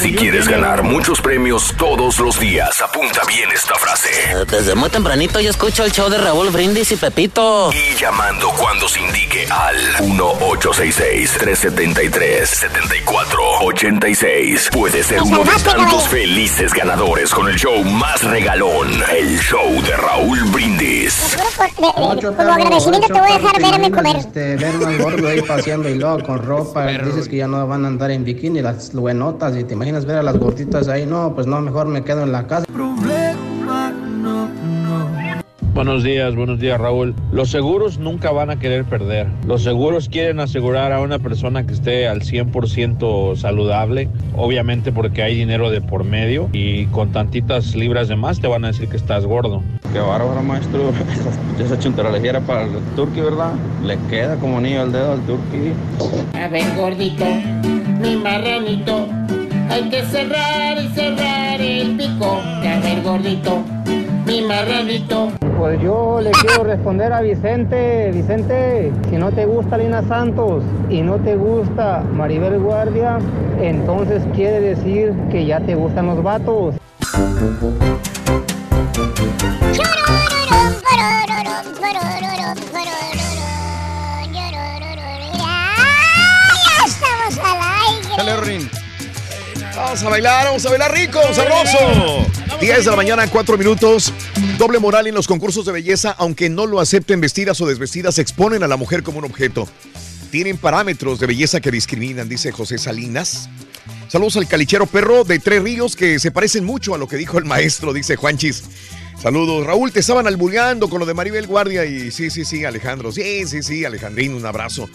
Si quieres ganar muchos premios todos los días, apunta bien esta frase. Desde muy tempranito yo escucho el show de Raúl Brindis y Pepito. Y llamando cuando se indique al 1-866-373-7486. Puedes ser uno de tantos felices ganadores con el show más regalón, el show de Raúl Brindis. Como agradecimiento te voy a dejar verme comer. Este, verme al gordo ahí paseando y luego con ropa. Dices que ya no van a andar en bikini las buenotas y te imaginas ver a las gorditas ahí. No, pues no, mejor me quedo en la casa. Buenos días, buenos días Raúl. Los seguros nunca van a querer perder. Los seguros quieren asegurar a una persona que esté al 100% saludable, obviamente porque hay dinero de por medio y con tantitas libras de más te van a decir que estás gordo. Qué bárbaro, maestro. Esa, esa chuntarología era para el turqui, ¿verdad? Le queda como niño al dedo al turqui. A ver, gordito, mi marranito, hay que cerrar y cerrar el pico. A ver, gordito, mi marranito. Pues yo le quiero responder a Vicente. Vicente, si no te gusta Lina Santos y no te gusta Maribel Guardia, entonces quiere decir que ya te gustan los vatos. ¡Ya estamos al aire! Vamos a bailar, vamos a bailar rico, sabroso. 10 de la mañana, 4 minutos. Doble moral en los concursos de belleza, aunque no lo acepten vestidas o desvestidas, exponen a la mujer como un objeto. Tienen parámetros de belleza que discriminan, dice José Salinas. Saludos al calichero perro de Tres Ríos, que se parecen mucho a lo que dijo el maestro, dice Juanchis. Saludos, Raúl, te estaban albureando con lo de Maribel Guardia y sí, sí, sí, Alejandro. Sí, sí, sí, Alejandrín, un abrazo.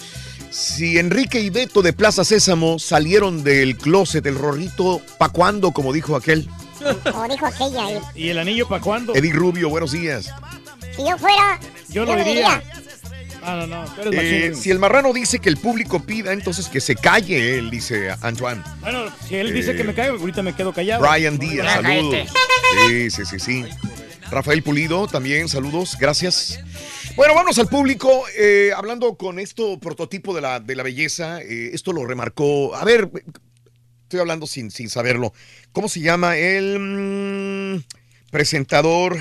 Si Enrique y Beto de Plaza Sésamo salieron del closet, el rorrito, ¿pa' cuándo? Como dijo aquel. Como dijo aquella. eh. ¿Y el anillo para cuándo? Eddie Rubio, buenos días. Si yo fuera, Yo no diría. Ah, no, no, tú eres Eh, si el marrano dice que el público pida, entonces que se calle él, dice Antoine. Bueno, si él dice Eh, que me caigo, ahorita me quedo callado. Brian Díaz, saludos. Sí, sí, sí, sí. Rafael Pulido, también saludos, gracias. Bueno, vamos al público. eh, hablando con esto, prototipo de la, de la belleza, eh, esto lo remarcó. A ver, estoy hablando sin, sin saberlo. ¿Cómo se llama? El mm, presentador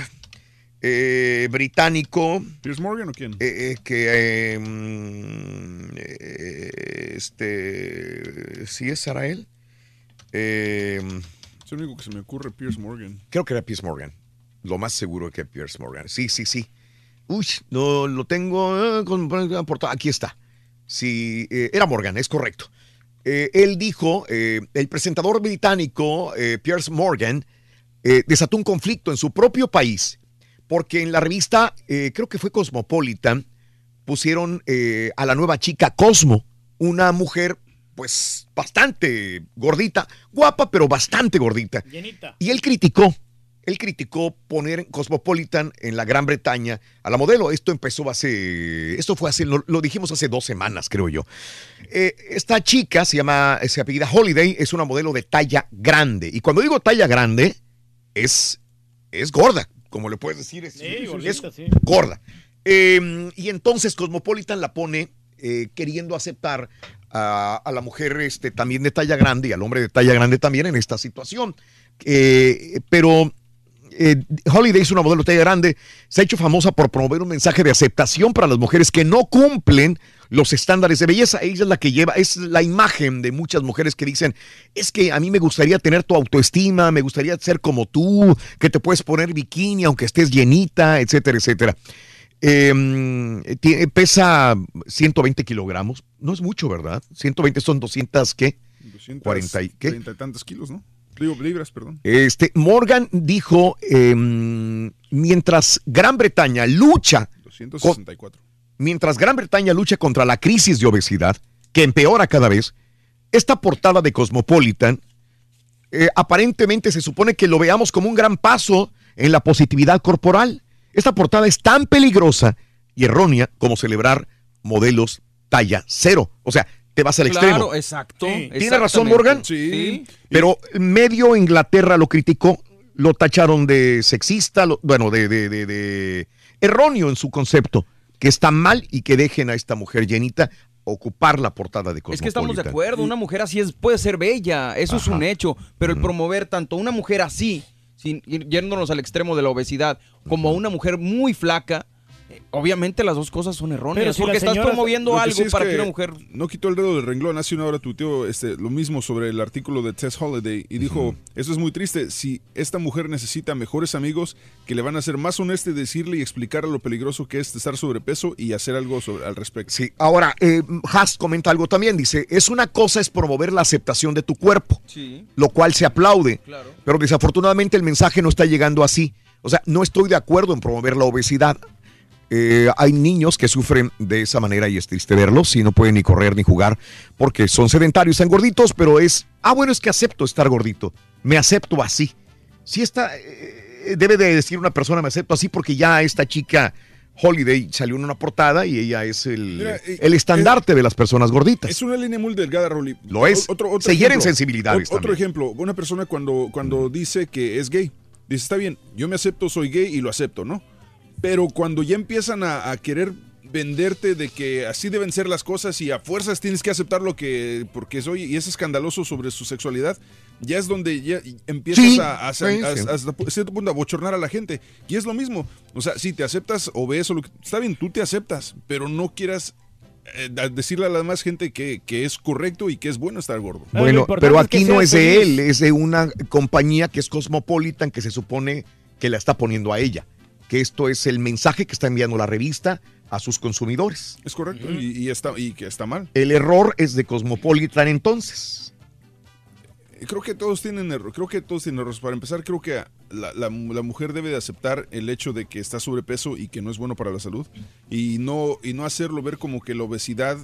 eh, británico. ¿Piers Morgan o quién? eh, eh, que. eh, mm, eh, este. ¿Sí es Sarael? Eh, Es el único que se me ocurre, Piers Morgan. Creo que era Piers Morgan. Lo más seguro que Piers Morgan. Sí, sí, sí. Uy, no lo tengo. eh, con-. Aquí está. Sí, eh, era Morgan, es correcto. Eh, él dijo, eh, el presentador británico Piers Morgan desató un conflicto en su propio país porque en la revista, creo que fue Cosmopolitan, pusieron a la nueva chica Cosmo, una mujer pues bastante gordita, guapa, pero bastante gordita. Llenita. Y él criticó, él criticó poner Cosmopolitan en la Gran Bretaña a la modelo. Esto empezó hace, esto fue hace, lo, lo dijimos hace dos semanas, creo yo. Eh, esta chica se llama, se apellida Holiday, es una modelo de talla grande. Y cuando digo talla grande, es, es gorda, como le puedes decir, es, Sí, es gordita, sí. gorda. Eh, y entonces Cosmopolitan la pone eh, queriendo aceptar a, a la mujer este, también de talla grande y al hombre de talla grande también en esta situación. Eh, pero eh, Holiday es una modelo de talla grande, se ha hecho famosa por promover un mensaje de aceptación para las mujeres que no cumplen los estándares de belleza. Ella es la que lleva, es la imagen de muchas mujeres que dicen, es que a mí me gustaría tener tu autoestima, me gustaría ser como tú, que te puedes poner bikini aunque estés llenita, etcétera, etcétera. Eh, pesa 120 kilogramos, no es mucho, ¿verdad? 120 son 200, ¿qué? 40 y qué? Treinta y tantos kilos, ¿no? Digo, libras, perdón. Este, Morgan dijo, em, mientras Gran Bretaña lucha, 264. mientras Gran Bretaña lucha contra la crisis de obesidad, que empeora cada vez, esta portada de Cosmopolitan eh, aparentemente se supone que lo veamos como un gran paso en la positividad corporal. Esta portada es tan peligrosa y errónea como celebrar modelos talla cero. O sea, te vas al Claro, extremo. exacto. ¿Tiene razón. Morgan? Sí. Pero medio Inglaterra lo criticó, lo tacharon de sexista, lo- bueno, de, de- de- de erróneo en su concepto, que está mal y que dejen a esta mujer llenita ocupar la portada de Cosmopolitan. Es que estamos de acuerdo, una mujer así es, puede ser bella, eso es un hecho, pero el promover tanto una mujer así, sin ir yéndonos al extremo de la obesidad, como a una mujer muy flaca, obviamente las dos cosas son erróneas, Pero si porque estás señora- promoviendo que algo sí es para que, que una mujer... No quitó el dedo del renglón. Hace una hora tuiteó este, lo mismo sobre el artículo de Tess Holiday y dijo: Eso es muy triste. Si esta mujer necesita mejores amigos que le van a ser más honestos y decirle y explicarle lo peligroso que es estar sobrepeso y hacer algo sobre, al respecto. Sí, ahora, eh, Haas comenta algo también, dice, es una cosa es promover la aceptación de tu cuerpo, Sí. lo cual se aplaude, Claro. pero desafortunadamente el mensaje no está llegando así. O sea, no estoy de acuerdo en promover la obesidad. Eh, hay niños que sufren de esa manera y es triste verlos y no pueden ni correr ni jugar porque son sedentarios, están gorditos, pero es, ah, bueno, es que acepto estar gordito, me acepto así. Si esta, eh, debe de decir una persona, me acepto así porque ya esta chica Holiday salió en una portada y ella es el, Mira, eh, el estandarte de las personas gorditas. Es una línea muy delgada, Rolly. Lo es. Se hieren sensibilidades ot- Otro ejemplo, una persona cuando, cuando dice que es gay, dice, está bien, yo me acepto, soy gay y lo acepto, ¿no? Pero cuando ya empiezan a, a querer venderte de que así deben ser las cosas y a fuerzas tienes que aceptar lo que porque soy y es escandaloso sobre su sexualidad, ya es donde ya empiezas Sí, a, a- sí, a- sí. cierto punto a bochornar a la gente. Y es lo mismo. O sea, si te aceptas obeso, lo que- está bien, tú te aceptas, pero no quieras eh, decirle a la demás gente que, que es correcto y que es bueno estar gordo. Bueno, pero aquí no es de él, es de una compañía que es Cosmopolitan que se supone que la está poniendo a ella. Que esto es el mensaje que está enviando la revista a sus consumidores. Es correcto y, y está, y que está mal. El error es de Cosmopolitan entonces. Creo que todos tienen error, creo que todos tienen errores. Para empezar, creo que la, la- la mujer debe de aceptar el hecho de que está sobrepeso y que no es bueno para la salud y no, y no hacerlo ver como que la obesidad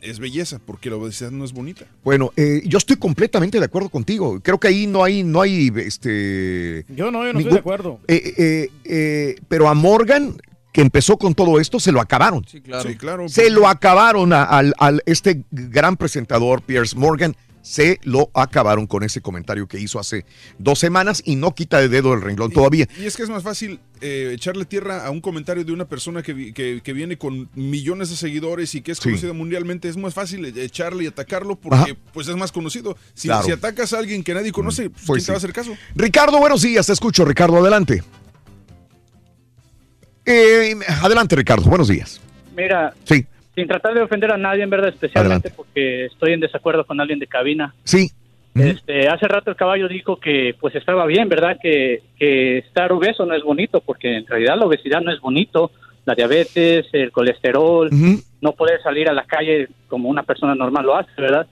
es belleza, porque la obesidad no es bonita. Bueno, eh, yo estoy completamente de acuerdo contigo. Creo que ahí no hay, no hay, este. Yo no, yo no estoy de acuerdo. Eh, eh, eh, pero a Morgan, que empezó con todo esto, se lo acabaron. Sí, claro. Sí, claro. Se lo acabaron a- al, al- este gran presentador, Piers Morgan. Se lo acabaron con ese comentario que hizo hace dos semanas y no quita el dedo del renglón todavía. Y es que es más fácil eh, echarle tierra a un comentario de una persona que, que- que viene con millones de seguidores y que es Sí. conocida mundialmente. Es más fácil echarle y atacarlo porque Ajá. pues es más conocido. Si, Claro. si atacas a alguien que nadie conoce, pues, pues ¿quién sí. te va a hacer caso? Ricardo, buenos días, te escucho, Ricardo, adelante. Eh, adelante, Ricardo, buenos días. Mira, Sí, sin tratar de ofender a nadie, en verdad, especialmente porque estoy en desacuerdo con alguien de cabina. sí. Este, hace rato el caballo dijo que pues estaba bien, ¿verdad? Que, que estar obeso no es bonito, porque en realidad la obesidad no es bonito. La diabetes, el colesterol, no poder salir a la calle como una persona normal lo hace, ¿verdad?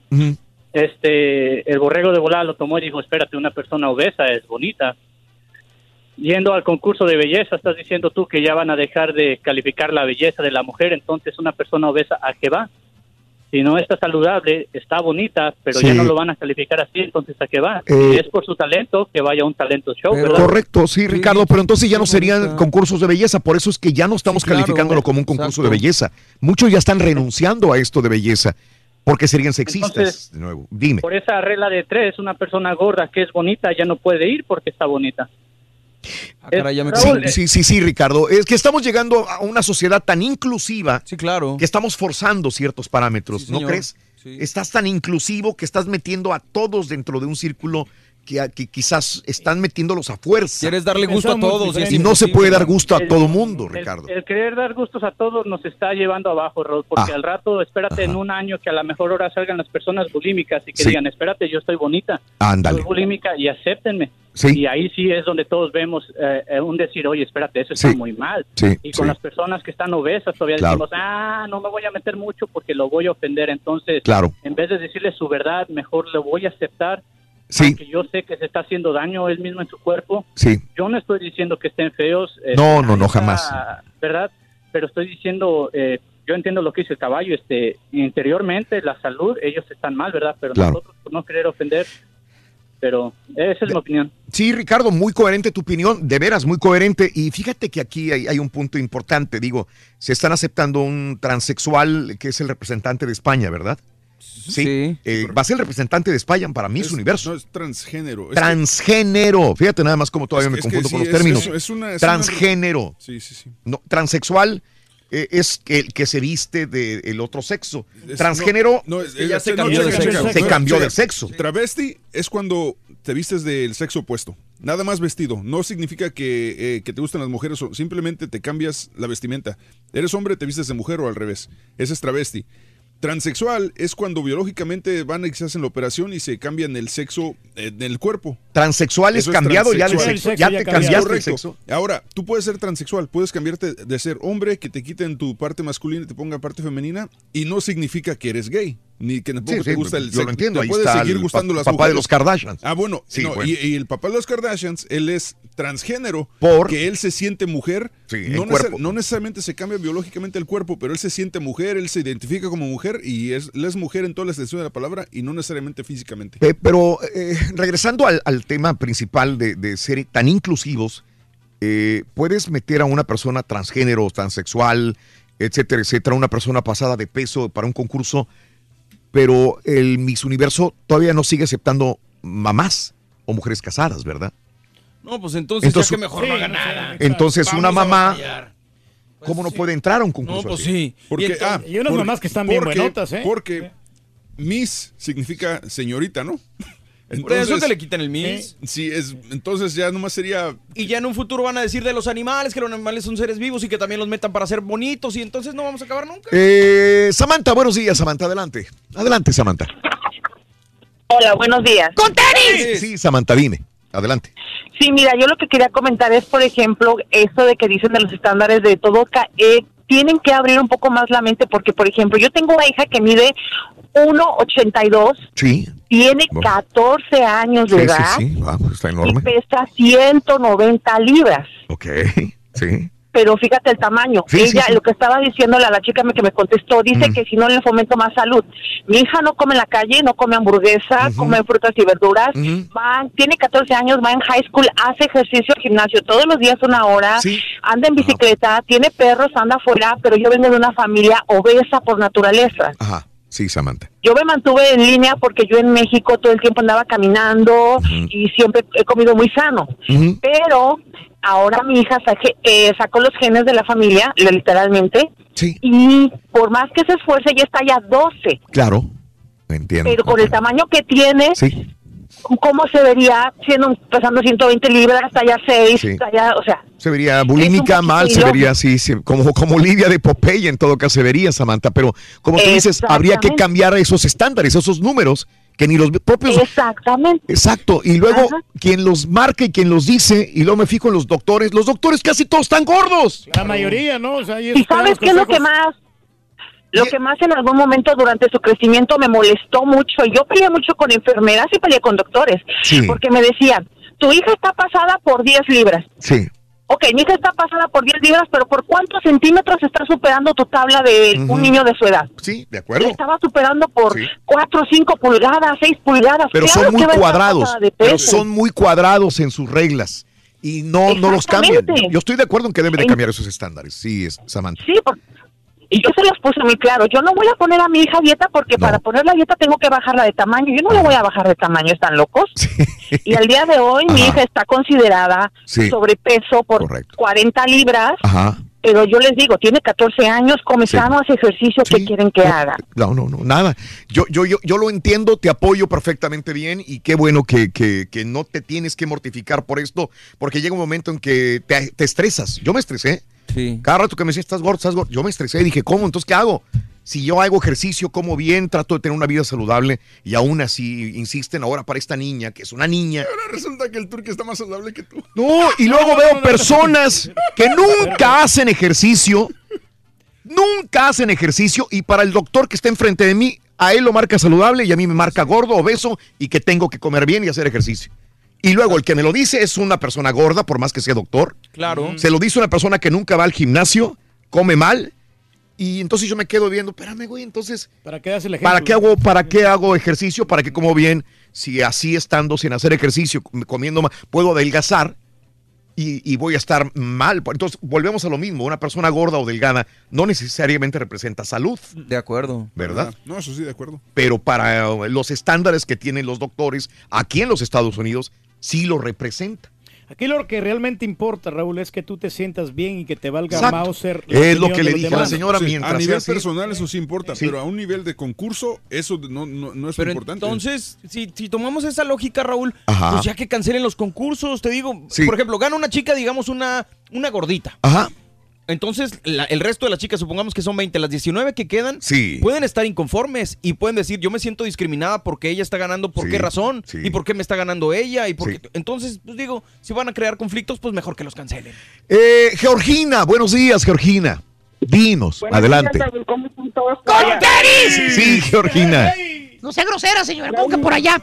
Este, el borrego de volada lo tomó y dijo, espérate, una persona obesa es bonita. Yendo al concurso de belleza, estás diciendo tú que ya van a dejar de calificar la belleza de la mujer, entonces una persona obesa, ¿a qué va? Si no está saludable, está bonita, pero ya no lo van a calificar así, entonces ¿a qué va? Eh, si es por su talento, que vaya a un talento show, ¿verdad? Correcto, sí, Ricardo, pero entonces ya no serían concursos de belleza, por eso es que ya no estamos claro, calificándolo como un concurso de belleza. Muchos ya están renunciando a esto de belleza, porque serían sexistas, Entonces, de nuevo. Dime. Por esa regla de tres, una persona gorda que es bonita ya no puede ir porque está bonita. Ah, caray, ya me Sí, confundí. sí, sí, sí, Ricardo. Es que estamos llegando a una sociedad tan inclusiva Sí, claro. que estamos forzando ciertos parámetros, Sí, ¿no crees? Sí. Estás tan inclusivo que estás metiendo a todos dentro de un círculo que, quizás están metiéndolos a fuerza. Quieres darle gusto a todos. y no se puede dar gusto a El- todo mundo, Ricardo. El, querer dar gustos a todos nos está llevando abajo, Raúl, porque Ah. al rato, espérate en un año que a la mejor hora salgan las personas bulímicas y que Sí. digan, espérate, yo estoy bonita, Ándale. soy bulímica y acéptenme. Sí. Y ahí sí es donde todos vemos eh, eh, un decir, oye, espérate, eso está Sí. muy mal. Sí, y con las personas que están obesas todavía Claro. decimos, ah, no me voy a meter mucho porque lo voy a ofender. Entonces, Claro. en vez de decirle su verdad, mejor lo voy a aceptar. Sí. Porque yo sé que se está haciendo daño él mismo en su cuerpo. Sí. Yo no estoy diciendo que estén feos. eh, No, no, no, jamás. ¿Verdad? Pero estoy diciendo, eh, yo entiendo lo que dice el caballo, este, interiormente, la salud, ellos están mal, ¿verdad? Pero Claro. nosotros, por no querer ofender, pero esa es mi opinión. Sí, Ricardo, muy coherente tu opinión, de veras, muy coherente. Y fíjate que aquí hay, hay un punto importante. Digo, se están aceptando un transexual que es el representante de España, ¿verdad? Sí. Eh, va a ser el representante de España para Miss Es- Universo. No, es transgénero. Es que- Transgénero. Fíjate nada más cómo todavía Es me es que confundo sí, con los es- términos. es- es una- es una- Transgénero. Sí, sí, sí. No, transexual es el que se viste del otro sexo. Es- Transgénero no, no, es- que ya es- se no, cambió de checa, sexo. se no, cambió de sexo. Travesti es cuando te vistes del sexo opuesto. Nada más vestido. No significa que, eh, que te gustan las mujeres. o Simplemente te cambias la vestimenta. Eres hombre, te vistes de mujer o al revés. Ese es travesti. Transexual es cuando biológicamente van y se hacen la operación y se cambian el sexo eh, del cuerpo. Transexual es Eso es cambiado ya de sexo. El Ya te ya cambiaste Correcto. sexo. Ahora, tú puedes ser transexual, puedes cambiarte de ser hombre, que te quiten tu parte masculina y te ponga parte femenina, y no significa que eres gay, ni que tampoco Sí, te sí, gusta el yo sexo. lo entiendo. Te Ahí puede está seguir el gustando pa- las papá de los Kardashians. Ah, bueno, Sí, no, bueno. Y, y el papá de los Kardashians, él es transgénero, Por- que él se siente mujer. Sí, no, neces- no necesariamente se cambia biológicamente el cuerpo, pero él se siente mujer, él se identifica como mujer y es, él es mujer en toda la extensión de la palabra y no necesariamente físicamente. Eh, pero eh, regresando al, al tema principal de, de ser tan inclusivos, eh, puedes meter a una persona transgénero, transexual, etcétera, etcétera, una persona pasada de peso para un concurso, pero el Miss Universo todavía no sigue aceptando mamás o mujeres casadas, ¿verdad? No, pues entonces, Entonces- ya que mejor Sí, no haga no nada. Entonces una mamá, batallar. Pues ¿cómo no sí. puede entrar a un No, concurso? pues así? sí. Porque, Y entonces- ah, y unas mamás que están bien porque- buenotas, ¿eh? Porque Miss significa señorita, ¿no? Por eso que le quitan el Miss. Sí, es, entonces ya nomás sería Y ya en un futuro van a decir de los animales que los animales son seres vivos y que también los metan para ser bonitos y entonces no vamos a acabar nunca. Eh, Samantha, buenos días, Samantha, adelante. Adelante, Samantha. Hola, buenos días. ¡Con tenis! Sí, Samantha, dime. Adelante. Sí, mira, yo lo que quería comentar es, por ejemplo, esto de que dicen de los estándares de todo, ca- eh, tienen que abrir un poco más la mente porque, por ejemplo, yo tengo una hija que mide 1,82, Sí. tiene Bueno. 14 años de Sí, edad sí, sí, vamos, está y enorme. pesa 190 libras. Ok, sí. Pero fíjate el tamaño. Sí, Ella, sí. lo que estaba diciéndole a la chica que me contestó, dice que si no le fomento más salud. Mi hija no come en la calle, no come hamburguesa, come frutas y verduras. va, tiene 14 años, va en high school, hace ejercicio, gimnasio todos los días una hora, anda en bicicleta, tiene perros, anda afuera, pero yo vengo de una familia obesa por naturaleza. Ajá, sí, Samantha. Yo me mantuve en línea porque yo en México todo el tiempo andaba caminando y siempre he comido muy sano. Pero ahora mi hija saque- eh, sacó los genes de la familia, literalmente. Y por más que se esfuerce, ya está ya 12. Claro, entiendo. Pero con el tamaño que tiene, Sí. ¿Cómo se vería siendo pesando 120 libras, hasta ya 6? Sí. o sea, Se vería bulímica, mal, se vería así, sí, como, como Olivia de Popeye en todo caso se vería, Samantha. Pero como tú dices, habría que cambiar esos estándares, esos números que ni los propios... Exactamente. Exacto, y luego quien los marca y quien los dice, y luego me fijo en los doctores, los doctores casi todos están gordos. La mayoría, ¿no? O sea, ahí ¿Y sabes qué es lo que más? Lo que más en algún momento durante su crecimiento me molestó mucho. Yo peleé mucho con enfermeras y peleé con doctores. Sí. Porque me decían, tu hija está pasada por 10 libras. Sí. Ok, mi hija está pasada por 10 libras, pero ¿por cuántos centímetros está superando tu tabla de un niño de su edad? Sí, de Le acuerdo. estaba superando por 4 o 5 pulgadas, 6 pulgadas. Pero Claro son muy cuadrados, pero son muy cuadrados en sus reglas. Y no, no los cambian. Yo estoy de acuerdo en que deben de cambiar esos estándares. Sí, es Samantha. Sí, por- Y yo se los puse muy claro. Yo no voy a poner a mi hija dieta porque para poner la dieta tengo que bajarla de tamaño. Yo no la voy a bajar de tamaño, ¿están locos? Y al día de hoy mi hija está considerada Sí. sobrepeso por 40 libras. Ajá. Pero yo les digo, tiene 14 años, come sano, hace ejercicio, ¿qué quieren que haga? No, no, no, nada. Yo, yo, yo, yo lo entiendo, te apoyo perfectamente bien y qué bueno que, que, que no te tienes que mortificar por esto, porque llega un momento en que te, te estresas. Yo me estresé. Sí. Cada rato que me decían, estás gordo, estás gordo. Yo me estresé y dije, ¿cómo? Entonces, ¿qué hago? Si yo hago ejercicio, como bien, trato de tener una vida saludable y aún así insisten ahora para esta niña, que es una niña. Ahora resulta que el turco está más saludable que tú. No, y luego veo personas que nunca hacen ejercicio, nunca hacen ejercicio y para el doctor que está enfrente de mí, a él lo marca saludable y a mí me marca gordo, obeso y que tengo que comer bien y hacer ejercicio. Y luego el que me lo dice es una persona gorda, por más que sea doctor. Claro. Se lo dice una persona que nunca va al gimnasio, come mal. Y entonces yo me quedo viendo, espérame, güey, entonces, ¿Para qué das el ejemplo? ¿para qué hago, para qué hago ejercicio? ¿Para qué como bien? Si así estando sin hacer ejercicio, com- comiendo mal, puedo adelgazar y, y voy a estar mal. Entonces, volvemos a lo mismo. Una persona gorda o delgada no necesariamente representa salud. De acuerdo. ¿Verdad? No, eso sí, de acuerdo. Pero para eh, los estándares que tienen los doctores aquí en los Estados Unidos, sí lo representa. Aquí lo que realmente importa, Raúl, es que tú te sientas bien y que te valga Exacto. Mauser. la Es lo que le dije a la señora Sí, mientras a nivel sea personal eso sí importa, Sí. pero a un nivel de concurso eso no, no, no es Pero importante. entonces, si, si tomamos esa lógica, Raúl, Ajá. pues ya que cancelen los concursos, te digo, Sí. por ejemplo, gana una chica, digamos, una, una gordita. Ajá. Entonces, la- el resto de las chicas, supongamos que son 20, las 19 que quedan, Sí. pueden estar inconformes y pueden decir, yo me siento discriminada porque ella está ganando, ¿por Sí, qué razón? sí. ¿Y por qué me está ganando ella? y por Sí. qué- Entonces, pues digo, si van a crear conflictos, pues mejor que los cancelen. Eh, Georgina, buenos días, Georgina. Dinos, adelante. ¿Cómo están todos? ¡Con tenis! Sí, Georgina. No sea grosera, señora. ¿Cómo que por allá?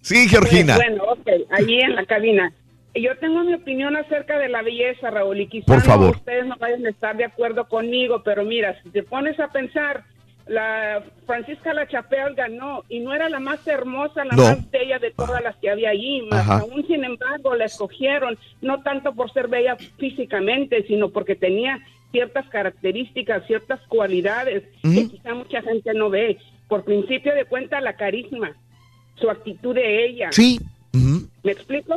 Sí, Georgina. Bueno, ok, ahí en la cabina. Yo tengo mi opinión acerca de la belleza, Raúl, y quizás favor. ustedes no vayan a estar de acuerdo conmigo, pero mira, si te pones a pensar, la Francisca La Chapelle ganó y no era la más hermosa, la No. más bella de todas las que había allí, más aún sin embargo la escogieron, no tanto por ser bella físicamente, sino porque tenía ciertas características, ciertas cualidades que quizá mucha gente no ve. Por principio de cuenta, la carisma, su actitud de ella. Sí. ¿Me explico?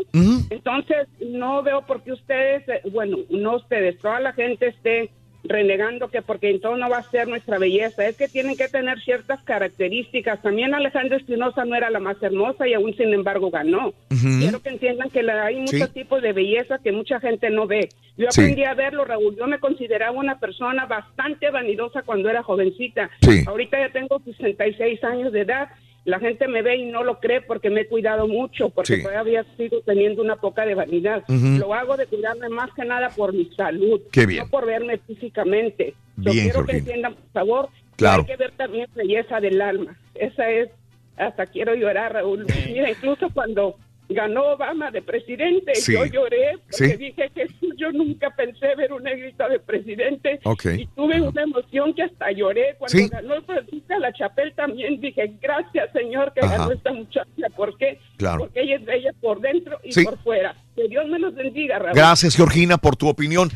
Entonces, no veo por qué ustedes, eh, bueno, no ustedes, toda la gente esté renegando que porque entonces no va a ser nuestra belleza. Es que tienen que tener ciertas características. También Alejandra Espinosa no era la más hermosa y aún sin embargo ganó. Quiero que entiendan que la- hay muchos Sí. tipos de belleza que mucha gente no ve. Yo Sí. aprendí a verlo, Raúl. Yo me consideraba una persona bastante vanidosa cuando era jovencita. Sí. Ahorita ya tengo 66 años de edad. La gente me ve y no lo cree porque me he cuidado mucho, porque Sí. todavía sigo teniendo una poca de vanidad. Lo hago de cuidarme más que nada por mi salud, Qué bien. no por verme físicamente. Yo quiero que entiendan, por favor, que Claro. hay que ver también belleza del alma. Esa es, hasta quiero llorar, Raúl. Mira, incluso cuando ganó Obama de presidente, Sí. yo lloré porque Sí. dije, Jesús, yo nunca pensé ver un negrito de presidente. Y tuve una emoción que hasta lloré. Cuando Sí. ganó Francisca La Chapel también dije, gracias Señor que Ajá. ganó esta muchacha. ¿Por qué? Claro. Porque ella es bella por dentro y Sí. por fuera. Que Dios me los bendiga, Raúl. Gracias, Georgina, por tu opinión.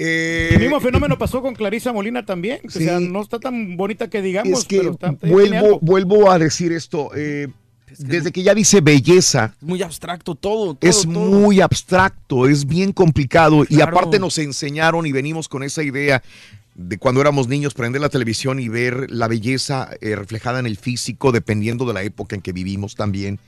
Eh, El mismo fenómeno pasó con Clarisa Molina también. O sea, Sí. no está tan bonita que digamos, es que pero está- vuelvo, vuelvo a decir esto. eh, desde que ya dice belleza, Es muy abstracto todo. todo es todo. muy abstracto, es bien complicado y aparte nos enseñaron y venimos con esa idea de cuando éramos niños prender la televisión y ver la belleza eh, reflejada en el físico dependiendo de la época en que vivimos también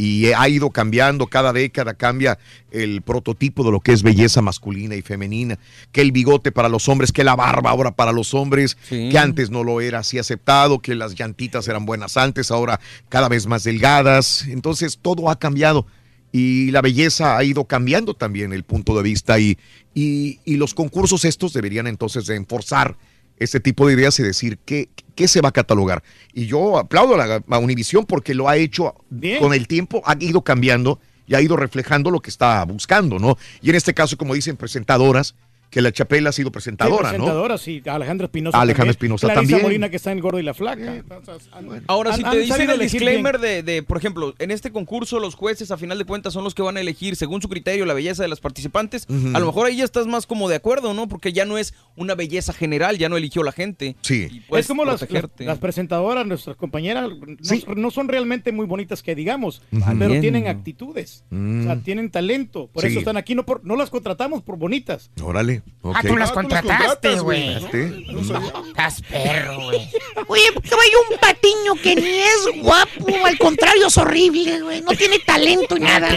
y ha ido cambiando cada década cambia el prototipo de lo que es belleza masculina y femenina que el bigote para los hombres que la barba ahora para los hombres Sí. que antes no lo era así aceptado que las llantitas eran buenas antes ahora cada vez más delgadas entonces todo ha cambiado y la belleza ha ido cambiando también el punto de vista y, y, y los concursos estos deberían entonces de enforzar este tipo de ideas y decir qué, qué se va a catalogar. Y yo aplaudo a, la, a Univisión porque lo ha hecho Bien. con el tiempo, ha ido cambiando y ha ido reflejando lo que está buscando, ¿no? Y en este caso, como dicen presentadoras, que la Chapela ha sido presentadora, Sí, ¿no? presentadora, sí. Alejandra Espinosa. Alejandra también. Espinosa también. Molina, que está en el Gordo y la Flaca. Entonces, Ahora, si te han dicen el disclaimer de, de, por ejemplo, en este concurso los jueces a final de cuentas son los que van a elegir según su criterio la belleza de las participantes, a lo mejor ahí ya estás más como de acuerdo, ¿no? Porque ya no es una belleza general, ya no eligió la gente. Sí. es como las, las, presentadoras, nuestras compañeras, no, no son realmente muy bonitas que digamos, pero tienen actitudes, Mm. o sea, tienen talento, por Sí. eso están aquí, no, por, no las contratamos por bonitas. Órale. Ok. Ah, tú las contrataste, contratas, güey. ¿Este? Estás perro, güey. Oye, caballo, un patiño que ni es guapo, al contrario, es horrible, güey. No tiene talento ni nada.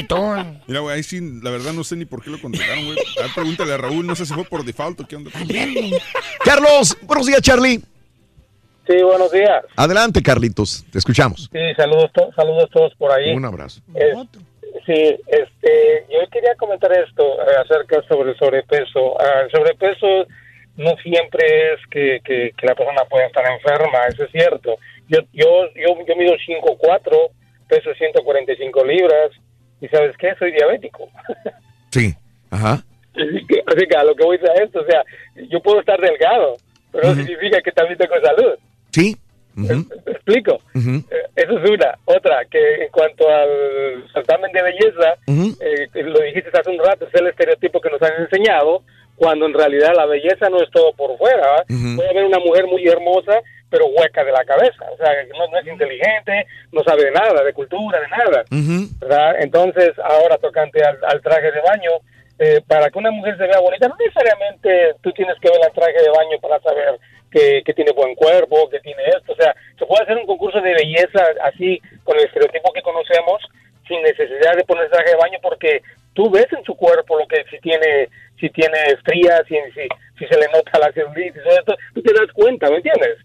Mira, güey, ahí sí, la verdad no sé ni por qué lo contrataron, güey. Pregúntale a Raúl, no sé si fue por default o qué onda. Carlos, buenos días, Charlie. Sí, buenos días. Adelante, Carlitos, te escuchamos. Sí, saludos, to- saludos todos por ahí. Un abrazo. Es- sí, este, yo quería comentar esto acerca sobre el sobrepeso. Ah, el sobrepeso no siempre es que, que, que la persona pueda estar enferma, eso es cierto. Yo, yo, yo, yo mido 5'4", peso 145 libras, y ¿sabes qué? Soy diabético. Sí. Ajá. Así que, así que a lo que voy a esto, o sea, yo puedo estar delgado, pero no significa que también tengo salud. Sí. ¿Me explico? Eh, Eso es una. Otra, que en cuanto al certamen de belleza, eh, lo dijiste hace un rato, es el estereotipo que nos han enseñado, cuando en realidad la belleza no es todo por fuera. Puede haber una mujer muy hermosa, pero hueca de la cabeza. O sea, que no, no es inteligente, no sabe de nada, de cultura, de nada. ¿verdad? Entonces, ahora tocante al, al traje de baño, eh, para que una mujer se vea bonita, no necesariamente tú tienes que ver el traje de baño para saber que, que tiene buen cuerpo, que tiene esto. O sea, se puede hacer un concurso de belleza así, con el estereotipo que conocemos, sin necesidad de poner traje de baño, porque tú ves en su cuerpo lo que si tiene si tiene estrías, si, si, si se le nota la celulitis, todo esto, tú te das cuenta, ¿me entiendes?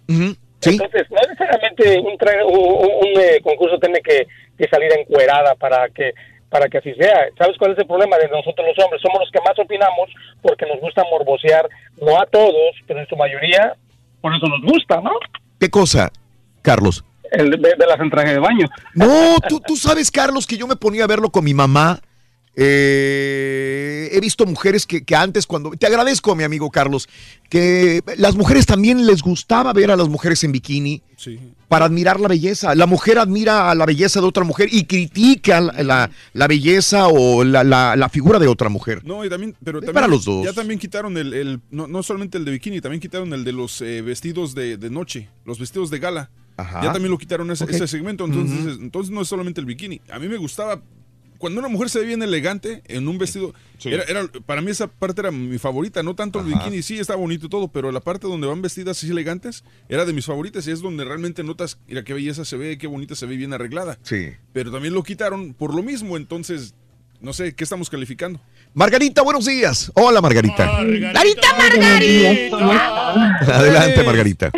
Entonces, no necesariamente un, tra- un, un- un, eh, concurso tiene que, que salir encuerada para que para que así sea. ¿Sabes cuál es el problema de nosotros los hombres? Somos los que más opinamos porque nos gusta morbosear, no a todos, pero en su mayoría, por eso nos gusta, ¿no? ¿Qué cosa, Carlos? El de, de las entrajes de baño. No, tú, tú sabes, Carlos, que yo me ponía a verlo con mi mamá. Eh, he visto mujeres que, que antes, cuando. Te agradezco, mi amigo Carlos, que las mujeres también les gustaba ver a las mujeres en bikini Sí. para admirar la belleza. La mujer admira a la belleza de otra mujer y critica la, la- la belleza o la, figura de otra mujer. No, y también, pero también para los dos. ya también quitaron el, el- no, no solamente el de bikini, también quitaron el de los eh, vestidos de, de noche, los vestidos de gala. Ajá. Ya también lo quitaron ese segmento, entonces, entonces no es solamente el bikini. A mí me gustaba cuando una mujer se ve bien elegante en un vestido, era, era- para mí esa parte era mi favorita, no tanto el Ajá. bikini, sí está bonito y todo, pero la parte donde van vestidas así elegantes era de mis favoritas y es donde realmente notas, mira qué belleza se ve, qué bonita se ve bien arreglada. Sí. Pero también lo quitaron por lo mismo, entonces no sé, ¿qué estamos calificando? Margarita, buenos días. Hola, Margarita. Margarita, Margarita. Adelante, Margarita.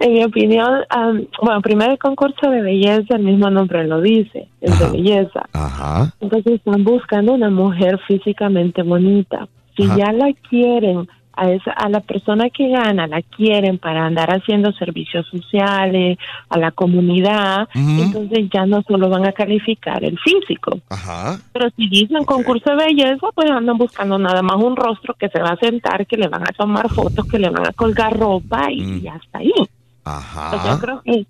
En mi opinión, am, bueno, primero el concurso de belleza, el mismo nombre lo dice, es de belleza. Ajá. Entonces están buscando una mujer físicamente bonita. Si Ajá. ya la quieren, a, esa, a la persona que gana, la quieren para andar haciendo servicios sociales, a la comunidad, entonces ya no solo van a calificar el físico. Ajá. Pero si dicen concurso de belleza, pues andan buscando nada más un rostro que se va a sentar, que le van a tomar fotos, que le van a colgar ropa y ya está ahí. Ajá. Pues yo creo que,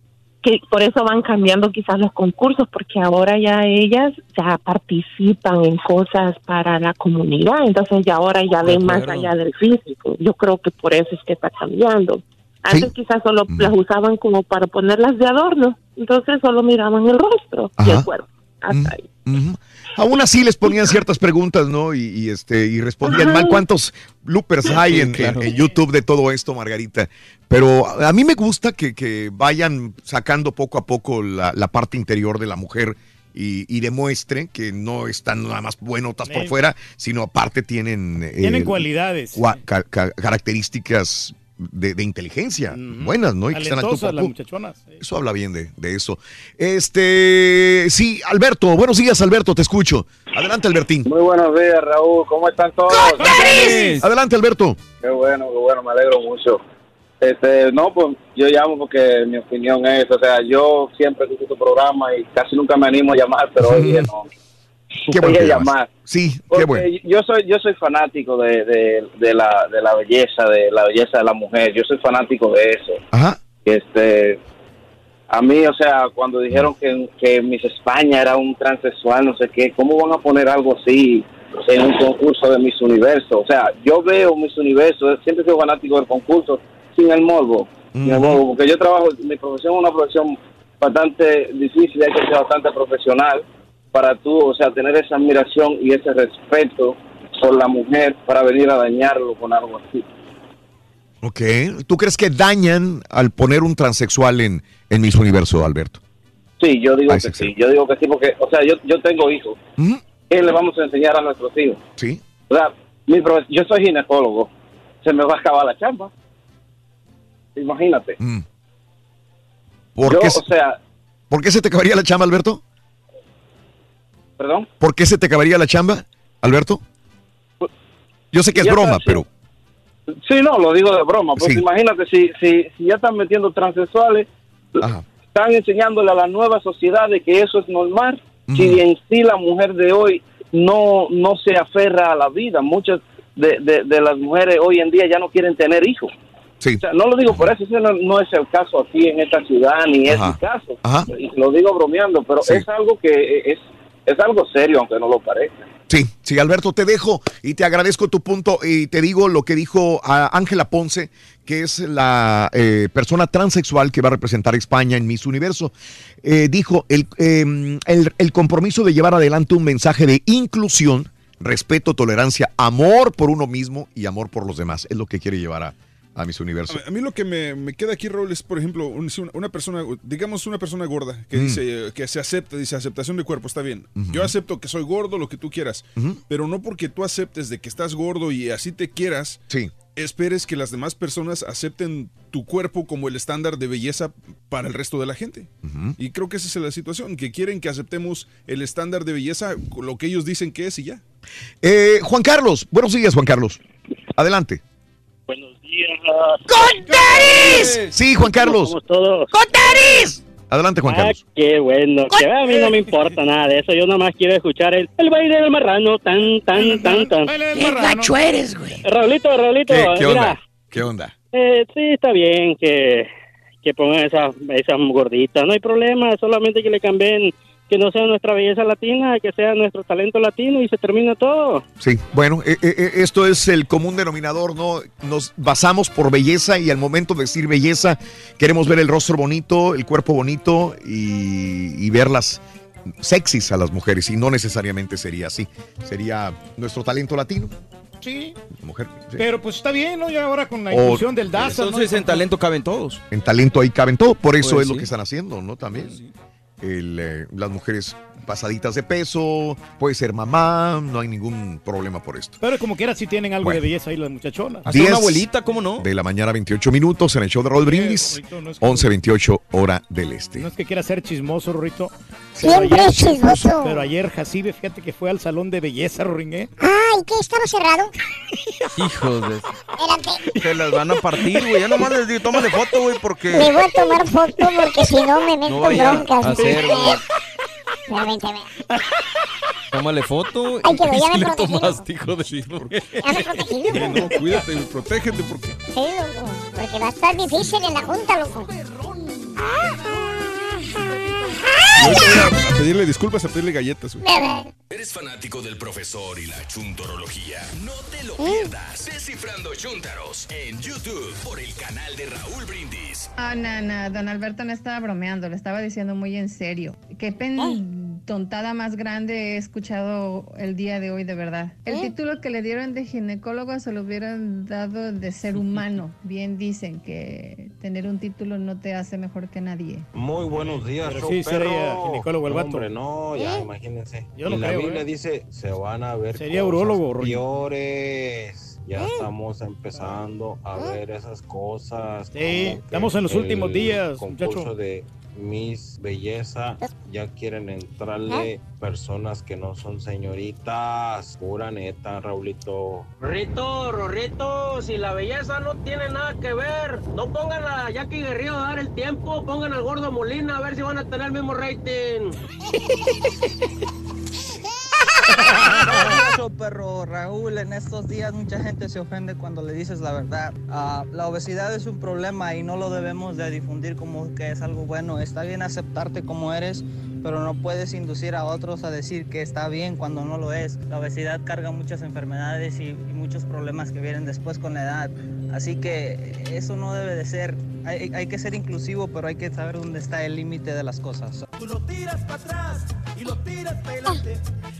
que por eso van cambiando quizás los concursos, porque ahora ya ellas ya participan en cosas para la comunidad, entonces ya ahora ya ven más allá del físico. Yo creo que por eso es que está cambiando. Antes quizás solo las usaban como para ponerlas de adorno, entonces solo miraban el rostro y el Ajá. cuerpo. Hasta ahí. Aún así les ponían ciertas preguntas, ¿no? Y, y, este y respondían Ajá. mal. ¿Cuántos loopers hay en, claro. en- en YouTube de todo esto, Margarita? Pero a a mí me gusta que, que vayan sacando poco a poco la, la parte interior de la mujer y, y demuestren que no están nada más buenotas por Eh. fuera, sino aparte tienen, eh, Tienen cualidades. cua- ca- ca- características de, de inteligencia buenas, ¿no? Y que están al por las muchachonas. Eso habla bien de, de eso. Este, sí, Alberto, buenos días, Alberto, te escucho. Adelante, Albertín. Muy buenos días, Raúl. ¿Cómo están todos? Adelante, Alberto. Qué bueno, qué bueno, me alegro mucho. Este, no, pues yo llamo porque mi opinión es, o sea, yo siempre escucho tu programa y casi nunca me animo a llamar, pero hoy día no. Qué bueno Voy a llamar. Sí, qué bueno. yo soy yo soy fanático de, de, de la, de la belleza, de la belleza de la mujer. Yo soy fanático de eso. Ajá. Este, a mí, o sea, cuando dijeron que, que Miss España era un transexual, no sé qué, ¿cómo van a poner algo así en un concurso de Miss Universo? O sea, yo veo Miss Universo, siempre soy fanático del concurso, sin el morbo, sin el morbo, porque yo trabajo, mi profesión es una profesión bastante difícil, hay que ser bastante profesional para tú, o sea, tener esa admiración y ese respeto por la mujer para venir a dañarlo con algo así. Ok. ¿Tú crees que dañan al poner un transexual en, en Miss Universo, Alberto? Sí, yo digo que sí, yo digo que sí, porque, o sea, yo, yo tengo hijos. ¿Qué le vamos a enseñar a nuestros hijos? Sí. O sea, mi yo soy ginecólogo, se me va a acabar la chamba. Imagínate. ¿Por, Yo, qué, o se- sea, ¿Por qué se te acabaría la chamba, Alberto? Perdón. ¿Por qué se te acabaría la chamba, Alberto? Yo sé que es broma, pero... Sí, no, lo digo de broma, porque Sí. imagínate, si, si, si ya están metiendo transexuales, están enseñándole a la nueva sociedad de que eso es normal, si en sí la mujer de hoy no, no se aferra a la vida, muchas de, de, de las mujeres hoy en día ya no quieren tener hijos. Sí. O sea, no lo digo por eso, ese no, no es el caso aquí en esta ciudad, ni es mi caso. Lo digo bromeando, pero Sí. es algo que es, es algo serio, aunque no lo parezca. Sí, sí, Alberto, te dejo y te agradezco tu punto y te digo lo que dijo Ángela Ponce, que es la eh, persona transexual que va a representar a España en Miss Universo. Eh, dijo el, eh, el, el compromiso de llevar adelante un mensaje de inclusión, respeto, tolerancia, amor por uno mismo y amor por los demás. Es lo que quiere llevar a, a Miss Universo. A mí lo que me, me queda aquí, Raúl, es, por ejemplo, un- una, persona, digamos una persona gorda, que Mm. dice que se acepta, dice aceptación de cuerpo, está bien. Yo acepto que soy gordo, lo que tú quieras, pero no porque tú aceptes de que estás gordo y así te quieras, sí. esperes que las demás personas acepten tu cuerpo como el estándar de belleza para el resto de la gente. Y creo que esa es la situación, que quieren que aceptemos el estándar de belleza, lo que ellos dicen que es y ya. Eh, Juan Carlos, buenos días, Juan Carlos. Adelante. Buenos días. ¡Con Sí, Juan Carlos. ¿Cómo todos? Adelante, Juan Ah, Carlos. qué bueno. Que a mí no me importa nada de eso. Yo nomás quiero escuchar el, el baile del marrano. Tan, tan, tan, tan. ¡Qué gacho eres, güey! Raulito, Raulito. ¿Qué, qué mira, onda? ¿Qué onda? eh, sí, está bien que, que pongan esas, esas gorditas. No hay problema. Solamente que le cambien que no sea nuestra belleza latina, que sea nuestro talento latino y se termina todo. Sí, bueno, eh, eh, eh, esto es el común denominador, ¿no? Nos basamos por belleza y al momento de decir belleza queremos ver el rostro bonito, el cuerpo bonito y, y verlas sexys a las mujeres y no necesariamente sería así. Sería nuestro talento latino, Sí. mujer. sí. Pero pues está bien, ¿no? Y ahora con la O- inclusión del DASA, ¿no? Entonces en talento caben todos. En talento ahí caben todo, por eso Pues es lo sí. que están haciendo, ¿no? También. El, eh, las mujeres pasaditas de peso, puede ser mamá, no hay ningún problema por esto. Pero como quiera sí tienen algo Bueno. de belleza ahí las muchachonas. Diez De la mañana 28 minutos en el show de Raúl Brindis, no es que- 11.28 hora del este. No es que quiera ser chismoso, Rorrito. Siempre es chismoso. Pero ayer Jacibe, fíjate que fue al salón de belleza, Roringué. Ay, ¿qué? ¿Estaba cerrado? Hijos de... Las van a partir, güey. Ya nomás les digo, tómale foto, güey, porque... Me voy a tomar foto porque si no me meto No broncas. a hacer, güey. Permíteme. Tómale foto. Ay, que y ya me si tomaste, hijo de porque... Ya me Sí, no, cuídate, protégete porque... Sí, loco. Porque va a estar difícil en la junta, loco. Yo te voy a- a pedirle disculpas, a pedirle galletas, güey. ¿Eres fanático del profesor y la chuntorología? No te lo ¿Eh? pierdas. Descifrando Chuntaros en YouTube por el canal de Raúl Brindis. Ah, no, no, don Alberto no estaba bromeando, lo estaba diciendo muy en serio. Qué pen tontada más grande he escuchado el día de hoy, de verdad. El título que le dieron de ginecólogo se lo hubieran dado de ser humano. Bien dicen que tener un título no te hace mejor que nadie. Muy buenos días, Pero sí sería ginecólogo el No, vato. Hombre, no, ya ¿Eh? imagínense. Yo y la creo, Biblia ¿eh? dice, se van a ver Sería cosas urólogo, Roy. peores. Ya estamos empezando a ver esas cosas. Sí, estamos en los últimos días, concurso muchacho. de Miss Belleza, ya quieren entrarle personas que no son señoritas. Pura neta, Raulito. Rorrito, Rorrito, si la belleza no tiene nada que ver, no pongan a Jackie Guerrero a dar el tiempo, pongan al gordo Molina a ver si van a tener el mismo rating. show, perro Raúl. En estos días mucha gente se ofende cuando le dices la verdad. Ah, la obesidad es un problema y no lo debemos de difundir como que es algo bueno. Está bien aceptarte como eres, pero no puedes inducir a otros a decir que está bien cuando no lo es. La obesidad carga muchas enfermedades y, y muchos problemas que vienen después con la edad. Así que eso no debe de ser. Hay, hay que ser inclusivo, pero hay que saber dónde está el límite de las cosas. Tú lo tiras para atrás y lo tiras para adelante.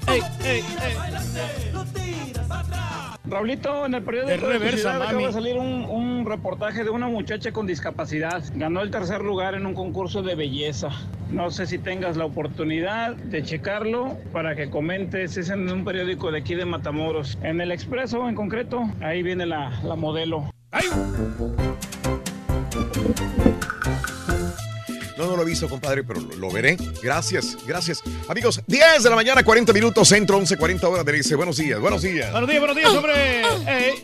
Ey, ey, ey. Lo tiras para atrás. Raulito, en el periódico De reversa, acaba de salir un, un reportaje de una muchacha con discapacidad. Ganó el tercer lugar en un concurso de belleza. No sé si tengas la oportunidad de checarlo para que comentes. Es en un periódico de aquí de Matamoros. En el Expreso, en concreto, ahí viene la, la modelo. No, no lo he visto, compadre, pero lo, lo veré. Gracias, gracias. Amigos, 10 de la mañana, 40 minutos, centro, 11, 40 horas de dice. Buenos días, buenos días. Buenos días, buenos días, hombre. Eh.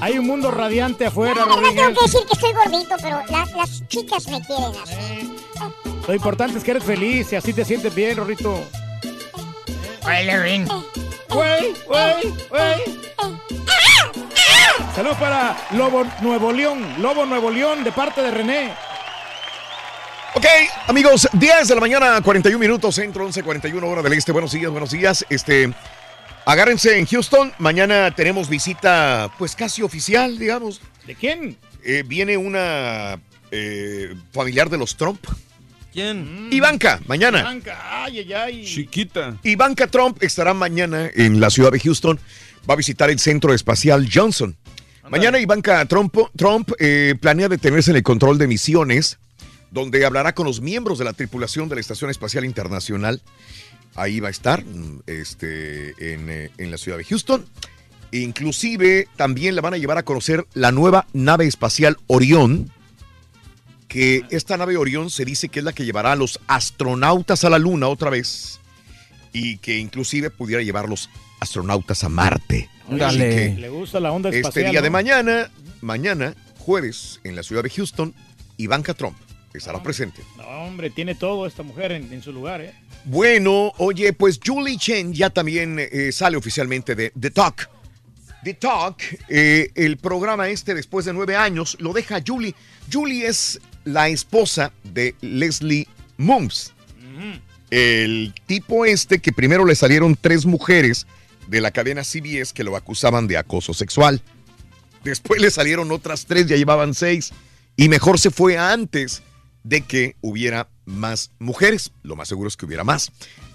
Hay un mundo radiante afuera, No, no tengo Rodríguez. que decir que estoy gordito, pero la- las chicas me quieren así. Lo importante es que eres feliz y así te sientes bien, Rorrito. Hola, Rin. Güey, güey, güey. Saludos para Lobo Nuevo León, Lobo Nuevo León, de parte de René. Ok, amigos, 10 de la mañana, 41 minutos, centro, 11, 41 hora del este. Buenos días, buenos días. Este, agárrense en Houston. Mañana tenemos visita, pues casi oficial, digamos. ¿De quién? Eh, viene una eh, familiar de los Trump. ¿Quién? Ivanka, mañana. Blanca, ay, ay, ay. Chiquita. Ivanka Trump estará mañana en la ciudad de Houston. Va a visitar el Centro Espacial Johnson. Mañana Ivanka Trump, Trump eh, planea detenerse en el control de misiones, donde hablará con los miembros de la tripulación de la Estación Espacial Internacional. Ahí va a estar, mm, este, en, eh, en la ciudad de Houston. Inclusive también la van a llevar a conocer la nueva nave espacial Orión, que esta nave Orión se dice que es la que llevará a los astronautas a la Luna otra vez y que inclusive pudiera llevar los astronautas a Marte. Así que Le gusta la onda espacial. este día de mañana, mañana, jueves, en la ciudad de Houston, Ivanka Trump estará presente. No, hombre, tiene todo esta mujer en, en su lugar, ¿eh? Bueno, oye, pues Julie Chen ya también eh, sale oficialmente de The Talk. The Talk, eh, el programa este después de nueve años, lo deja Julie. Julie es la esposa de Leslie Mooms. El tipo este que primero le salieron tres mujeres de la cadena CBS que lo acusaban de acoso sexual. Después le salieron otras tres, ya llevaban seis. Y mejor se fue antes de que hubiera más mujeres. Lo más seguro es que hubiera más.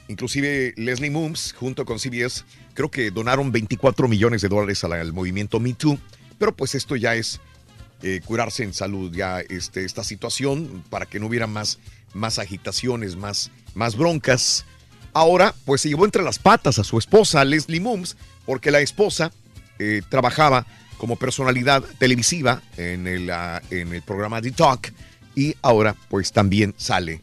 Inclusive Leslie Mooms, junto con CBS, creo que donaron 24 millones de dólares al, movimiento Me Too. Pero pues esto ya es eh, curarse en salud, ya este, esta situación, para que no hubiera más, más agitaciones, más, más broncas. Ahora, pues se llevó entre las patas a su esposa, Leslie Mooms, porque la esposa eh, trabajaba como personalidad televisiva en el, ah, en el programa The Talk y ahora pues también sale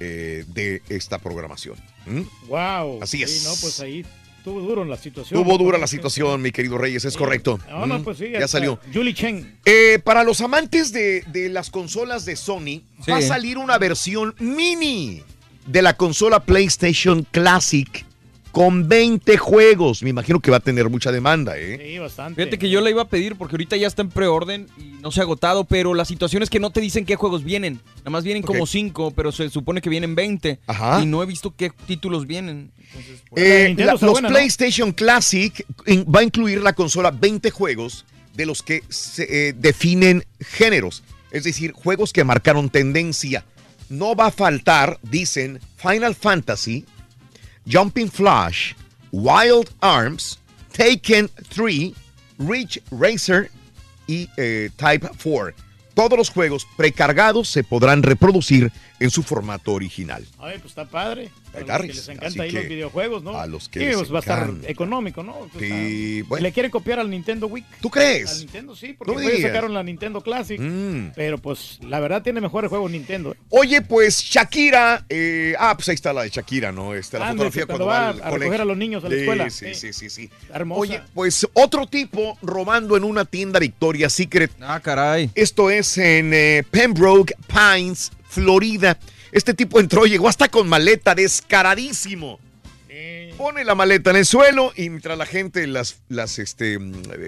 eh, de esta programación. ¿Mm? Wow. Así Sí, es. no, pues ahí estuvo duro la situación. Tuvo dura la situación, mi querido Reyes, es correcto. No, no, Mm, pues sí. Ya salió. Julie Chen. Eh, para los amantes de, de las consolas de Sony, va a Sí. salir una versión mini de la consola PlayStation Classic con 20 juegos. Me imagino que va a tener mucha demanda, ¿eh? Sí, bastante. Fíjate que yo la iba a pedir porque ahorita ya está en preorden y no se ha agotado, pero la situación es que no te dicen qué juegos vienen. Nada más vienen como Ok. 5, pero se supone que vienen 20. Ajá. Y no he visto qué títulos vienen. Entonces, pues, Eh, la- los PlayStation Classic in- va a incluir la consola 20 juegos de los que se eh, definen géneros, es decir, juegos que marcaron tendencia. No va a faltar, dicen, Final Fantasy, Jumping Flash, Wild Arms, Taken 3, Ridge Racer y eh, Type 4. Todos los juegos precargados se podrán reproducir en su formato original. Ay, pues está padre. A los que les encanta ahí los videojuegos, ¿no? a los que Sí, les pues va a estar económico, ¿no? Pues Sí, está- bueno. Le quieren copiar al Nintendo Week. ¿Tú crees? Al Nintendo sí, porque No digas. sacaron la Nintendo Classic. Mm. Pero pues la verdad tiene mejores juegos Nintendo. ¿eh? Oye, pues Shakira, eh, ah, pues ahí está la de Shakira, ¿no? Está la Ande, fotografía cuando cuando va va al a recoger a los niños a la Sí, escuela. Sí, sí, sí, sí. Hermosa. Oye, pues otro tipo robando en una tienda Victoria Secret. Ah, caray. Esto es en eh, Pembroke Pines, Florida. Este tipo entró, llegó hasta con maleta, descaradísimo. pone la maleta en el suelo y mientras la gente, las, las este,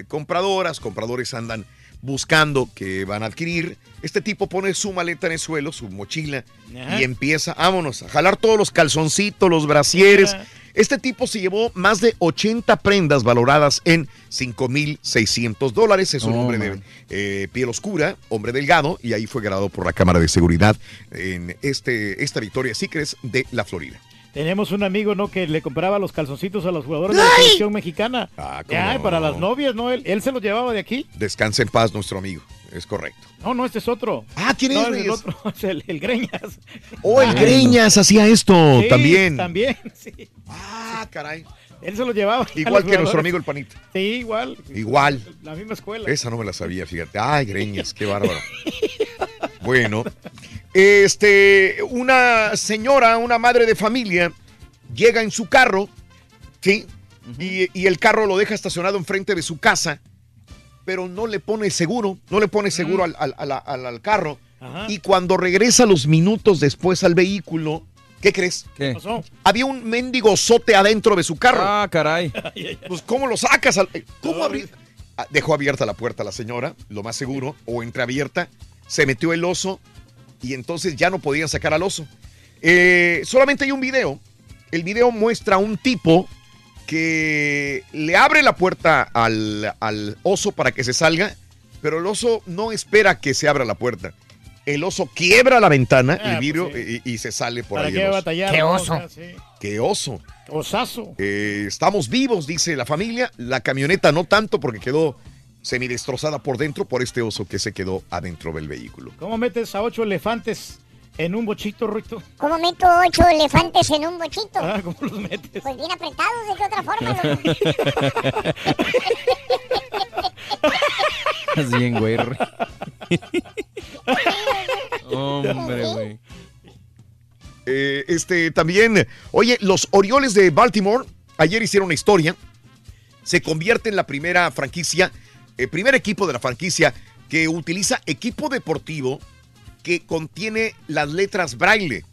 compradoras, compradores andan buscando que van a adquirir, este tipo pone su maleta en el suelo, su mochila, Ajá. y empieza, vámonos, a jalar todos los calzoncitos, los brasieres. Este tipo se llevó más de 80 prendas valoradas en 5.600 dólares. Es un Oh, hombre de eh, piel oscura, hombre delgado, y ahí fue grabado por la Cámara de Seguridad en este, esta Victoria Secrets de la Florida. Tenemos un amigo, ¿no? Que le compraba los calzoncitos a los jugadores de la selección mexicana. Ah, ¿cómo no? para las novias, ¿no? Él, él se los llevaba de aquí. Descansa en paz nuestro amigo, es correcto. No, no, este es otro. Ah, ¿quién es, No, el Reyes? otro, es el, el Greñas. Oh, el Greñas hacía esto Sí, también. También, sí. Ah, caray. Él se los llevaba. Igual que nuestro amigo el panito. Sí, igual. Igual. La misma escuela. Esa no me la sabía, fíjate. Ay, Greñas, qué bárbaro. Bueno, este, una señora, una madre de familia, llega en su carro, ¿sí? y, y el carro lo deja estacionado enfrente de su casa, pero no le pone seguro, no le pone seguro al, al- al- al- al carro. Ajá. Y cuando regresa los minutos después al vehículo, ¿qué crees? ¿Qué? pasó? Había un mendigo sote adentro de su carro. Ah, caray. Pues, ¿cómo lo sacas? eh, ¿Cómo abrir? Ah, Dejó abierta la puerta la señora, lo más seguro, o entreabierta. Se metió el oso y entonces ya no podían sacar al oso. Eh, solamente hay un video. El video muestra a un tipo que le abre la puerta al, al oso para que se salga, pero el oso no espera que se abra la puerta. El oso quiebra la ventana, Ah, el vidrio, pues y, y se sale por ¿Para ahí. qué el oso. batallar? Qué oso. O sea, sí. ¡Qué oso! Osazo. Eh, estamos vivos, dice la familia. La camioneta no tanto porque quedó semidestrozada por dentro por este oso que se quedó adentro del vehículo. ¿Cómo metes a ocho elefantes en un bochito, Rito? ¿Cómo meto ocho elefantes en un bochito? Ah, ¿cómo los metes? Pues bien apretados, ¿de qué otra forma? Así bien, güey. Hombre, güey. Eh, este también, oye, los Orioles de Baltimore ayer hicieron una historia. Se convierte en la primera franquicia, el primer equipo de la franquicia que utiliza equipo deportivo que contiene las letras braille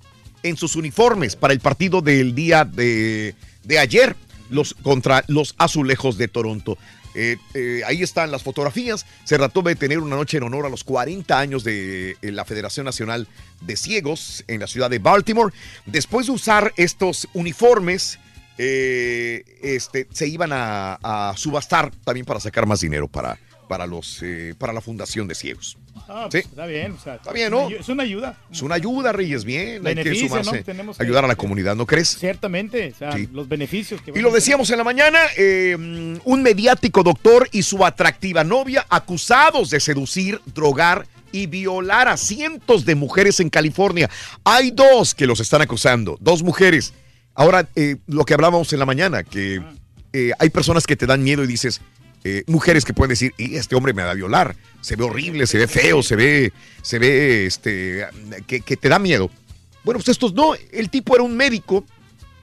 en sus uniformes para el partido del día de, de ayer los, contra los azulejos de Toronto. Eh, eh, ahí están las fotografías. Se trató de tener una noche en honor a los 40 años de eh, la Federación Nacional de Ciegos en la ciudad de Baltimore. Después de usar estos uniformes, este, se iban a, a subastar también para sacar más dinero para, para, los, para la Fundación de Ciegos. Ah, Sí. pues, Está bien. o sea, Está bien, ¿no? Es una ayuda. Es una ayuda, Reyes, bien. Hay que sumarse, Tenemos que- ayudar a la comunidad, ¿no crees? Ciertamente, o sea, Sí. los beneficios que Y lo decíamos en la mañana, eh, un mediático doctor y su atractiva novia acusados de seducir, drogar y violar a cientos de mujeres en California. Hay dos que los están acusando, dos mujeres. Ahora, eh, lo que hablábamos en la mañana, que eh, hay personas que te dan miedo y dices, eh, mujeres que pueden decir, y este hombre me va a violar, se ve horrible, se ve feo, se ve, se ve, este, que, que te da miedo. Bueno, pues estos no, el tipo era un médico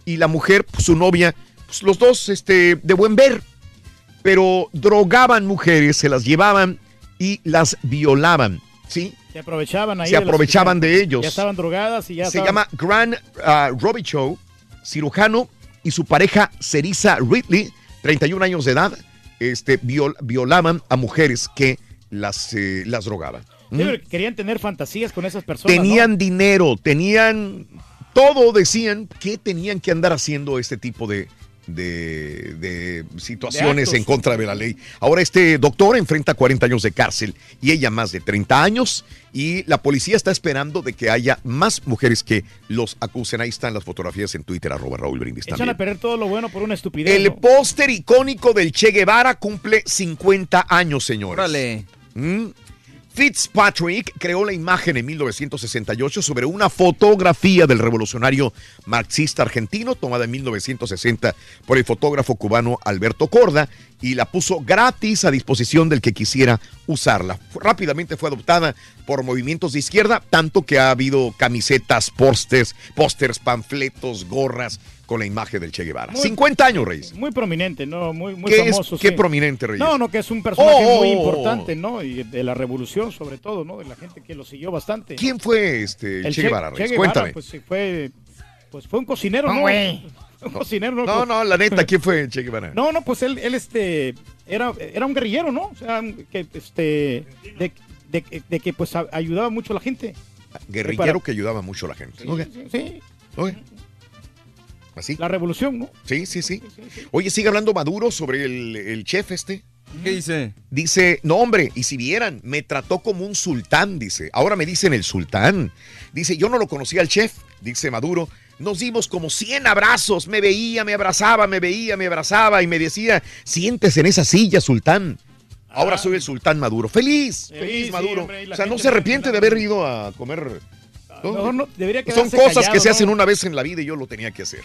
y la mujer, pues, su novia, pues los dos este, de buen ver, pero drogaban mujeres, se las llevaban y las violaban, ¿sí? Se aprovechaban ahí. Se de las- aprovechaban de ellos. Ya estaban drogadas y ya Se estaban- llama Grant ah, Robichow, cirujano, y su pareja Cerisa Ridley, 31 años de edad, este, viol- violaban a mujeres que las, eh, las drogaban. Sí, pero querían tener fantasías con esas personas. ¿no? Tenían dinero, tenían todo, decían que tenían que andar haciendo este tipo de, de, de situaciones De en contra de la ley. Ahora este doctor enfrenta 40 años de cárcel y ella más de 30 años y la policía está esperando de que haya más mujeres que los acusen. Ahí están las fotografías en Twitter, arroba Raúl Brindis Echan también. a perder todo lo bueno por una estupidez. El ¿no? póster icónico del Che Guevara cumple 50 años, señores. Órale. Mm. Fitzpatrick creó la imagen en 1968 sobre una fotografía del revolucionario marxista argentino tomada en 1960 por el fotógrafo cubano Alberto Corda y la puso gratis a disposición del que quisiera usarla. Rápidamente fue adoptada por movimientos de izquierda, tanto que ha habido camisetas, pósters, pósters, panfletos, gorras con la imagen del Che Guevara. Muy- 50 años, Reyes. Muy prominente, ¿no? Muy, muy ¿Qué es- famoso. qué sí. prominente, Reyes? No, no, que es un personaje Oh, muy oh, oh. importante, ¿no? Y de la revolución, sobre todo, ¿no? De la gente que lo siguió bastante. ¿Quién fue este El Che Guevara, Che Reyes? Guevara, Cuéntame. Pues fue, pues fue un cocinero, ¿no? güey. Un cocinero, no. No, no, la neta, ¿quién fue Che Guevara? No, no, pues él, él este, era, era un guerrillero, ¿no? O sea, que, este, de, de- de que pues a- ayudaba mucho a la gente. Guerrillero que ayudaba mucho a la gente. Sí. Ok. ¿Así? La revolución, ¿no? Sí, sí, sí. Oye, sigue hablando Maduro sobre el, el chef este. ¿Qué dice? Dice, no hombre, y si vieran, me trató como un sultán, dice. Ahora me dicen el sultán. Dice, yo no lo conocía al chef, dice Maduro. Nos dimos como 100 abrazos. Me veía, me abrazaba, me veía, me abrazaba y me decía, siéntese en esa silla, sultán. Ahora soy el sultán Maduro. Feliz, feliz, Feliz, sí, Maduro. hombre, o sea, no se arrepiente de haber ido a comer. ¿no? No- debería Son cosas que se hacen una vez en la vida y yo lo tenía que hacer.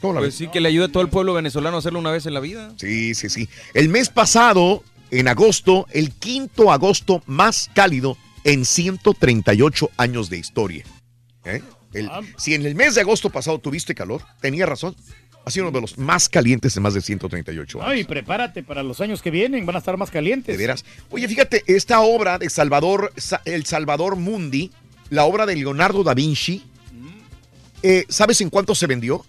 ¿Cómo la Pues ves? sí, que le ayude a todo el pueblo venezolano a hacerlo una vez en la vida. Sí, sí, sí. El mes pasado, en agosto, el quinto agosto más cálido en 138 años de historia. ¿Eh? El- si en el mes de agosto pasado tuviste calor, tenía razón. Ha sido uno de los más calientes en más de 138 años. Ay, prepárate para los años que vienen, van a estar más calientes. De veras. Oye, fíjate, esta obra de Salvador, Sa- El Salvador Mundi, la obra de Leonardo da Vinci, eh, ¿sabes en cuánto se vendió?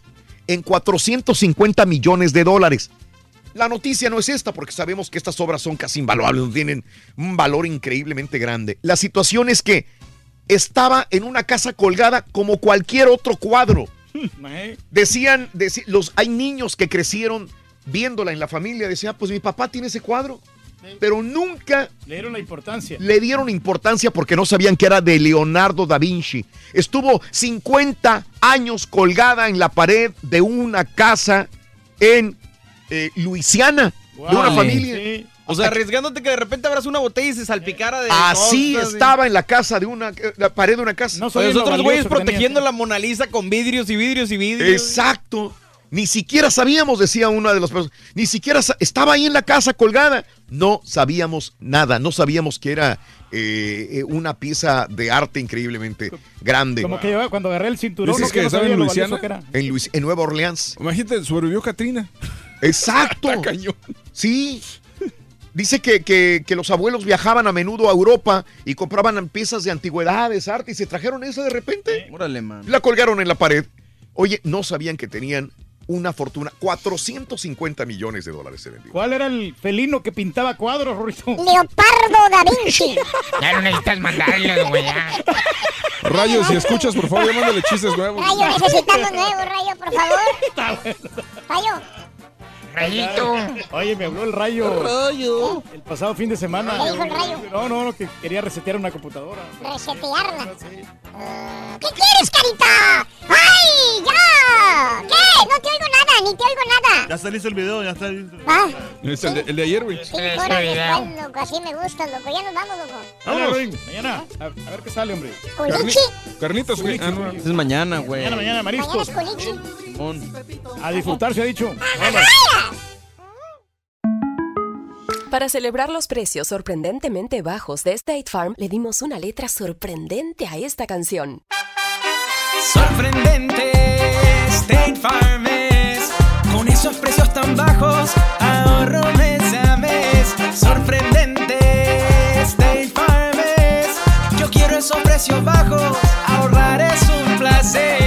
En 450 millones de dólares. La noticia no es esta, porque sabemos que estas obras son casi invaluables, tienen un valor increíblemente grande. La situación es que estaba en una casa colgada como cualquier otro cuadro. Decían, los, hay niños que crecieron viéndola en la familia, decían, pues mi papá tiene ese cuadro. Pero nunca Le dieron la importancia. le dieron importancia porque no sabían que era de Leonardo da Vinci. Estuvo 50 años colgada en la pared de una casa en eh, Luisiana, de una familia. O sea, arriesgándote que de repente abras una botella y se salpicara de. Así cosas, estaba en la casa de una, eh, la pared de una casa. No Oye, los otros güeyes protegiendo la Mona Lisa con vidrios y vidrios y vidrios. Exacto. Ni siquiera sabíamos, decía una de las personas. Ni siquiera estaba ahí en la casa colgada. No sabíamos nada. No sabíamos que era eh, eh, una pieza de arte increíblemente grande. Como que yo cuando agarré el cinturón, ¿Dices no, que que no sabía en lo Luisiana? valioso que era. En, Luis- en Nueva Orleans. Imagínate, sobrevivió Katrina. Exacto. Sí. Dice que, que- que los abuelos viajaban a menudo a Europa y compraban piezas de antigüedades, arte, y se trajeron esa de repente. Órale, man. La colgaron en la pared. Oye, no sabían que tenían una fortuna. 450 millones de dólares se vendió. ¿Cuál era el felino que pintaba cuadros, Rorito? Leopardo da Vinci. Ya no necesitas mandarle, güey. Rayo, si escuchas, por favor, ya mándale chistes nuevos. Rayo, necesitamos nuevo, Rayo, por favor. Rayo. Rayito. Oye, me habló el rayo. Rayo. El pasado fin de semana. ¿Qué dijo el rayo? No, no, no, que quería resetear una computadora. Resetearla. Ah, ¿Qué quieres, carita? ¡Ay, ya! ¿Qué? No te oigo nada, ni te oigo nada. Ya está listo el video, ya está listo. Ah, Es el de, el de ayer, güey. horas después, loco, así me gusta, loco. Ya nos vamos, loco. Vámonos. Mañana. A, a ver qué sale, hombre. Culichi. Carnitas, güey. Ah, no. Es mañana, güey. Mañana, mañana, Mañana mariscos. es culichi. Simón. A disfrutar, se ha dicho. Vamos. Para celebrar los precios sorprendentemente bajos de State Farm, le dimos una letra sorprendente a esta canción. Sorprendente, State Farm es. Con esos precios tan bajos, ahorro mes a mes. Sorprendente, State Farm es. Yo quiero esos precios bajos, ahorrar es un placer.